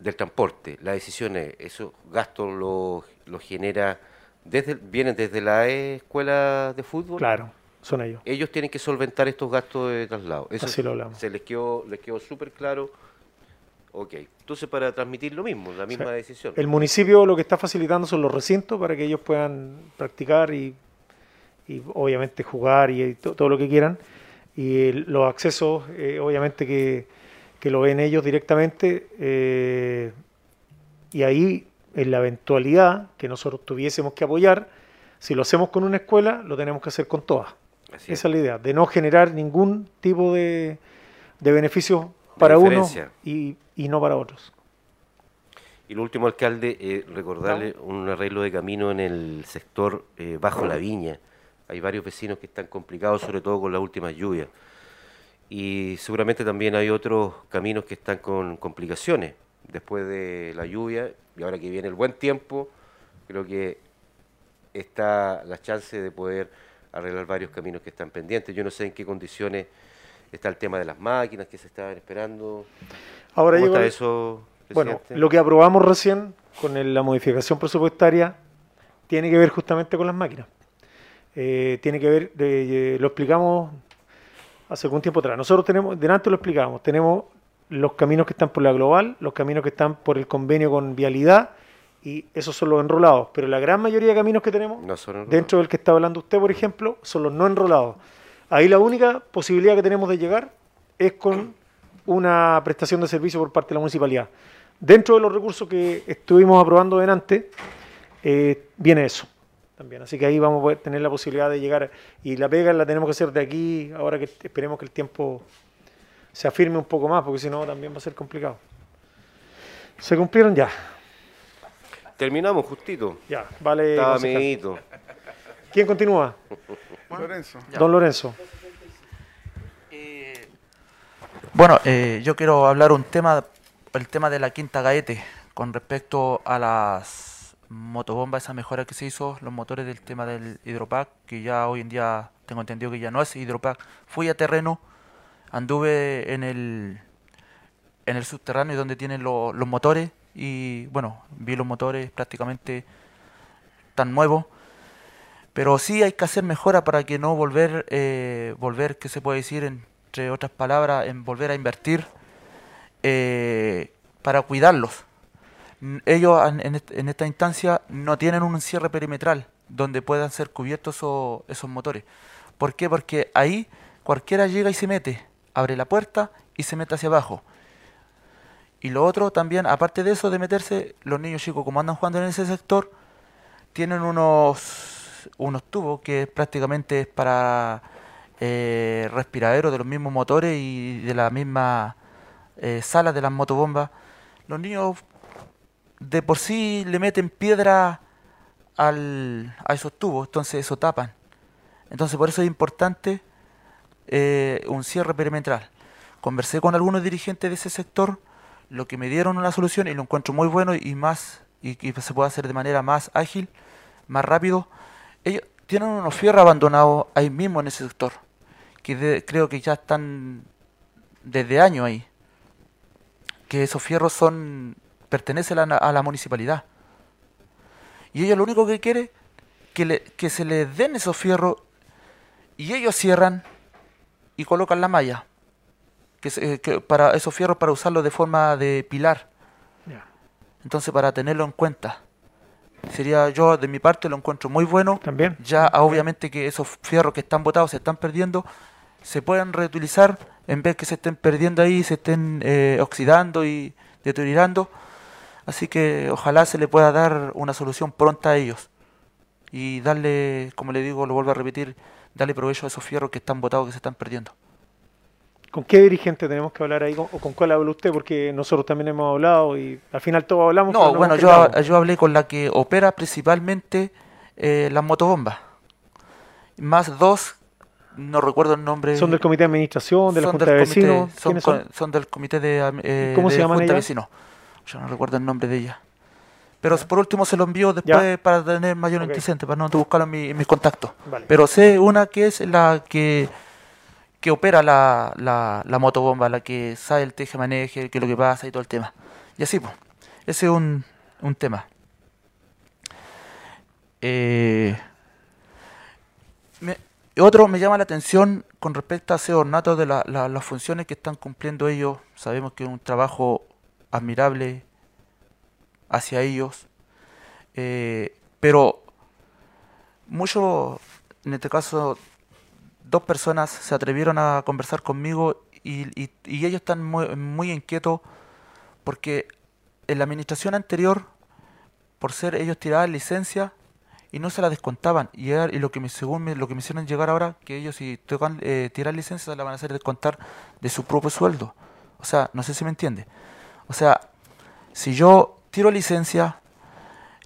del transporte, las decisiones, esos gastos los los genera, desde, vienen desde la escuela de fútbol. Claro, son ellos. Ellos tienen que solventar estos gastos de traslado. Eso Así lo hablamos. Se les quedó, les quedó súper claro. Ok, entonces para transmitir lo mismo, la misma sea, decisión. El municipio lo que está facilitando son los recintos para que ellos puedan practicar y, y obviamente jugar y, to- todo lo que quieran. Y el- los accesos, eh, obviamente que, que lo ven ellos directamente. eh, y ahí, en la eventualidad que nosotros tuviésemos que apoyar, si lo hacemos con una escuela, lo tenemos que hacer con todas. Así Esa es la idea, de no generar ningún tipo de, de beneficio para uno y, y no para otros. Y lo último, alcalde, eh, recordarle un arreglo de camino en el sector eh, bajo la viña. Hay varios vecinos que están complicados, sobre todo con las últimas lluvias. Y seguramente también hay otros caminos que están con complicaciones después de la lluvia y ahora que viene el buen tiempo, creo que está la chance de poder arreglar varios caminos que están pendientes. Yo no sé en qué condiciones está el tema de las máquinas que se estaban esperando. Ahora ¿Cómo está eso? Bueno, lo que aprobamos recién con el- la modificación presupuestaria tiene que ver justamente con las máquinas. Eh, tiene que ver, eh, lo explicamos hace algún tiempo atrás. Nosotros tenemos, delante lo explicamos, tenemos los caminos que están por la global, los caminos que están por el convenio con vialidad y esos son los enrolados. Pero la gran mayoría de caminos que tenemos, No dentro del que está hablando usted, por ejemplo, son los no enrolados. Ahí la única posibilidad que tenemos de llegar es con una prestación de servicio por parte de la municipalidad. Dentro de los recursos que estuvimos aprobando delante, eh, viene eso también. Así que ahí vamos a poder tener la posibilidad de llegar. Y la pega la tenemos que hacer de aquí, ahora que esperemos que el tiempo se afirme un poco más, porque si no también va a ser complicado. ¿Se cumplieron ya? Terminamos justito. Ya, vale. Medidito. ¿Quién continúa? Lorenzo. Don Lorenzo. Bueno, eh, yo quiero hablar un tema, el tema de la Quinta Gaete, con respecto a las motobombas, esa mejora que se hizo, los motores del tema del hidropack, que ya hoy en día tengo entendido que ya no es hidropack. Fui a terreno, anduve en el en el subterráneo donde tienen lo- los motores y bueno, vi los motores prácticamente tan nuevos. Pero sí hay que hacer mejora para que no volver, eh, volver, ¿qué se puede decir? Entre otras palabras, en volver a invertir eh, para cuidarlos. Ellos en, en est- en esta instancia no tienen un cierre perimetral donde puedan ser cubiertos esos, esos motores. ¿Por qué? Porque ahí cualquiera llega y se mete, abre la puerta y se mete hacia abajo. Y lo otro también, aparte de eso de meterse, los niños chicos como andan jugando en ese sector, tienen unos, unos tubos que prácticamente es para eh, respiraderos de los mismos motores y de la misma eh, sala de las motobombas. Los niños de por sí le meten piedra al, a esos tubos, entonces eso tapan. Entonces por eso es importante eh, un cierre perimetral. Conversé con algunos dirigentes de ese sector, lo que me dieron una solución y lo encuentro muy bueno y más y que se puede hacer de manera más ágil, más rápido. Ellos tienen unos fierros abandonados ahí mismo en ese sector, que creo que ya están desde años ahí. Que esos fierros son pertenecen a la, a la municipalidad. Y ellos lo único que quieren que, le, que se les den esos fierros y ellos cierran y colocan la malla. Que, se- que para esos fierros para usarlos de forma de pilar. Entonces para tenerlo en cuenta. Sería yo de mi parte lo encuentro muy bueno. También. Ya obviamente que esos fierros que están botados se están perdiendo, se pueden reutilizar en vez que se estén perdiendo ahí, se estén eh, oxidando y deteriorando. Así que ojalá se le pueda dar una solución pronta a ellos. Y darle, como le digo, lo vuelvo a repetir, darle provecho a esos fierros que están botados, que se están perdiendo. ¿Con qué dirigente tenemos que hablar ahí o con cuál habla usted? Porque nosotros también hemos hablado y al final todos hablamos. No, no bueno, yo, yo hablé con la que opera principalmente eh, las motobombas. Más dos, no recuerdo el nombre. ¿Son del comité de administración, de la junta del de vecinos? Son, del comité de, eh, ¿Cómo se llaman junta ellas? vecinos. Yo no recuerdo el nombre de ella. Pero por último se lo envío después para tener mayor Ok. antecedente, para no buscarlo en, mi- en mis contactos. Vale. Pero sé una que es la que, que opera la, la, la motobomba, la que sabe el teje maneje, qué es lo que pasa y todo el tema. Y así, pues. Ese es un, un tema. Eh, me- otro me llama la atención con respecto a ese ornato de la- la- las funciones que están cumpliendo ellos. Sabemos que es un trabajo admirable hacia ellos. Eh, pero muchos, en este caso, dos personas se atrevieron a conversar conmigo y, y- y ellos están muy, muy inquietos porque en la administración anterior, por ser ellos tiraban licencia y no se la descontaban. Y, era- y lo que me, según me- lo que me hicieron llegar ahora, que ellos si tocan eh, tirar licencia, se la van a hacer descontar de su propio sueldo. O sea, no sé si me entiende. O sea, si yo tiro licencia,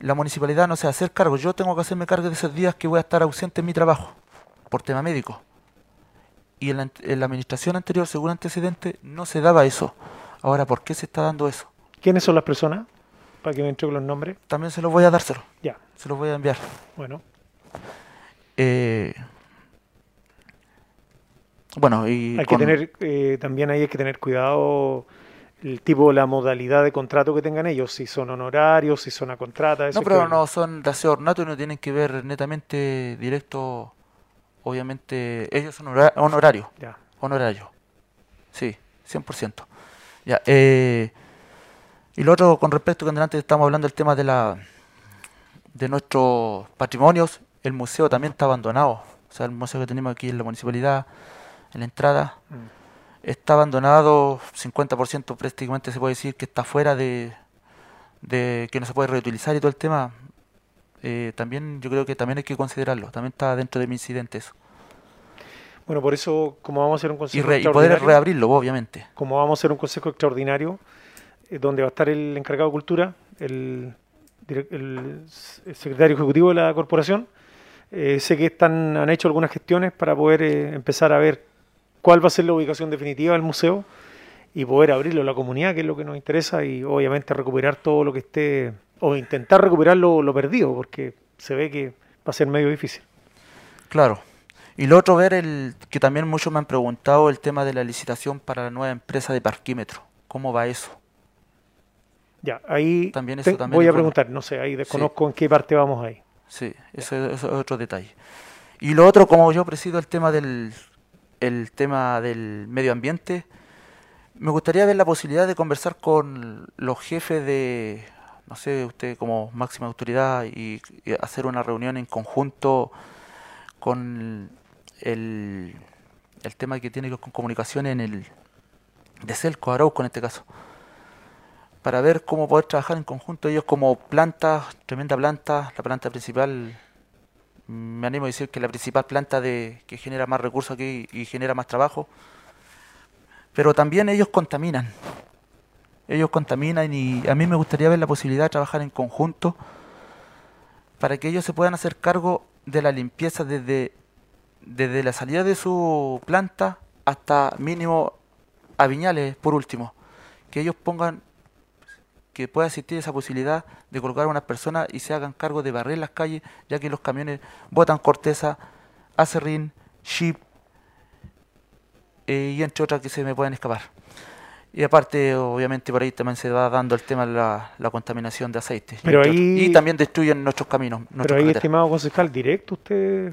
la municipalidad no se hacer cargo. Yo tengo que hacerme cargo de esos días que voy a estar ausente en mi trabajo por tema médico. Y en la, en la administración anterior, según antecedente, no se daba eso. Ahora, ¿por qué se está dando eso? ¿Quiénes son las personas? Para que me entreguen los nombres. También se los voy a dárselo. Ya. Se los voy a enviar. Bueno. Eh, bueno, y Hay que tener, eh, también ahí hay que tener cuidado el tipo, la modalidad de contrato que tengan ellos, si son honorarios, si son a contrata. eso No, pero no son de aseo ornato y no tienen que ver netamente directo. Obviamente, ellos son honora- honorarios. Ya. Honorarios. Sí, 100%. Ya, eh, y lo otro, con respecto que antes estamos hablando del tema de la de nuestros patrimonios, el museo también está abandonado. O sea, el museo que tenemos aquí en la municipalidad, en la entrada, está abandonado, 50% prácticamente se puede decir que está fuera de, de que no se puede reutilizar y todo el tema. Eh, también yo creo que también hay que considerarlo, también está dentro de mi incidente eso. Bueno, por eso, como vamos a hacer un Y, consejo re- y poder extraordinario- reabrirlo, obviamente. como vamos a hacer un consejo extraordinario, eh, donde va a estar el encargado de cultura, el, el el secretario ejecutivo de la corporación, eh, sé que están, han hecho algunas gestiones para poder eh, empezar a ver cuál va a ser la ubicación definitiva del museo y poder abrirlo a la comunidad, que es lo que nos interesa, y obviamente recuperar todo lo que esté, o intentar recuperar lo, lo perdido, porque se ve que va a ser medio difícil. Claro. Y lo otro, ver el que también muchos me han preguntado el tema de la licitación para la nueva empresa de parquímetro. ¿Cómo va eso? Ya, ahí También eso te- también voy a preguntar, no sé, ahí Sí. desconozco en qué parte vamos ahí. Sí, eso, eso es otro detalle. Y lo otro, como yo presido el tema del el tema del medio ambiente, me gustaría ver la posibilidad de conversar con los jefes de, no sé, usted como máxima autoridad y, hacer una reunión en conjunto con el, el tema que tiene que ver con comunicación en el de Celco, Arauco en este caso, para ver cómo poder trabajar en conjunto ellos como planta, tremenda planta, la planta principal, me animo a decir que la principal planta de que genera más recursos aquí y genera más trabajo, pero también ellos contaminan, ellos contaminan y a mí me gustaría ver la posibilidad de trabajar en conjunto para que ellos se puedan hacer cargo de la limpieza desde, desde la salida de su planta hasta mínimo a Viñales, por último. Que ellos pongan, que pueda existir esa posibilidad de colocar a unas personas y se hagan cargo de barrer las calles, ya que los camiones botan corteza, acerrín, chip eh, y entre otras que se me pueden escapar. Y aparte, obviamente, por ahí también se va dando el tema de la, la contaminación de aceite. y Pero ahí- también destruyen nuestros caminos. Pero nuestras ahí, carreteras. estimado concejal, directo usted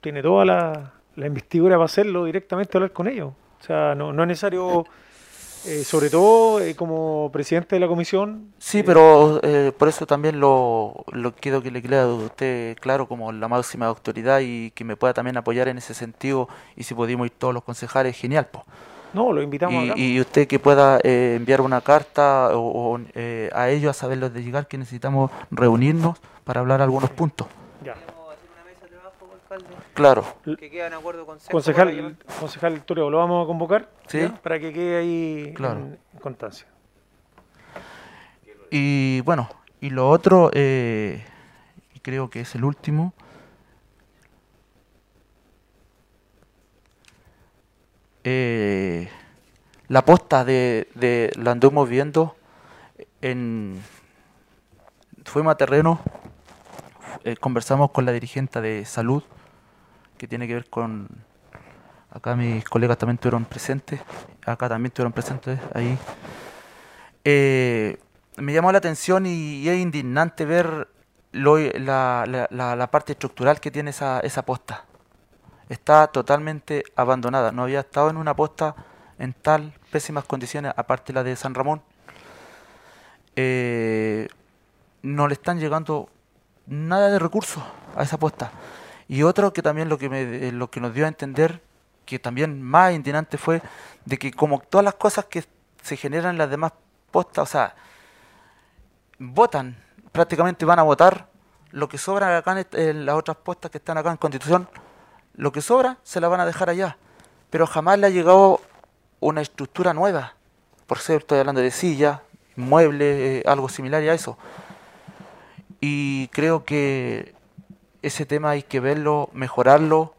tiene toda la, la investidura para hacerlo directamente, hablar con ellos. O sea, no, no es necesario, eh, sobre todo eh, como presidente de la comisión, Sí, pero eh, por eso también lo, lo quiero que le quede a usted claro como la máxima autoridad y que me pueda también apoyar en ese sentido. Y si podemos ir todos los concejales, genial. pues. no, lo invitamos a Y, hablar. y usted que pueda eh, enviar una carta o, o, eh, a ellos a saberlos de llegar que necesitamos reunirnos para hablar algunos puntos. Claro. Que quedan acuerdo con Concejal, concejal Toreo, lo vamos a convocar Sí. ¿ya? para que quede ahí Claro. en, constancia. Y bueno, y lo otro, eh, y creo que es el último. eh, la posta de, de la anduvimos viendo en fuimos a terreno eh, conversamos con la dirigente de salud que tiene que ver con acá mis colegas también estuvieron presentes acá también estuvieron presentes ahí Eh, me llamó la atención y, es indignante ver la parte estructural que tiene esa, esa posta. Está totalmente abandonada. No había estado en una posta en tal pésimas condiciones, aparte la de San Ramón. Eh, no le están llegando nada de recursos a esa posta. Y otro que también lo que, eh, lo que nos dio a entender, que también más indignante fue, de que como todas las cosas que se generan en las demás postas, o sea, votan, prácticamente van a votar lo que sobra acá en las otras postas que están acá en Constitución, lo que sobra se la van a dejar allá. Pero jamás le ha llegado una estructura nueva. Por cierto, estoy hablando de sillas, muebles, eh, algo similar a eso. Y creo que ese tema hay que verlo, mejorarlo,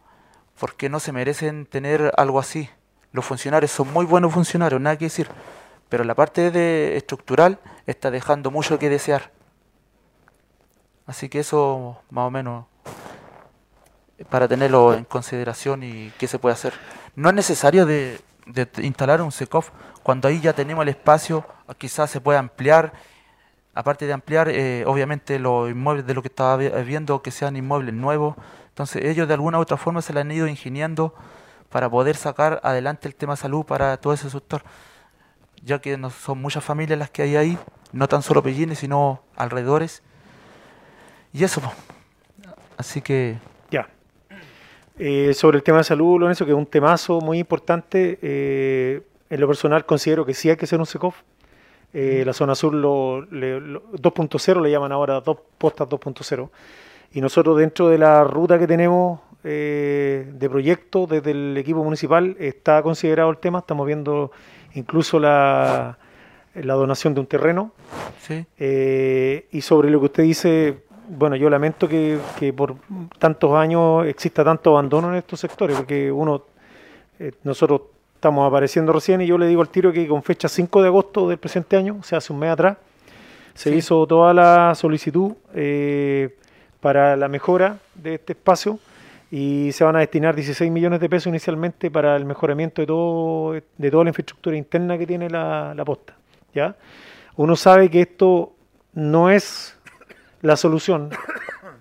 porque no se merecen tener algo así. Los funcionarios son muy buenos funcionarios, nada que decir, pero la parte de estructural está dejando mucho que desear. Así que eso más o menos para tenerlo en consideración y qué se puede hacer. No es necesario de, de instalar un SECOF cuando ahí ya tenemos el espacio, quizás se puede ampliar. Aparte de ampliar, eh, obviamente los inmuebles de lo que estaba vi- viendo que sean inmuebles nuevos. Entonces ellos de alguna u otra forma se la han ido ingeniando para poder sacar adelante el tema salud para todo ese sector. Ya que son muchas familias las que hay ahí, no tan solo Pellines, sino alrededores. Y eso, así que Ya. Eh, sobre el tema de salud, Lorenzo, que es un temazo muy importante. eh, en lo personal considero que sí hay que hacer un SECOF. Eh, la zona sur lo, lo- 2.0 le llaman ahora dos postas 2.0. Y nosotros dentro de la ruta que tenemos eh, de proyecto desde el equipo municipal está considerado el tema. Estamos viendo incluso la, la donación de un terreno. Sí. Eh, y sobre lo que usted dice, bueno, yo lamento que, que por tantos años exista tanto abandono en estos sectores, porque uno, eh, nosotros estamos apareciendo recién y yo le digo al tiro que con fecha 5 de agosto del presente año, o sea, hace un mes atrás, se hizo toda la solicitud eh, para la mejora de este espacio y se van a destinar 16 millones de pesos inicialmente para el mejoramiento de todo de toda la infraestructura interna que tiene la, la posta. ¿ya? Uno sabe que esto no es la solución,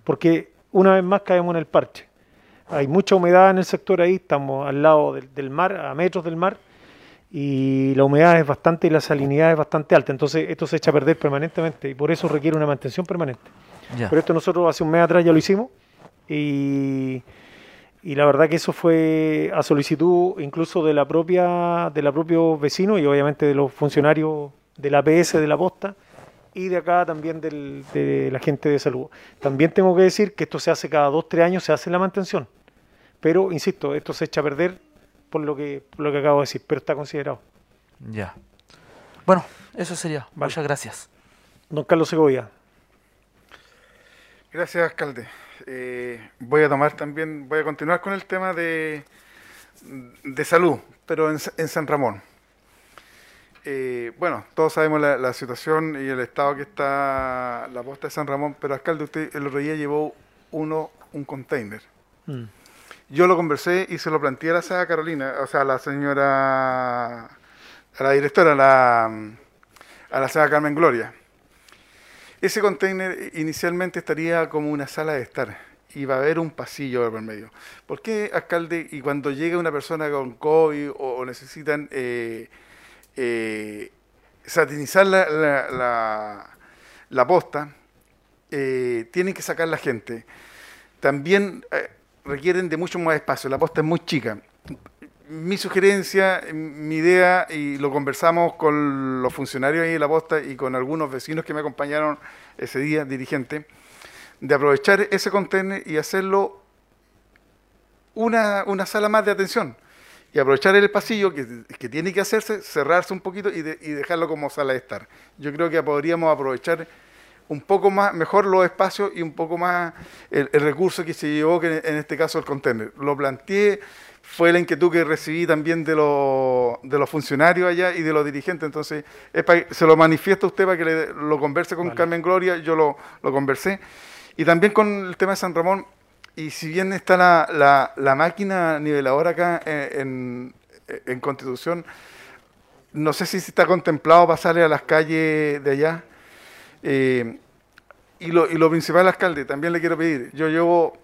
porque una vez más caemos en el parche. Hay mucha humedad en el sector ahí, estamos al lado del, del mar, a metros del mar, y la humedad es bastante y la salinidad es bastante alta, entonces esto se echa a perder permanentemente y por eso requiere una mantención permanente. Ya. Pero esto nosotros hace un mes atrás ya lo hicimos y, y la verdad que eso fue a solicitud incluso de la propia de la propio vecino y obviamente de los funcionarios de la APS de la posta y de acá también del- de la gente de salud. También tengo que decir que esto se hace cada dos, tres años, se hace la mantención. Pero, insisto, esto se echa a perder por lo que, por lo que acabo de decir, pero está considerado. Ya. Bueno, eso sería. Muchas gracias. Don Carlos Segovia. Gracias, alcalde. Eh, voy a tomar también, voy a continuar con el tema de, de salud, pero en, en San Ramón. Eh, bueno, todos sabemos la, la situación y el estado que está la posta de San Ramón, pero alcalde, usted el otro día llevó uno, un container. Mm. Yo lo conversé y se lo planteé a la señora Carolina, o sea, a la señora, a la directora, a la, la señora Carmen Gloria. Ese container inicialmente estaría como una sala de estar y va a haber un pasillo por medio. ¿Por qué, alcalde, y cuando llega una persona con COVID o, necesitan eh, eh, satinizar la, la, posta, eh, tienen que sacar la gente? También requieren de mucho más espacio, la posta es muy chica. Mi sugerencia, mi idea, y lo conversamos con los funcionarios ahí de la posta y con algunos vecinos que me acompañaron ese día, dirigentes, de aprovechar ese contenedor y hacerlo una, una sala más de atención. Y aprovechar el pasillo que, que tiene que hacerse, cerrarse un poquito y, de- y dejarlo como sala de estar. Yo creo que podríamos aprovechar un poco más, mejor los espacios y un poco más el, el recurso que se llevó, que en este caso el container. Lo planteé, fue la inquietud que recibí también de, los de los funcionarios allá y de los dirigentes, entonces es pa- se lo manifiesta usted para que le- lo converse con Carmen Gloria, yo lo, lo conversé. Y también con el tema de San Ramón, y si bien está la, la, la máquina niveladora acá en, en, en Constitución, no sé si está contemplado pasarle a las calles de allá. Eh, y, lo, y lo principal, alcalde, también le quiero pedir, yo llevo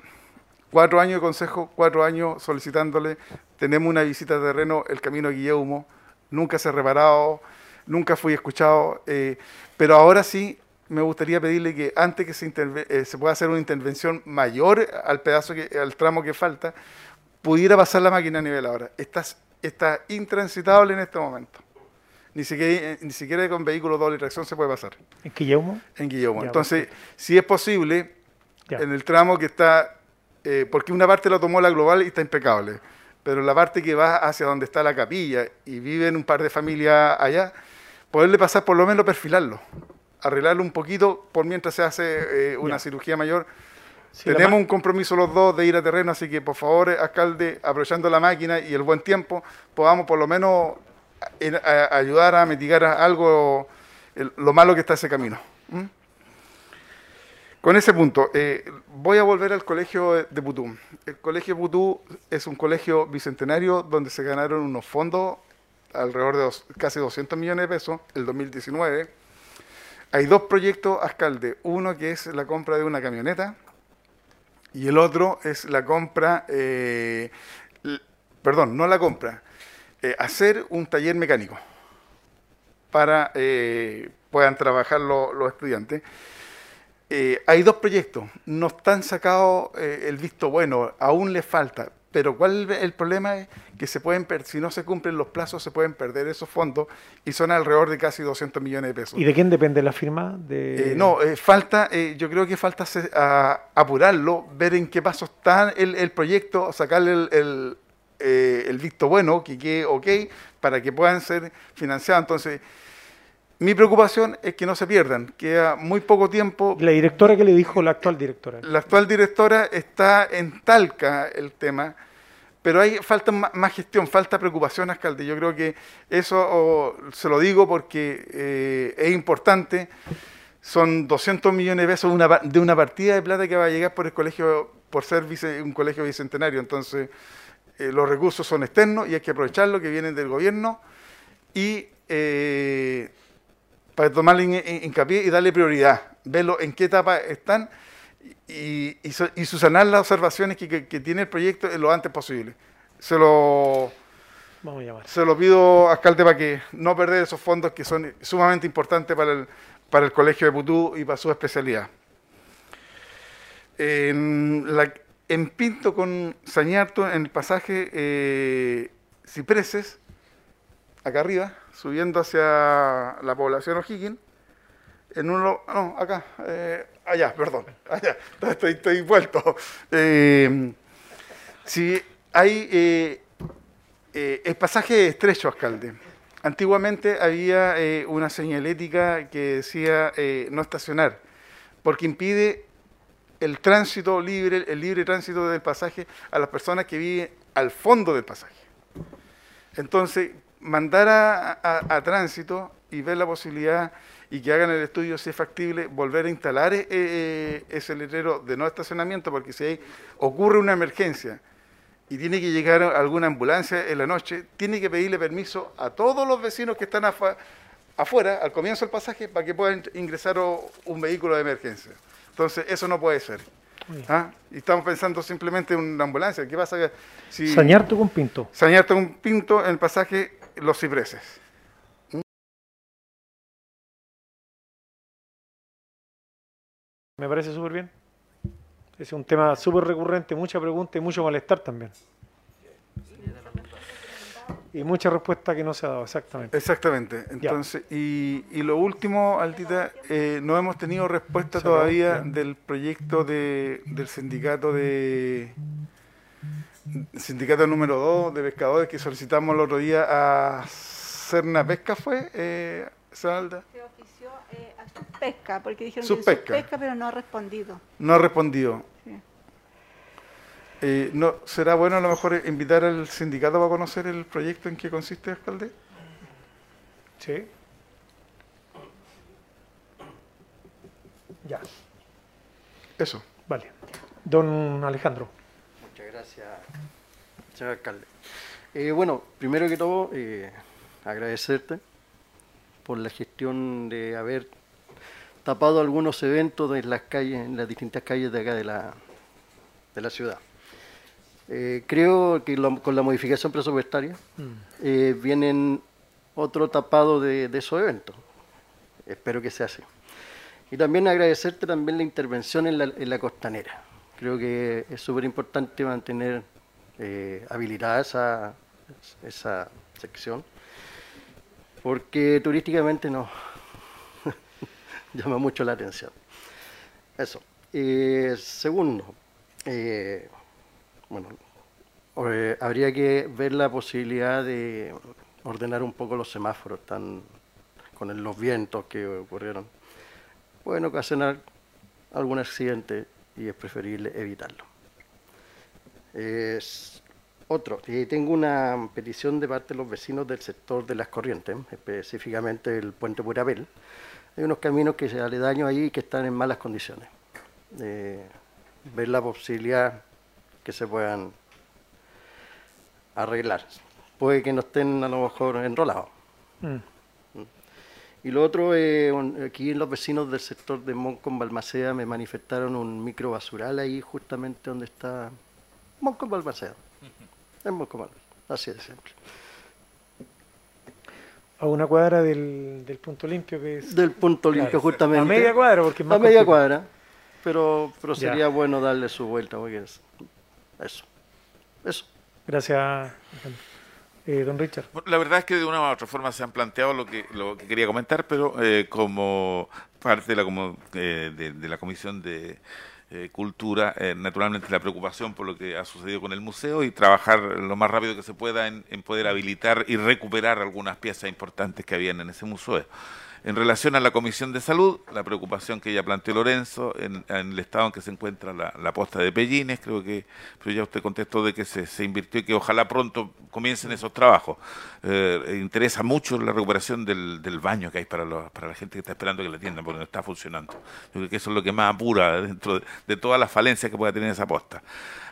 cuatro años de consejo, cuatro años solicitándole, tenemos una visita de terreno, el camino de Guillermo, nunca se ha reparado, nunca fui escuchado, eh, pero ahora sí me gustaría pedirle que antes que se, eh, se pueda hacer una intervención mayor al pedazo, que, al tramo que falta, pudiera pasar la máquina niveladora. Está, está intransitable en este momento. Ni siquiera, eh, ni siquiera con vehículos doble tracción se puede pasar ¿En Quillaumo? en Guillermo. Ya, Entonces, si es posible, Ya. en el tramo que está, eh, porque una parte la tomó la global y está impecable, pero la parte que va hacia donde está la capilla y viven un par de familias allá, poderle pasar por lo menos perfilarlo, arreglarlo un poquito por mientras se hace eh, una Ya. cirugía mayor. Sí, Tenemos un compromiso los dos de ir a terreno, así que por favor, alcalde, aprovechando la máquina y el buen tiempo, podamos por lo menos en- ayudar a mitigar algo el- lo malo que está ese camino. ¿m? Con ese punto, eh, voy a volver al colegio de Putú. El colegio Putú es un colegio bicentenario donde se ganaron unos fondos alrededor de casi 200 millones de pesos el 2019. Hay dos proyectos, alcalde. Uno que es la compra de una camioneta y el otro es la compra, eh, perdón, no la compra, eh, hacer un taller mecánico para eh, puedan trabajar lo- los estudiantes. Eh, hay dos proyectos, no están sacados el visto bueno, aún les falta, pero ¿cuál el problema? Es que se pueden si no se cumplen los plazos se pueden perder esos fondos y son alrededor de casi 200 millones de pesos. ¿Y de quién depende la firma? De... Eh, no, eh, falta, eh, yo creo que falta se- a- apurarlo, ver en qué paso está el, el proyecto, sacarle el, el, eh, el visto bueno, que quede ok, para que puedan ser financiados. Entonces, mi preocupación es que no se pierdan, queda muy poco tiempo. La directora que le dijo la actual directora. La actual directora está en Talca el tema, pero hay falta más gestión, falta preocupación, alcalde. Yo creo que eso oh, se lo digo porque eh, es importante. Son 200 millones de pesos de una, de una partida de plata que va a llegar por el colegio, por ser vice- un colegio bicentenario. Entonces, eh, los recursos son externos y hay que aprovecharlo, que vienen del gobierno, y eh, para tomarle hin- hin- hincapié y darle prioridad, verlo en qué etapa están y, y, su- y subsanar las observaciones que, que- que tiene el proyecto lo antes posible. Se lo, Vamos a llamar. se lo pido, alcalde, para que no perder esos fondos que son sumamente importantes para el, para el colegio de Putú y para su especialidad. En, la- en Pinto con Sañarto, en el pasaje eh, Cipreses, acá arriba, subiendo hacia la población O'Higgins, en uno, no, acá, eh, allá, perdón, allá, estoy, estoy vuelto. Eh, si hay, eh, eh, el pasaje estrecho, alcalde. Antiguamente había una señalética que decía no estacionar, porque impide el tránsito libre, el libre tránsito del pasaje a las personas que viven al fondo del pasaje. Entonces, mandar a, tránsito y ver la posibilidad y que hagan el estudio si es factible volver a instalar eh, eh, ese letrero de no estacionamiento, porque si ocurre una emergencia y tiene que llegar alguna ambulancia en la noche, tiene que pedirle permiso a todos los vecinos que están afuera, al comienzo del pasaje, para que puedan ingresar un vehículo de emergencia. Entonces, eso no puede ser. ¿Ah? Y estamos pensando simplemente en una ambulancia. ¿Qué pasa si... Sañarte un pinto. Sañarte un pinto en el pasaje Los Cipreses. Me parece súper bien. Es un tema súper recurrente, mucha pregunta y mucho malestar también. Y mucha respuesta que no se ha dado, exactamente. Exactamente. Entonces, y, y, lo último, Altita, eh, no hemos tenido respuesta todavía del proyecto de, del sindicato de sindicato número 2 de pescadores que solicitamos el otro día a Cerna Pesca, ¿fue, eh, Salda? Se ofició eh, a su pesca, porque dijeron que que pesca, pero no ha respondido. No ha respondido. Eh, no, ¿Será bueno a lo mejor invitar al sindicato para conocer el proyecto en qué consiste, alcalde? Sí. Ya. Eso. Vale. Don Alejandro. Muchas gracias, señor alcalde. Eh, bueno, primero que todo, eh, agradecerte por la gestión de haber tapado algunos eventos en las calles, en las distintas calles de acá de la, de la ciudad. Eh, creo que con la modificación presupuestaria mm. eh, vienen otro tapado de, esos eventos. Espero que sea así. Y también agradecerte también la intervención en la, costanera. Creo que es súper importante mantener eh, habilitada esa, esa sección, porque turísticamente nos llama mucho la atención. Eso. segundo, bueno, habría que ver la posibilidad de ordenar un poco los semáforos, tan, con los vientos que ocurrieron. Pueden ocasionar algún accidente y es preferible evitarlo. otro, tengo una petición de parte de los vecinos del sector de las corrientes, específicamente el puente Purabel. Hay unos caminos que se daño ahí que están en malas condiciones. Eh, ver la posibilidad que se puedan arreglar. Puede que no estén a lo mejor enrolados. Mm. Y lo otro, eh, aquí los vecinos del sector de Moncon Balmaceda me manifestaron un micro basural ahí justamente donde está Moncon Balmaceda. En Moncon Balmaceda, así de siempre. A una cuadra del, punto limpio que es... Del punto limpio, justamente. A media cuadra, porque es más A media cuadra, pero, pero sería bueno darle su vuelta, porque es, eso. Eso. Gracias, eh, don Richard. La verdad es que de una u otra forma se han planteado lo que, lo que quería comentar, pero eh, como parte de la, como, eh, de, la Comisión de Cultura, naturalmente la preocupación por lo que ha sucedido con el museo y trabajar lo más rápido que se pueda en, en poder habilitar y recuperar algunas piezas importantes que habían en ese museo. En relación a la Comisión de Salud, la preocupación que ya planteó Lorenzo en, el estado en que se encuentra la, posta de Pellines, creo que pero ya usted contestó de que se, invirtió y que ojalá pronto comiencen esos trabajos. Eh, interesa mucho la recuperación del, baño que hay para, para la gente que está esperando que la atiendan porque no está funcionando. Yo creo que eso es lo que más apura dentro de, de todas las falencias que pueda tener esa posta.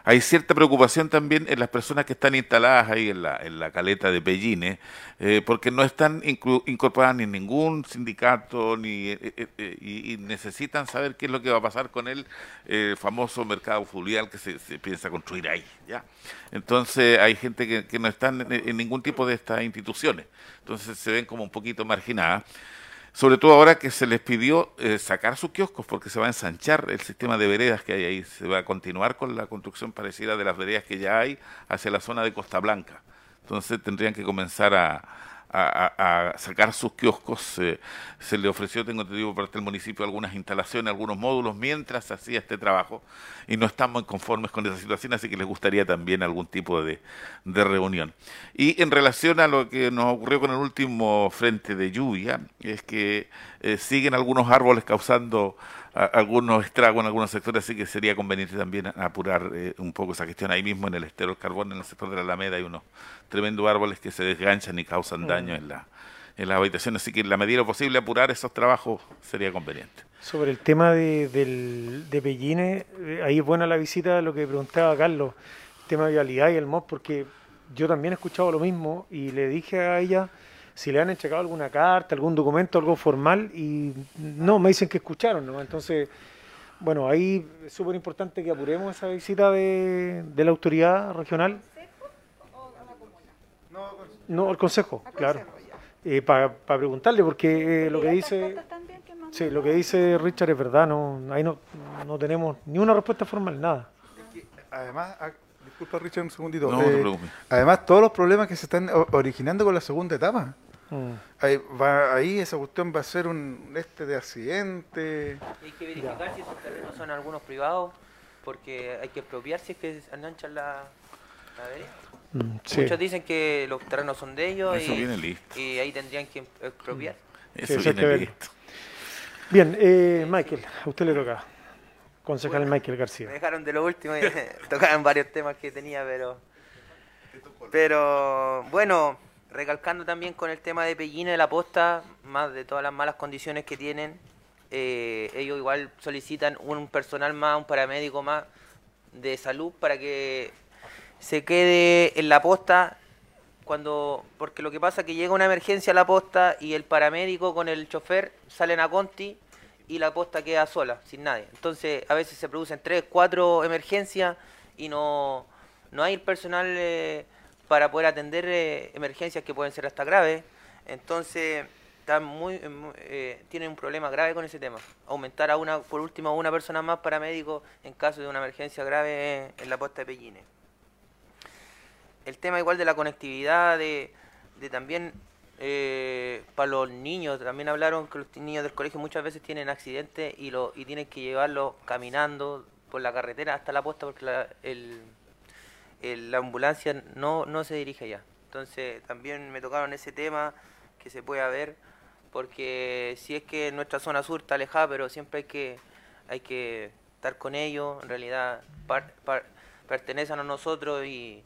Hay cierta preocupación también en las personas que están instaladas ahí en la, en la caleta de Pellines, eh, porque no están incorporadas ni en ningún sindicato ni eh, eh, y, necesitan saber qué es lo que va a pasar con el famoso mercado fluvial que se, piensa construir ahí. ¿ya? Entonces hay gente que, que no está en ningún tipo de estas instituciones, entonces se ven como un poquito marginadas sobre todo ahora que se les pidió eh, sacar sus kioscos porque se va a ensanchar el sistema de veredas que hay ahí, se va a continuar con la construcción parecida de las veredas que ya hay hacia la zona de Costa Blanca. Entonces tendrían que comenzar a, a, sacar sus kioscos. Se le ofreció, tengo entendido, por parte del municipio algunas instalaciones, algunos módulos mientras hacía este trabajo y no estamos conformes con esa situación, así que les gustaría también algún tipo de, reunión. Y en relación a lo que nos ocurrió con el último frente de lluvia, es que eh, siguen algunos árboles causando a- algunos estragos en algunos sectores, así que sería conveniente también apurar eh, un poco esa gestión. Ahí mismo en el estero del carbón, en el sector de la Alameda, hay unos tremendos árboles que se desganchan y causan Mm. daño en la en las habitaciones, así que en la medida de lo posible apurar esos trabajos sería conveniente. Sobre el tema de, del, de Pellines, eh, ahí es buena la visita, lo que preguntaba Carlos, el tema de vialidad y el MOS, porque yo también he escuchado lo mismo y le dije a ella si le han entregado alguna carta, algún documento, algo formal, y no, me dicen que escucharon, ¿no? Entonces, bueno, ahí es súper importante que apuremos esa visita de, de la autoridad regional. No, al consejo, claro. Para preguntarle, porque eh, lo que dice... Sí, lo que dice Richard es verdad, no, ahí no, no tenemos ni una respuesta formal, nada. Además, ah, disculpa Richard un segundito. No, no te Eh, preocupes. además, todos los problemas que se están o- originando con la segunda etapa. Mm. Ahí, va- ahí esa cuestión va a ser un este de accidente. Hay que verificar si esos terrenos son algunos privados, porque hay que expropiar si es que enganchan la, la vereda. Mm, sí. Muchos dicen que los terrenos son de ellos Eso y, y ahí tendrían que expropiar. Eso Sí, eso hay viene listo. Bien, eh, Michael, a usted le toca. Concejal Michael García. Me dejaron de lo último y tocaban varios temas que tenía, pero. Pero bueno, recalcando también con el tema de Pellín de la posta, más de todas las malas condiciones que tienen, eh, ellos igual solicitan un personal más, un paramédico más de salud para que se quede en la posta cuando porque lo que pasa es que llega una emergencia a la posta y el paramédico con el chofer salen a Conti y la posta queda sola, sin nadie. Entonces, a veces se producen tres, cuatro emergencias y no, no hay personal eh, para poder atender eh, emergencias que pueden ser hasta graves. Entonces, están muy, eh, eh, tienen un problema grave con ese tema. Aumentar a una, por último, a una persona más paramédico en caso de una emergencia grave en la posta de Pellines el tema igual de la conectividad, de, también eh, para los niños, también hablaron que los niños del colegio muchas veces tienen accidentes y, lo, y tienen que llevarlos caminando por la carretera hasta la posta porque la, el- la ambulancia no, no se dirige allá. Entonces también me tocaron ese tema que se pueda ver porque si es que nuestra zona sur está alejada, pero siempre hay que, hay que estar con ellos, en realidad pertenecen a nosotros y,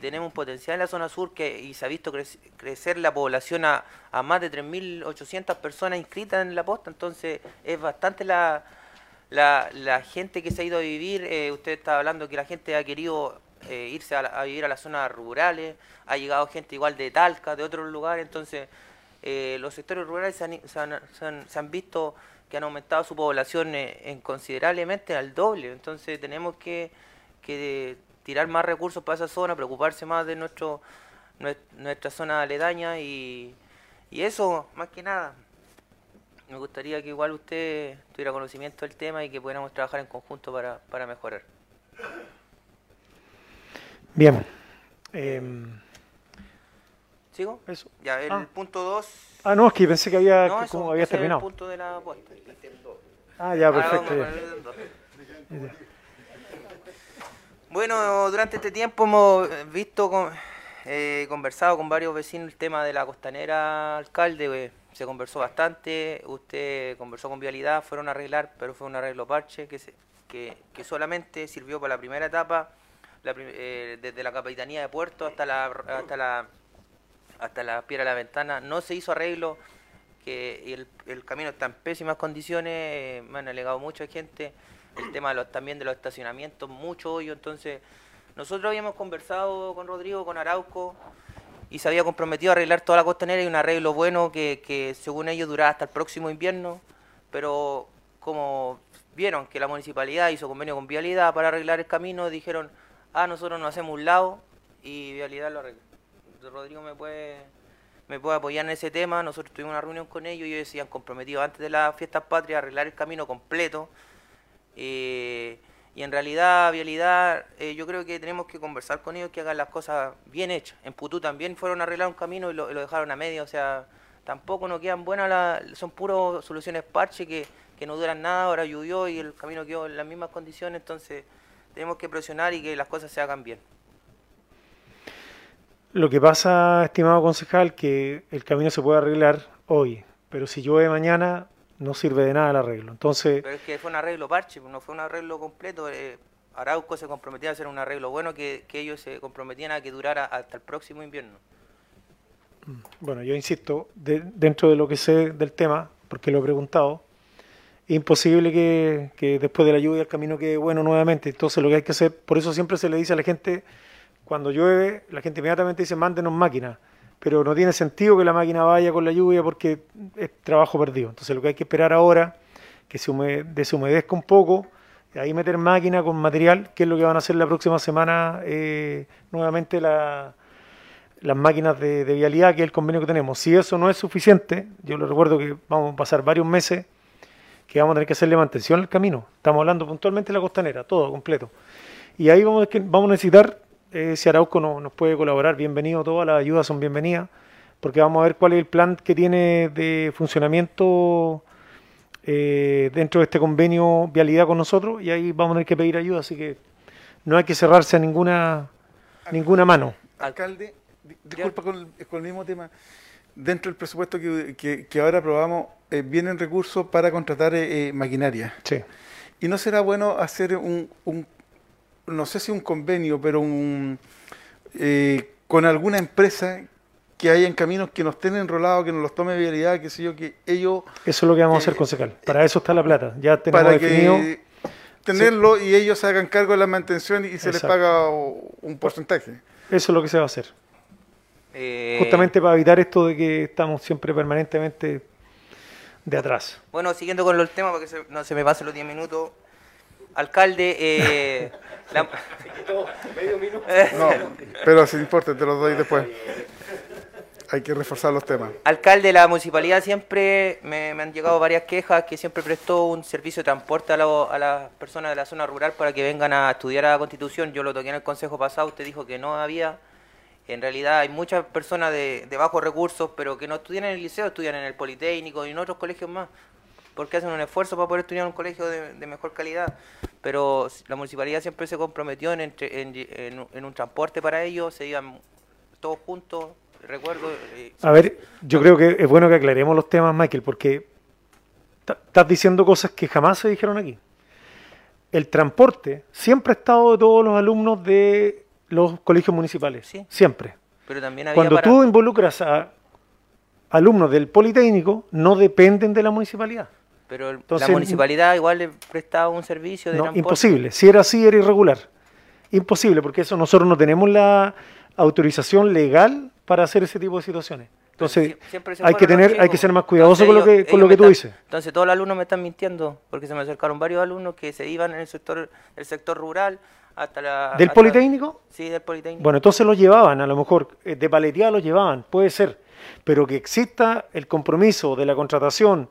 tenemos un potencial en la zona sur que y se ha visto crec- crecer la población a, más de 3.800 personas inscritas en la posta, entonces es bastante la, la, la gente que se ha ido a vivir, eh, usted estaba hablando que la gente ha querido eh, irse a, la- a vivir a las zonas rurales, ha llegado gente igual de Talca, de otros lugares, entonces eh, los sectores rurales se han, se se han- se han visto que han aumentado su población eh, en considerablemente al doble, entonces tenemos que, tirar más recursos para esa zona, preocuparse más de nuestro nues- nuestra zona aledaña y, y eso, más que nada. Me gustaría que igual usted tuviera conocimiento del tema y que pudiéramos trabajar en conjunto para, para mejorar. Bien. Em, ¿Sigo? Eso. Ya, el Ah. punto 2. ah, no, es que pensé que había, No, que eso, como habías ese es el terminado. punto de la apuesta. Ah, ya, perfecto. ya. Bueno, durante este tiempo hemos eh, visto, con- eh, conversado con varios vecinos el tema de la costanera, alcalde. eh, se conversó bastante, usted conversó con Vialidad, fueron a arreglar, pero fue un arreglo parche que, se- que, que solamente sirvió para la primera etapa, la eh, desde la capitanía de puerto hasta la, hasta la, hasta la piedra de la ventana. No se hizo arreglo, que el, el camino está en pésimas condiciones, me han alegado mucha gente, el tema de los, también de los estacionamientos, mucho hoyo, entonces nosotros habíamos conversado con Rodrigo, con Arauco, y se había comprometido a arreglar toda la costanera y un arreglo bueno que, que según ellos duraba hasta el próximo invierno, pero como vieron que la municipalidad hizo convenio con Vialidad para arreglar el camino, dijeron, ah, nosotros nos hacemos un lado y Vialidad lo arregla. Rodrigo me puede me puede apoyar en ese tema. Nosotros tuvimos una reunión con ellos y ellos se habían comprometido antes de las fiestas patrias a arreglar el camino completo. Eh, y en realidad, Vialidad, eh, yo creo que tenemos que conversar con ellos que hagan las cosas bien hechas. En Putú también fueron a arreglar un camino y lo, dejaron a medio, o sea, tampoco nos quedan buenas, la- son puros soluciones parche que, que no duran nada, ahora llovió y el camino quedó en las mismas condiciones, entonces tenemos que presionar y que las cosas se hagan bien. Lo que pasa, estimado concejal, que el camino se puede arreglar hoy, pero si llueve mañana no sirve de nada el arreglo. Entonces, Pero es que fue un arreglo parche, no fue un arreglo completo. eh, Arauco se comprometía a hacer un arreglo bueno que, que ellos se comprometían a que durara hasta el próximo invierno. bueno, yo insisto, de- dentro de lo que sé del tema, porque lo he preguntado, imposible que, después de la lluvia el camino quede bueno nuevamente. Entonces lo que hay que hacer, por eso siempre se le dice a la gente, cuando llueve, la gente inmediatamente dice, mándenos máquina. Pero no tiene sentido que la máquina vaya con la lluvia porque es trabajo perdido. Entonces lo que hay que esperar ahora, que se hume- deshumedezca un poco, y ahí meter máquina con material, que es lo que van a hacer la próxima semana eh, nuevamente la, las máquinas de, de vialidad, que es el convenio que tenemos. Si eso no es suficiente, yo le recuerdo que vamos a pasar varios meses que vamos a tener que hacerle mantención al camino. Estamos hablando puntualmente de la costanera, todo completo. Y ahí vamos, vamos a necesitar, eh, si Arauco no- nos puede colaborar, bienvenido, todas las ayudas son bienvenidas, porque vamos a ver cuál es el plan que tiene de funcionamiento eh, dentro de este convenio vialidad con nosotros, y ahí vamos a tener que pedir ayuda, así que no hay que cerrarse a ninguna, ninguna mano. Alcalde, di- disculpa con el, con el mismo tema. Dentro del presupuesto que, que- que ahora aprobamos, eh, vienen recursos para contratar eh, eh, maquinaria. Sí. ¿Y no será bueno hacer un, un- no sé si un convenio, pero un eh, con alguna empresa que haya en caminos que nos estén enrolados, que nos los tome vialidad, que sé yo, que ellos Eso es lo que vamos a hacer, concejal. Para eso está la plata. Ya tenemos para definido. que tenerlo y ellos se hagan cargo de la mantención y se les paga un porcentaje. Eso es lo que se va a hacer. Eh, Justamente para evitar esto de que estamos siempre permanentemente de atrás. Bueno, siguiendo con los temas, para que se- no se me pasen los 10 minutos. Alcalde, eh, la- No, pero si importa, te los doy después. Hay que reforzar los temas. Alcalde, la municipalidad siempre me, me han llegado varias quejas que siempre prestó un servicio de transporte a, la- a las personas de la zona rural para que vengan a estudiar a la Constitución. Yo lo toqué en el consejo pasado, usted dijo que no había. En realidad hay muchas personas de, bajos recursos, pero que no estudian en el liceo, estudian en el Politécnico y en otros colegios más, porque hacen un esfuerzo para poder estudiar en un colegio de, mejor calidad. Pero la municipalidad siempre se comprometió en, un transporte para ellos, se iban todos juntos, recuerdo. eh, A ver, yo creo que es bueno que aclaremos los temas, Michael, porque estás diciendo cosas que jamás se dijeron aquí. El transporte siempre ha estado de todos los alumnos de los colegios municipales. Siempre. pero también había Cuando para- tú involucras a alumnos del Politécnico, no dependen de la municipalidad. Pero el- Entonces, la municipalidad igual le prestaba un servicio de No, transporte. imposible. Si era así, era irregular. Imposible, porque eso nosotros no tenemos la autorización legal para hacer ese tipo de situaciones. Entonces, hay que tener, hay que ser más cuidadoso con lo que, con lo que tú están- dices. Entonces todos los alumnos me están mintiendo, porque se me acercaron varios alumnos que se iban en el sector, el sector rural hasta la... ¿Del hasta- Politécnico? Sí, del Politécnico. Bueno, entonces los llevaban, a lo mejor, eh, de paleteada los llevaban, puede ser, pero que exista el compromiso de la contratación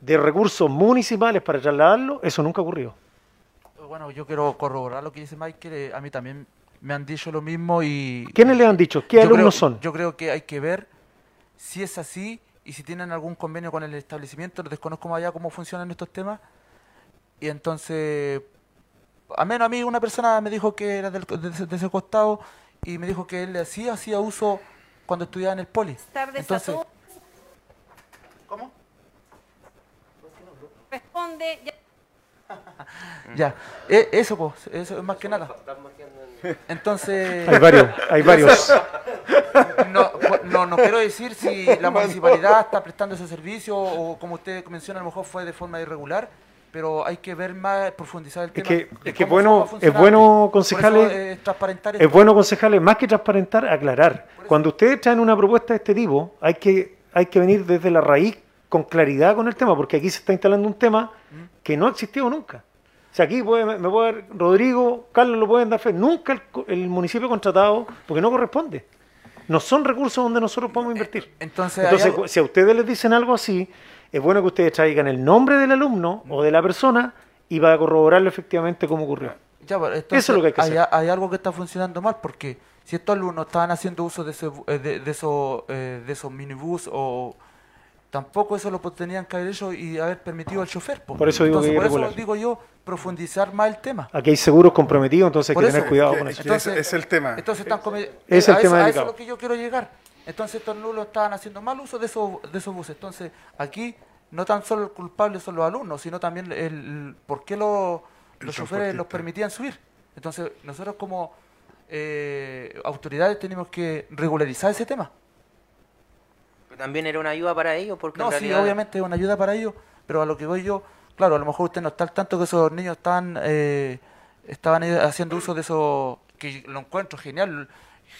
de recursos municipales para trasladarlo, eso nunca ocurrió. Bueno, yo quiero corroborar lo que dice Michael. eh, A mí también me han dicho lo mismo y... ¿Quiénes le han dicho? ¿Qué alumnos creo- son? Yo creo que hay que ver si es así y si tienen algún convenio con el establecimiento. Desconozco más allá cómo funcionan estos temas. Y entonces, a menos a mí una persona me dijo que era del- de, ese- de ese costado y me dijo que él hacía, hacía uso cuando estudiaba en el poli. tardes a Entonces, todos. Responde. ya- ya, E- eso pues, eso es más que nada. Entonces... Hay varios, hay varios. No, no, no quiero decir si la municipalidad está prestando ese servicio o como usted menciona, a lo mejor fue de forma irregular, pero hay que ver más, profundizar el Es tema. que, de es que bueno, a es bueno, concejales, eh, transparentar es bueno, concejales, más que transparentar, aclarar. Cuando ustedes traen una propuesta de este tipo, hay que, hay que venir desde la raíz con claridad con el tema, porque aquí se está instalando un tema que no ha existido nunca. O sea, aquí puede, me puede dar Rodrigo, Carlos lo pueden dar fe. Nunca el, el municipio contratado, porque no corresponde. No son recursos donde nosotros podemos invertir. Entonces, Entonces, si a ustedes les dicen algo así, es bueno que ustedes traigan el nombre del alumno o de la persona y va a corroborarlo efectivamente cómo ocurrió. Ya, pero entonces Eso es lo que hay que hacer. hay algo que está funcionando mal porque si estos alumnos estaban haciendo uso de, ese bu- eh, de, de esos, eh, de esos minibús o tampoco eso lo tenían que haber hecho y haber permitido al chofer. po. Por eso digo Entonces, que es por eso digo yo profundizar más el tema. Aquí hay seguros comprometidos, entonces hay que tener cuidado que- con eso. entonces- es el tema. Entonces están Es eh, el a tema eso, a eso delicado. es lo que yo quiero llegar. Entonces estos nulos estaban haciendo mal uso de esos, de esos buses. Entonces aquí no tan solo el culpable son los alumnos, sino también el, el- por qué los, El los choferes los permitían subir. Entonces, nosotros como eh, autoridades tenemos que regularizar ese tema. Pero también era una ayuda para ellos porque No, en sí, obviamente es una ayuda para ellos, pero a lo que voy yo, claro, a lo mejor usted no está al tanto que esos niños estaban, eh, estaban eh, haciendo uso de eso, que lo encuentro genial,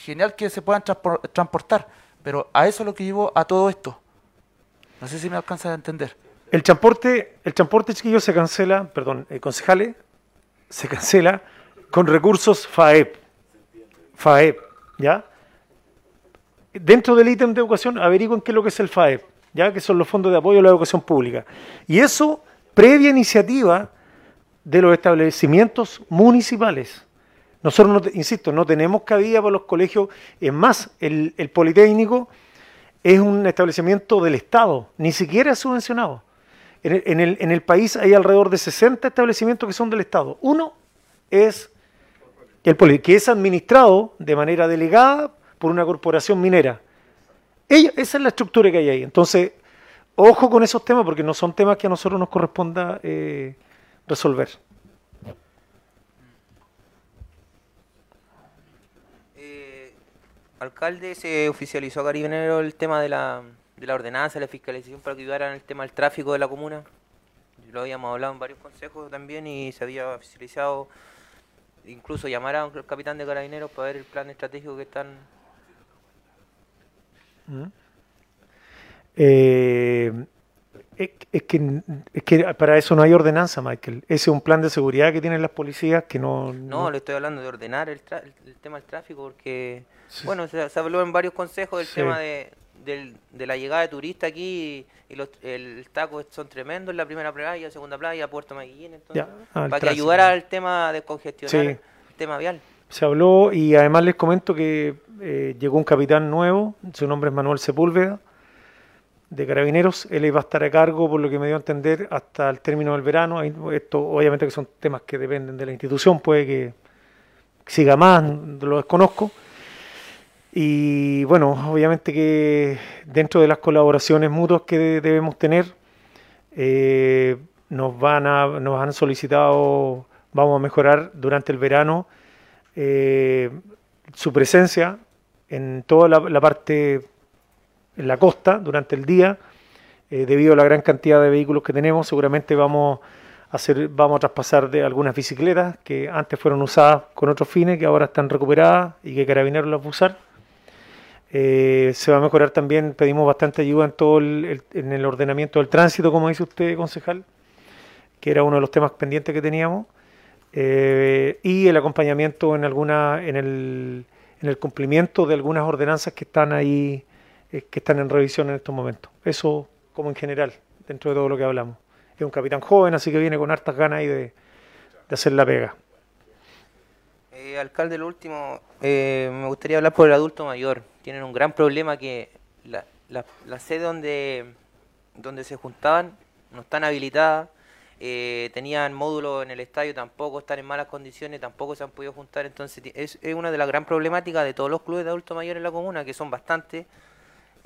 genial que se puedan transpor- transportar, pero a eso es lo que llevo a todo esto. No sé si me alcanza a entender. El transporte, el transporte chiquillo se cancela, perdón, eh, concejales, se cancela con recursos FAEP. FAEP, ¿ya? Dentro del ítem de educación, averigüen qué es lo que es el FAEP, ¿ya? Que son los fondos de apoyo a la educación pública. Y eso, previa iniciativa de los establecimientos municipales. Nosotros, no insisto, no tenemos cabida para los colegios. Es más, el, Politécnico es un establecimiento del Estado, ni siquiera es subvencionado. En el, país hay alrededor de 60 establecimientos que son del Estado. Uno es el Poli, que es administrado de manera delegada por una corporación minera. Ella- esa es la estructura que hay ahí. Entonces, ojo con esos temas porque no son temas que a nosotros nos corresponda eh, resolver. Eh, alcalde, se oficializó a Carabinero el tema de la, de la ordenanza, la fiscalización para que ayudaran el tema del tráfico de la comuna. Lo habíamos hablado en varios consejos también y se había oficializado, incluso llamar a un capitán de carabineros para ver el plan estratégico que están... ¿Mm? Eh, es, es que, es que para eso no hay ordenanza, Michael. Ese es un plan de seguridad que tienen las policías que no... No, le estoy hablando de ordenar el, tra- el tema del tráfico porque, bueno, se, se habló en varios consejos del Sí. tema de, del- de la llegada de turistas aquí y, y los, el taco son tremendos en la primera playa, segunda playa, Puerto Maguillín, entonces, Ya, ah, para que tránsito. ayudara al tema de congestionar Sí. el tema vial. Se habló y además les comento que eh, llegó un capitán nuevo, su nombre es Manuel Sepúlveda, de Carabineros. Él iba a estar a cargo, por lo que me dio a entender, hasta el término del verano. Esto obviamente que son temas que dependen de la institución, puede que siga más, lo desconozco. Y bueno, obviamente que dentro de las colaboraciones mutuas que de- debemos tener, eh, nos, van a, nos han solicitado, vamos a mejorar durante el verano eh, su presencia en toda la parte, en la costa durante el día, eh, debido a la gran cantidad de vehículos que tenemos, seguramente vamos a hacer, vamos a traspasar de algunas bicicletas que antes fueron usadas con otros fines, que ahora están recuperadas y que Carabineros las va a usar. Eh, se va a mejorar también, pedimos bastante ayuda en todo el, el- en el ordenamiento del tránsito, como dice usted, concejal, que era uno de los temas pendientes que teníamos, eh, y el acompañamiento en alguna, en el, en el cumplimiento de algunas ordenanzas que están ahí, eh, que están en revisión en estos momentos. Eso como en general, dentro de todo lo que hablamos. Es un capitán joven, así que viene con hartas ganas ahí de, hacer la pega. Eh, alcalde, lo último, eh, me gustaría hablar por el adulto mayor. Tienen un gran problema que la, la, la sede donde, donde se juntaban no están habilitadas, eh, tenían módulos en el estadio, tampoco están en malas condiciones, tampoco se han podido juntar. Entonces es, es una de las gran problemáticas de todos los clubes de adulto mayor en la comuna, que son bastantes.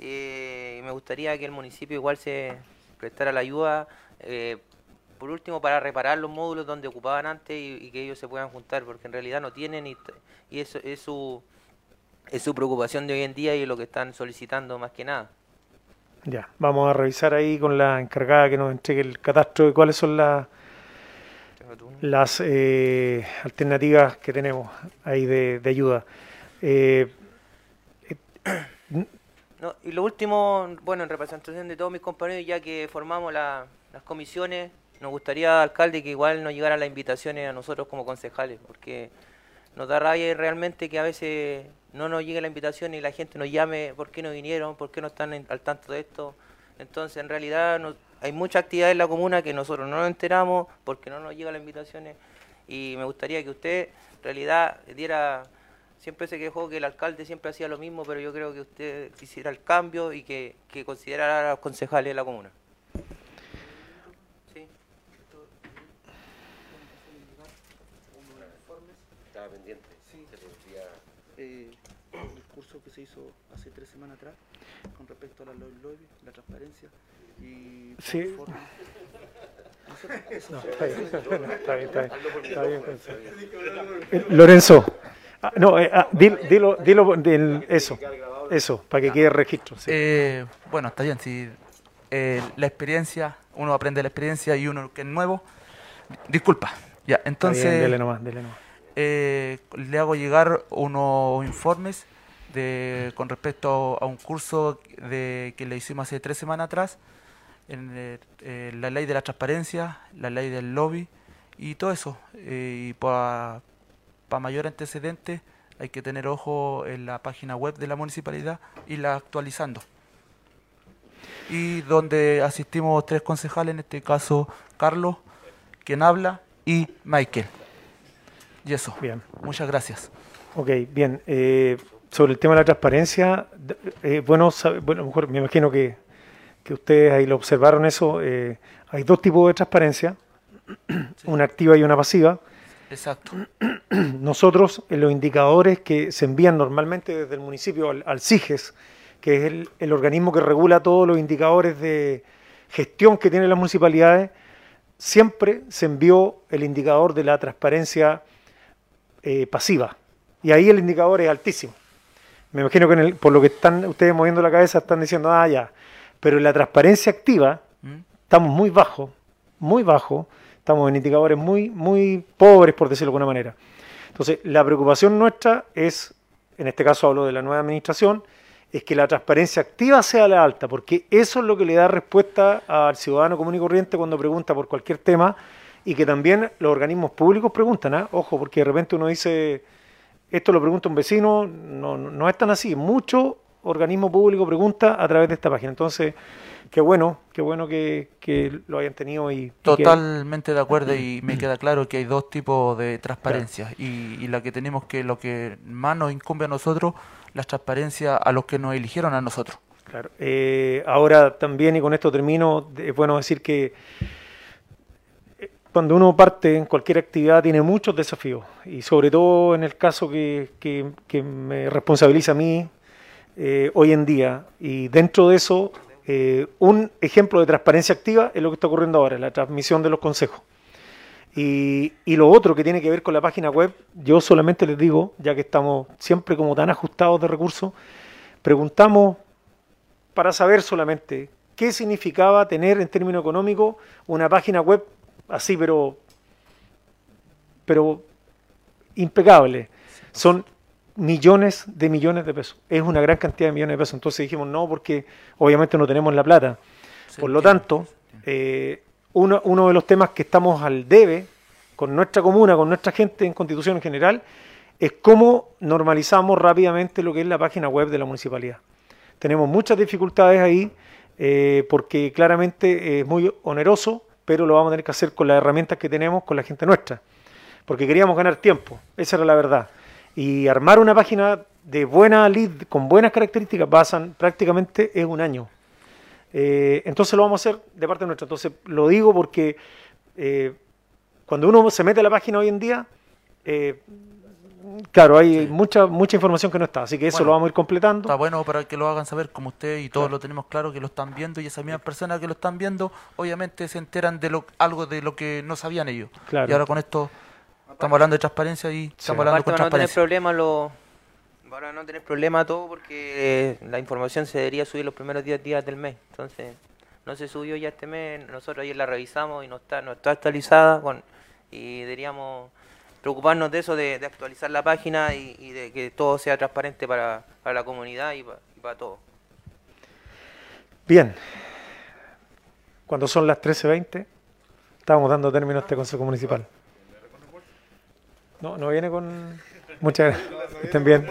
Eh, y me gustaría que el municipio igual se prestara la ayuda. eh, por último, para reparar los módulos donde ocupaban antes y, y que ellos se puedan juntar, porque en realidad no tienen y, y eso es su, es su preocupación de hoy en día y lo que están solicitando más que nada. Ya, vamos a revisar ahí con la encargada que nos entregue el catastro de cuáles son las las eh, alternativas que tenemos ahí de, de ayuda. Eh, No, y lo último, bueno, en representación de todos mis compañeros, ya que formamos la- las comisiones, nos gustaría, alcalde, que igual nos llegaran las invitaciones a nosotros como concejales, porque nos da rabia realmente que a veces no nos llegue la invitación y la gente nos llame por qué no vinieron, por qué no están al tanto de esto. Entonces, en realidad, no- hay mucha actividad en la comuna que nosotros no nos enteramos porque no nos llegan las invitaciones. Y me gustaría que usted, en realidad, diera... Siempre se quejó que el alcalde siempre hacía lo mismo, pero yo creo que usted quisiera el cambio y que, que considerara a los concejales de la comuna. Estaba pendiente. Sí. Eh, el curso que se hizo hace tres semanas atrás con respecto a la lobby, lobby, la transparencia, Sí. No, está bien, está bien, está bien, está bien, Eh, Lorenzo, ah, no, eh, ah, dilo, dilo, dilo del- eso, eso, para que quede registro. sí. Eh, bueno, está bien, si eh, la experiencia, uno aprende de la experiencia y uno que es nuevo. Disculpa, ya, entonces bien, dele nomás, dele nomás. eh, le hago llegar unos informes de, con respecto a un curso de, que le hicimos hace tres semanas atrás, en eh, la ley de la transparencia, la ley del lobby y todo eso. Eh, y para mayor antecedente hay que tener ojo en la página web de la municipalidad y la actualizando. Y donde asistimos tres concejales, en este caso Carlos, quien habla, y Michael. Y eso. Bien. Muchas gracias. Ok, bien. eh, sobre el tema de la transparencia, eh, bueno, sabe- bueno, a lo mejor me imagino que, que ustedes ahí lo observaron eso. eh, hay dos tipos de transparencia, una activa y una pasiva. Exacto. Nosotros, en los indicadores que se envían normalmente desde el municipio al, al CIGES, que es el, el organismo que regula todos los indicadores de gestión que tienen las municipalidades, siempre se envió el indicador de la transparencia eh, pasiva. Y ahí el indicador es altísimo. Me imagino que en el- por lo que están ustedes moviendo la cabeza están diciendo, ah, ya. Pero en la transparencia activa estamos muy bajos, muy bajos. Estamos en indicadores muy, muy pobres, por decirlo de alguna manera. Entonces, la preocupación nuestra es, en este caso hablo de la nueva administración, es que la transparencia activa sea la alta, porque eso es lo que le da respuesta al ciudadano común y corriente cuando pregunta por cualquier tema y que también los organismos públicos preguntan, ¿ah? ojo, porque de repente uno dice, esto lo pregunta un vecino, no, no, es tan así, mucho organismo público pregunta a través de esta página. Entonces, qué bueno, qué bueno que, que lo hayan tenido y, y que- Totalmente de acuerdo y me queda claro que hay dos tipos de transparencia y, y la que tenemos que lo que más nos incumbe a nosotros, la transparencia a los que nos eligieron a nosotros. Claro. Eh, ahora también, y con esto termino, es bueno decir que eh, cuando uno parte en cualquier actividad tiene muchos desafíos, y sobre todo en el caso que, que- que me responsabiliza a mí eh, hoy en día, y dentro de eso, eh, un ejemplo de transparencia activa es lo que está ocurriendo ahora, la transmisión de los consejos. Y, y lo otro que tiene que ver con la página web, yo solamente les digo, ya que estamos siempre como tan ajustados de recursos, preguntamos para saber solamente qué significaba tener en términos económicos una página web así, pero, pero impecable. Son millones de millones de pesos. Es una gran cantidad de millones de pesos. Entonces dijimos no, porque obviamente no tenemos la plata. Por lo tanto, eh, uno, uno de los temas que estamos al debe con nuestra comuna, con nuestra gente en Constitución en general, es cómo normalizamos rápidamente lo que es la página web de la municipalidad. Tenemos muchas dificultades ahí eh, porque claramente es muy oneroso, pero lo vamos a tener que hacer con las herramientas que tenemos, con la gente nuestra, porque queríamos ganar tiempo, esa era la verdad. Y armar una página de buena lead, con buenas características, pasan prácticamente es un año. Eh, entonces lo vamos a hacer de parte nuestra. Entonces lo digo porque eh, cuando uno se mete a la página hoy en día, eh, claro, hay mucha mucha información que no está, así que eso Bueno, lo vamos a ir completando. Está bueno para que lo hagan saber como usted y todos lo tenemos claro que lo están viendo y esas mismas personas que lo están viendo obviamente se enteran de lo, algo de lo que no sabían ellos. Claro. Y ahora con esto estamos hablando de transparencia y estamos hablando Aparte con van a no tener transparencia. problema lo van a no tener problema todo porque eh, la información se debería subir los primeros 10 días del mes. Entonces, no se subió ya este mes, nosotros ayer la revisamos y no está no está actualizada con y deberíamos preocuparnos de eso, de, de actualizar la página y, y de que todo sea transparente para, para la comunidad y, pa- y para todos. Bien, cuando son las 13.20, estábamos dando término a este Consejo Municipal. No, no viene con... Muchas gracias. Estén bien.